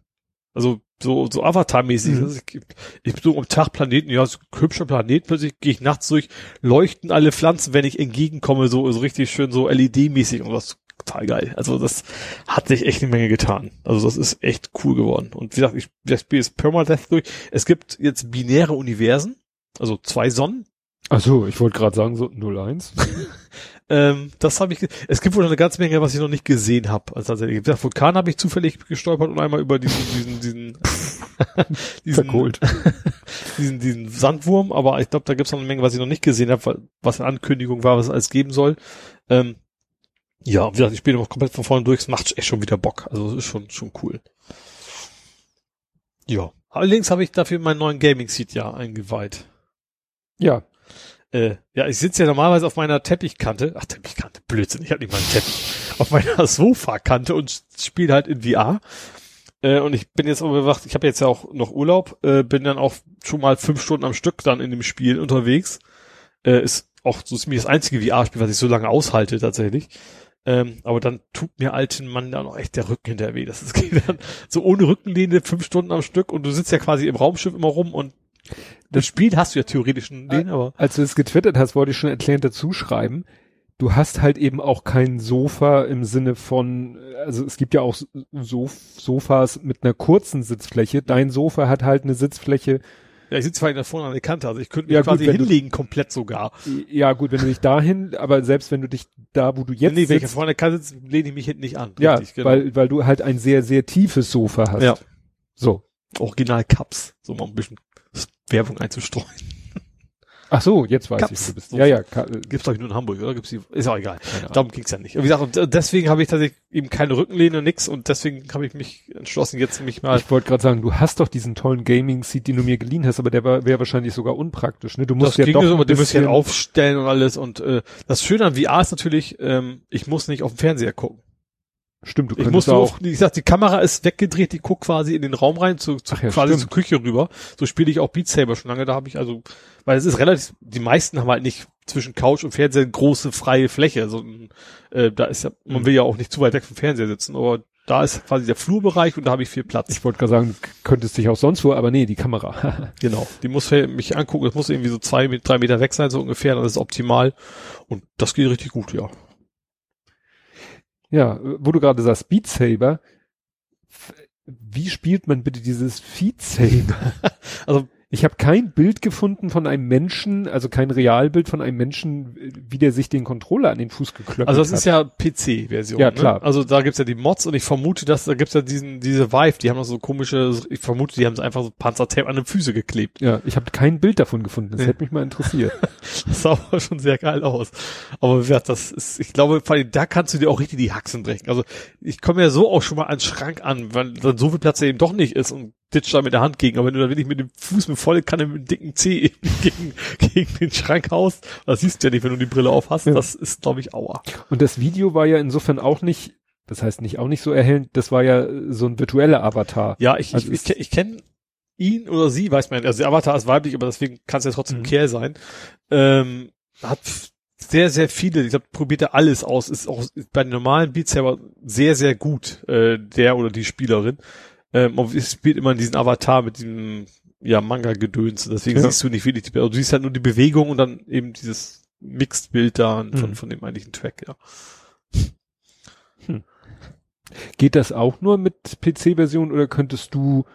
Also so, so Avatar-mäßig. Mhm. Also ich, ich bin so am Tag Planeten, ja, so ein hübscher Planet, plötzlich gehe ich nachts durch, leuchten alle Pflanzen, wenn ich entgegenkomme, so, so richtig schön so LED-mäßig und was total geil. Also das hat sich echt eine Menge getan. Also das ist echt cool geworden. Und wie gesagt, ich, ich spiele jetzt Permadeath durch. Es gibt jetzt binäre Universen, also zwei Sonnen. Ach so, ich wollte gerade sagen, so 01. ähm, das habe ich, es gibt wohl eine ganze Menge, was ich noch nicht gesehen habe. Also tatsächlich, der Vulkan habe ich zufällig gestolpert und einmal über diesen, diesen, diesen, diesen, Verkohlt. diesen, diesen Sandwurm, aber ich glaube, da gibt es noch eine Menge, was ich noch nicht gesehen habe, was eine Ankündigung war, was es alles geben soll. Ähm, ja, wie gesagt, ich spiele noch komplett von vorne durch, es macht echt schon wieder Bock. Also es ist schon, schon cool. Ja. Allerdings habe ich dafür meinen neuen Gaming-Seat ja eingeweiht. Ja. Äh, ja, ich sitze ja normalerweise auf meiner Teppichkante. Ach, Teppichkante, Blödsinn, ich habe nicht mal einen Teppich. auf meiner Sofakante und spiele halt in VR. Äh, und ich bin jetzt aber bewacht, ich habe jetzt ja auch noch Urlaub, äh, bin dann auch schon mal fünf Stunden am Stück dann in dem Spiel unterwegs. Äh, ist auch so ziemlich das einzige VR-Spiel, was ich so lange aushalte tatsächlich. Ähm, aber dann tut mir alten Mann da noch echt der Rücken hinter weh. Das ist dann so ohne Rückenlehne fünf Stunden am Stück und du sitzt ja quasi im Raumschiff immer rum und das Spiel hast du ja theoretisch einen Lehnen, aber. Als du es getwittert hast, wollte ich schon erklärend dazu schreiben. Du hast halt eben auch kein Sofa im Sinne von, also es gibt ja auch Sof Sofas mit einer kurzen Sitzfläche. Dein Sofa hat halt eine Sitzfläche, ja, ich sitze zwar da vorne an der Kante, also ich könnte mich ja, quasi gut, hinlegen, du, komplett sogar. Ja, gut, wenn du dich dahin, aber selbst wenn du dich da, wo du jetzt nee, sitzt. wenn ich vorne an der Kante sitze, lehne ich mich hinten nicht an. Ja, richtig, genau. weil, weil du halt ein sehr, sehr tiefes Sofa hast. Ja. So. Original Cups, so mal ein bisschen Werbung einzustreuen. Ach so, jetzt weiß Cups. ich, du bist. Ja, ja. Gibt's glaube ich nur in Hamburg, oder? Gibt's die? Ist auch egal. Darum ging's ja nicht. Wie gesagt, und deswegen habe ich tatsächlich eben keine Rückenlehne, nix und deswegen habe ich mich entschlossen, jetzt mich mal. Ich wollte gerade sagen, du hast doch diesen tollen Gaming-Seat, den du mir geliehen hast, aber der wäre wahrscheinlich sogar unpraktisch. Ne? Du musst das ja doch so, musst ja aufstellen und alles. Und äh, das Schöne an VR ist natürlich, ähm, ich muss nicht auf dem Fernseher gucken. Stimmt, du ich muss auch. Wie gesagt, die Kamera ist weggedreht, die guckt quasi in den Raum rein, zu, zu ja, quasi stimmt. zur Küche rüber. So spiele ich auch Beat Saber schon lange. Da habe ich also, weil es ist relativ, die meisten haben halt nicht zwischen Couch und Fernseher eine große freie Fläche. So, äh, da ist ja, man mhm. will ja auch nicht zu weit weg vom Fernseher sitzen, aber da ist quasi der Flurbereich und da habe ich viel Platz. Ich wollte gerade sagen, könntest dich auch sonst wo, aber nee, die Kamera. genau. Die muss mich angucken, es muss irgendwie so zwei, drei Meter weg sein, so ungefähr, dann ist optimal. Und das geht richtig gut, ja. Ja, wo du gerade sagst, Beat Saber, wie spielt man bitte dieses Feed Saber? also ich habe kein Bild gefunden von einem Menschen, also kein Realbild von einem Menschen, wie der sich den Controller an den Fuß geklopft hat. Also das hat. ist ja PC-Version. Ja, klar. Ne? Also da gibt's ja die Mods und ich vermute, dass da gibt's ja diesen diese Vive, die haben noch so komische, ich vermute, die haben es einfach so Panzertape an den Füße geklebt. Ja, ich habe kein Bild davon gefunden. Das nee. hätte mich mal interessiert. das sah aber schon sehr geil aus. Aber ja, das ist, ich glaube, vor allem da kannst du dir auch richtig die Haxen brechen. Also ich komme ja so auch schon mal an den Schrank an, weil dann so viel Platz eben doch nicht ist und ditch da mit der Hand gegen, aber wenn du da wirklich mit dem Fuß mit volle Kanne mit dem dicken Zeh gegen, gegen den Schrank haust, das siehst du ja nicht, wenn du die Brille auf hast, ja. das ist, glaube ich, aua. Und das Video war ja insofern auch nicht, das heißt nicht auch nicht so erhellend, das war ja so ein virtueller Avatar. Ja, ich, also ich, ich, ich kenne ihn oder sie, weiß man, also der Avatar ist weiblich, aber deswegen kann es ja trotzdem mhm. Kerl sein, ähm, hat sehr, sehr viele, ich glaube, probiert er alles aus, ist auch bei den normalen Beats aber sehr, sehr gut, äh, der oder die Spielerin. Ähm, und es spielt immer diesen Avatar mit diesem ja, Manga-Gedöns. Deswegen Ja. siehst du nicht wirklich die, also du siehst halt nur die Bewegung und dann eben dieses Mixed-Bild da von, Mhm. von dem eigentlichen Track, ja. Geht das auch nur mit PC-Version oder könntest du,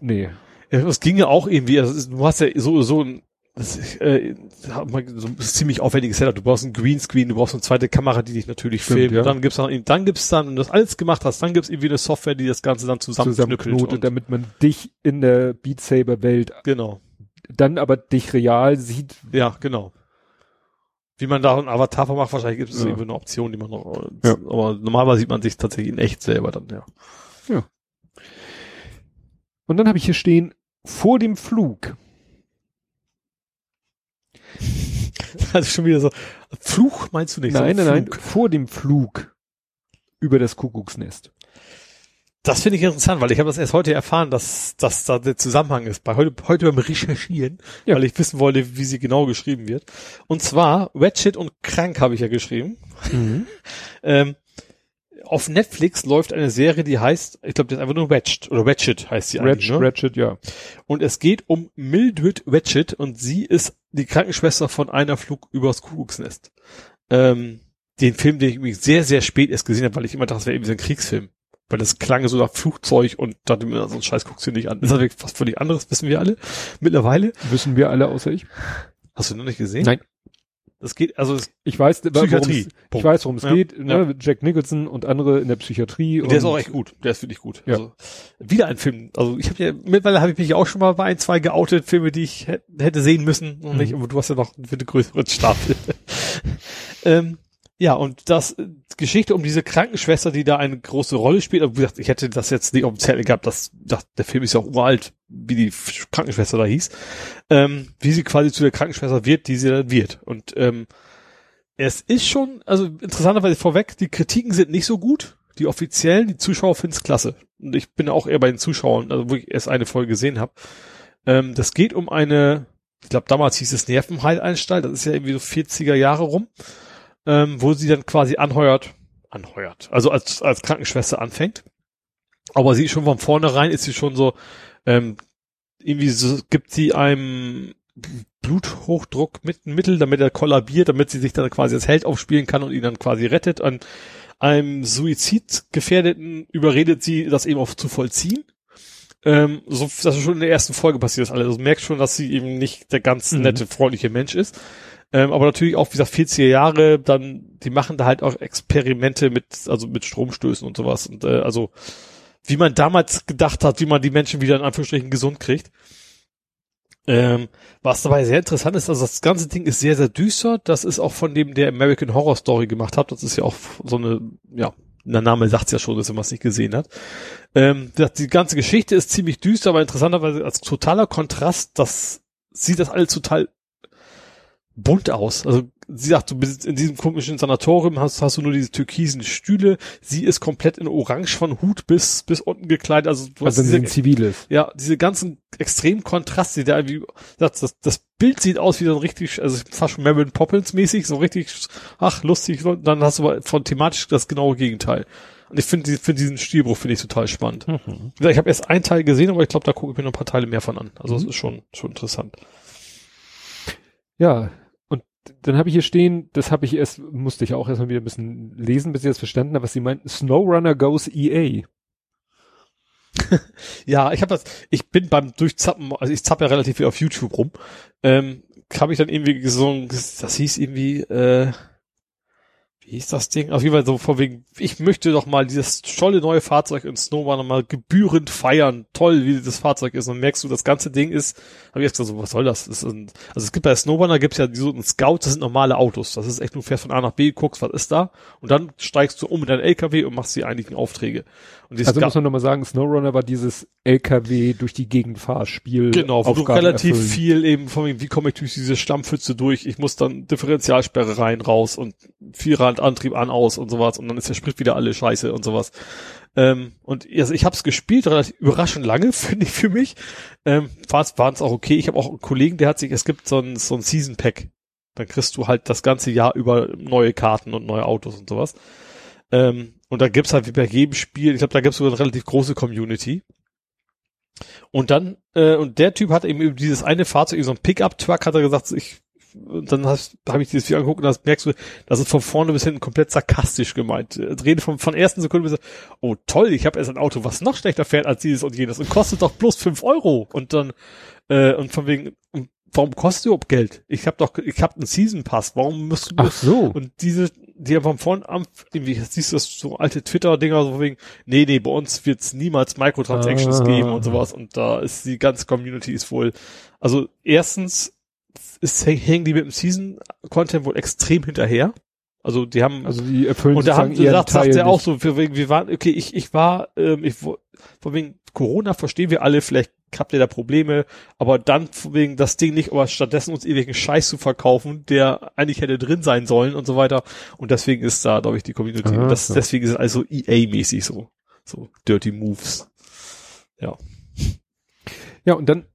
nee. Es ging ja auch irgendwie, also du hast ja so, so ein, das, ist, äh, so ein ziemlich aufwendiges Setup. Du brauchst einen Greenscreen, du brauchst eine zweite Kamera, die dich natürlich Stimmt, filmt. ja. Dann gibt's dann, dann gibt's dann, wenn du das alles gemacht hast, dann gibt's irgendwie eine Software, die das Ganze dann zusammenknüppelt. damit man dich in der Beat Saber Welt Genau. dann aber dich real sieht. Ja, genau. Wie man da einen Avatar macht, wahrscheinlich gibt es Ja. irgendwie eine Option, die man noch, Ja. aber normalerweise sieht man sich tatsächlich in echt selber dann, ja. Und dann habe ich hier stehen, vor dem Flug. Also schon wieder so, Fluch meinst du nicht? nein, so nein, ein nein, vor dem Flug über das Kuckucksnest. Das finde ich interessant, weil ich habe das erst heute erfahren, dass, dass da der Zusammenhang ist. Bei heute, heute beim Recherchieren, Ja. weil ich wissen wollte, wie sie genau geschrieben wird. Und zwar, Ratchet und Krank habe ich ja geschrieben. Ähm, auf Netflix läuft eine Serie, die heißt, ich glaube, das ist einfach nur Ratchet, oder Ratchet heißt sie eigentlich, Ratchet, ne? Ratchet, ja. Und es geht um Mildred Ratchet und sie ist die Krankenschwester von einer Flug übers Kuckucksnest. Ähm, den Film, den ich übrigens sehr, sehr spät erst gesehen habe, weil ich immer dachte, das wäre irgendwie so ein Kriegsfilm. Weil das klang so nach Flugzeug und dachte mir, so ein Scheiß guckst du nicht an. Das ist natürlich was völlig anderes, wissen wir alle. Mittlerweile. Wissen wir alle außer ich. Hast du noch nicht gesehen? Nein. Das geht, also Ich weiß, Psychiatrie. ich weiß, worum es Ja, geht. Ne? Jack Nicholson und andere in der Psychiatrie. Und der ist und- auch echt gut. Der ist wirklich gut. Ja. Also, wieder ein Film. Also ich habe ja mittlerweile habe ich mich auch schon mal bei ein, zwei geoutet Filme, die ich hä- hätte sehen müssen und Mhm. nicht. Aber du hast ja noch für eine größere Stapel. ähm, ja, und das äh, Geschichte um diese Krankenschwester, die da eine große Rolle spielt. Aber wie gesagt, ich hätte das jetzt nicht auf dem Zettel gehabt. Das, das, der Film ist ja auch uralt, wie die Krankenschwester da hieß. Ähm, wie sie quasi zu der Krankenschwester wird, die sie dann wird. Und ähm, es ist schon, also interessanterweise vorweg, die Kritiken sind nicht so gut. Die offiziellen, die Zuschauer finden's klasse. Und ich bin auch eher bei den Zuschauern, also wo ich erst eine Folge gesehen habe. Ähm, das geht um eine, ich glaube damals hieß es Nervenheilanstalt, das ist ja irgendwie so 40er Jahre rum, ähm, wo sie dann quasi anheuert, anheuert, also als, als Krankenschwester anfängt. Aber sie ist schon von vornherein ist sie schon so, ähm, irgendwie so, gibt sie einem Bluthochdruck mit Mittel, damit er kollabiert, damit sie sich dann quasi als Held aufspielen kann und ihn dann quasi rettet. An einem Suizidgefährdeten überredet sie, das eben auch zu vollziehen. Ähm, so, das ist schon in der ersten Folge passiert das alles. Also du merkst schon, dass sie eben nicht der ganz Mhm. nette, freundliche Mensch ist. Ähm, aber natürlich auch, wie gesagt, 40er Jahre, dann, die machen da halt auch Experimente mit, also mit Stromstößen und sowas. Und äh, also, wie man damals gedacht hat, wie man die Menschen wieder in Anführungsstrichen gesund kriegt. Ähm, was dabei sehr interessant ist, also das ganze Ding ist sehr, sehr düster. Das ist auch von dem, der American Horror Story gemacht hat. Das ist ja auch so eine, ja, der Name sagt's ja schon, dass man es nicht gesehen hat. Ähm, die ganze Geschichte ist ziemlich düster, aber interessanterweise als totaler Kontrast, das sieht das alles total bunt aus. Also sie sagt, du bist in diesem komischen Sanatorium, hast, hast du nur diese türkisen Stühle. Sie ist komplett in Orange von Hut bis bis unten gekleidet. Also du Also hast diese, ziviles. ja, diese ganzen extremen Kontraste, da irgendwie, das, das, das Bild sieht aus wie so ein richtig, also fast schon Marilyn Poppins mäßig, so richtig, ach, lustig, und dann hast du aber von thematisch das genaue Gegenteil. Und ich finde, finde diesen Stilbruch finde ich total spannend. Mhm. Ich habe erst einen Teil gesehen, aber ich glaube, da gucke ich mir noch ein paar Teile mehr von an. Also das Mhm. ist schon, schon interessant. Ja, dann habe ich hier stehen, das habe ich erst, musste ich auch erstmal wieder ein bisschen lesen, bis ich das verstanden habe, was sie meinten. SnowRunner goes EA. Ja, ich habe das, ich bin beim Durchzappen, also ich zappe ja relativ viel auf YouTube rum, ähm, habe ich dann irgendwie so, das hieß irgendwie, äh, wie hieß das Ding? Auf jeden Fall so vor wegen, ich möchte doch mal dieses tolle neue Fahrzeug in Snowrunner mal gebührend feiern. Toll, wie das Fahrzeug ist. Und merkst du, das ganze Ding ist, habe ich jetzt gesagt, so, was soll das? das ist ein, also es gibt bei Snowrunner gibt's ja so einen Scout, das sind normale Autos. Das ist echt, du fährst von A nach B, guckst, was ist da? Und dann steigst du um in deinen LKW und machst die eigentlichen Aufträge. Und Also muss man nochmal sagen, SnowRunner war dieses LKW durch die Gegend Fahrspiel. Genau, wo du relativ erfüllen. viel eben von wie komme ich durch diese Stammpfütze durch? Ich muss dann Differentialsperre rein, raus und Vierradantrieb an, aus und sowas und dann ist der Sprit wieder alle scheiße und sowas. Ähm, und also ich habe es gespielt, relativ überraschend lange, finde ich für mich. Ähm, war es auch okay. Ich habe auch einen Kollegen, der hat sich, es gibt so ein, so ein Season Pack. Dann kriegst du halt das ganze Jahr über neue Karten und neue Autos und sowas. Ähm, und da gibt's halt wie bei jedem Spiel, ich glaube, da gibt's sogar eine relativ große Community. Und dann, äh, und der Typ hat eben über dieses eine Fahrzeug, so ein Pickup-Truck, hat er gesagt, ich, dann habe ich dieses Video angeguckt und das merkst du, das ist von vorne bis hinten komplett sarkastisch gemeint. Rede von, von ersten Sekunden bis, oh toll, ich habe erst ein Auto, was noch schlechter fährt als dieses und jenes und kostet doch bloß fünf Euro. Und dann, äh, und von wegen, warum kostet überhaupt Geld? Ich habe doch, ich habe einen Season Pass, warum müsst du, Ach so. und diese, die haben von am, irgendwie, siehst du das so alte Twitter-Dinger, so wegen, nee, nee, bei uns wird's niemals Microtransactions Ah. geben und sowas. Und da ist die ganze Community ist wohl, also erstens ist, hängen die mit dem Season-Content wohl extrem hinterher. Also die haben, Also die erfüllen und da haben, ihren sagt, er auch so, für wegen, wir waren, okay, ich, ich war, ähm, ich, von wegen Corona verstehen wir alle, vielleicht habt ihr da Probleme, aber dann wegen das Ding nicht, aber stattdessen uns irgendwelchen Scheiß zu verkaufen, der eigentlich hätte drin sein sollen und so weiter. Und deswegen ist da, glaube ich, die Community. Ah, und das, so. deswegen ist es also EA-mäßig so. So Dirty Moves. Ja, und dann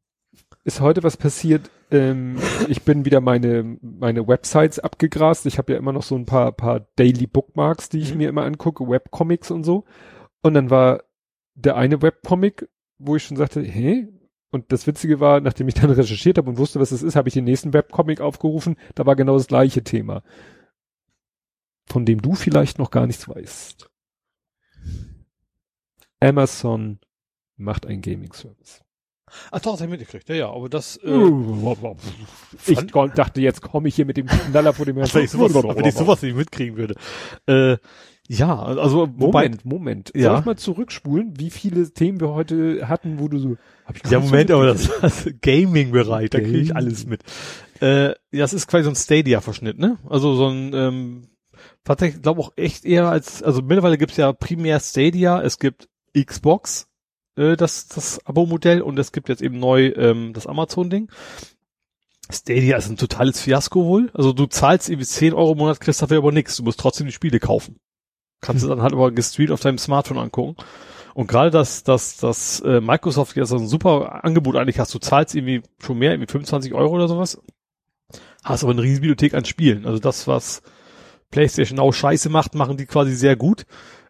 ist heute was passiert. Ähm, ich bin wieder meine, meine Websites abgegrast. Ich habe ja immer noch so ein paar, paar Daily Bookmarks, die ich Mhm. mir immer angucke, Webcomics und so. Und dann war der eine Webcomic, wo ich schon sagte, hä? Und das Witzige war, nachdem ich dann recherchiert habe und wusste, was es ist, habe ich den nächsten Webcomic aufgerufen. Da war genau das gleiche Thema. Von dem du vielleicht noch gar nichts weißt. Amazon macht einen Gaming-Service. Ach doch, das hab ich mitgekriegt. Ja, ja, aber das, äh, Ich Fand- kon- dachte, jetzt komme ich hier mit dem Knaller vor dem als wenn ich sowas, als wenn ich sowas nicht mitkriegen würde. Äh, ja, also, wobei, Moment, Moment. Ja. Soll ich mal zurückspulen, wie viele Themen wir heute hatten, wo du so, hab ich Ja, Moment, aber das, das Gaming-Bereich, da kriege ich Gaming. alles mit. Äh, ja, das ist quasi so ein Stadia-Verschnitt, ne? Also so ein, ähm, tatsächlich, glaube auch echt eher als, also mittlerweile gibt's ja primär Stadia, es gibt Xbox, äh, das, das Abo-Modell und es gibt jetzt eben neu ähm, das Amazon-Ding. Stadia ist ein totales Fiasko wohl. Also du zahlst irgendwie 10 Euro im Monat, kriegst dafür aber nichts. Du musst trotzdem die Spiele kaufen. Kannst du dann halt aber gestreamt auf deinem Smartphone angucken. Und gerade das, das, das äh, Microsoft jetzt so ein super Angebot eigentlich hast, du zahlst irgendwie schon mehr, irgendwie 25 Euro oder sowas, hast aber eine riesige Bibliothek an Spielen. Also das, was PlayStation auch scheiße macht, machen die quasi sehr gut.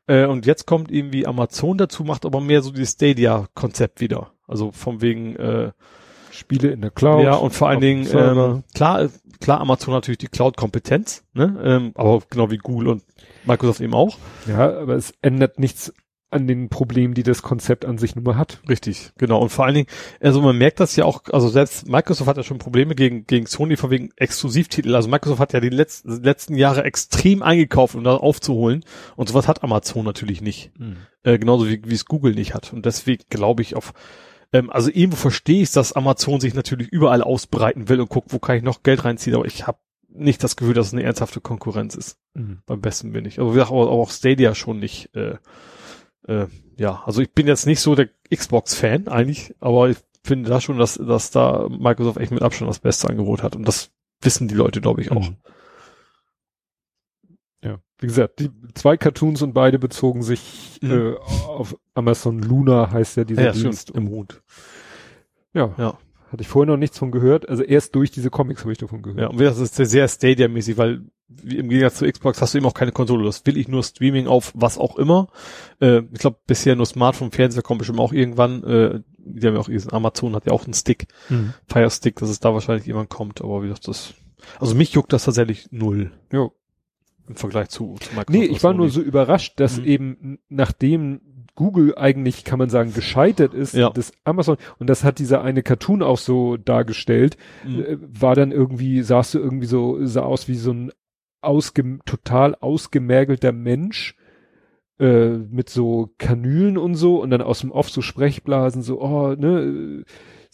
Äh, und jetzt kommt irgendwie Amazon dazu, macht aber mehr so dieses Stadia-Konzept wieder. Also von wegen, äh, Spiele in der Cloud. ja, und vor allen Dingen, ähm, klar, klar, Amazon hat natürlich die Cloud-Kompetenz, ne? ähm, aber genau wie Google und Microsoft eben auch. ja, aber es ändert nichts an den Problemen, die das Konzept an sich nun mal hat. Richtig, genau. Und vor allen Dingen, also man merkt das ja auch, also selbst Microsoft hat ja schon Probleme gegen, gegen Sony von wegen Exklusivtitel. Also Microsoft hat ja die letzten, letzten Jahre extrem eingekauft, um da aufzuholen. Und sowas hat Amazon natürlich nicht. Äh, genauso wie, wie es Google nicht hat. Und deswegen glaube ich auf, ähm, also irgendwo verstehe ich, dass Amazon sich natürlich überall ausbreiten will und guckt, wo kann ich noch Geld reinziehen, aber ich habe nicht das Gefühl, dass es eine ernsthafte Konkurrenz ist. Mhm. Beim besten bin ich. Also wie gesagt, aber auch Stadia schon nicht. Äh, äh, ja, also ich bin jetzt nicht so der Xbox-Fan eigentlich, aber ich finde da schon, dass, dass da Microsoft echt mit Abstand das beste Angebot hat. Und das wissen die Leute, glaube ich, auch. Mhm. Wie gesagt, die zwei Cartoons und beide bezogen sich Mhm. äh, auf Amazon Luna heißt ja dieser Ja, Dienst. stimmt. Im Hut. Ja, Ja. hatte ich vorher noch nichts von gehört. Also erst durch diese Comics habe ich davon gehört. Ja, und das ist sehr Stadia-mäßig, weil im Gegensatz zu Xbox hast du eben auch keine Konsole. Das will ich nur Streaming auf was auch immer. Äh, ich glaube, bisher nur Smartphone, Fernseher kommt bestimmt auch irgendwann. Äh, die haben ja auch diesen Amazon hat ja auch einen Stick, Mhm. Fire Stick, dass es da wahrscheinlich irgendwann kommt. Aber wie gesagt, das, also mich juckt das tatsächlich null Ja. Im Vergleich zu, zu Microsoft. Nee, ich war nur so überrascht, dass Mhm. eben nachdem Google eigentlich, kann man sagen, gescheitert ist, Ja. das Amazon, und das hat dieser eine Cartoon auch so dargestellt, Mhm. äh, war dann irgendwie, sahst du irgendwie so, sah aus wie so ein ausge, total ausgemergelter Mensch, äh, mit so Kanülen und so, und dann aus dem Off so Sprechblasen, so, oh, ne,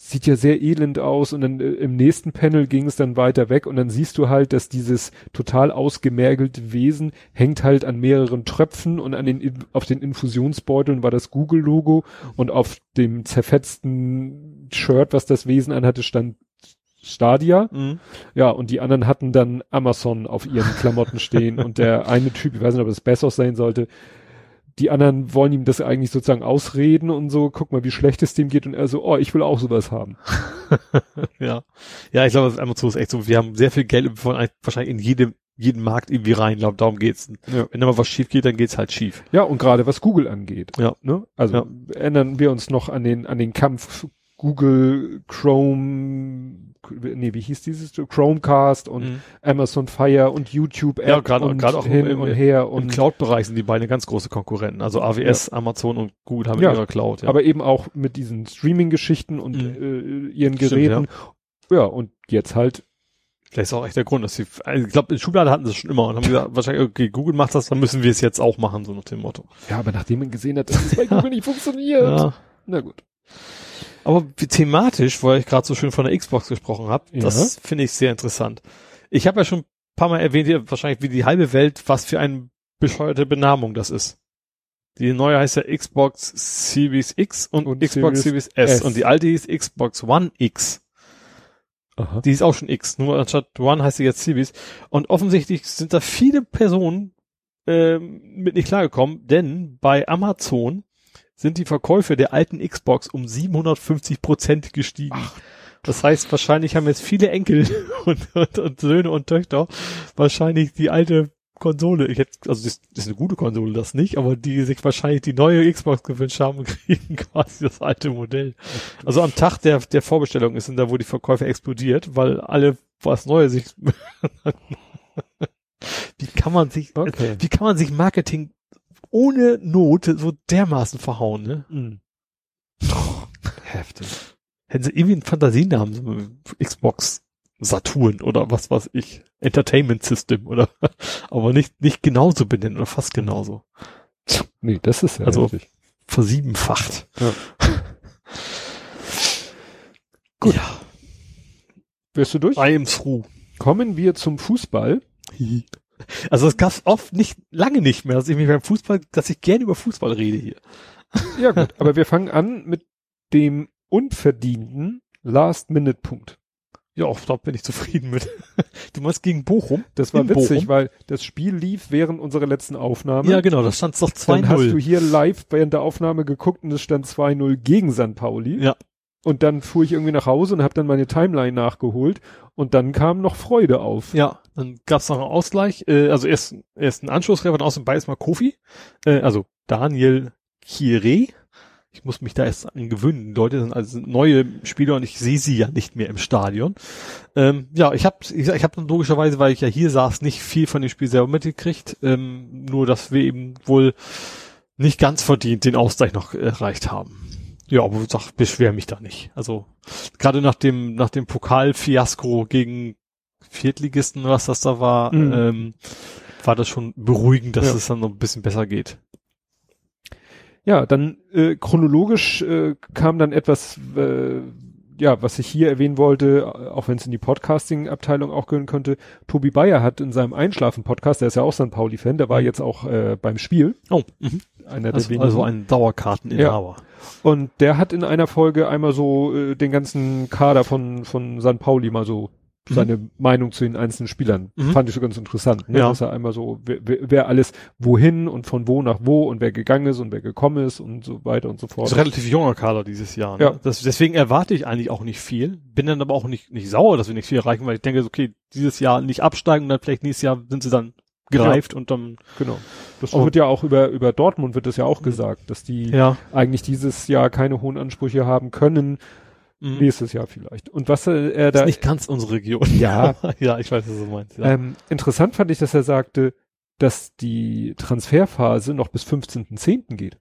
sieht ja sehr elend aus, und dann äh, im nächsten Panel ging es dann weiter weg, und dann siehst du halt, dass dieses total ausgemergelte Wesen hängt halt an mehreren Tröpfen und an den, auf den Infusionsbeuteln war das Google-Logo, und auf dem zerfetzten Shirt, was das Wesen anhatte, stand Stadia. Mhm. Ja, und die anderen hatten dann Amazon auf ihren Klamotten stehen und der eine Typ, ich weiß nicht, ob es Bezos sein sollte, die anderen wollen ihm das eigentlich sozusagen ausreden und so, guck mal, wie schlecht es dem geht und er so, oh, ich will auch sowas haben. Ja. Ja, ich glaube, Amazon ist echt so, wir haben sehr viel Geld von wahrscheinlich in jedem jeden Markt irgendwie rein. Ich glaube, darum geht's. Ja. Wenn da mal was schief geht, dann geht's halt schief. Ja, und gerade was Google angeht. Ja. Ne? Also Ja. erinnern wir uns noch an den, an den Kampf Google, Chrome, nee, wie hieß dieses? Chromecast und Mhm. Amazon Fire und YouTube App Ja, gerade und gerade auch hin im, und im, her im und Cloud-Bereich sind die beiden ganz große Konkurrenten. Also AWS, Amazon und Google haben Ja, ihre Cloud. Ja. aber eben auch mit diesen Streaming-Geschichten und Mhm. äh, ihren Stimmt, Geräten. ja. und jetzt halt, Vielleicht ist auch echt der Grund, dass sie, also ich glaube, in Schublade hatten sie es schon immer und haben gesagt, wahrscheinlich, okay, Google macht das, dann müssen wir es jetzt auch machen, so nach dem Motto. ja, aber nachdem man gesehen hat, dass es bei Google nicht funktioniert. Ja. Na gut. Aber thematisch, weil ich gerade so schön von der Xbox gesprochen habe, Ja. das finde ich sehr interessant. Ich habe ja schon ein paar Mal erwähnt, hier wahrscheinlich wie die halbe Welt, was für eine bescheuerte Benamung das ist. Die neue heißt ja Xbox Series X und, Und Xbox Series Series S. S. Und die alte hieß Xbox One X. Aha. Die ist auch schon X, nur anstatt One heißt sie jetzt Series. Und offensichtlich sind da viele Personen ähm, mit nicht klargekommen, denn bei Amazon sind die Verkäufe der alten Xbox um 750 Prozent gestiegen. Das heißt, wahrscheinlich haben jetzt viele Enkel und, und, und Söhne und Töchter wahrscheinlich die alte Konsole, ich hätte, also das, das ist eine gute Konsole, das nicht, aber die sich wahrscheinlich die neue Xbox gewünscht haben und kriegen quasi das alte Modell. Also am Tag der, der Vorbestellung ist da, wo die Verkäufe explodiert, weil alle was Neues sich, wie kann man sich, Okay. wie kann man sich Marketing ohne Not so dermaßen verhauen, ne? Mhm. Heftig. Hätten sie irgendwie einen Fantasienamen, so Xbox Saturn oder was weiß ich, Entertainment System oder, aber nicht, nicht genauso benennen oder fast genauso. Nee, das ist ja Also- richtig. Versiebenfacht. Ja. Gut. Ja, Wirst du durch? I am through. Kommen wir zum Fußball. Also es gab oft nicht, lange nicht mehr, dass ich mich beim Fußball, dass ich gerne über Fußball rede hier. Ja gut, aber wir fangen an mit dem unverdienten Last-Minute-Punkt. Ja, auch da bin ich zufrieden mit. Du meinst gegen Bochum? Das war In witzig, Bochum? weil das Spiel lief während unserer letzten Aufnahme. Ja, genau, da stand es doch Dann hast du 2-0. hier live während der Aufnahme geguckt und es stand 2-0 gegen St. Pauli. Ja. Und dann fuhr ich irgendwie nach Hause und habe dann meine Timeline nachgeholt und dann kam noch Freude auf. Ja, dann gab's noch einen Ausgleich. Äh, also erst, erst ein Anschlusstreffer und außerdem beides mal Kofi. Äh, also Daniel Chiré. Ich muss mich da erst an gewöhnen. Die Leute sind also neue Spieler und ich sehe sie ja nicht mehr im Stadion. Ähm, ja, ich habe ich, ich hab dann logischerweise, weil ich ja hier saß, nicht viel von dem Spiel selber mitgekriegt. Ähm, nur, dass wir eben wohl nicht ganz verdient den Ausgleich noch erreicht haben. Ja, aber sag, beschwer mich da nicht. Also gerade nach dem nach dem Pokalfiasko gegen Viertligisten, was das da war, Mhm. ähm, war das schon beruhigend, dass Ja. es dann noch ein bisschen besser geht. Ja, dann äh, chronologisch äh, kam dann etwas, äh, ja, was ich hier erwähnen wollte, auch wenn es in die Podcasting-Abteilung auch gehören könnte. Tobi Bayer hat in seinem Einschlafen-Podcast, der ist ja auch St. Pauli-Fan, der war Mhm. jetzt auch äh, beim Spiel, Oh, mhm. einer also, der wenigen. also ein Dauerkarteninhaber. Und der hat in einer Folge einmal so äh, den ganzen Kader von, von St. Pauli mal so Mhm. seine Meinung zu den einzelnen Spielern. Mhm. Fand ich so ganz interessant. Ne? Ja. Dass er einmal so, wer, wer, wer alles wohin und von wo nach wo und wer gegangen ist und wer gekommen ist und so weiter und so fort. Das ist ein relativ junger Kader dieses Jahr. Ne? Ja. Das, deswegen erwarte ich eigentlich auch nicht viel. Bin dann aber auch nicht, nicht sauer, dass wir nicht viel erreichen, weil ich denke, okay, dieses Jahr nicht absteigen und dann vielleicht nächstes Jahr sind sie dann gereift und dann, Genau. Das wird ja auch über, über Dortmund wird das ja auch gesagt, dass die ja. eigentlich dieses Jahr keine hohen Ansprüche haben können, Mhm. nächstes Jahr vielleicht. Und was äh, er Das da, ist nicht ganz unsere Region. Ja. ja, ich weiß, was du meinst. Ja. ähm, interessant fand ich, dass er sagte, dass die Transferphase noch bis 15.10. geht.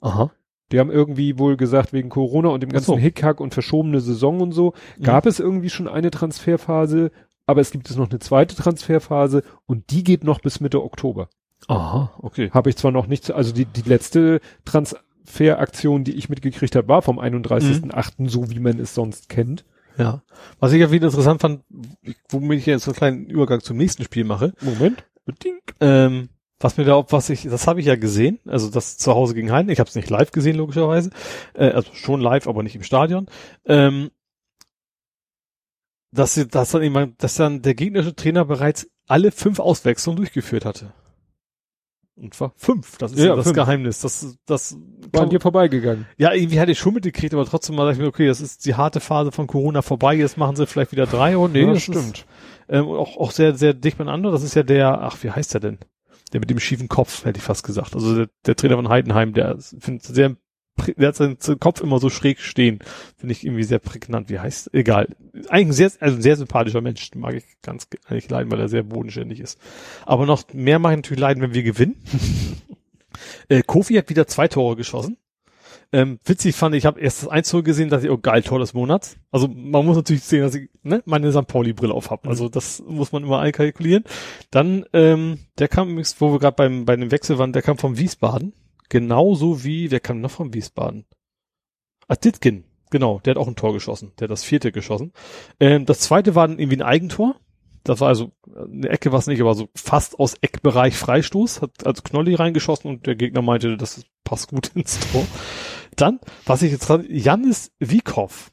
Aha. Die haben irgendwie wohl gesagt, wegen Corona und dem ganzen so. Hickhack und verschobene Saison und so, Mhm. gab es irgendwie schon eine Transferphase, aber es gibt es noch eine zweite Transferphase und die geht noch bis Mitte Oktober. Aha, okay. Habe ich zwar noch nicht, also die, die letzte Transferaktion, die ich mitgekriegt habe, war vom 31.8., so wie man es sonst kennt. Ja. Was ich ja wieder interessant fand, womit ich jetzt so einen kleinen Übergang zum nächsten Spiel mache, Moment. Bedingt. ähm, was mir da, was ich, das habe ich ja gesehen, also das zu Hause gegen Heiden, ich habe es nicht live gesehen, logischerweise, äh, also schon live, aber nicht im Stadion, ähm, dass, sie, dass dann jemand, dass dann der gegnerische Trainer bereits alle fünf Auswechslungen durchgeführt hatte. Und zwar fünf. Das ist Ja, ja, das fünf. Geheimnis. Das, das War an dir vorbeigegangen. ja, irgendwie hatte ich schon mitgekriegt, aber trotzdem mal dachte ich mir, okay, das ist die harte Phase von Corona vorbei, jetzt machen sie vielleicht wieder drei und nee, Ja, das stimmt. Ist, ähm, auch, auch sehr, sehr dicht beieinander. Das ist ja der, ach, wie heißt der denn? Der mit dem schiefen Kopf, hätte ich fast gesagt. Also der, der Trainer von Heidenheim, der findet sehr, der hat seinen Kopf immer so schräg stehen. Finde ich irgendwie sehr prägnant. Wie heißt, egal. Eigentlich ein sehr, also ein sehr sympathischer Mensch. Mag ich ganz ge- eigentlich leiden, weil er sehr bodenständig ist. Aber noch mehr mag ich natürlich leiden, wenn wir gewinnen. äh, Kofi hat wieder zwei Tore geschossen. Ähm, witzig fand ich, ich habe erst das 1 gesehen, dass ich, oh geil, Tor des Monats. Also man muss natürlich sehen, dass ich ne, meine St. Pauli-Brille auf habe. Also das muss man immer einkalkulieren. Dann, ähm, der kam übrigens, wo wir gerade beim bei dem Wechsel waren, der kam vom Wiesbaden. Genauso wie, wer kam noch vom Wiesbaden? Ah, Ditkin, genau, der hat auch ein Tor geschossen. Der hat das vierte geschossen. Ähm, das zweite war dann irgendwie ein Eigentor. Das war also eine Ecke war es nicht, aber so fast aus Eckbereich Freistoß, hat als Knolli reingeschossen und der Gegner meinte, das passt gut ins Tor. Dann, was ich jetzt Janis Wiekow.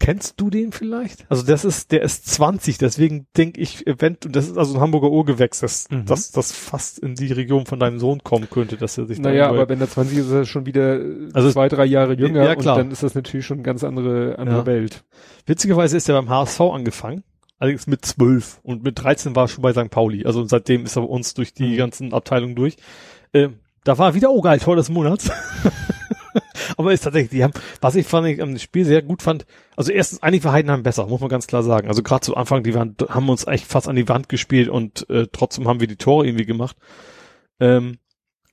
Kennst du den vielleicht? Also das ist, der ist 20, deswegen denke ich, event, und das ist also ein Hamburger Urgewächs, das, Mhm. das, das fast in die Region von deinem Sohn kommen könnte, dass er sich da Naja, aber wenn er 20 ist, ist er schon wieder äh, Also- zwei, drei Jahre jünger Ja, klar. und dann ist das natürlich schon eine ganz andere, andere Ja. Welt. Witzigerweise ist er beim HSV angefangen, allerdings mit 12 und mit 13 war er schon bei St. Pauli. Also seitdem ist er bei uns durch die Mhm. ganzen Abteilungen durch. Ähm, da war er wieder, oh geil, Tor des Monats. Aber ist tatsächlich, die haben, was ich fand, ich am Spiel sehr gut fand, also erstens, eigentlich war Heidenheim besser, muss man ganz klar sagen. Also gerade zu Anfang, die waren, haben uns echt fast an die Wand gespielt und äh, trotzdem haben wir die Tore irgendwie gemacht. Ähm,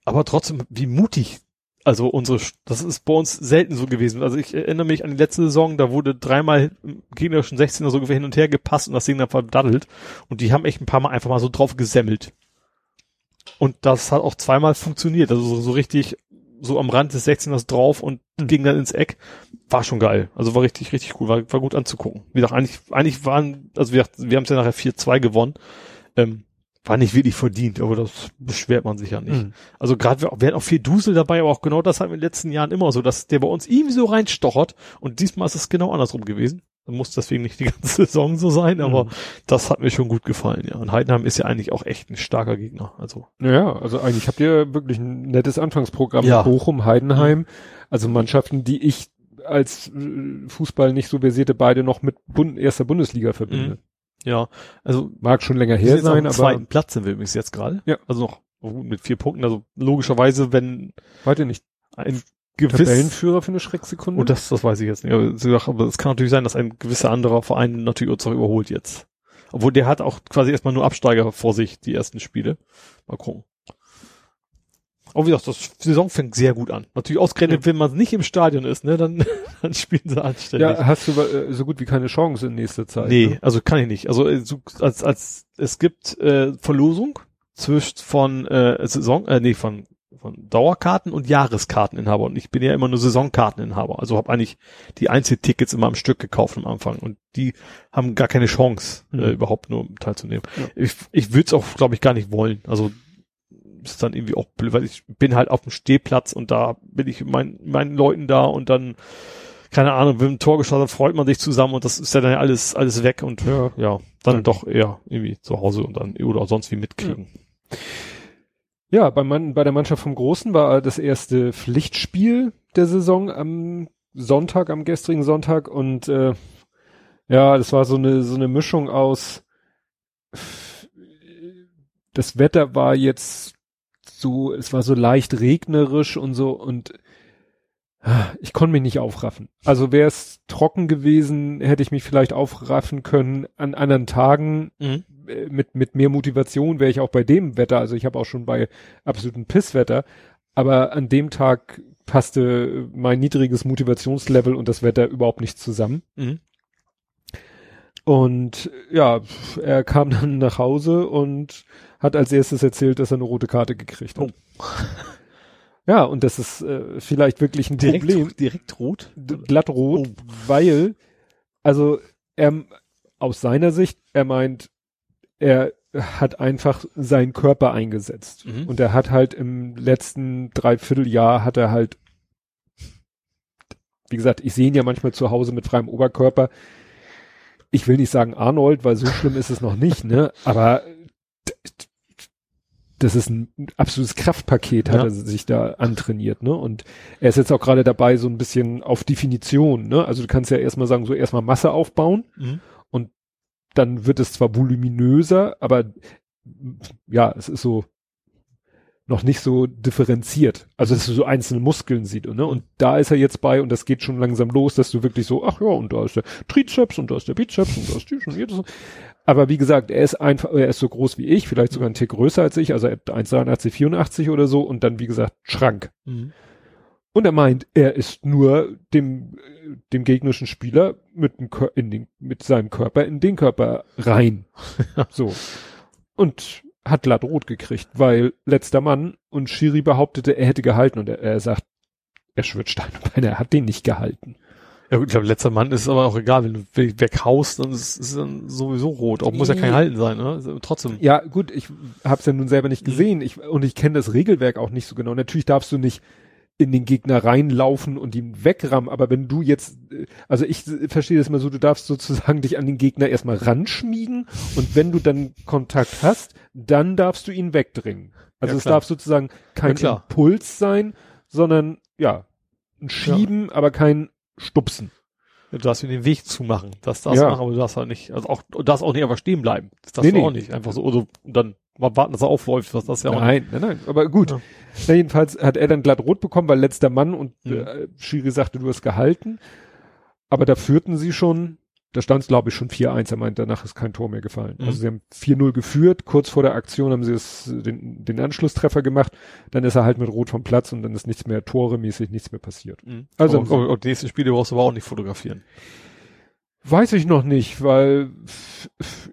aber trotzdem, wie mutig also unsere, das ist bei uns selten so gewesen. Also ich erinnere mich an die letzte Saison, da wurde dreimal im gegnerischen 16er so hin und her gepasst und das Ding dann verdaddelt. Und die haben echt ein paar Mal einfach mal so drauf gesemmelt. Und das hat auch zweimal funktioniert. Also so, so richtig so am Rand des 16ers drauf und ging dann ins Eck. War schon geil. Also war richtig, richtig cool. War, war gut anzugucken. Wie gesagt, eigentlich, eigentlich waren, also wir, wir haben es ja nachher 4-2 gewonnen. Ähm, war nicht wirklich verdient, aber das beschwert man sich ja nicht. Mhm. Also gerade hatten auch viel Dusel dabei, aber auch genau das hatten wir in den letzten Jahren immer so, dass der bei uns irgendwie so reinstochert und diesmal ist es genau andersrum gewesen. Muss deswegen nicht die ganze Saison so sein, aber Mhm. das hat mir schon gut gefallen, ja. Und Heidenheim ist ja eigentlich auch echt ein starker Gegner. Also Ja, also eigentlich habt ihr wirklich ein nettes Anfangsprogramm. Ja. Bochum, Heidenheim, also Mannschaften, die ich als äh, Fußball nicht so versierte beide noch mit Bund erster Bundesliga verbinde. ja, also Mag schon länger her sein, aber zweiten Platz sind wir übrigens jetzt gerade. Ja. Also noch gut, mit vier Punkten. Also logischerweise, wenn weiter nicht ein gewiss Tabellenführer für eine Schrecksekunde. Oh, das, das weiß ich jetzt nicht. Aber, aber es kann natürlich sein, dass ein gewisser anderer Verein natürlich uns auch überholt jetzt. Obwohl der hat auch quasi erstmal nur Absteiger vor sich, die ersten Spiele. Mal gucken. Aber wie gesagt, das Saison fängt sehr gut an. Natürlich ausgerechnet, wenn man nicht im Stadion ist, ne, dann, dann spielen sie anständig. ja, hast du äh, so gut wie keine Chance in nächster Zeit. nee, Ne? also kann ich nicht. Also äh, als, als es gibt äh, Verlosung zwischen von äh, Saison, äh, nee, von von Dauerkarten und Jahreskarteninhaber und ich bin ja immer nur Saisonkarteninhaber, also habe eigentlich die Einzeltickets immer am Stück gekauft am Anfang und die haben gar keine Chance äh, Mhm. überhaupt nur teilzunehmen. Ja. Ich, ich würde es auch, glaube ich, gar nicht wollen. Also ist dann irgendwie auch blöd, weil ich bin halt auf dem Stehplatz und da bin ich mit meinen, meinen Leuten da und dann keine Ahnung, wenn ein Tor geschossen hat, freut man sich zusammen und das ist ja dann alles alles weg und Ja. ja, dann Ja. doch eher irgendwie zu Hause und dann oder sonst wie mitkriegen. Ja, bei, Mann, bei der Mannschaft vom Großen war das erste Pflichtspiel der Saison am Sonntag, am gestrigen Sonntag. Und äh, ja, das war so eine so eine Mischung aus das Wetter war jetzt so, es war so leicht regnerisch und so. Und ich konnte mich nicht aufraffen. Also wäre es trocken gewesen, hätte ich mich vielleicht aufraffen können an anderen Tagen Mhm. äh, mit, mit mehr Motivation wäre ich auch bei dem Wetter, also ich habe auch schon bei absolutem Pisswetter, aber an dem Tag passte mein niedriges Motivationslevel und das Wetter überhaupt nicht zusammen. Mhm. Und ja, er kam dann nach Hause und hat als erstes erzählt, dass er eine rote Karte gekriegt hat. Oh. Ja, und das ist äh, vielleicht wirklich ein Direkt, Problem direkt rot. d- glattrot, Oh. weil, also er aus seiner Sicht, er meint, er hat einfach seinen Körper eingesetzt. Mhm. Und er hat halt im letzten Dreivierteljahr hat er halt, wie gesagt, ich sehe ihn ja manchmal zu Hause mit freiem Oberkörper. Ich will nicht sagen Arnold, weil so schlimm ist es noch nicht, ne? Aber das ist ein absolutes Kraftpaket, hat Ja. er sich da antrainiert, ne? Und er ist jetzt auch gerade dabei, so ein bisschen auf Definition, ne? Also du kannst ja erstmal sagen, so erstmal Masse aufbauen, Mhm. dann wird es zwar voluminöser, aber ja, es ist so noch nicht so differenziert. Also dass du so einzelne Muskeln sieht, ne? Und da ist er jetzt bei und das geht schon langsam los, dass du wirklich so, ach ja, und da ist der Trizeps und da ist der Bizeps und da ist dies und jedes. Aber wie gesagt, er ist einfach, er ist so groß wie ich, vielleicht sogar ein Tick größer als ich, also er hat 1,83, 84 oder so und dann, wie gesagt, Schrank. Mhm. Und er meint, er ist nur dem, dem gegnerischen Spieler mit, dem in den, mit seinem Körper in den Körper rein. so. Und hat glatt rot gekriegt, weil letzter Mann und Schiri behauptete, er hätte gehalten und er, er sagt, er schwört Stein und Bein, er hat den nicht gehalten. Ja gut, ich glaube, letzter Mann ist aber auch egal, wenn du we- weghaust, dann ist es dann sowieso rot. Auch muss ja kein Halten sein, ne? Ist Trotzdem. Ja, gut, ich hab's ja nun selber nicht gesehen ich, und ich kenne das Regelwerk auch nicht so genau. Natürlich darfst du nicht in den Gegner reinlaufen und ihn wegrammen, aber wenn du jetzt, äh, also ich äh, verstehe das immer so, du darfst sozusagen dich an den Gegner erstmal ranschmiegen und wenn du dann Kontakt hast, dann darfst du ihn wegdringen. Also Ja, es darf sozusagen kein Ja. Impuls sein, sondern ja, ein Schieben, aber kein Stupsen. Du darfst ihm den Weg zumachen. Das darfst Ja. du machen, aber du darfst halt nicht, also auch, du darfst auch nicht einfach stehen bleiben. Das darfst Nee, du nee. auch nicht. Einfach so, oder dann mal warten, dass er aufläuft, was das ja auch Nein, nein, nein, aber gut. Ja. Na, jedenfalls hat er dann glatt rot bekommen, weil letzter Mann und Mhm. äh, Schiri sagte, du hast gehalten. Aber da führten sie schon, da stand es glaube ich schon 4-1, er meint, danach ist kein Tor mehr gefallen. Mhm. Also sie haben 4-0 geführt, kurz vor der Aktion haben sie es, den, den Anschlusstreffer gemacht, dann ist er halt mit Rot vom Platz und dann ist nichts mehr toremäßig, nichts mehr passiert. Mhm. Also- und, und die nächsten Spiele brauchst du aber auch nicht fotografieren. Weiß ich noch nicht, weil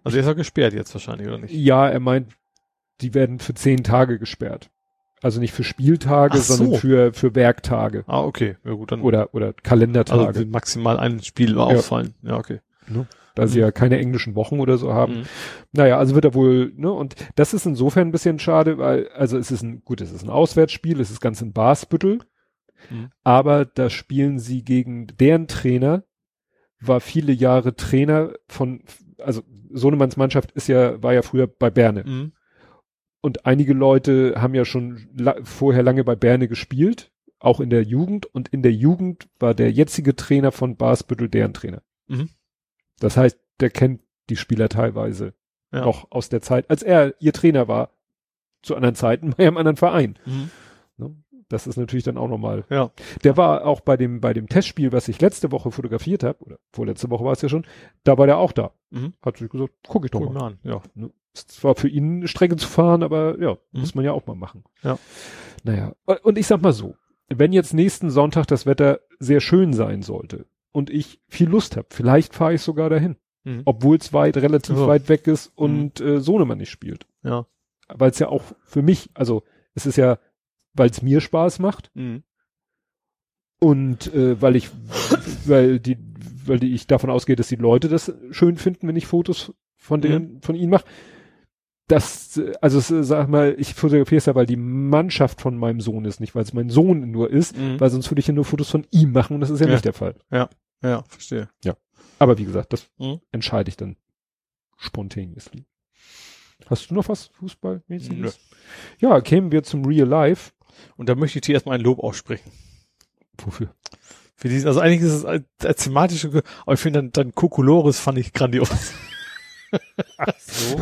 Also der ist ja gesperrt jetzt wahrscheinlich, oder nicht? ja, er meint, die werden für zehn Tage gesperrt. Also nicht für Spieltage, so. sondern für, für Werktage Ah, okay. Ja gut, dann. oder, oder Kalendertage. also maximal ein Spiel ausfallen. Ja, okay. Da sie Mhm. ja keine englischen Wochen oder so haben. Mhm. Naja, also wird er wohl, ne, und das ist insofern ein bisschen schade, weil, also es ist ein, gut, es ist ein Auswärtsspiel, es ist ganz in Basbüttel, Mhm. aber da spielen sie gegen deren Trainer, war viele Jahre Trainer von, also Sohnemanns Mannschaft ist ja, war ja früher bei Berne. Mhm. Und einige Leute haben ja schon la vorher lange bei Berne gespielt, auch in der Jugend, und in der Jugend war der jetzige Trainer von Basbüttel deren Trainer. Mhm. Das heißt, der kennt die Spieler teilweise Ja. noch aus der Zeit, als er ihr Trainer war, zu anderen Zeiten bei einem anderen Verein. Mhm. Ne? Das ist natürlich dann auch nochmal. Ja. Der war auch bei dem, bei dem Testspiel, was ich letzte Woche fotografiert habe, oder vorletzte Woche war es ja schon, da war der auch da. Mhm. Hat sich gesagt, guck ich doch Guck mal. an. Ja. Ne? Ist zwar für ihn eine Strecke zu fahren, aber ja, Mhm. muss man ja auch mal machen. Ja. Naja, und ich sag mal so, wenn jetzt nächsten Sonntag das Wetter sehr schön sein sollte und ich viel Lust habe, vielleicht fahre ich sogar dahin, Mhm. obwohl es weit, relativ Ja. weit weg ist und äh, Sohnemann nicht spielt. Ja. Weil es ja auch für mich, also es ist ja, weil es mir Spaß macht Mhm. und äh, weil ich, weil die, weil die, ich davon ausgehe, dass die Leute das schön finden, wenn ich Fotos von denen, von ihnen mache. Das, äh, also es, äh, sag mal, ich fotografiere es ja, weil die Mannschaft von meinem Sohn ist, nicht weil es mein Sohn nur ist, Mhm. weil sonst würde ich ja nur Fotos von ihm machen und das ist ja, Ja. nicht der Fall. Ja, verstehe. Aber wie gesagt, das Mhm. entscheide ich dann spontaneously. Hast du noch was Fußballmäßiges? Ja, kämen wir zum Real Life. Und da möchte ich dir erstmal ein Lob aussprechen. Wofür? Für diesen, also eigentlich ist es als, als thematische, aber ich finde dann, dann Kokolores fand ich grandios. So.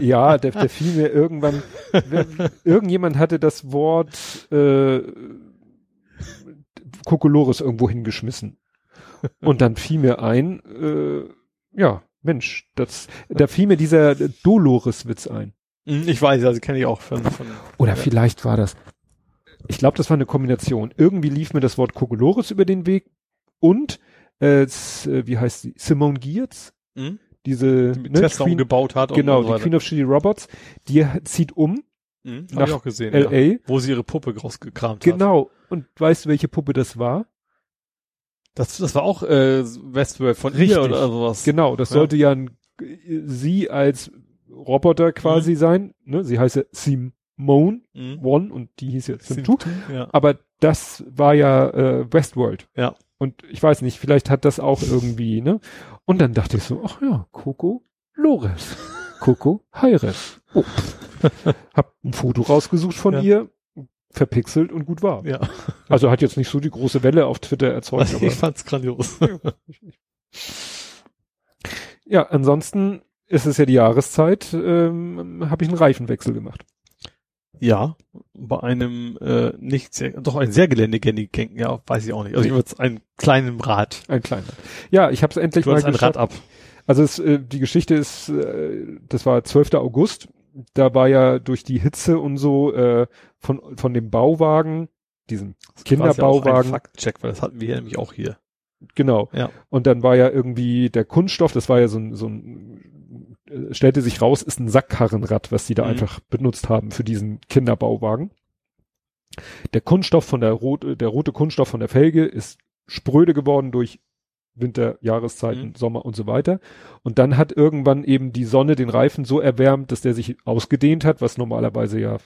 ja, der, der fiel mir irgendwann. Irgendjemand hatte das Wort äh, Kokolores irgendwo hingeschmissen. Und dann fiel mir ein, äh, ja, Mensch, das, da fiel mir dieser Dolores-Witz ein. Mhm, Ich weiß, also kenne ich auch von, von Oder vielleicht war das, ich glaube, das war eine Kombination. Irgendwie lief mir das Wort Kokolores über den Weg und, äh, äh, wie heißt sie? Simone Giertz, mhm, diese die ne, Tesla Queen, umgebaut hat. genau, und so die. Queen of Shitty Robots, die zieht um, Mhm, nach hab ich auch gesehen. Ja. L.A. Wo sie ihre Puppe rausgekramt hat. Genau. Und weißt du, welche Puppe das war? Das, das war auch äh, Westworld von Richtig. ihr oder sowas. Genau, das Ja. sollte ja ein, sie als Roboter Mhm. quasi sein. Ne? Sie heißt ja Simone Mhm. One und die hieß ja Sim Sim2. Ja. Aber das war ja äh, Westworld. Ja. Und ich weiß nicht, vielleicht hat das auch irgendwie, ne? Und dann dachte ich so, ach ja, Coco Lores. Coco Heires. Oh. hab ein Foto rausgesucht von Ja. ihr, verpixelt und gut war. Ja. Also hat jetzt nicht so die große Welle auf Twitter erzeugt, aber ich fand's grandios. ja, ansonsten ist es ja die Jahreszeit, ähm, habe ich einen Reifenwechsel gemacht. Ja, bei einem äh, nicht sehr, doch ein sehr geländegängigen, ja, weiß ich auch nicht. Also ich würde einen kleinen Rad. Ein kleiner. Ja, ich habe es endlich Du mal ein. Rad ab. Also es, äh, die Geschichte ist, äh, das war 12. August. Da war ja durch die Hitze und so äh, von von dem Bauwagen, diesem Kinderbauwagen, Faktcheck, weil das hatten wir hier nämlich auch hier. genau. Ja. Und dann war ja irgendwie der Kunststoff, das war ja so ein, so ein äh, stellte sich raus, ist ein Sackkarrenrad, was die da Mhm. einfach benutzt haben für diesen Kinderbauwagen. Der Kunststoff von der rote, der rote Kunststoff von der Felge ist spröde geworden durch Winter, Jahreszeiten, Mhm. Sommer und so weiter. Und dann hat irgendwann eben die Sonne den Reifen so erwärmt, dass der sich ausgedehnt hat, was normalerweise ja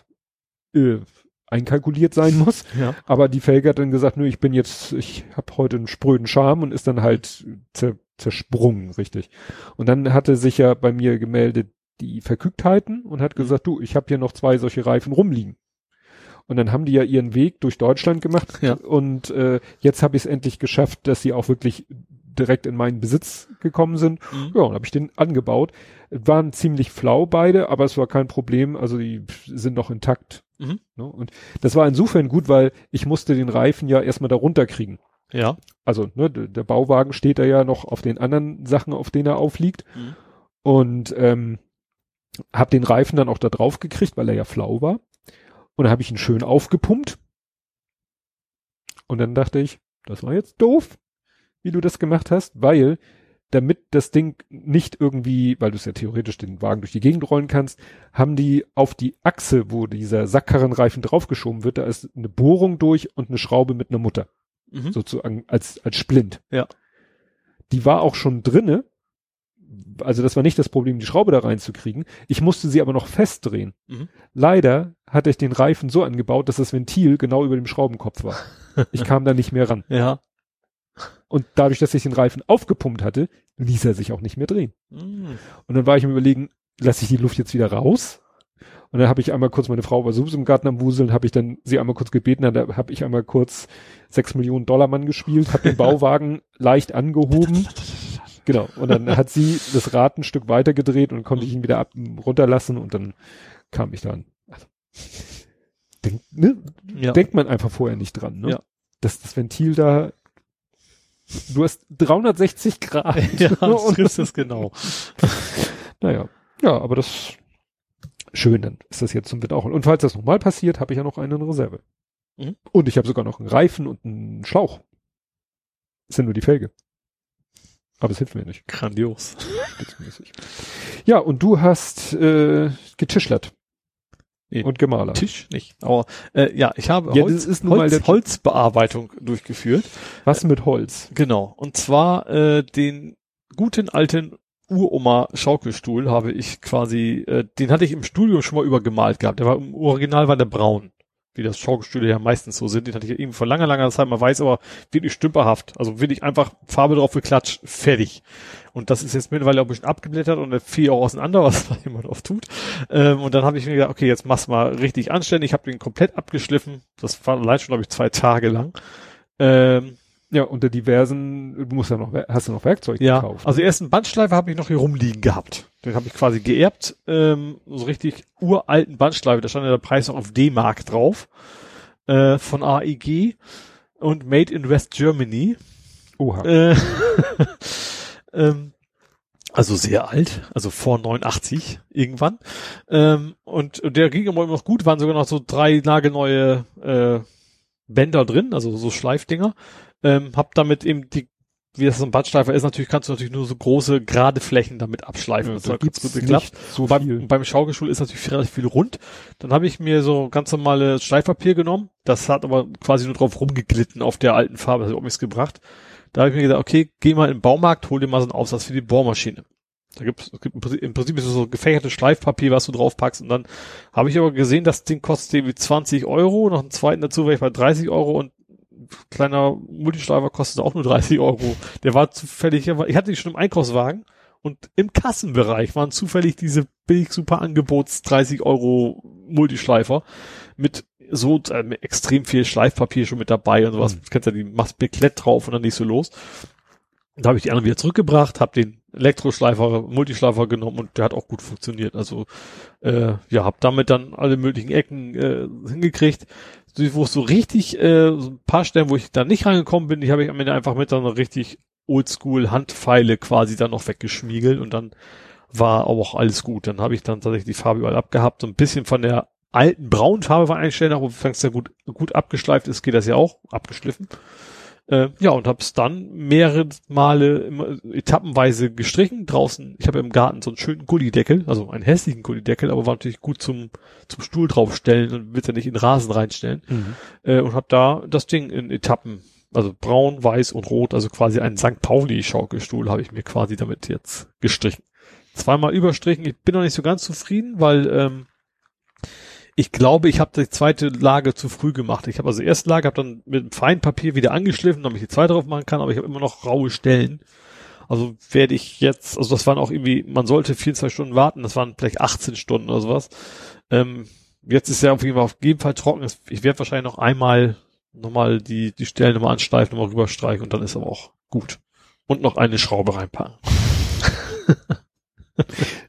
äh, einkalkuliert sein muss. Ja. Aber die Felge hat dann gesagt, nö, ich bin jetzt, ich habe heute einen spröden Charme und ist dann halt zer, zersprungen, richtig. Und dann hatte sich ja bei mir gemeldet die Verkügtheiten und hat Mhm. gesagt, du, ich habe hier noch zwei solche Reifen rumliegen. Und dann haben die ja ihren Weg durch Deutschland gemacht Ja. und äh, jetzt habe ich es endlich geschafft, dass sie auch wirklich direkt in meinen Besitz gekommen sind. Mhm. Ja, und habe ich den angebaut. Waren ziemlich flau beide, aber es war kein Problem. Also die sind noch intakt. Mhm. Ne? Und das war insofern gut, weil ich musste den Reifen ja erstmal da runterkriegen. Ja. Also ne, der Bauwagen steht da ja noch auf den anderen Sachen, auf denen er aufliegt. Mhm. Und ähm, habe den Reifen dann auch da drauf gekriegt, weil er ja flau war. Und dann habe ich ihn schön aufgepumpt. Und dann dachte ich, das war jetzt doof, wie du das gemacht hast, weil damit das Ding nicht irgendwie, weil du es ja theoretisch den Wagen durch die Gegend rollen kannst, haben die auf die Achse, wo dieser Sackkarrenreifen draufgeschoben wird, da ist eine Bohrung durch und eine Schraube mit einer Mutter, Mhm. sozusagen als, als Splint. Ja. Die war auch schon drinne, also das war nicht das Problem, die Schraube da reinzukriegen. Ich musste sie aber noch festdrehen. Mhm. Leider hatte ich den Reifen so angebaut, dass das Ventil genau über dem Schraubenkopf war. Ich kam da nicht mehr ran. Ja. Und dadurch, dass ich den Reifen aufgepumpt hatte, ließ er sich auch nicht mehr drehen. Mhm. Und dann war ich im Überlegen, lasse ich die Luft jetzt wieder raus? Und dann habe ich einmal kurz, meine Frau war sowieso im Garten am Wuseln, habe ich dann sie einmal kurz gebeten, dann habe ich einmal kurz sechs Millionen Dollar Mann gespielt, habe den Bauwagen leicht angehoben. Genau. Und dann hat sie das Rad ein Stück weiter gedreht und konnte ich ihn wieder ab, runterlassen und dann kam ich dann. Also, denk, ne? Ja. Denkt man einfach vorher nicht dran, ne? Ja. Dass das Ventil da, du hast 360 Grad. ja, das trifft es genau. naja. Ja, aber das schön, dann ist das jetzt zum Wind auch. Und falls das nochmal passiert, habe ich ja noch einen in Reserve. Mhm. Und ich habe sogar noch einen Reifen und einen Schlauch. Das sind nur die Felge. Aber es hilft mir nicht. Grandios. Spitzmäßig. Ja, und du hast äh, getischlert. Nee. Und gemalert. Tisch nicht. Aber äh, ja, ich habe Ja, Holz, ist nun mal Holz, der- Holzbearbeitung durchgeführt. Was mit Holz? Genau. Und zwar äh, den guten alten Uroma-Schaukelstuhl habe ich quasi, äh, den hatte ich im Studium schon mal übergemalt gehabt. Der war im Original war der braun, wie das Schaukelstühle ja meistens so sind. Den hatte ich eben vor langer, langer Zeit mal weiß, aber wirklich stümperhaft. Also wirklich einfach Farbe drauf geklatscht, fertig. Und das ist jetzt mittlerweile auch ein bisschen abgeblättert und fiel auch auseinander, was da jemand oft tut. Ähm, und dann habe ich mir gedacht, okay, jetzt mach's mal richtig anständig. Ich habe den komplett abgeschliffen. Das war allein schon, glaube ich, zwei Tage lang. Ähm, Ja, unter diversen, du musst ja noch, hast du noch Werkzeug ja, gekauft? also ersten Bandschleifer habe ich noch hier rumliegen gehabt. Den habe ich quasi geerbt, ähm, so richtig uralten Bandschleifer, da stand ja der Preis noch auf D-Mark drauf, äh, von AEG und Made in West Germany. Oha. Äh, ähm, also sehr alt, also vor 89 irgendwann. Ähm, und, und der ging immer noch gut, waren sogar noch so drei nagelneue äh, Bänder drin, also so Schleifdinger. Ähm, hab damit eben die, wie das so ein Bandschleifer ist, natürlich kannst du natürlich nur so große, gerade Flächen damit abschleifen. das hat ganz gut geklappt. so beim, beim Schaukelstuhl ist natürlich relativ viel rund. Dann habe ich mir so ganz normales Schleifpapier genommen. Das hat aber quasi nur drauf rumgeglitten auf der alten Farbe. Das hat auch nichts gebracht. Da habe ich mir gedacht, okay, geh mal in den Baumarkt, hol dir mal so einen Aufsatz für die Bohrmaschine. Da gibt's, es gibt im Prinzip, so gefächertes Schleifpapier, was du draufpackst. Und dann habe ich aber gesehen, das Ding kostet irgendwie 20 Euro. Noch einen zweiten dazu war ich bei 30 Euro und kleiner Multischleifer kostet auch nur 30 Euro. Der war zufällig, ich hatte die schon im Einkaufswagen und im Kassenbereich waren zufällig diese billig super Angebots 30 Euro Multischleifer mit so äh, mit extrem viel Schleifpapier schon mit dabei und sowas. Mhm. Du kennst ja, die machst Beklett drauf und dann nicht so los. Da habe ich die anderen wieder zurückgebracht, habe den Elektroschleifer, Multischleifer genommen und der hat auch gut funktioniert. Also äh, ja, habe damit dann alle möglichen Ecken äh, hingekriegt. So, Wo es so richtig, äh, so ein paar Stellen, wo ich da nicht reingekommen bin, die habe ich am Ende einfach mit dann richtig Oldschool Handpfeile quasi dann noch weggeschmiegelt und dann war auch alles gut. Dann habe ich dann tatsächlich die Farbe überall abgehabt. So ein bisschen von der alten braunen Farbe war einstellen, aber wenn es ja gut, gut abgeschleift ist, geht das ja auch, abgeschliffen. Äh, ja, und hab's dann mehrere Male immer etappenweise gestrichen. Draußen, ich habe im Garten so einen schönen Gullideckel, also einen hässlichen Gullideckel, aber war natürlich gut zum, zum Stuhl draufstellen und wird ja nicht in den Rasen reinstellen. Mhm. Äh, und hab da das Ding in Etappen, also braun, weiß und rot, also quasi einen St. Pauli-Schaukelstuhl habe ich mir quasi damit jetzt gestrichen. Zweimal überstrichen, ich bin noch nicht so ganz zufrieden, weil ähm, ich glaube, ich habe die zweite Lage zu früh gemacht. Ich habe also erste Lage, habe dann mit dem Feinpapier wieder angeschliffen, damit ich die zweite drauf machen kann, aber ich habe immer noch raue Stellen. Also werde ich jetzt, also das waren auch irgendwie, man sollte 24 Stunden warten, das waren vielleicht 18 Stunden oder sowas. Ähm, jetzt ist ja auf jeden Fall auf jeden Fall trocken. Ich werde wahrscheinlich noch einmal nochmal die, die Stellen nochmal anstreifen, nochmal rüberstreichen und dann ist aber auch gut. Und noch eine Schraube reinpacken.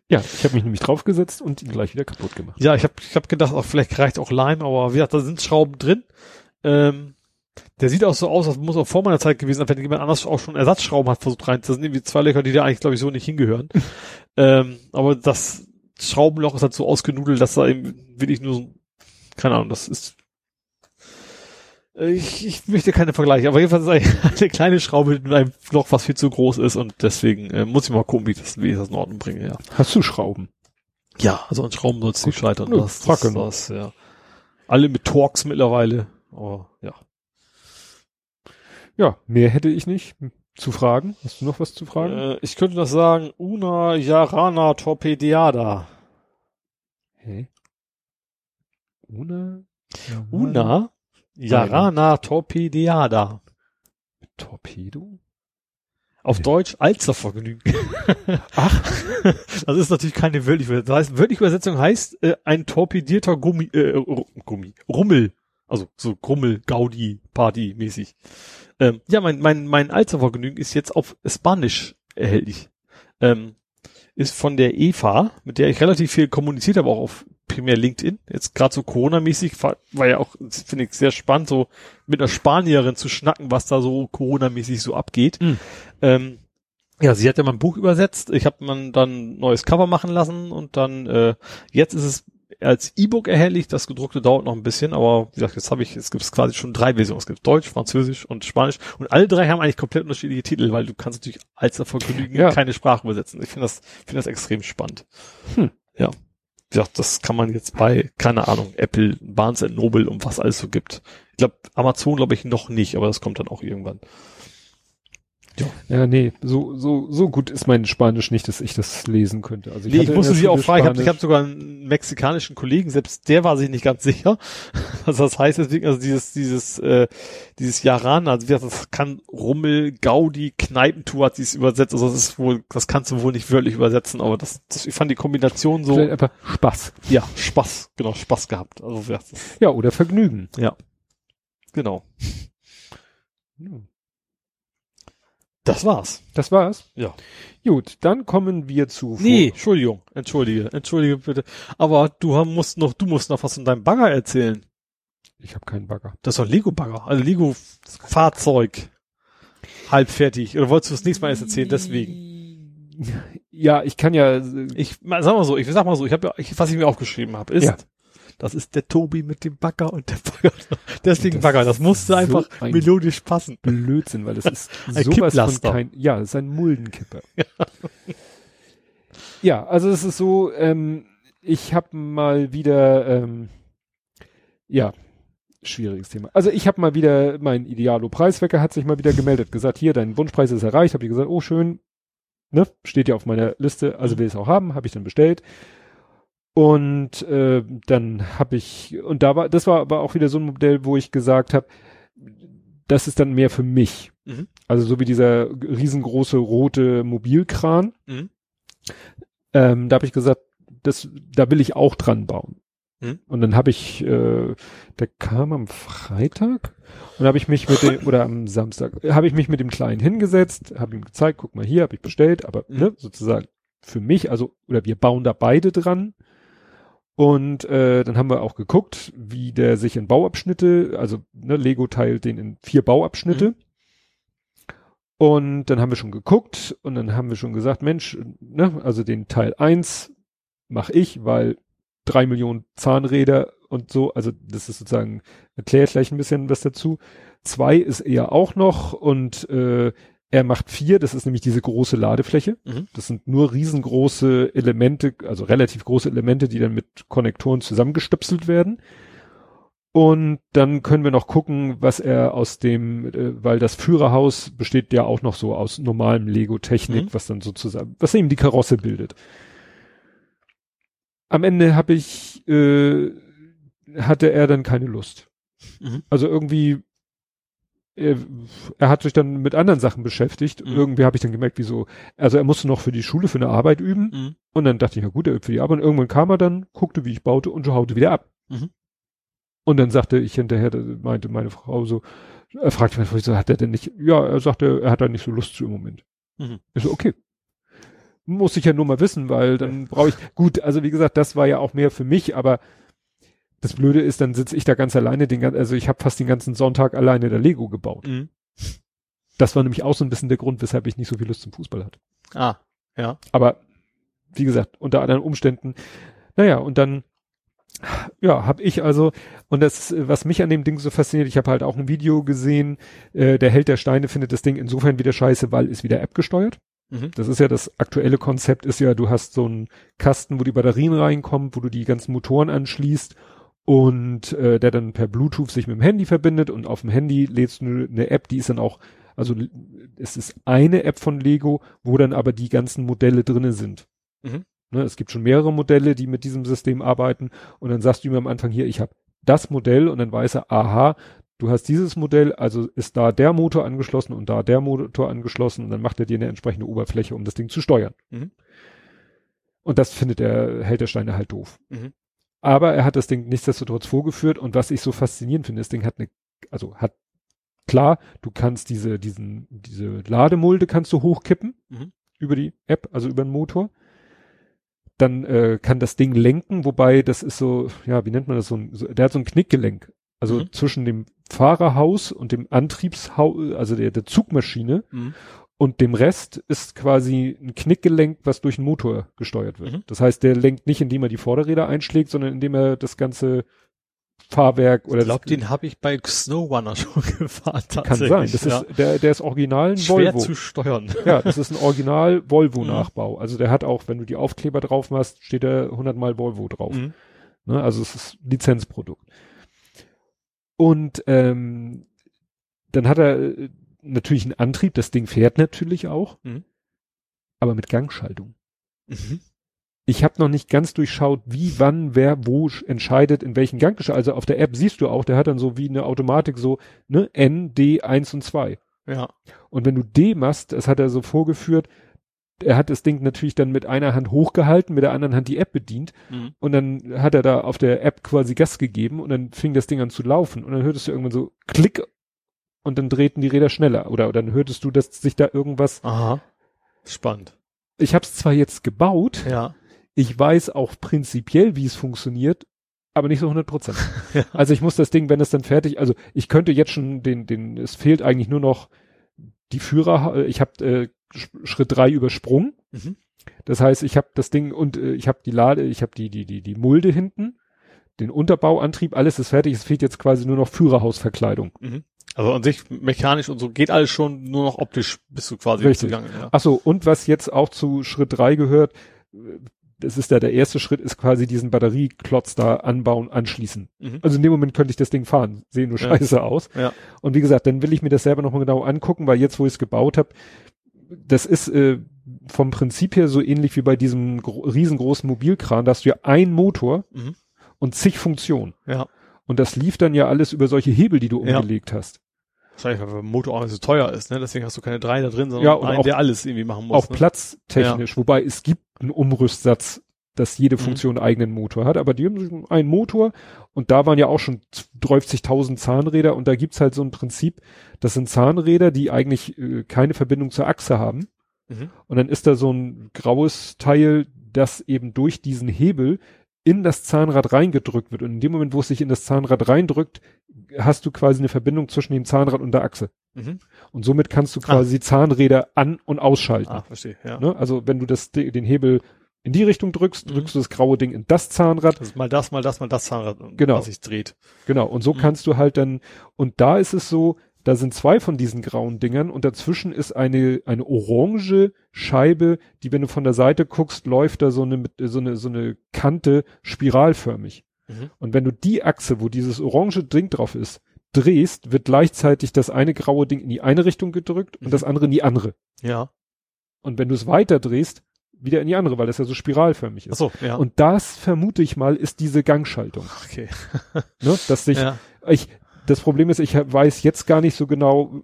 Ja, ich habe mich nämlich draufgesetzt und ihn gleich wieder kaputt gemacht. Ja, ich habe ich hab gedacht, auch vielleicht reicht auch Leim, aber wie gesagt, da sind Schrauben drin. Ähm, der sieht auch so aus, als muss auch vor meiner Zeit gewesen sein, wenn jemand anders auch schon Ersatzschrauben hat versucht rein. Das sind irgendwie zwei Löcher, die da eigentlich, glaube ich, so nicht hingehören. ähm, aber das Schraubenloch ist halt so ausgenudelt, dass da eben wirklich nur so, keine Ahnung, das ist ich, ich möchte keine Vergleiche, aber jedenfalls ist eigentlich eine kleine Schraube mit einem Loch, was viel zu groß ist und deswegen äh, muss ich mal gucken, wie ich das, wie ich das in Ordnung bringe, ja. Hast du Schrauben? Ja, also an Schrauben soll es nicht scheitern. Nö, Das, das, das, ja. Alle mit Torx mittlerweile. Aber ja. Ja, mehr hätte ich nicht zu fragen. Hast du noch was zu fragen? Äh, ich könnte das sagen, Una Yarana Torpediada. Hä? Una? Una Yarana Torpediada. Torpedo? Auf Nee. Deutsch Alzervergnügen. Ach. Das ist natürlich keine wörtliche Übersetzung. Das heißt, wörtliche Übersetzung heißt äh, ein torpedierter Gummi, äh, Gummi, Rummel. Also so Grummel, Gaudi, Party mäßig. Ähm, ja, mein, mein, mein Alzervergnügen ist jetzt auf Spanisch erhältlich. Ähm, ist von der Eva, mit der ich relativ viel kommuniziert habe, auch auf primär LinkedIn. Jetzt gerade so Corona-mäßig war, ja auch, finde ich, sehr spannend, so mit einer Spanierin zu schnacken, was da so Corona-mäßig so abgeht. Mhm. Ähm, ja, sie hat ja mein Buch übersetzt. Ich habe man dann ein neues Cover machen lassen und dann äh, jetzt ist es als E-Book erhältlich. Das gedruckte dauert noch ein bisschen, aber wie gesagt, jetzt habe ich, es gibt quasi schon drei Versionen. Es gibt Deutsch, Französisch und Spanisch und alle drei haben eigentlich komplett unterschiedliche Titel, weil du kannst natürlich als Vergnügen Ja. keine Sprache übersetzen. Ich finde das, finde das extrem spannend. Hm. Ja. Gesagt, das kann man jetzt bei, keine Ahnung, Apple, Barnes Noble und was alles so gibt. Ich glaube, Amazon glaube ich noch nicht, aber das kommt dann auch irgendwann. Ja, nee, so, so, so gut ist mein Spanisch nicht, dass ich das lesen könnte. Also Nee, ich hatte in musste sie auch fragen. Ich habe Spanisch. hab sogar einen mexikanischen Kollegen, selbst der war sich nicht ganz sicher, was das heißt. Deswegen, also dieses, dieses, äh, dieses Jaran, also das kann Rummel, Gaudi, Kneipentour hat sie es übersetzt. Also das ist wohl, das kannst du wohl nicht wörtlich übersetzen, aber das, das ich fand die Kombination so, Vielleicht einfach Spaß. ja, Spaß, genau, Spaß gehabt. Also ja, Ja, oder Vergnügen. genau. Ja. Das war's. Das war's. Ja. Gut, dann kommen wir zu. Nee, Entschuldigung, entschuldige, entschuldige bitte. Aber du musst noch, du musst noch was von deinem Bagger erzählen. Ich habe keinen Bagger. Das ist doch ein Lego-Bagger, also Lego-Fahrzeug. Halb fertig. Oder wolltest du das nächste Mal erst erzählen, deswegen? Ja, ich kann ja. Ich mal- sag mal so, ich sag mal so, ich habe ja, ich, was ich mir aufgeschrieben habe, ist, Ja. Das ist der Tobi mit dem Bagger und der Bagger. Deswegen Das Bagger, das musste so einfach ein- melodisch passen. Blödsinn, weil das ist Ein sowas von kein, ja, das ist ein Muldenkipper. Ja, also es ist so, ähm, ich habe mal wieder, ähm, ja, schwieriges Thema. Also ich habe mal wieder, mein Idealo-Preiswecker hat sich mal wieder gemeldet, gesagt, hier, dein Wunschpreis ist erreicht, habe ich gesagt, oh schön, ne, steht ja auf meiner Liste, also will ich es auch haben, habe ich dann bestellt. Und äh, dann habe ich, und da war, das war aber auch wieder so ein Modell, wo ich gesagt habe, das ist dann mehr für mich. Mhm. Also so wie dieser riesengroße rote Mobilkran. Mhm. Ähm, da habe ich gesagt, das, da will ich auch dran bauen. Hm? Und dann habe ich, äh, der kam am Freitag und habe ich mich mit dem, oder am Samstag, habe ich mich mit dem Kleinen hingesetzt, habe ihm gezeigt, guck mal hier, habe ich bestellt, aber Mhm. ne, sozusagen für mich, also, oder wir bauen da beide dran. Und äh, dann haben wir auch geguckt, wie der sich in Bauabschnitte, also ne, Lego teilt den in vier Bauabschnitte. Und dann haben wir schon geguckt und dann haben wir schon gesagt, Mensch, ne, also den Teil eins mache ich, weil drei Millionen Zahnräder und so, also das ist sozusagen, erkläre ich gleich ein bisschen was dazu. Zwei ist er auch noch und äh, er macht vier, das ist nämlich diese große Ladefläche. Mhm. Das sind nur riesengroße Elemente, also relativ große Elemente, die dann mit Konnektoren zusammengestöpselt werden. Und dann können wir noch gucken, was er aus dem, äh, weil das Führerhaus besteht ja auch noch so aus normalem Lego-Technik, Mhm. was dann sozusagen, was eben die Karosse bildet. Am Ende habe ich, äh, hatte er dann keine Lust. Mhm. Also irgendwie, er, er hat sich dann mit anderen Sachen beschäftigt. Mhm. Irgendwie habe ich dann gemerkt, wieso, also er musste noch für die Schule, für eine Arbeit üben. Mhm. Und dann dachte ich, ja gut, er übt für die Arbeit. Und irgendwann kam er dann, guckte, wie ich baute und haute wieder ab. Mhm. Und dann sagte ich hinterher, meinte meine Frau so, er fragte mich, so, hat er denn nicht, ja, er sagte, er hat da nicht so Lust zu im Moment. Mhm. Ich so, okay. Muss ich ja nur mal wissen, weil dann brauche ich, gut, also wie gesagt, das war ja auch mehr für mich, aber das Blöde ist, dann sitze ich da ganz alleine, den, also ich habe fast den ganzen Sonntag alleine der Lego gebaut. Mhm. Das war nämlich auch so ein bisschen der Grund, weshalb ich nicht so viel Lust zum Fußball hatte. Ah, ja. Aber wie gesagt, unter anderen Umständen, naja, und dann, ja, habe ich also, und das, was mich an dem Ding so fasziniert, ich habe halt auch ein Video gesehen, äh, der Held der Steine findet das Ding insofern wieder scheiße, weil ist wieder App gesteuert. Mhm. Das ist ja das aktuelle Konzept, ist ja, du hast so einen Kasten, wo die Batterien reinkommen, wo du die ganzen Motoren anschließt und äh, der dann per Bluetooth sich mit dem Handy verbindet und auf dem Handy lädst du eine App, die ist dann auch, also es ist eine App von Lego, wo dann aber die ganzen Modelle drinne sind. Mhm. Ne, es gibt schon mehrere Modelle, die mit diesem System arbeiten und dann sagst du ihm am Anfang hier, ich habe das Modell und dann weiß er, aha, du hast dieses Modell, also ist da der Motor angeschlossen und da der Motor angeschlossen und dann macht er dir eine entsprechende Oberfläche, um das Ding zu steuern. Mhm. Und das findet der Held der Steine halt doof. Mhm. Aber er hat das Ding nichtsdestotrotz vorgeführt und was ich so faszinierend finde, das Ding hat eine, also hat klar, du kannst diese, diesen, diese Lademulde kannst du hochkippen Mhm. über die App, also über den Motor. Dann äh, kann das Ding lenken, wobei das ist so, ja, wie nennt man das so, ein, so der hat so ein Knickgelenk. Also Mhm. zwischen dem Fahrerhaus und dem Antriebshaus, also der, der Zugmaschine Mhm. Und dem Rest ist quasi ein Knickgelenk, was durch den Motor gesteuert wird. Mhm. Das heißt, der lenkt nicht, indem er die Vorderräder einschlägt, sondern indem er das ganze Fahrwerk oder Ich glaube, den habe ich bei Snowrunner schon gefahren. kann tatsächlich. sein. Das ja. ist der, der ist original ein schwer Volvo. zu steuern. Ja, das ist ein Original Mhm. Volvo-Nachbau. Also der hat auch, wenn du die Aufkleber drauf machst, steht da 100 mal Volvo drauf. Mhm. Ne? Also es ist Lizenzprodukt. Und ähm, dann hat er äh, natürlich einen Antrieb, das Ding fährt natürlich auch, Mhm. aber mit Gangschaltung. Mhm. Ich habe noch nicht ganz durchschaut, wie, wann, wer, wo sch- entscheidet, in welchen Gang. Also auf der App siehst du auch, der hat dann so wie eine Automatik so, ne, N, D, 1 und 2. Ja. Und wenn du D machst, das hat er so vorgeführt, er hat das Ding natürlich dann mit einer Hand hochgehalten, mit der anderen Hand die App bedient Mhm. und dann hat er da auf der App quasi Gas gegeben und dann fing das Ding an zu laufen und dann hörtest du irgendwann so Klick und dann drehten die Räder schneller oder, oder dann hörtest du, dass sich da irgendwas. Aha. Spannend. Ich habe es zwar jetzt gebaut, Ja. ich weiß auch prinzipiell, wie es funktioniert, aber nicht so 100 Prozent. Ja. Also ich muss das Ding, wenn es dann fertig, also ich könnte jetzt schon den, den, es fehlt eigentlich nur noch die Führer. äh, Ich habe äh, Sch- Schritt drei übersprungen. Mhm. Das heißt, ich habe das Ding und äh, ich habe die Lade, ich habe die die die die Mulde hinten, den Unterbauantrieb, alles ist fertig. Es fehlt jetzt quasi nur noch Führerhausverkleidung. Also an sich mechanisch und so geht alles schon, nur noch optisch bist du quasi Richtig. zugange. Ja. Ach so und was jetzt auch zu Schritt drei gehört, das ist ja der erste Schritt, ist quasi diesen Batterieklotz da anbauen, anschließen. Mhm. Also in dem Moment könnte ich das Ding fahren, sehe nur Ja. scheiße aus. Ja. Und wie gesagt, dann will ich mir das selber nochmal genau angucken, weil jetzt, wo ich es gebaut habe, das ist äh, vom Prinzip her so ähnlich wie bei diesem gro riesengroßen Mobilkran, da hast du ja ein Motor Mhm. und zig Funktionen. Ja. Und das lief dann ja alles über solche Hebel, die du Ja. umgelegt hast. Wahrscheinlich, weil der Motor auch nicht so teuer ist, ne? Deswegen hast du keine drei da drin, sondern Ja, und einen, auch- der alles irgendwie machen muss. auch ne? platztechnisch, wobei es gibt einen Umrüstsatz dass jede Mhm. Funktion einen eigenen Motor hat, aber die haben einen Motor und da waren ja auch schon 30.000 Zahnräder und da gibt's halt so ein Prinzip, das sind Zahnräder, die eigentlich äh, keine Verbindung zur Achse haben Mhm. und dann ist da so ein graues Teil, das eben durch diesen Hebel in das Zahnrad reingedrückt wird und in dem Moment, wo es sich in das Zahnrad reindrückt, hast du quasi eine Verbindung zwischen dem Zahnrad und der Achse Mhm. und somit kannst du quasi Zahnräder an- und ausschalten. Ah, verstehe, ja. Ne? Also wenn du das, den Hebel in die Richtung drückst, Mhm. drückst du das graue Ding in das Zahnrad. Das ist mal das, mal das, mal das Zahnrad, Genau. was sich dreht. Genau. Und so Mhm. kannst du halt dann, und da ist es so, da sind zwei von diesen grauen Dingern und dazwischen ist eine, eine orange Scheibe, die, wenn du von der Seite guckst, läuft da so eine, so eine, so eine Kante spiralförmig. Mhm. Und wenn du die Achse, wo dieses orange Ding drauf ist, drehst, wird gleichzeitig das eine graue Ding in die eine Richtung gedrückt und Mhm. das andere in die andere. Ja. Und wenn du es weiter drehst, wieder in die andere, weil das ja so spiralförmig ist. Ach so, ja. Und das vermute ich mal ist diese Gangschaltung, okay. ne? Dass sich, ja. ich, das Problem ist, ich weiß jetzt gar nicht so genau,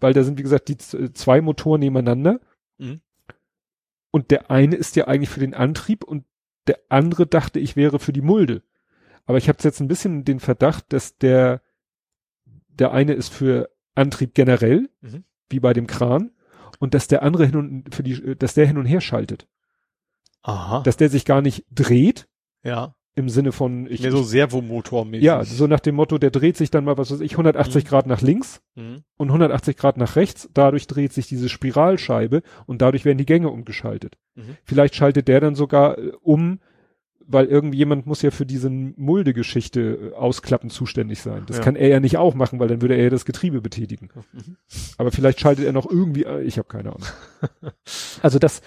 weil da sind wie gesagt die zwei Motoren nebeneinander Mhm. und der eine ist ja eigentlich für den Antrieb und der andere dachte ich wäre für die Mulde. Aber ich habe jetzt ein bisschen den Verdacht, dass der der eine ist für Antrieb generell, Mhm. wie bei dem Kran, und dass der andere hin und für die, dass der hin und her schaltet, Aha. dass der sich gar nicht dreht ja. Im Sinne von ich, Mehr so Servomotormäßig. ja so nach dem Motto, der dreht sich dann mal was weiß ich 180 Mhm. Grad nach links Mhm. und 180 Grad nach rechts. Dadurch dreht sich diese Spiralscheibe und dadurch werden die Gänge umgeschaltet. Mhm. Vielleicht schaltet der dann sogar äh, um, weil irgendjemand muss ja für diese Mulde-Geschichte äh, ausklappen zuständig sein. Das Ja. kann er ja nicht auch machen, weil dann würde er ja das Getriebe betätigen. Mhm. Aber vielleicht schaltet er noch irgendwie, äh, ich habe keine Ahnung. Also das,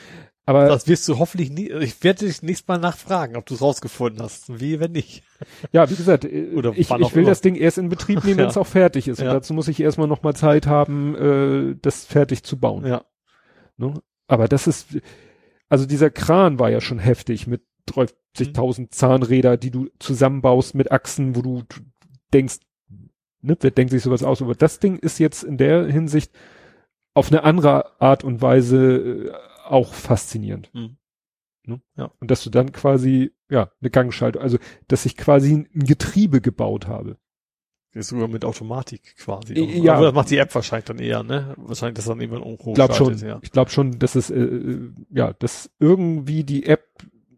aber Das wirst du hoffentlich nie, ich werde dich nächstes Mal nachfragen, ob du es rausgefunden hast. Wie, wenn nicht. ja, wie gesagt, äh, Oder ich, ich will immer. das Ding erst in Betrieb nehmen, wenn es Ja. auch fertig ist. Ja. Und dazu muss ich erstmal noch mal Zeit haben, äh, das fertig zu bauen. Ja. Ne? Aber das ist, also dieser Kran war ja schon heftig mit 30.000 Zahnräder, die du zusammenbaust mit Achsen, wo du denkst, ne, wer denkt sich sowas aus? Aber das Ding ist jetzt in der Hinsicht auf eine andere Art und Weise äh, auch faszinierend. Mhm. Ne? Ja. Und dass du dann quasi, ja, eine Gangschaltung, also, dass ich quasi ein Getriebe gebaut habe. Das ist sogar mit Automatik quasi. Ja. Aber das macht die App wahrscheinlich dann eher, ne? Wahrscheinlich, dass dann jemand Ich glaube schon, hochschaltet, ja. ich glaube schon, dass es, äh, ja, dass irgendwie die App,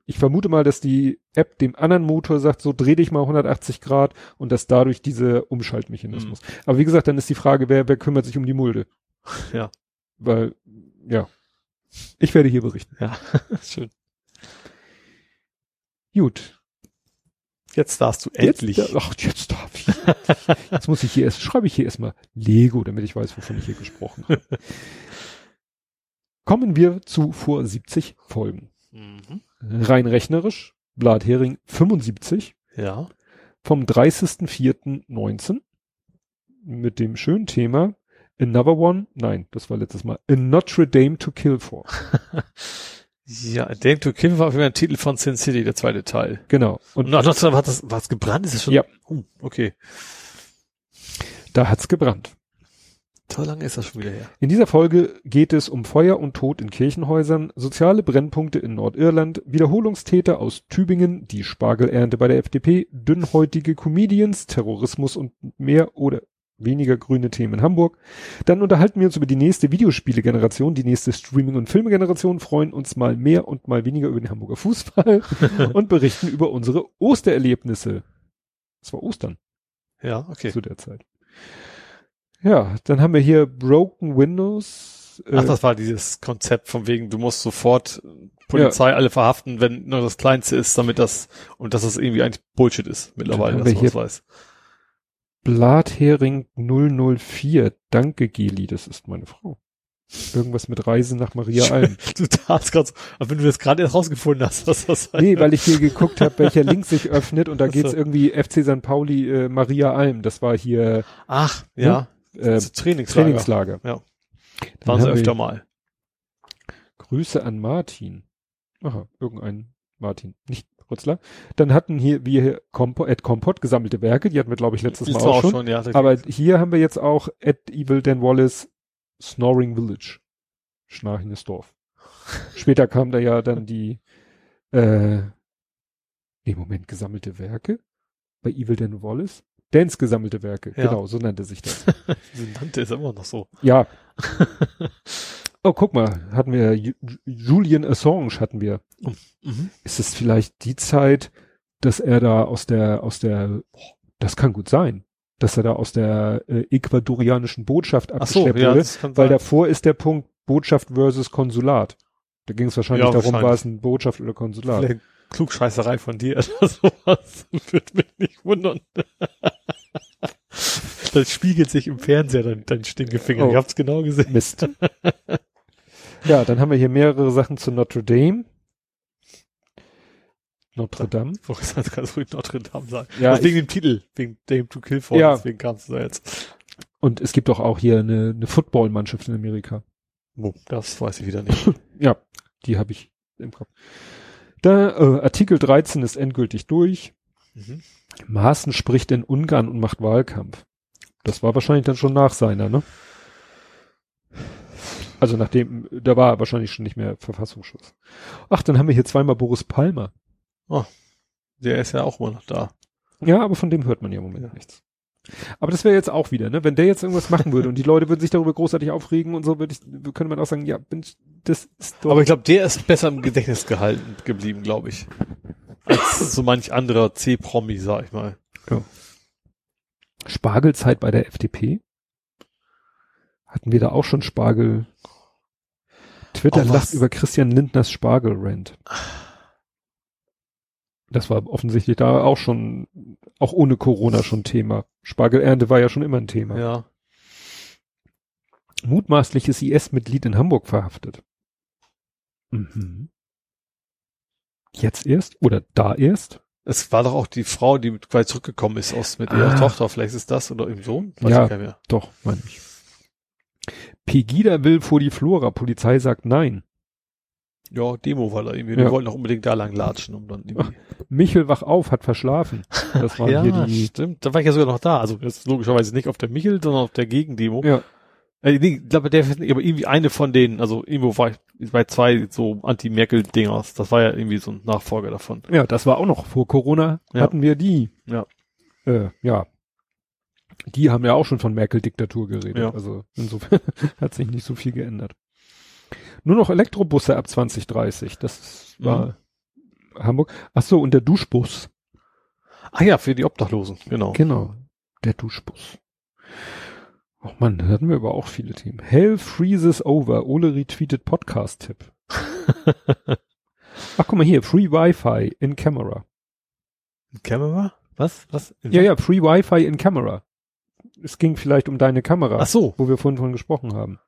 ich vermute mal, dass die App dem anderen Motor sagt, so dreh dich mal 180 Grad und dass dadurch dieser Umschaltmechanismus. Aber wie gesagt, dann ist die Frage, wer, wer kümmert sich um die Mulde? Ja. Weil, ja, ich werde hier berichten. Ja, schön. Gut. Jetzt darfst du endlich. Jetzt, ach, jetzt darf ich. Jetzt muss ich hier erst, schreibe ich hier erstmal Lego, damit ich weiß, wovon ich hier gesprochen habe. Kommen wir zu vor 70 Folgen. Mhm. Rein rechnerisch, Blathering 75 Ja. vom 30.04.19 mit dem schönen Thema Another One, nein, das war letztes Mal, A Notre Dame to Kill For. Ja, Dame to Kill war auf jeden Fall ein Titel von Sin City, der zweite Teil. Genau. Und Und Notre Dame hat das, war es gebrannt? Ist das schon? Ja. Oh, okay. da hat's gebrannt. So lange ist das schon wieder her. In dieser Folge geht es um Feuer und Tod in Kirchenhäusern, soziale Brennpunkte in Nordirland, Wiederholungstäter aus Tübingen, die Spargelernte bei der FDP, dünnhäutige Comedians, Terrorismus und mehr oder weniger grüne Themen in Hamburg. Dann unterhalten wir uns über die nächste Videospiele-Generation, die nächste Streaming- und Filme-Generation, freuen uns mal mehr und mal weniger über den Hamburger Fußball und berichten über unsere Ostererlebnisse. Es war Ostern Ja, okay. zu der Zeit. Ja, dann haben wir hier Broken Windows. äh, Ach, das war dieses Konzept von wegen, du musst sofort Polizei alle verhaften, wenn nur das Kleinste ist, damit das, und dass das irgendwie eigentlich Bullshit ist mittlerweile, dass man das weiß. Blathering 004. Danke, Geli, das ist meine Frau. Irgendwas mit Reisen nach Maria Alm. Du hast gerade so, aber wenn du das gerade erst rausgefunden hast, was das sein Nee, weil ich hier geguckt habe, welcher Link sich öffnet und da Ach geht's irgendwie FC St. Pauli äh, Maria Alm. Das war hier Ach, ja. äh, Trainingslager. Trainingslager. Ja. Dann Waren sie öfter mal. Grüße an Martin. Aha, irgendein Martin, nicht Rutzler. Dann hatten hier wir hier Compo, at Compot gesammelte Werke, die hatten wir glaube ich letztes Das Mal auch schon. ja. da Aber ging's. hier haben wir jetzt auch at Evil Dan Wallace Snoring Village. Schnarchendes Dorf. Später kam da ja dann die Äh, nee, Moment, gesammelte Werke? Bei Evil Dan Wallace? Dance gesammelte Werke, Ja. genau, so nannte sich das. Sie nannte es immer noch so. ja. Oh, guck mal, hatten wir Ju- Julian Assange hatten wir. Mhm. Ist es vielleicht die Zeit, dass er da aus der, aus der, das kann gut sein, dass er da aus der äh, ecuadorianischen Botschaft Ach so, abgeschleppt ja, wurde, weil sein. davor ist der Punkt Botschaft versus Konsulat. Da ging es wahrscheinlich Ja, darum, war es ein Botschaft oder Konsulat. Vielleicht Klugscheißerei von dir oder sowas. Würde mich nicht wundern. Das spiegelt sich im Fernseher, dein, dein Stinkefinger. Oh. Ich hab's genau gesehen. Mist. ja, dann haben wir hier mehrere Sachen zu Notre Dame. Notre Dame. Ich wollte ruhig Notre Dame sagen. Ja, das wegen dem Titel, wegen Dame to Kill for, Ja. deswegen kamst du da jetzt. Und es gibt doch auch hier eine, eine Footballmannschaft in Amerika. Oh, das weiß ich wieder nicht. Ja, die habe ich im Kopf. Da, äh, Artikel 13 ist endgültig durch. Mhm. Maaßen spricht in Ungarn und macht Wahlkampf. Das war wahrscheinlich dann schon nach seiner, ne? Also nachdem, da war wahrscheinlich schon nicht mehr Verfassungsschutz. Ach, dann haben wir hier zweimal Boris Palmer. Der ist ja auch immer noch da. Ja, aber von dem hört man ja im Moment Ja. nichts. Aber das wäre jetzt auch wieder, ne? Wenn der jetzt irgendwas machen würde und die Leute würden sich darüber großartig aufregen und so, würde ich, könnte man auch sagen, ja, bin ich, das ist doch. Aber ich glaube, der ist besser im Gedächtnis gehalten geblieben, glaube ich. Als so manch anderer C-Promi, sag ich mal. Spargelzeit bei der FDP? Hatten wir da auch schon Spargel? Twitter Oh, lacht über Christian Lindners Spargel-Rant. Das war offensichtlich da auch schon, auch ohne Corona schon Thema. Spargelernte war ja schon immer ein Thema. Ja. Mutmaßliches IS-Mitglied in Hamburg verhaftet. Mhm. Jetzt erst? Oder da erst? Es war doch auch die Frau, die mit quasi zurückgekommen ist aus mit ihrer Ah. Tochter. Vielleicht ist das oder ihrem Sohn. Weiß Ja. ich mehr. Doch, meine ich. Pegida will vor die Flora. Polizei sagt nein. Ja, Demo war da irgendwie. Ja. Die wollten auch unbedingt da lang latschen, um dann irgendwie. Michel wach auf, hat verschlafen. Das waren ja, hier die. stimmt. Da war ich ja sogar noch da. Also jetzt logischerweise nicht auf der Michel, sondern auf der Gegendemo. Ja, Äh, nee, ich glaube, der, aber irgendwie eine von denen, also irgendwo war ich bei zwei so Anti-Merkel-Dingers. Das war ja irgendwie so ein Nachfolger davon. ja, das war auch noch vor Corona. Ja. Hatten wir die. Ja. Äh, ja. Die haben ja auch schon von Merkel-Diktatur geredet. Ja. Also insofern hat sich nicht so viel geändert. Nur noch Elektrobusse ab 2030. Das war Hamburg. Ach so, und der Duschbus. Ah ja, für die Obdachlosen, genau. Genau. Der Duschbus. Oh Mann, da hatten wir aber auch viele Themen. Hell freezes over. Ole retweetet Podcast-Tipp. Ach, guck mal hier. Free Wi-Fi in Camera. Camera? Was? Was? Ja, ja, Free Wi-Fi in Camera. Es ging vielleicht um deine Kamera, Ach so. wo wir vorhin von gesprochen haben.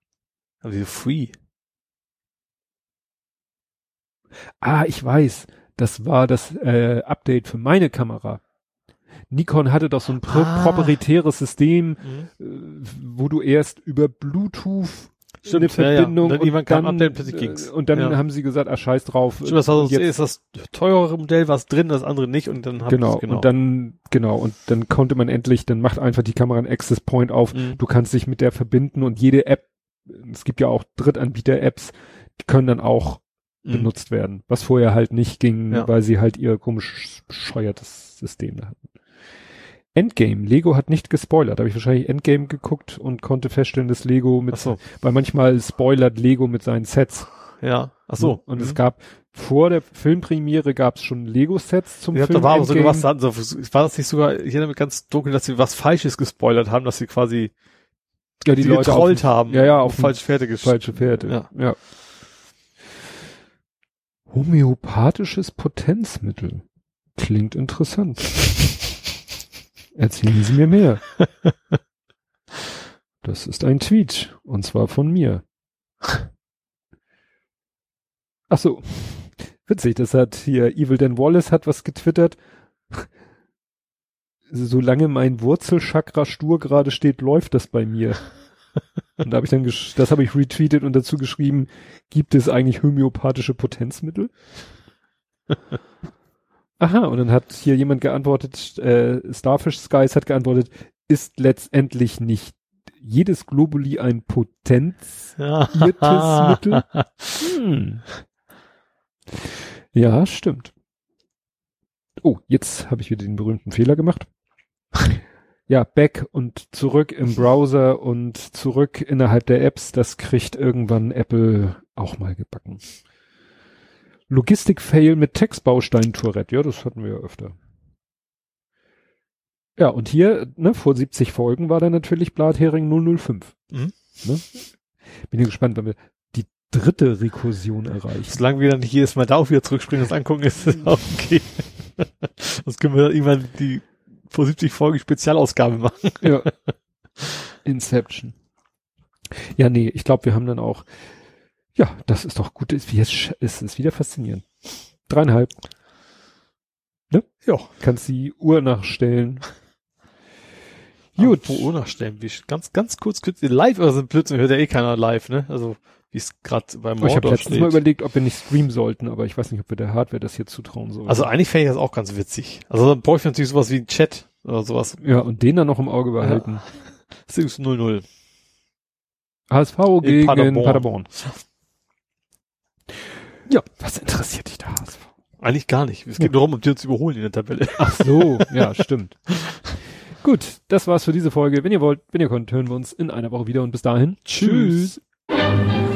Also free. Ah, ich weiß. Das war das äh, Update für meine Kamera. Nikon hatte doch so ein pro Ah. proprietäres System, Mhm. äh, wo du erst über Bluetooth Stimmt, eine ja, ja. Verbindung Und dann kam ein Update, plötzlich äh, ging's. und dann Ja. haben sie gesagt, ah scheiß drauf. Stimmt, das war Und jetzt, ist das teurere Modell, was drin, das andere nicht und dann haben genau, genau. und dann genau und dann konnte man endlich, dann macht einfach die Kamera einen Access Point auf. Mhm. Du kannst dich mit der verbinden und jede App, es gibt ja auch Drittanbieter-Apps, die können dann auch Mhm. benutzt werden, was vorher halt nicht ging, Ja. weil sie halt ihr komisch bescheuertes System da hatten. Endgame. Lego hat nicht gespoilert. Habe ich wahrscheinlich Endgame geguckt und konnte feststellen, dass Lego mit, so. weil manchmal spoilert Lego mit seinen Sets. Ja. Ach so. Und Mhm. es gab, vor der Filmpremiere gab es schon Lego-Sets zum Ich glaub, Film. da war aber sogar Endgame. was, war das nicht sogar, ich erinnere mich ganz dunkel, dass sie was Falsches gespoilert haben, dass sie quasi ja, die, die, Leute getrollt auf, haben. Ja, ja, auf falsche Pferde gesch- falsche Pferde. Ja. ja. Homöopathisches Potenzmittel. Klingt interessant. Erzählen Sie mir mehr. Das ist ein Tweet. Und zwar von mir. Ach so. Witzig, das hat hier Evil Dan Wallace hat was getwittert. Solange mein Wurzelchakra stur gerade steht, läuft das bei mir. Und da habe ich dann, gesch- das habe ich retweetet und dazu geschrieben, gibt es eigentlich homöopathische Potenzmittel? Aha, und dann hat hier jemand geantwortet, äh, Starfish Skies hat geantwortet, ist letztendlich nicht jedes Globuli ein potenziertes. Mittel? Hm. Ja, stimmt. Oh, jetzt habe ich wieder den berühmten Fehler gemacht. Ja, back und zurück im Browser und zurück innerhalb der Apps, das kriegt irgendwann Apple auch mal gebacken. Logistik-Fail mit Textbaustein-Tourette, ja, das hatten wir ja öfter. Ja, und hier, ne, vor 70 Folgen war da natürlich Blathering 005. Mhm. Ne? Bin ja gespannt, wenn wir die dritte Rekursion erreichen. Solange wir dann nicht jedes Mal da auch wieder zurückspringen und angucken, ist das auch okay. Sonst können wir irgendwann die vor 70 Folgen Spezialausgabe machen. Ja. Inception. Ja, nee, ich glaube, wir haben dann auch, ja, das ist doch gut, ist, ist, ist wieder faszinierend. Dreieinhalb. Ne? Ja. Kannst die Uhr nachstellen. Gut. Wo Uhr nachstellen, wie ganz, ganz kurz, kurz live, also plötzlich hört ja eh keiner live, ne? Also, wie es gerade beim Mordor Ich habe letztens steht. mal überlegt, ob wir nicht streamen sollten, aber ich weiß nicht, ob wir der Hardware das hier zutrauen sollen. Also eigentlich fände ich das auch ganz witzig. Also dann bräuchte ich natürlich sowas wie ein Chat oder sowas. Ja, und den dann noch im Auge behalten. Ja. 0-0. HSV gegen Paderborn. Paderborn. Ja, was interessiert dich der HSV? Eigentlich gar nicht. Es geht nur darum, ob die uns überholen in der Tabelle. Ach so, ja, stimmt. Gut, das war's für diese Folge. Wenn ihr wollt, wenn ihr könnt, hören wir uns in einer Woche wieder und bis dahin. Tschüss. Tschüss.